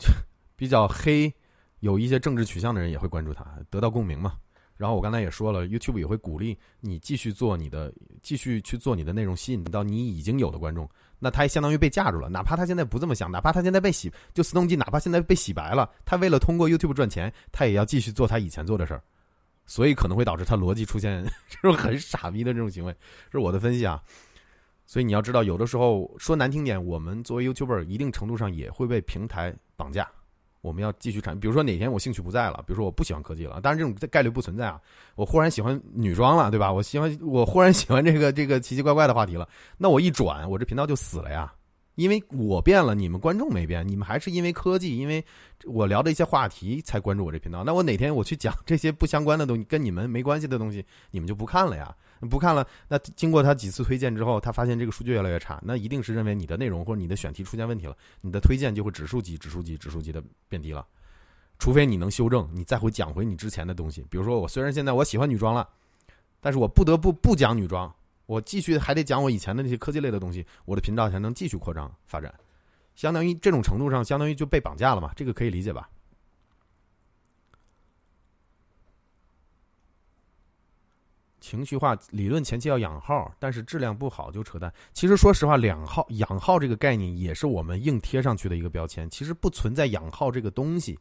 Speaker 2: 比较黑，有一些政治取向的人也会关注他，得到共鸣嘛。然后我刚才也说了，YouTube 也会鼓励你继续做你的，继续去做你的内容，吸引到你已经有的观众。那他相当于被架住了，哪怕他现在不这么想，哪怕他现在被洗，就斯通基，哪怕现在被洗白了，他为了通过 YouTube 赚钱，他也要继续做他以前做的事儿，所以可能会导致他逻辑出现 这种很傻逼的这种行为，这是我的分析啊。所以你要知道，有的时候说难听点，我们作为 YouTuber，一定程度上也会被平台绑架。我们要继续产，比如说哪天我兴趣不在了，比如说我不喜欢科技了，当然这种概率不存在啊。我忽然喜欢女装了，对吧？我喜欢我忽然喜欢这个这个奇奇怪怪的话题了，那我一转，我这频道就死了呀。因为我变了，你们观众没变，你们还是因为科技，因为我聊的一些话题才关注我这频道。那我哪天我去讲这些不相关的东西，跟你们没关系的东西，你们就不看了呀？不看了，那经过他几次推荐之后，他发现这个数据越来越差，那一定是认为你的内容或者你的选题出现问题了，你的推荐就会指数级、指数级、指数级的变低了。除非你能修正，你再回讲回你之前的东西。比如说，我虽然现在我喜欢女装了，但是我不得不不讲女装。我继续还得讲我以前的那些科技类的东西，我的频道才能继续扩张发展，相当于这种程度上，相当于就被绑架了嘛？这个可以理解吧？情绪化理论前期要养号，但是质量不好就扯淡。其实说实话，养号养号这个概念也是我们硬贴上去的一个标签，其实不存在养号这个东西。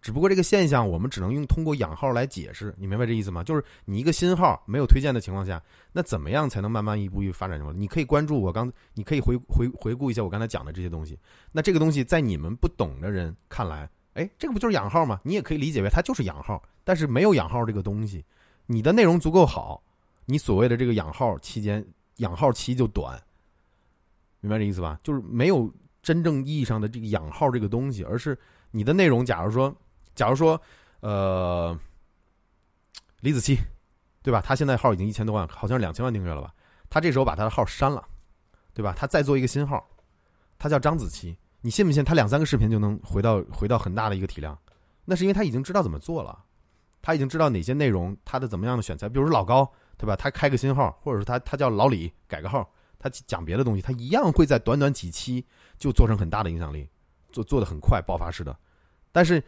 Speaker 2: 只不过这个现象，我们只能用通过养号来解释，你明白这意思吗？就是你一个新号没有推荐的情况下，那怎么样才能慢慢一步一步发展出来？你可以关注我刚，你可以回回回顾一下我刚才讲的这些东西。那这个东西在你们不懂的人看来，哎，这个不就是养号吗？你也可以理解为它就是养号，但是没有养号这个东西。你的内容足够好，你所谓的这个养号期间，养号期就短，明白这意思吧？就是没有真正意义上的这个养号这个东西，而是你的内容，假如说。假如说，呃，李子柒，对吧？他现在号已经一千多万，好像是两千万订阅了吧？他这时候把他的号删了，对吧？他再做一个新号，他叫张子琪，你信不信他两三个视频就能回到回到很大的一个体量？那是因为他已经知道怎么做了，他已经知道哪些内容他的怎么样的选材，比如说老高，对吧？他开个新号，或者是他他叫老李改个号，他讲别的东西，他一样会在短短几期就做成很大的影响力，做做的很快爆发式的。但是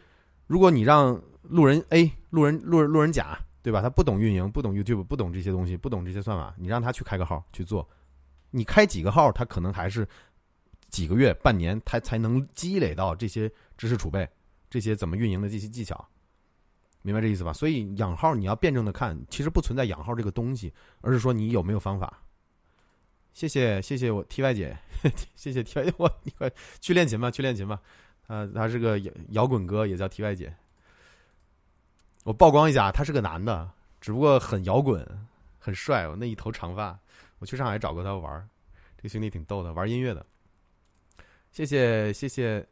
Speaker 2: 如果你让路人 A、路人路人路人甲，对吧？他不懂运营，不懂 YouTube，不懂这些东西，不懂这些算法，你让他去开个号去做，你开几个号，他可能还是几个月、半年，他才能积累到这些知识储备，这些怎么运营的这些技巧，明白这意思吧？所以养号你要辩证的看，其实不存在养号这个东西，而是说你有没有方法。谢谢谢谢我 T Y 姐，谢谢 T Y 我你快去练琴吧，去练琴吧。他他是个摇摇滚哥，也叫 T Y 姐。我曝光一下，他是个男的，只不过很摇滚，很帅。我那一头长发，我去上海找过他玩这个兄弟挺逗的，玩音乐的。谢谢谢谢，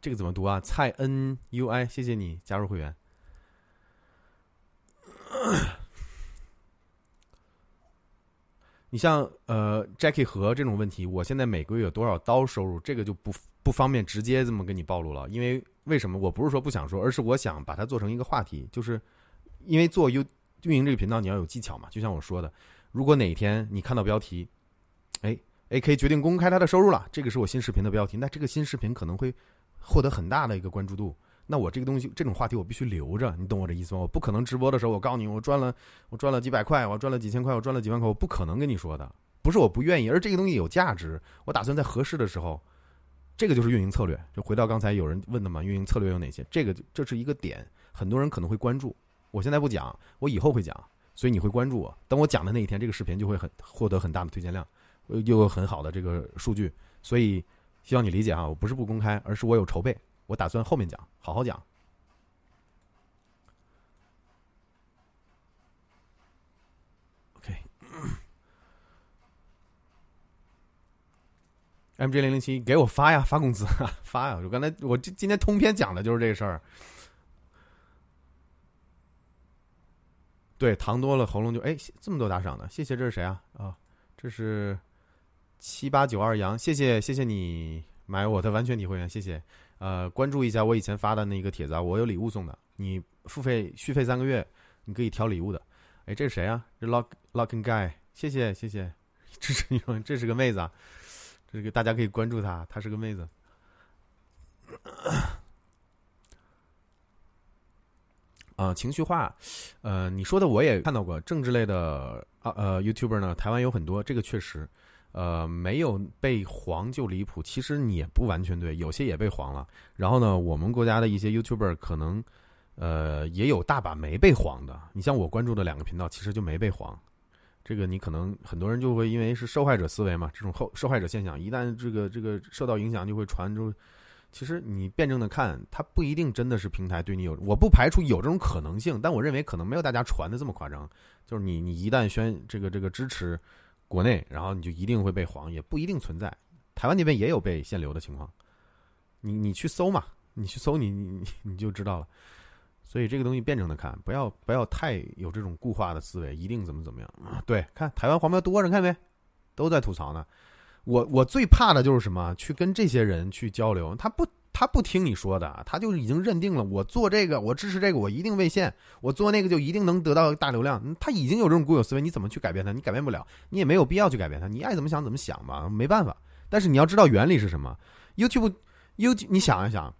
Speaker 2: 这个怎么读啊？蔡 N U I，谢谢你加入会员。你像呃 Jackie 和这种问题，我现在每个月有多少刀收入？这个就不不方便直接这么跟你暴露了，因为为什么？我不是说不想说，而是我想把它做成一个话题，就是因为做 U 运营这个频道，你要有技巧嘛。就像我说的，如果哪一天你看到标题，哎，AK 决定公开他的收入了，这个是我新视频的标题，那这个新视频可能会获得很大的一个关注度。那我这个东西，这种话题我必须留着，你懂我这意思吗？我不可能直播的时候我告诉你我赚了，我赚了几百块，我赚了几千块，我赚了几万块，我不可能跟你说的。不是我不愿意，而这个东西有价值，我打算在合适的时候，这个就是运营策略。就回到刚才有人问的嘛，运营策略有哪些？这个这是一个点，很多人可能会关注。我现在不讲，我以后会讲，所以你会关注我。等我讲的那一天，这个视频就会很获得很大的推荐量，又有很好的这个数据。所以希望你理解啊，我不是不公开，而是我有筹备，我打算后面讲，好好讲。OK，MJ 零零七给我发呀，发工资啊，发呀！我刚才我今今天通篇讲的就是这个事儿。对，糖多了喉咙就哎，这么多打赏的，谢谢。这是谁啊？啊，这是七八九二羊，谢谢谢谢你买我的完全体会员，谢谢。呃，关注一下我以前发的那个帖子啊，我有礼物送的，你付费续费三个月，你可以挑礼物的。哎，这是谁啊？这 Lock Locking Guy，谢谢谢谢，支持 你们，这是个妹子啊。这个大家可以关注她，她是个妹子。啊，情绪化，呃，你说的我也看到过，政治类的啊呃，YouTuber 呢，台湾有很多，这个确实，呃，没有被黄就离谱。其实你也不完全对，有些也被黄了。然后呢，我们国家的一些 YouTuber 可能，呃，也有大把没被黄的。你像我关注的两个频道，其实就没被黄。这个你可能很多人就会因为是受害者思维嘛，这种后受害者现象，一旦这个这个受到影响，就会传出。其实你辩证的看，它不一定真的是平台对你有，我不排除有这种可能性，但我认为可能没有大家传的这么夸张。就是你你一旦宣这个这个支持国内，然后你就一定会被黄，也不一定存在。台湾那边也有被限流的情况，你你去搜嘛，你去搜你你你就知道了。所以这个东西辩证的看，不要不要太有这种固化的思维，一定怎么怎么样？对，看台湾黄标多着，看没？都在吐槽呢。我我最怕的就是什么？去跟这些人去交流，他不他不听你说的，他就已经认定了我做这个，我支持这个，我一定为线，我做那个就一定能得到大流量。他已经有这种固有思维，你怎么去改变他？你改变不了，你也没有必要去改变他。你爱怎么想怎么想吧，没办法。但是你要知道原理是什么？YouTube，You，你想一想。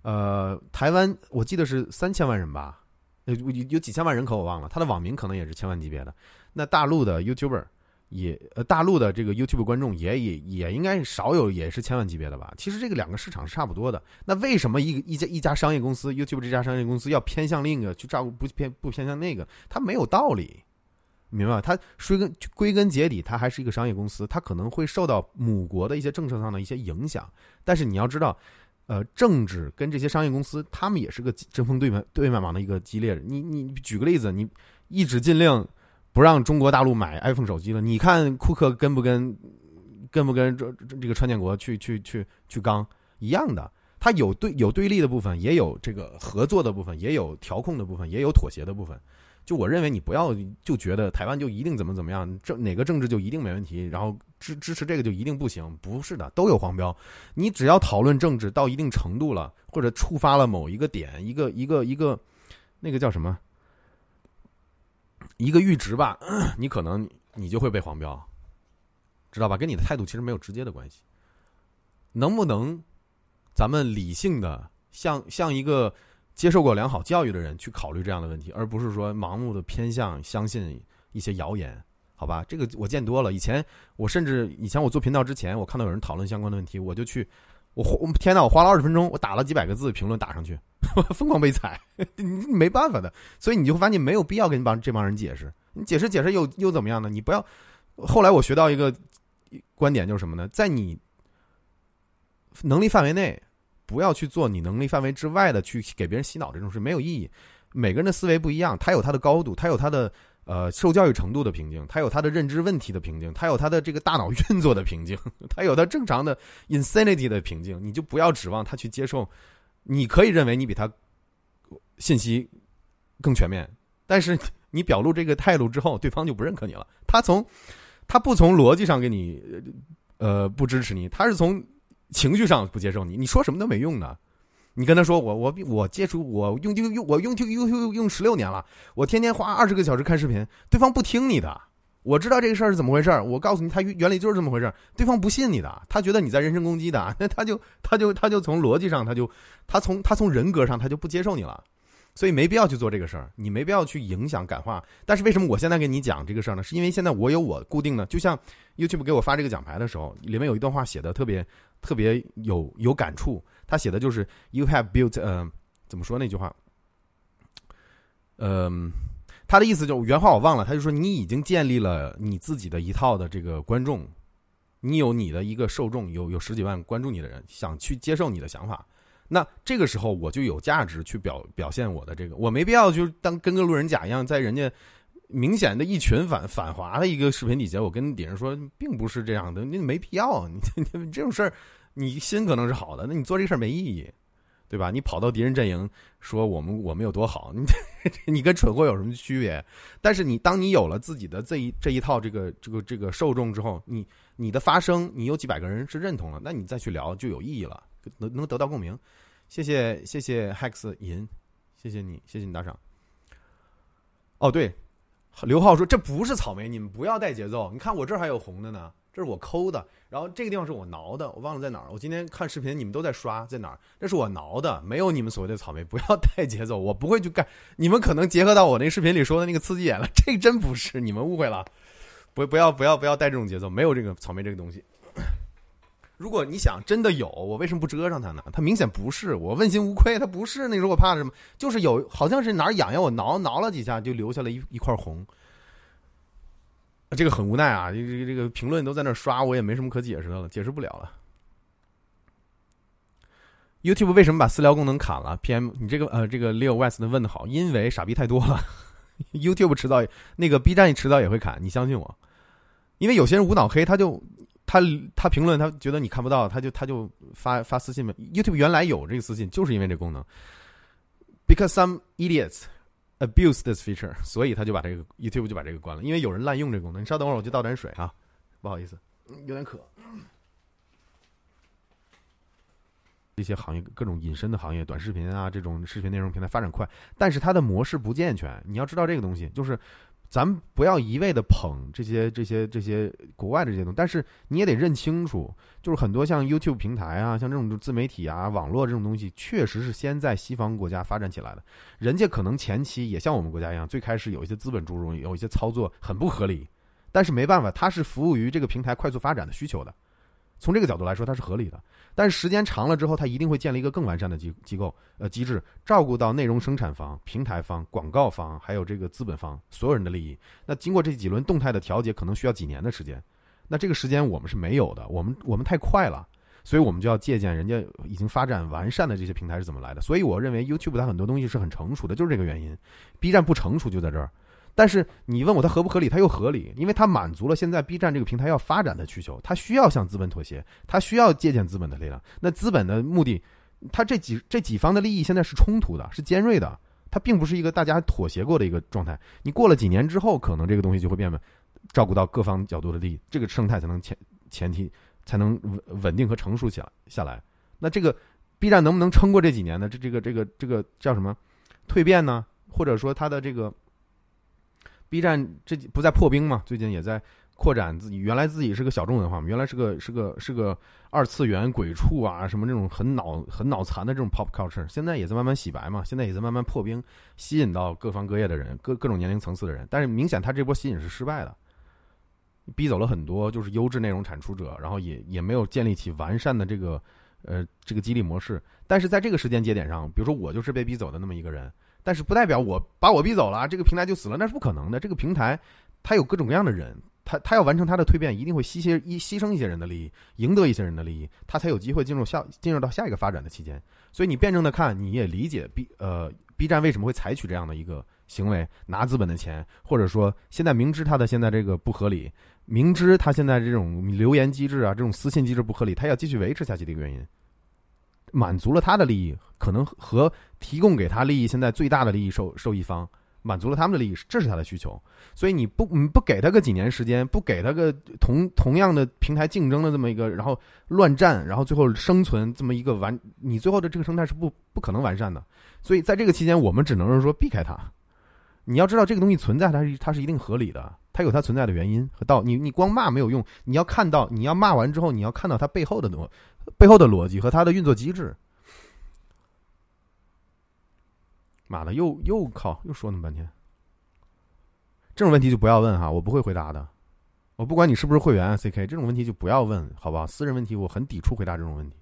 Speaker 2: 呃，台湾我记得是三千万人吧，有有几千万人口我忘了，他的网民可能也是千万级别的。那大陆的 YouTuber 也呃，大陆的这个 YouTube 观众也也也应该少有也是千万级别的吧？其实这个两个市场是差不多的。那为什么一一家一家商业公司 YouTube 这家商业公司要偏向另一个去照顾不偏不偏向那个？它没有道理，明白吧？它归根归根结底，它还是一个商业公司，它可能会受到母国的一些政策上的一些影响。但是你要知道。呃，政治跟这些商业公司，他们也是个针锋对面对面芒的一个激烈。你你举个例子，你一纸禁令不让中国大陆买 iPhone 手机了，你看库克跟不跟跟不跟这这个川建国去去去去刚一样的？他有对有对立的部分，也有这个合作的部分，也有调控的部分，也有妥协的部分。就我认为，你不要就觉得台湾就一定怎么怎么样，政哪个政治就一定没问题，然后支支持这个就一定不行，不是的，都有黄标。你只要讨论政治到一定程度了，或者触发了某一个点，一个一个一个，那个叫什么？一个阈值吧，你可能你就会被黄标，知道吧？跟你的态度其实没有直接的关系。能不能咱们理性的，像像一个接受过良好教育的人去考虑这样的问题，而不是说盲目的偏向相信一些谣言？好吧，这个我见多了。以前我甚至以前我做频道之前，我看到有人讨论相关的问题，我就去，我我天呐，我花了二十分钟，我打了几百个字评论打上去，疯狂被踩，你没办法的。所以你就发现没有必要跟你帮这帮人解释，你解释解释又又怎么样呢？你不要。后来我学到一个观点，就是什么呢？在你能力范围内，不要去做你能力范围之外的去给别人洗脑这种事，没有意义。每个人的思维不一样，他有他的高度，他有他的。呃，受教育程度的瓶颈，他有他的认知问题的瓶颈，他有他的这个大脑运作的瓶颈，他有他正常的 insanity 的瓶颈，你就不要指望他去接受。你可以认为你比他信息更全面，但是你表露这个态度之后，对方就不认可你了。他从他不从逻辑上给你呃不支持你，他是从情绪上不接受你，你说什么都没用的。你跟他说我我我接触我用就用我用 Q Q Q 用十六年了，我天天花二十个小时看视频，对方不听你的。我知道这个事儿是怎么回事儿，我告诉你，他原理就是这么回事儿。对方不信你的，他觉得你在人身攻击的，那他就他就他就从逻辑上，他就他从他从人格上，他就不接受你了。所以没必要去做这个事儿，你没必要去影响感化。但是为什么我现在跟你讲这个事儿呢？是因为现在我有我固定的，就像 YouTube 给我发这个奖牌的时候，里面有一段话写的特别特别有有感触。他写的就是 “You have built”，呃，怎么说那句话？嗯，他的意思就原话我忘了，他就说你已经建立了你自己的一套的这个观众，你有你的一个受众，有有十几万关注你的人，想去接受你的想法。那这个时候我就有价值去表表现我的这个，我没必要就当跟个路人甲一样，在人家明显的一群反反华的一个视频底下，我跟底下说，并不是这样的，你没必要，你你这种事儿。你心可能是好的，那你做这事儿没意义，对吧？你跑到敌人阵营说我们我们有多好，你 你跟蠢货有什么区别？但是你当你有了自己的这一这一套这个这个这个受众之后，你你的发声，你有几百个人是认同了，那你再去聊就有意义了，能能得到共鸣。谢谢谢谢 Hex 银，谢谢你谢谢你打赏。哦对，刘浩说这不是草莓，你们不要带节奏，你看我这儿还有红的呢。这是我抠的，然后这个地方是我挠的，我忘了在哪儿。我今天看视频，你们都在刷，在哪儿？这是我挠的，没有你们所谓的草莓，不要带节奏，我不会去干。你们可能结合到我那视频里说的那个刺激眼了，这真不是，你们误会了。不，不要，不要，不要带这种节奏，没有这个草莓这个东西。如果你想真的有，我为什么不遮上它呢？它明显不是，我问心无愧，它不是。那时候我怕什么？就是有，好像是哪儿痒痒，我挠挠了几下，就留下了一一块红。这个很无奈啊！这个这个评论都在那刷，我也没什么可解释的了，解释不了了。YouTube 为什么把私聊功能砍了？PM，你这个呃，这个 Leo West 的问的好，因为傻逼太多了。YouTube 迟早那个 B 站迟早也会砍，你相信我。因为有些人无脑黑，他就他他评论，他觉得你看不到，他就他就发发私信呗。YouTube 原来有这个私信，就是因为这功能。Because some idiots. Abuse this feature，所以他就把这个 YouTube 就把这个关了，因为有人滥用这个功能。你稍等会儿，我去倒点水啊，不好意思，有点渴。这些行业，各种隐身的行业，短视频啊，这种视频内容平台发展快，但是它的模式不健全。你要知道这个东西，就是。咱不要一味的捧这些这些这些国外的这些东西，但是你也得认清楚，就是很多像 YouTube 平台啊，像这种自媒体啊、网络这种东西，确实是先在西方国家发展起来的。人家可能前期也像我们国家一样，最开始有一些资本注入，有一些操作很不合理，但是没办法，它是服务于这个平台快速发展的需求的。从这个角度来说，它是合理的。但是时间长了之后，它一定会建立一个更完善的机机构呃机制，照顾到内容生产方、平台方、广告方，还有这个资本方所有人的利益。那经过这几轮动态的调节，可能需要几年的时间。那这个时间我们是没有的，我们我们太快了，所以我们就要借鉴人家已经发展完善的这些平台是怎么来的。所以我认为 YouTube 它很多东西是很成熟的，就是这个原因。B 站不成熟就在这儿。但是你问我它合不合理？它又合理，因为它满足了现在 B 站这个平台要发展的需求，它需要向资本妥协，它需要借鉴资本的力量。那资本的目的，它这几这几方的利益现在是冲突的，是尖锐的，它并不是一个大家妥协过的一个状态。你过了几年之后，可能这个东西就会变得照顾到各方角度的利益，这个生态才能前前提才能稳稳定和成熟起来下来。那这个 B 站能不能撑过这几年呢？这这个这个这个叫什么蜕变呢？或者说它的这个 B 站这不在破冰嘛？最近也在扩展自己，原来自己是个小众文化嘛，原来是个是个是个二次元鬼畜啊，什么这种很脑很脑残的这种 pop culture，现在也在慢慢洗白嘛，现在也在慢慢破冰，吸引到各方各业的人，各各种年龄层次的人。但是明显他这波吸引是失败的，逼走了很多就是优质内容产出者，然后也也没有建立起完善的这个呃这个激励模式。但是在这个时间节点上，比如说我就是被逼走的那么一个人。但是不代表我把我逼走了，这个平台就死了，那是不可能的。这个平台它有各种各样的人，他他要完成他的蜕变，一定会牺牲一牺牲一些人的利益，赢得一些人的利益，他才有机会进入下进入到下一个发展的期间。所以你辩证的看，你也理解 B 呃 B 站为什么会采取这样的一个行为，拿资本的钱，或者说现在明知他的现在这个不合理，明知他现在这种留言机制啊，这种私信机制不合理，他要继续维持下去的一个原因。满足了他的利益，可能和提供给他利益现在最大的利益受受益方满足了他们的利益，这是他的需求。所以你不你不给他个几年时间，不给他个同同样的平台竞争的这么一个，然后乱战，然后最后生存这么一个完，你最后的这个生态是不不可能完善的。所以在这个期间，我们只能是说避开它。你要知道这个东西存在，它是它是一定合理的，它有它存在的原因和道。你你光骂没有用，你要看到你要骂完之后，你要看到它背后的东。背后的逻辑和它的运作机制，妈的，又又靠，又说那么半天，这种问题就不要问哈，我不会回答的。我不管你是不是会员，CK 这种问题就不要问，好吧？私人问题我很抵触回答这种问题。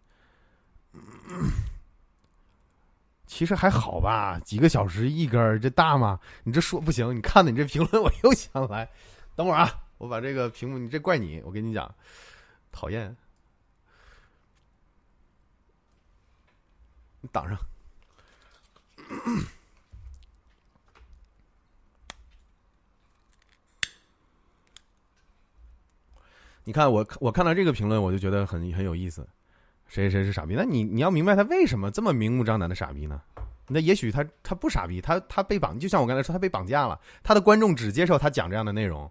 Speaker 2: 其实还好吧，几个小时一根，这大吗？你这说不行，你看的你这评论，我又想来。等会儿啊，我把这个屏幕，你这怪你，我跟你讲，讨厌。你挡上。你看我，我看到这个评论，我就觉得很很有意思。谁谁是傻逼？那你你要明白他为什么这么明目张胆的傻逼呢？那也许他他不傻逼，他他被绑，就像我刚才说，他被绑架了。他的观众只接受他讲这样的内容，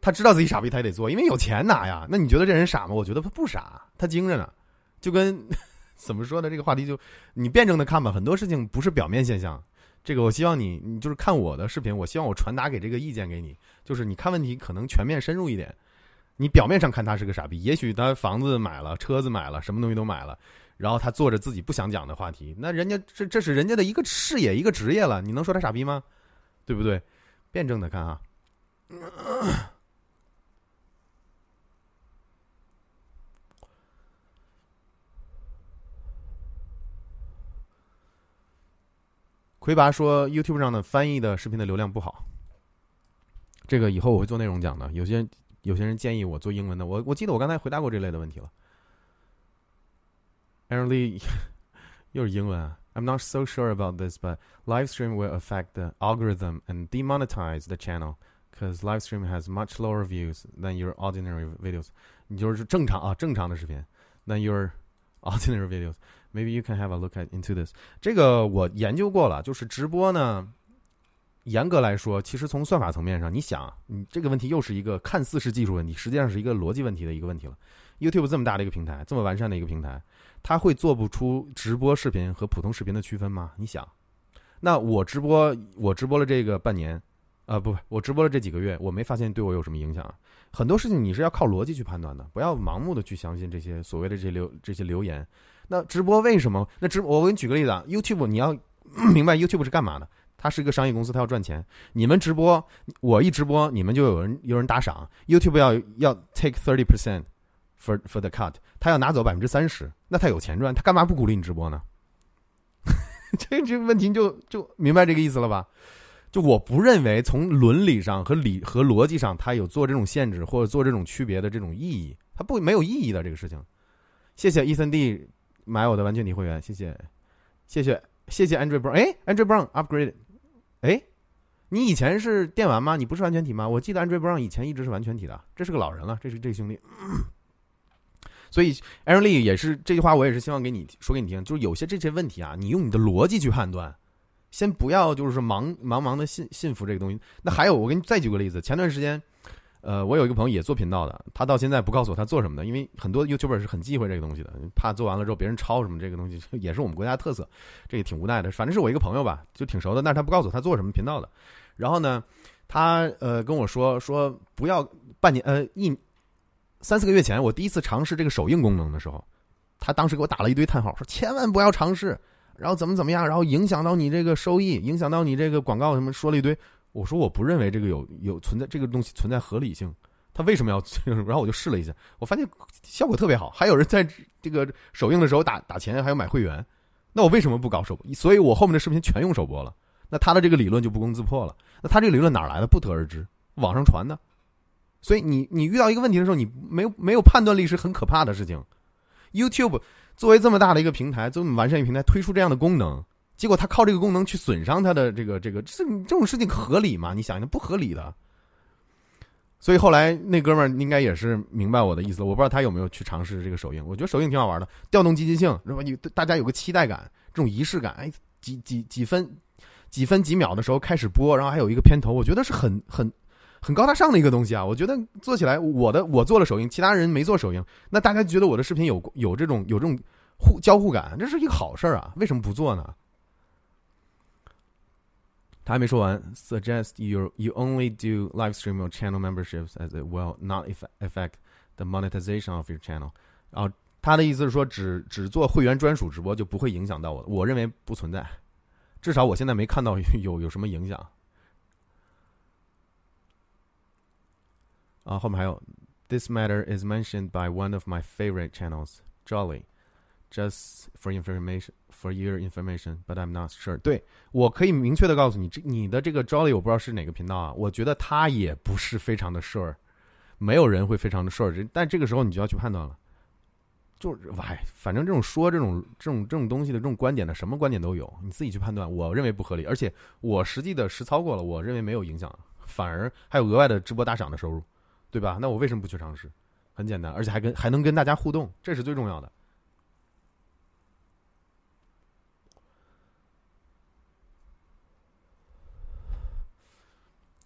Speaker 2: 他知道自己傻逼，他也得做，因为有钱拿呀。那你觉得这人傻吗？我觉得他不傻，他精着呢，就跟。怎么说呢？这个话题就你辩证的看吧。很多事情不是表面现象。这个我希望你，你就是看我的视频，我希望我传达给这个意见给你，就是你看问题可能全面深入一点。你表面上看他是个傻逼，也许他房子买了，车子买了，什么东西都买了，然后他做着自己不想讲的话题，那人家这这是人家的一个事业，一个职业了，你能说他傻逼吗？对不对？辩证的看啊。魁拔说：“YouTube 上的翻译的视频的流量不好，这个以后我会做内容讲的。有些有些人建议我做英文的，我我记得我刚才回答过这类的问题了。Aaron Lee 又是英文啊？I'm not so sure about this, but live stream will affect the algorithm and demonetize the channel because live stream has much lower views than your ordinary videos。你就是正常啊，正常的视频，than your ordinary videos。” Maybe you can have a look at into this。这个我研究过了，就是直播呢，严格来说，其实从算法层面上，你想，你这个问题又是一个看似是技术问题，实际上是一个逻辑问题的一个问题了。YouTube 这么大的一个平台，这么完善的一个平台，它会做不出直播视频和普通视频的区分吗？你想，那我直播，我直播了这个半年，啊不，我直播了这几个月，我没发现对我有什么影响。很多事情你是要靠逻辑去判断的，不要盲目的去相信这些所谓的这些留这些留言。那直播为什么？那直我给你举个例子啊，YouTube 你要 明白 YouTube 是干嘛的？它是一个商业公司，它要赚钱。你们直播，我一直播，你们就有人有人打赏。YouTube 要要 take thirty percent for for the cut，他要拿走百分之三十，那他有钱赚，他干嘛不鼓励你直播呢？这这个问题就就明白这个意思了吧？就我不认为从伦理上和理和逻辑上，他有做这种限制或者做这种区别的这种意义，它不没有意义的这个事情。谢谢 Ethan D。买我的完全体会员，谢谢，谢谢，谢谢 Andrew Brown。哎，Andrew Brown upgrade。哎，你以前是电玩吗？你不是完全体吗？我记得 Andrew Brown 以前一直是完全体的。这是个老人了，这是这兄弟。所以 Aaron Lee 也是这句话，我也是希望给你说给你听。就是有些这些问题啊，你用你的逻辑去判断，先不要就是说盲盲盲的信信服这个东西。那还有，我给你再举个例子。前段时间，呃，我有一个朋友也做频道的，他到现在不告诉我他做什么的，因为很多 YouTuber 是很忌讳这个东西的，怕做完了之后别人抄什么这个东西，也是我们国家特色，这也挺无奈的。反正是我一个朋友吧，就挺熟的，但是他不告诉我他做什么频道的。然后呢，他呃跟我说说不要半年呃一三四个月前我第一次尝试这个首映功能的时候，他当时给我打了一堆叹号，说千万不要尝试，然后怎么怎么样，然后影响到你这个收益，影响到你这个广告什么，说了一堆。我说我不认为这个有有存在这个东西存在合理性，他为什么要？然后我就试了一下，我发现效果特别好，还有人在这个首映的时候打打钱，还有买会员。那我为什么不搞首播？所以我后面的视频全用首播了。那他的这个理论就不攻自破了。那他这个理论哪来的？不得而知，网上传的。所以你你遇到一个问题的时候，你没有没有判断力是很可怕的事情。YouTube 作为这么大的一个平台，这么完善一个平台，推出这样的功能。结果他靠这个功能去损伤他的这个这个这这种事情合理吗？你想想不合理的。所以后来那哥们儿应该也是明白我的意思，我不知道他有没有去尝试这个首映。我觉得首映挺好玩的，调动积极性，是吧？你大家有个期待感，这种仪式感。哎，几几几分几分几秒的时候开始播，然后还有一个片头，我觉得是很很很高大上的一个东西啊。我觉得做起来，我的我做了首映，其他人没做首映，那大家觉得我的视频有有这种有这种互交互感，这是一个好事儿啊。为什么不做呢？他还没说完，suggest you you only do live stream or channel memberships as it will not affect the monetization of your channel。然后他的意思是说，只只做会员专属直播就不会影响到我。我认为不存在，至少我现在没看到有有什么影响。啊，后面还有，this matter is mentioned by one of my favorite channels, Jolly. Just for information, for your information, but I'm not sure. 对我可以明确的告诉你，这你的这个 Jolly 我不知道是哪个频道啊。我觉得他也不是非常的 sure，没有人会非常的 sure。但这个时候你就要去判断了，就是哎，反正这种说这种这种这种东西的这种观点的，什么观点都有，你自己去判断。我认为不合理，而且我实际的实操过了，我认为没有影响，反而还有额外的直播打赏的收入，对吧？那我为什么不去尝试？很简单，而且还跟还能跟大家互动，这是最重要的。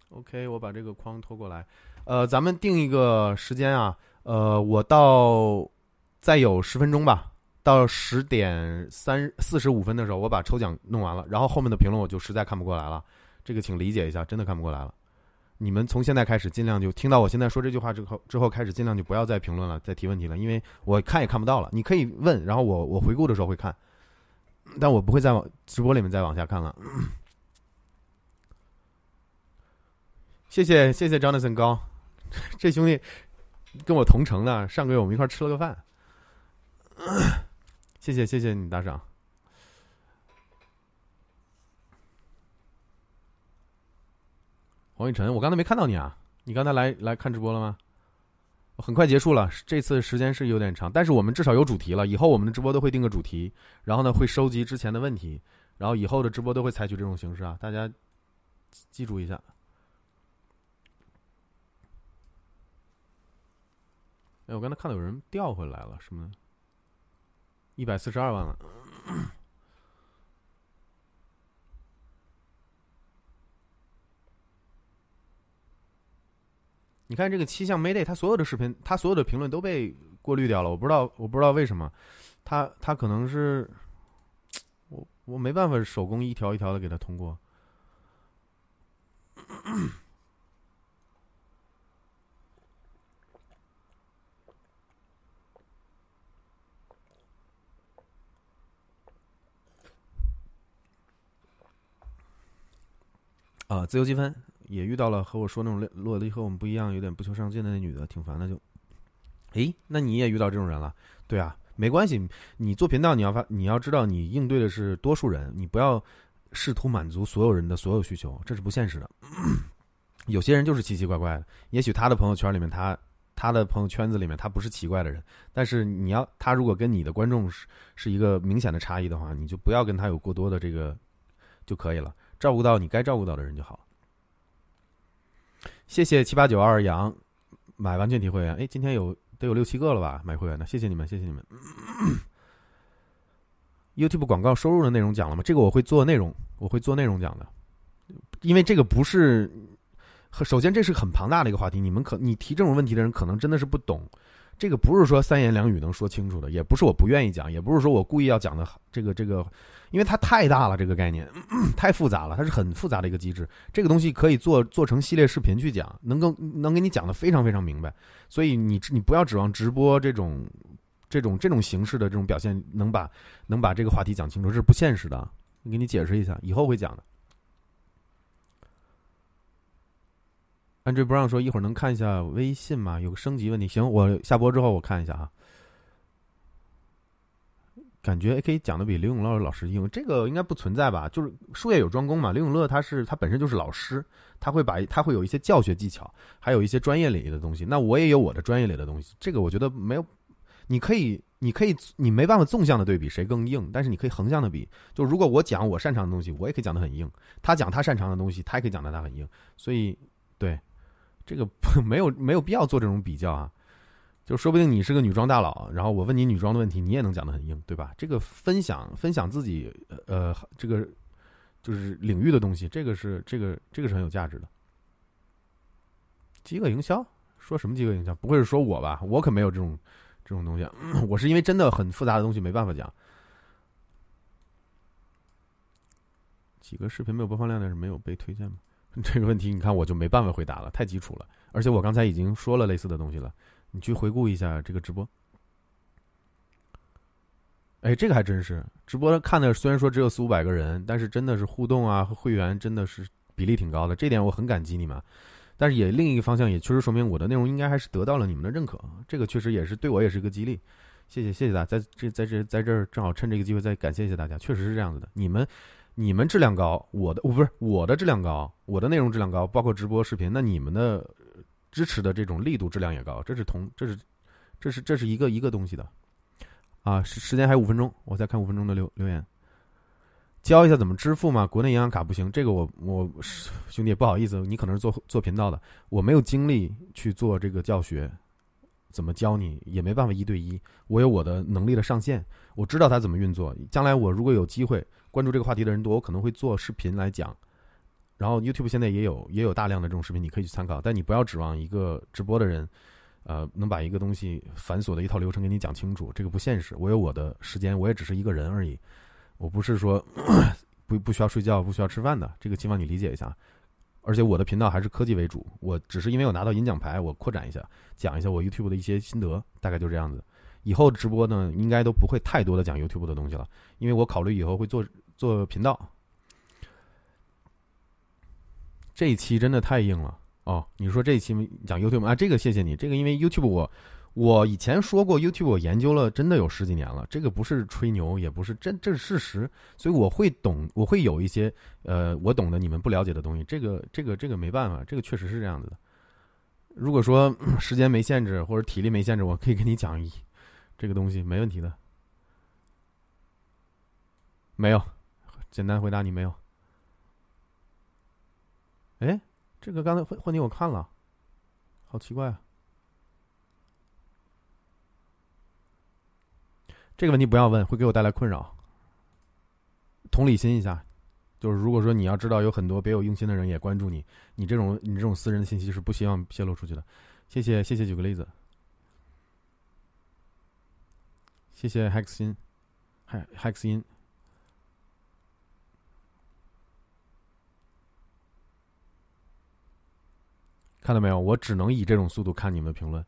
Speaker 2: OK，我把这个框拖过来。呃，咱们定一个时间啊。呃，我到再有十分钟吧，到十点三四十五分的时候，我把抽奖弄完了。然后后面的评论我就实在看不过来了，这个请理解一下，真的看不过来了。你们从现在开始尽量就听到我现在说这句话之后，之后开始尽量就不要再评论了，再提问题了，因为我看也看不到了。你可以问，然后我我回顾的时候会看，但我不会再往直播里面再往下看了。谢谢谢谢 Jonathan 高，这兄弟跟我同城的，上个月我们一块吃了个饭。谢谢谢谢你打赏。黄雨晨，我刚才没看到你啊，你刚才来来看直播了吗？很快结束了，这次时间是有点长，但是我们至少有主题了。以后我们的直播都会定个主题，然后呢会收集之前的问题，然后以后的直播都会采取这种形式啊，大家记住一下。哎，我刚才看到有人调回来了，什么？一百四十二万了。你看这个七项 Mayday，他所有的视频，他所有的评论都被过滤掉了。我不知道，我不知道为什么。他他可能是我我没办法手工一条一条的给他通过。啊，自由积分也遇到了和我说那种落的和我们不一样，有点不求上进的那女的，挺烦的。就，诶，那你也遇到这种人了？对啊，没关系。你做频道，你要发，你要知道，你应对的是多数人，你不要试图满足所有人的所有需求，这是不现实的。有些人就是奇奇怪怪的，也许他的朋友圈里面，他他的朋友圈子里面，他不是奇怪的人，但是你要他如果跟你的观众是是一个明显的差异的话，你就不要跟他有过多的这个就可以了。照顾到你该照顾到的人就好。谢谢七八九二杨买完全体会员，哎，今天有得有六七个了吧？买会员的，谢谢你们，谢谢你们。YouTube 广告收入的内容讲了吗？这个我会做内容，我会做内容讲的，因为这个不是首先这是很庞大的一个话题，你们可你提这种问题的人可能真的是不懂。这个不是说三言两语能说清楚的，也不是我不愿意讲，也不是说我故意要讲的这个这个，因为它太大了，这个概念太复杂了，它是很复杂的一个机制。这个东西可以做做成系列视频去讲，能够能给你讲的非常非常明白。所以你你不要指望直播这种这种这种形式的这种表现能把能把这个话题讲清楚，这是不现实的。我给你解释一下，以后会讲的。Andrew Brown 说：“一会儿能看一下微信吗？有个升级问题。行，我下播之后我看一下啊。感觉 A K 讲的比刘永乐老师硬，这个应该不存在吧？就是术业有专攻嘛。刘永乐他是他本身就是老师，他会把他会有一些教学技巧，还有一些专业领域的东西。那我也有我的专业里的东西。这个我觉得没有，你可以，你可以，你没办法纵向的对比谁更硬，但是你可以横向的比。就如果我讲我擅长的东西，我也可以讲的很硬；他讲他擅长的东西，他也可以讲的他很硬。所以，对。”这个没有没有必要做这种比较啊，就说不定你是个女装大佬，然后我问你女装的问题，你也能讲得很硬，对吧？这个分享分享自己呃这个就是领域的东西，这个是这个这个是很有价值的。饥饿营销说什么饥饿营销？不会是说我吧？我可没有这种这种东西，我是因为真的很复杂的东西没办法讲。几个视频没有播放量但是没有被推荐吗？这个问题，你看我就没办法回答了，太基础了。而且我刚才已经说了类似的东西了，你去回顾一下这个直播。哎，这个还真是，直播看的虽然说只有四五百个人，但是真的是互动啊和会员真的是比例挺高的，这点我很感激你们。但是也另一个方向也确实说明我的内容应该还是得到了你们的认可，这个确实也是对我也是一个激励。谢谢谢谢大家，在这在这在这儿正好趁这个机会再感谢一下大家，确实是这样子的，你们。你们质量高，我的我不是我的质量高，我的内容质量高，包括直播视频，那你们的支持的这种力度质量也高，这是同这是这是这是一个一个东西的啊。时时间还有五分钟，我再看五分钟的留留言，教一下怎么支付嘛？国内银行卡不行，这个我我兄弟不好意思，你可能是做做频道的，我没有精力去做这个教学，怎么教你也没办法一对一，我有我的能力的上限，我知道它怎么运作，将来我如果有机会。关注这个话题的人多，我可能会做视频来讲。然后 YouTube 现在也有也有大量的这种视频，你可以去参考。但你不要指望一个直播的人，呃，能把一个东西繁琐的一套流程给你讲清楚，这个不现实。我有我的时间，我也只是一个人而已。我不是说不不需要睡觉、不需要吃饭的，这个希望你理解一下。而且我的频道还是科技为主，我只是因为我拿到银奖牌，我扩展一下，讲一下我 YouTube 的一些心得，大概就这样子。以后直播呢，应该都不会太多的讲 YouTube 的东西了，因为我考虑以后会做做频道。这一期真的太硬了哦！你说这一期讲 YouTube 啊？这个谢谢你，这个因为 YouTube 我我以前说过 YouTube 我研究了真的有十几年了，这个不是吹牛，也不是真，这是事实，所以我会懂，我会有一些呃我懂的你们不了解的东西，这个这个这个没办法，这个确实是这样子的。如果说 时间没限制或者体力没限制，我可以跟你讲一。这个东西没问题的，没有，简单回答你没有。哎，这个刚才问问题我看了，好奇怪啊！这个问题不要问，会给我带来困扰。同理心一下，就是如果说你要知道有很多别有用心的人也关注你，你这种你这种私人的信息是不希望泄露出去的。谢谢谢谢，举个例子。谢谢 Hex 心，Hex 音，看到没有？我只能以这种速度看你们的评论。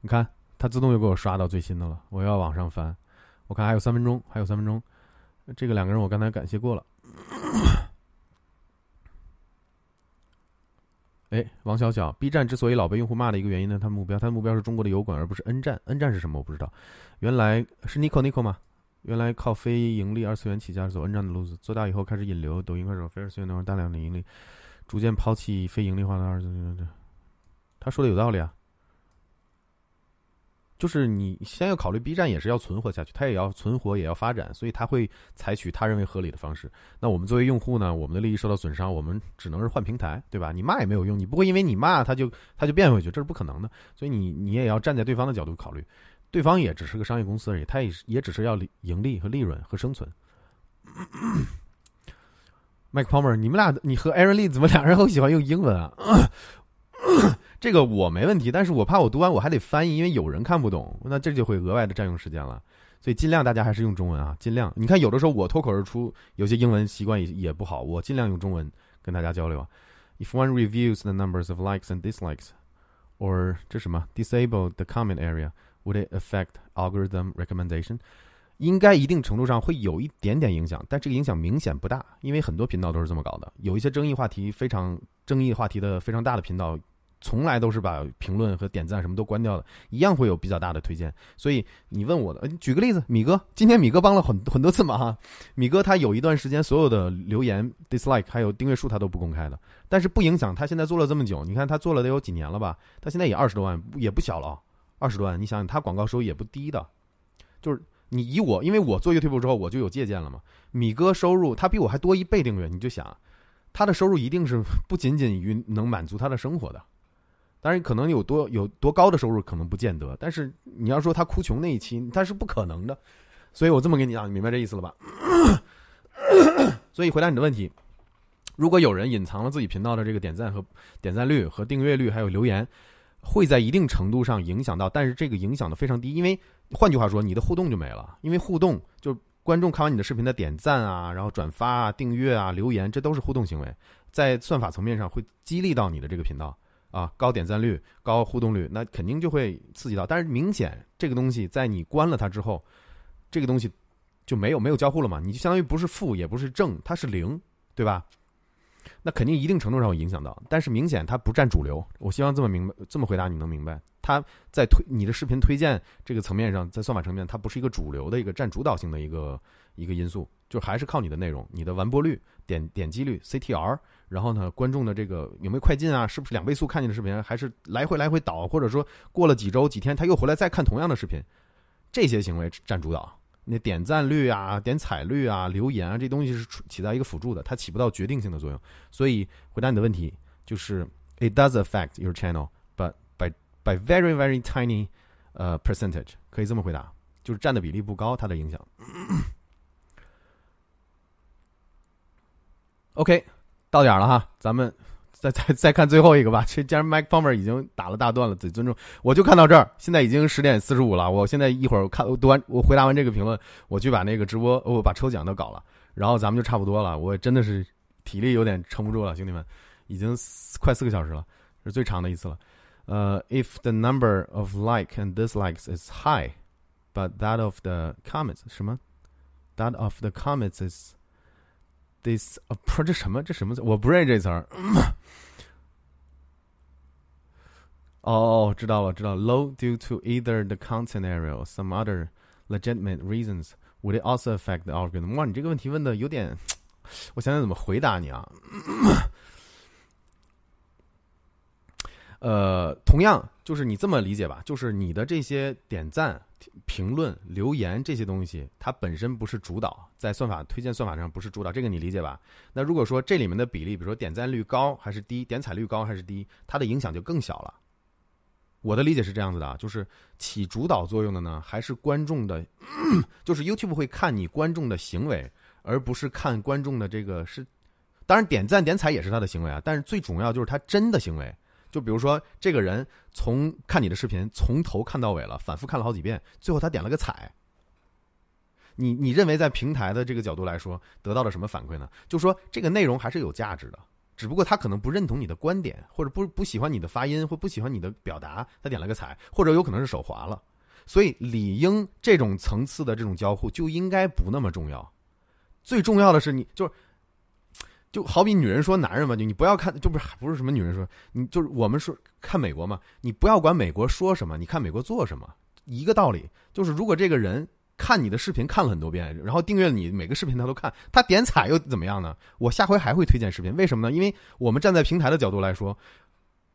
Speaker 2: 你看，它自动又给我刷到最新的了。我要往上翻，我看还有三分钟，还有三分钟。这个两个人我刚才感谢过了。哎，王小小，B 站之所以老被用户骂的一个原因呢，他目标，他的目标是中国的油管，而不是 N 站。N 站是什么？我不知道。原来是 Nico Nico 吗？原来靠非盈利二次元起家，走 N 站的路子，做大以后开始引流，抖音、快手、非二次元等大量的盈利，逐渐抛弃非盈利化的二次元。他说的有道理啊。就是你先要考虑 B 站也是要存活下去，它也要存活，也要发展，所以他会采取他认为合理的方式。那我们作为用户呢，我们的利益受到损伤，我们只能是换平台，对吧？你骂也没有用，你不会因为你骂他就他就变回去，这是不可能的。所以你你也要站在对方的角度考虑，对方也只是个商业公司而已，他也也只是要盈利和利润和生存。Mike Palmer，你们俩，你和 Aaron Lee 怎么俩人都喜欢用英文啊？这个我没问题，但是我怕我读完我还得翻译，因为有人看不懂，那这就会额外的占用时间了。所以尽量大家还是用中文啊，尽量。你看有的时候我脱口而出，有些英文习惯也也不好，我尽量用中文跟大家交流。If one reviews the numbers of likes and dislikes, or 这什么 disable the comment area, would it affect algorithm recommendation？应该一定程度上会有一点点影响，但这个影响明显不大，因为很多频道都是这么搞的。有一些争议话题非常争议话题的非常大的频道。从来都是把评论和点赞什么都关掉的，一样会有比较大的推荐。所以你问我的，举个例子，米哥，今天米哥帮了很很多次忙哈。米哥他有一段时间所有的留言、dislike 还有订阅数他都不公开的，但是不影响他现在做了这么久。你看他做了得有几年了吧？他现在也二十多万，也不小了，二十多万。你想想，他广告收入也不低的。就是你以我，因为我做 YouTube 之后我就有借鉴了嘛。米哥收入他比我还多一倍订阅，你就想，他的收入一定是不仅仅于能满足他的生活的。当然，可能有多有多高的收入可能不见得，但是你要说他哭穷那一期，他是不可能的。所以我这么跟你讲，你明白这意思了吧？所以回答你的问题，如果有人隐藏了自己频道的这个点赞和点赞率和订阅率，还有留言，会在一定程度上影响到，但是这个影响的非常低，因为换句话说，你的互动就没了。因为互动就观众看完你的视频的点赞啊，然后转发啊、订阅啊、留言，这都是互动行为，在算法层面上会激励到你的这个频道。啊，高点赞率、高互动率，那肯定就会刺激到。但是明显这个东西在你关了它之后，这个东西就没有没有交互了嘛？你就相当于不是负也不是正，它是零，对吧？那肯定一定程度上会影响到。但是明显它不占主流。我希望这么明白，这么回答你能明白。它在推你的视频推荐这个层面上，在算法层面，它不是一个主流的一个占主导性的一个一个因素，就还是靠你的内容、你的完播率、点点击率、CTR。然后呢，观众的这个有没有快进啊？是不是两倍速看你的视频，还是来回来回倒？或者说过了几周几天他又回来再看同样的视频？这些行为占主导。那点赞率啊、点彩率啊、留言啊，这东西是起到一个辅助的，它起不到决定性的作用。所以回答你的问题，就是 it does affect your channel，but by by very very tiny 呃 percentage，可以这么回答，就是占的比例不高，它的影响。OK。到点了哈，咱们再 再再看最后一个吧。这既然 Mike Palmer 已经打了大段了，得尊重。我就看到这儿，现在已经十点四十五了。我现在一会儿看读完，我回答完这个评论，我去把那个直播，我把抽奖都搞了，然后咱们就差不多了。我真的是体力有点撑不住了，兄弟们，已经快四个小时了，是最长的一次了。呃，If the number of like and dislikes is high, but that of the comments 什么？That of the comments is This 啊，不是这什么？这什么字？我不认识这词儿。哦，知道了，知道。Low due to either the content area or some other legitimate reasons, would it also affect the algorithm? 哇，你这个问题问的有点，我想想怎么回答你啊。 呃，同样就是你这么理解吧，就是你的这些点赞。评论、留言这些东西，它本身不是主导，在算法推荐算法上不是主导，这个你理解吧？那如果说这里面的比例，比如说点赞率高还是低，点彩率高还是低，它的影响就更小了。我的理解是这样子的啊，就是起主导作用的呢，还是观众的，就是 YouTube 会看你观众的行为，而不是看观众的这个是，当然点赞点彩也是他的行为啊，但是最重要就是他真的行为。就比如说，这个人从看你的视频从头看到尾了，反复看了好几遍，最后他点了个彩。你你认为在平台的这个角度来说，得到了什么反馈呢？就说这个内容还是有价值的，只不过他可能不认同你的观点，或者不不喜欢你的发音，或不喜欢你的表达，他点了个彩，或者有可能是手滑了。所以理应这种层次的这种交互就应该不那么重要，最重要的是你就是。就好比女人说男人嘛，就你不要看，就不是不是什么女人说，你就是我们说看美国嘛，你不要管美国说什么，你看美国做什么，一个道理。就是如果这个人看你的视频看了很多遍，然后订阅你每个视频他都看，他点彩又怎么。样呢？我下回还会推荐视频，为什么。呢？因为我们站在平台的角度来说，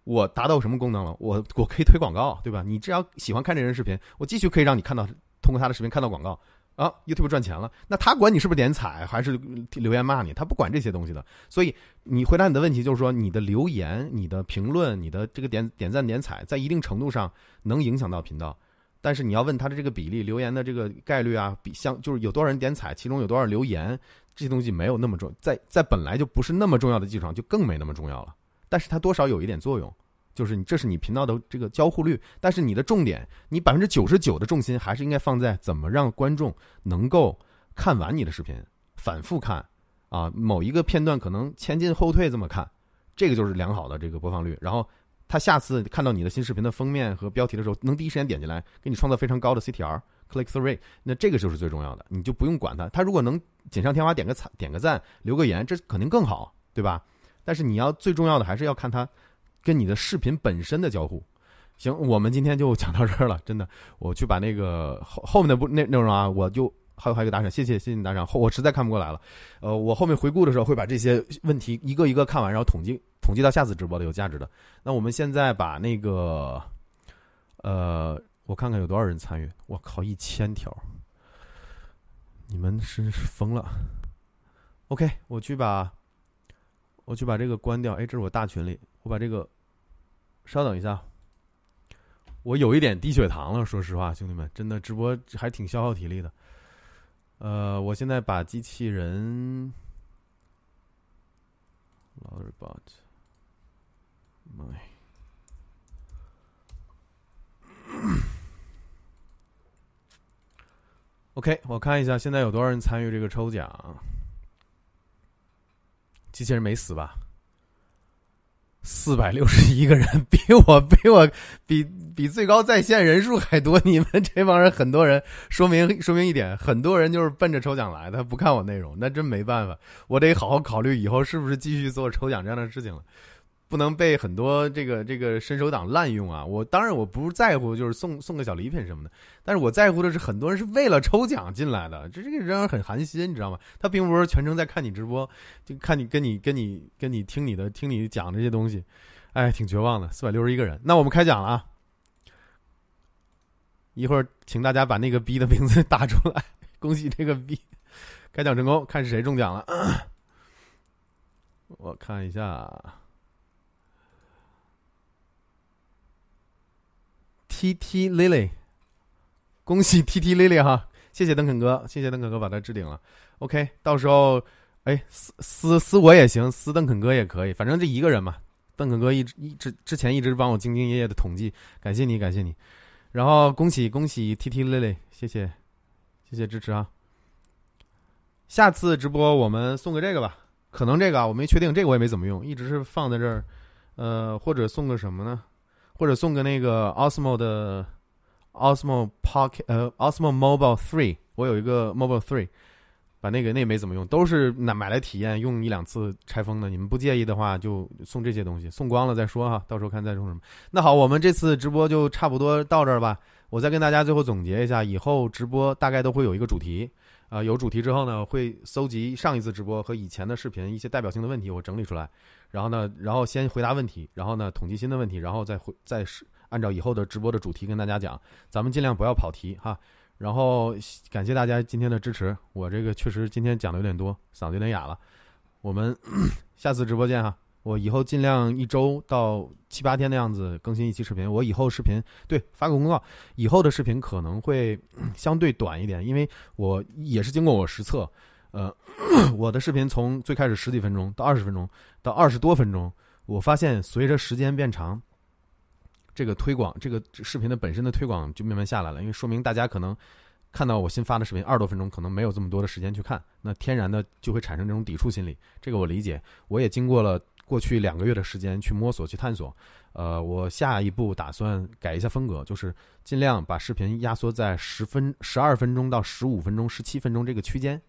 Speaker 2: 我达到什么功能了？我我可以推广告，对吧？你只要喜欢看这人视频，我继续可以让你看到通过他的视频看到广告。啊，YouTube 赚钱了，那他管你是不是点彩，还是留言骂你，他不管这些东西的。所以你回答你的问题就是说，你的留言、你的评论、你的这个点点赞点彩，在一定程度上能影响到频道，但是你要问他的这个比例、留言的这个概率啊，比相就是有多少人点彩，其中有多少留言，这些东西没有那么重，在在本来就不是那么重要的基础上，就更没那么重要了。但是它多少有一点作用，就是你这是你频道的这个交互率，但是你的重点，你百分之九十九的重心还是应该放在怎么让观众能够看完你的视频，反复看啊，某一个片段可能前进后退这么看，这个就是良好的这个播放率。然后他下次看到你的新视频的封面和标题的时候，能第一时间点进来，给你创造非常高的 CTR。click through rate，那这个就是最重要的，你就不用管它。它如果能锦上添花，点个赞、点个赞、留个言，这肯定更好，对吧？但是你要最重要的还是要看它跟你的视频本身的交互。行，我们今天就讲到这儿了，真的，我去把那个后后面的不内内容啊，我就还有还有个打赏，谢谢谢谢你打赏，后我实在看不过来了，呃，我后面回顾的时候会把这些问题一个一个看完，然后统计统计到下次直播的有价值的。那我们现在把那个呃。我看看有多少人参与，我靠，一千条！你们是疯了。OK，我去把，我去把这个关掉。哎，这是我大群里，我把这个，稍等一下，我有一点低血糖了。说实话，兄弟们，真的直播还挺消耗体力的。呃，我现在把机器人，老是 bot，妈。OK，我看一下现在有多少人参与这个抽奖。机器人没死吧？四百六十一个人，比我比我比比最高在线人数还多。你们这帮人很多人，说明说明一点，很多人就是奔着抽奖来的，不看我内容，那真没办法，我得好好考虑以后是不是继续做抽奖这样的事情了。不能被很多这个这个伸手党滥用啊！我当然我不在乎，就是送送个小礼品什么的，但是我在乎的是很多人是为了抽奖进来的，这这个让人很寒心，你知道吗？他并不是全程在看你直播，就看你跟你跟你跟你听你的听你讲这些东西，哎，挺绝望的。四百六十一个人，那我们开奖了啊！一会儿请大家把那个 B 的名字打出来，恭喜这个 B 开奖成功，看是谁中奖了。我看一下。T T Lily，恭喜 T T Lily 哈！谢谢邓肯哥，谢谢邓肯哥把他置顶了。OK，到时候哎私私私我也行，私邓肯哥也可以，反正这一个人嘛。邓肯哥一直一直之前一直帮我兢兢业业的统计，感谢你，感谢你。然后恭喜恭喜 T T Lily，谢谢谢谢支持啊！下次直播我们送个这个吧，可能这个啊我没确定，这个我也没怎么用，一直是放在这儿。呃，或者送个什么呢？或者送个那个 Osmo 的 Osmo Pocket 呃 Osmo Mobile Three，我有一个 Mobile Three，把那个那没怎么用，都是买买来体验用一两次拆封的。你们不介意的话，就送这些东西，送光了再说哈，到时候看再送什么。那好，我们这次直播就差不多到这儿吧。我再跟大家最后总结一下，以后直播大概都会有一个主题。啊，有主题之后呢，会搜集上一次直播和以前的视频一些代表性的问题，我整理出来，然后呢，然后先回答问题，然后呢，统计新的问题，然后再回再是按照以后的直播的主题跟大家讲，咱们尽量不要跑题哈。然后感谢大家今天的支持，我这个确实今天讲的有点多，嗓子有点哑了，我们 下次直播见哈。我以后尽量一周到七八天的样子更新一期视频。我以后视频对发个公告，以后的视频可能会 相对短一点，因为我也是经过我实测，呃，我的视频从最开始十几分钟到二十分钟到二十多分钟，我发现随着时间变长，这个推广这个视频的本身的推广就慢慢下来了，因为说明大家可能看到我新发的视频二十多分钟，可能没有这么多的时间去看，那天然的就会产生这种抵触心理。这个我理解，我也经过了。过去两个月的时间去摸索、去探索，呃，我下一步打算改一下风格，就是尽量把视频压缩在十分、十二分钟到十五分钟、十七分钟这个区间，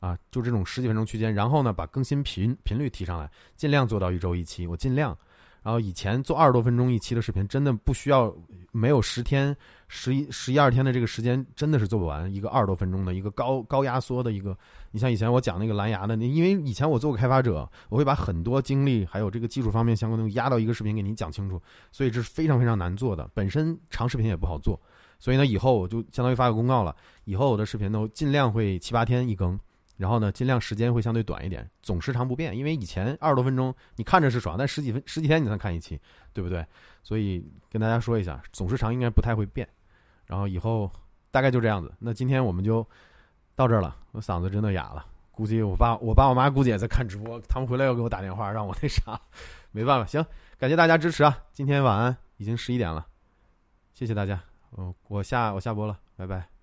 Speaker 2: 啊，就这种十几分钟区间。然后呢，把更新频频率提上来，尽量做到一周一期。我尽量。然后以前做二十多分钟一期的视频，真的不需要没有十天、十一、十一二天的这个时间，真的是做不完一个二十多分钟的一个高高压缩的一个。你像以前我讲那个蓝牙的，那因为以前我做过开发者，我会把很多精力还有这个技术方面相关东西压到一个视频给你讲清楚，所以这是非常非常难做的。本身长视频也不好做，所以呢，以后我就相当于发个公告了，以后我的视频都尽量会七八天一更。然后呢，尽量时间会相对短一点，总时长不变。因为以前二十多分钟你看着是爽，但十几分十几天你才看一期，对不对？所以跟大家说一下，总时长应该不太会变。然后以后大概就这样子。那今天我们就到这儿了，我嗓子真的哑了。估计我爸、我爸、我妈估计也在看直播，他们回来要给我打电话，让我那啥，没办法。行，感谢大家支持啊！今天晚安，已经十一点了，谢谢大家。嗯，我下我下播了，拜拜。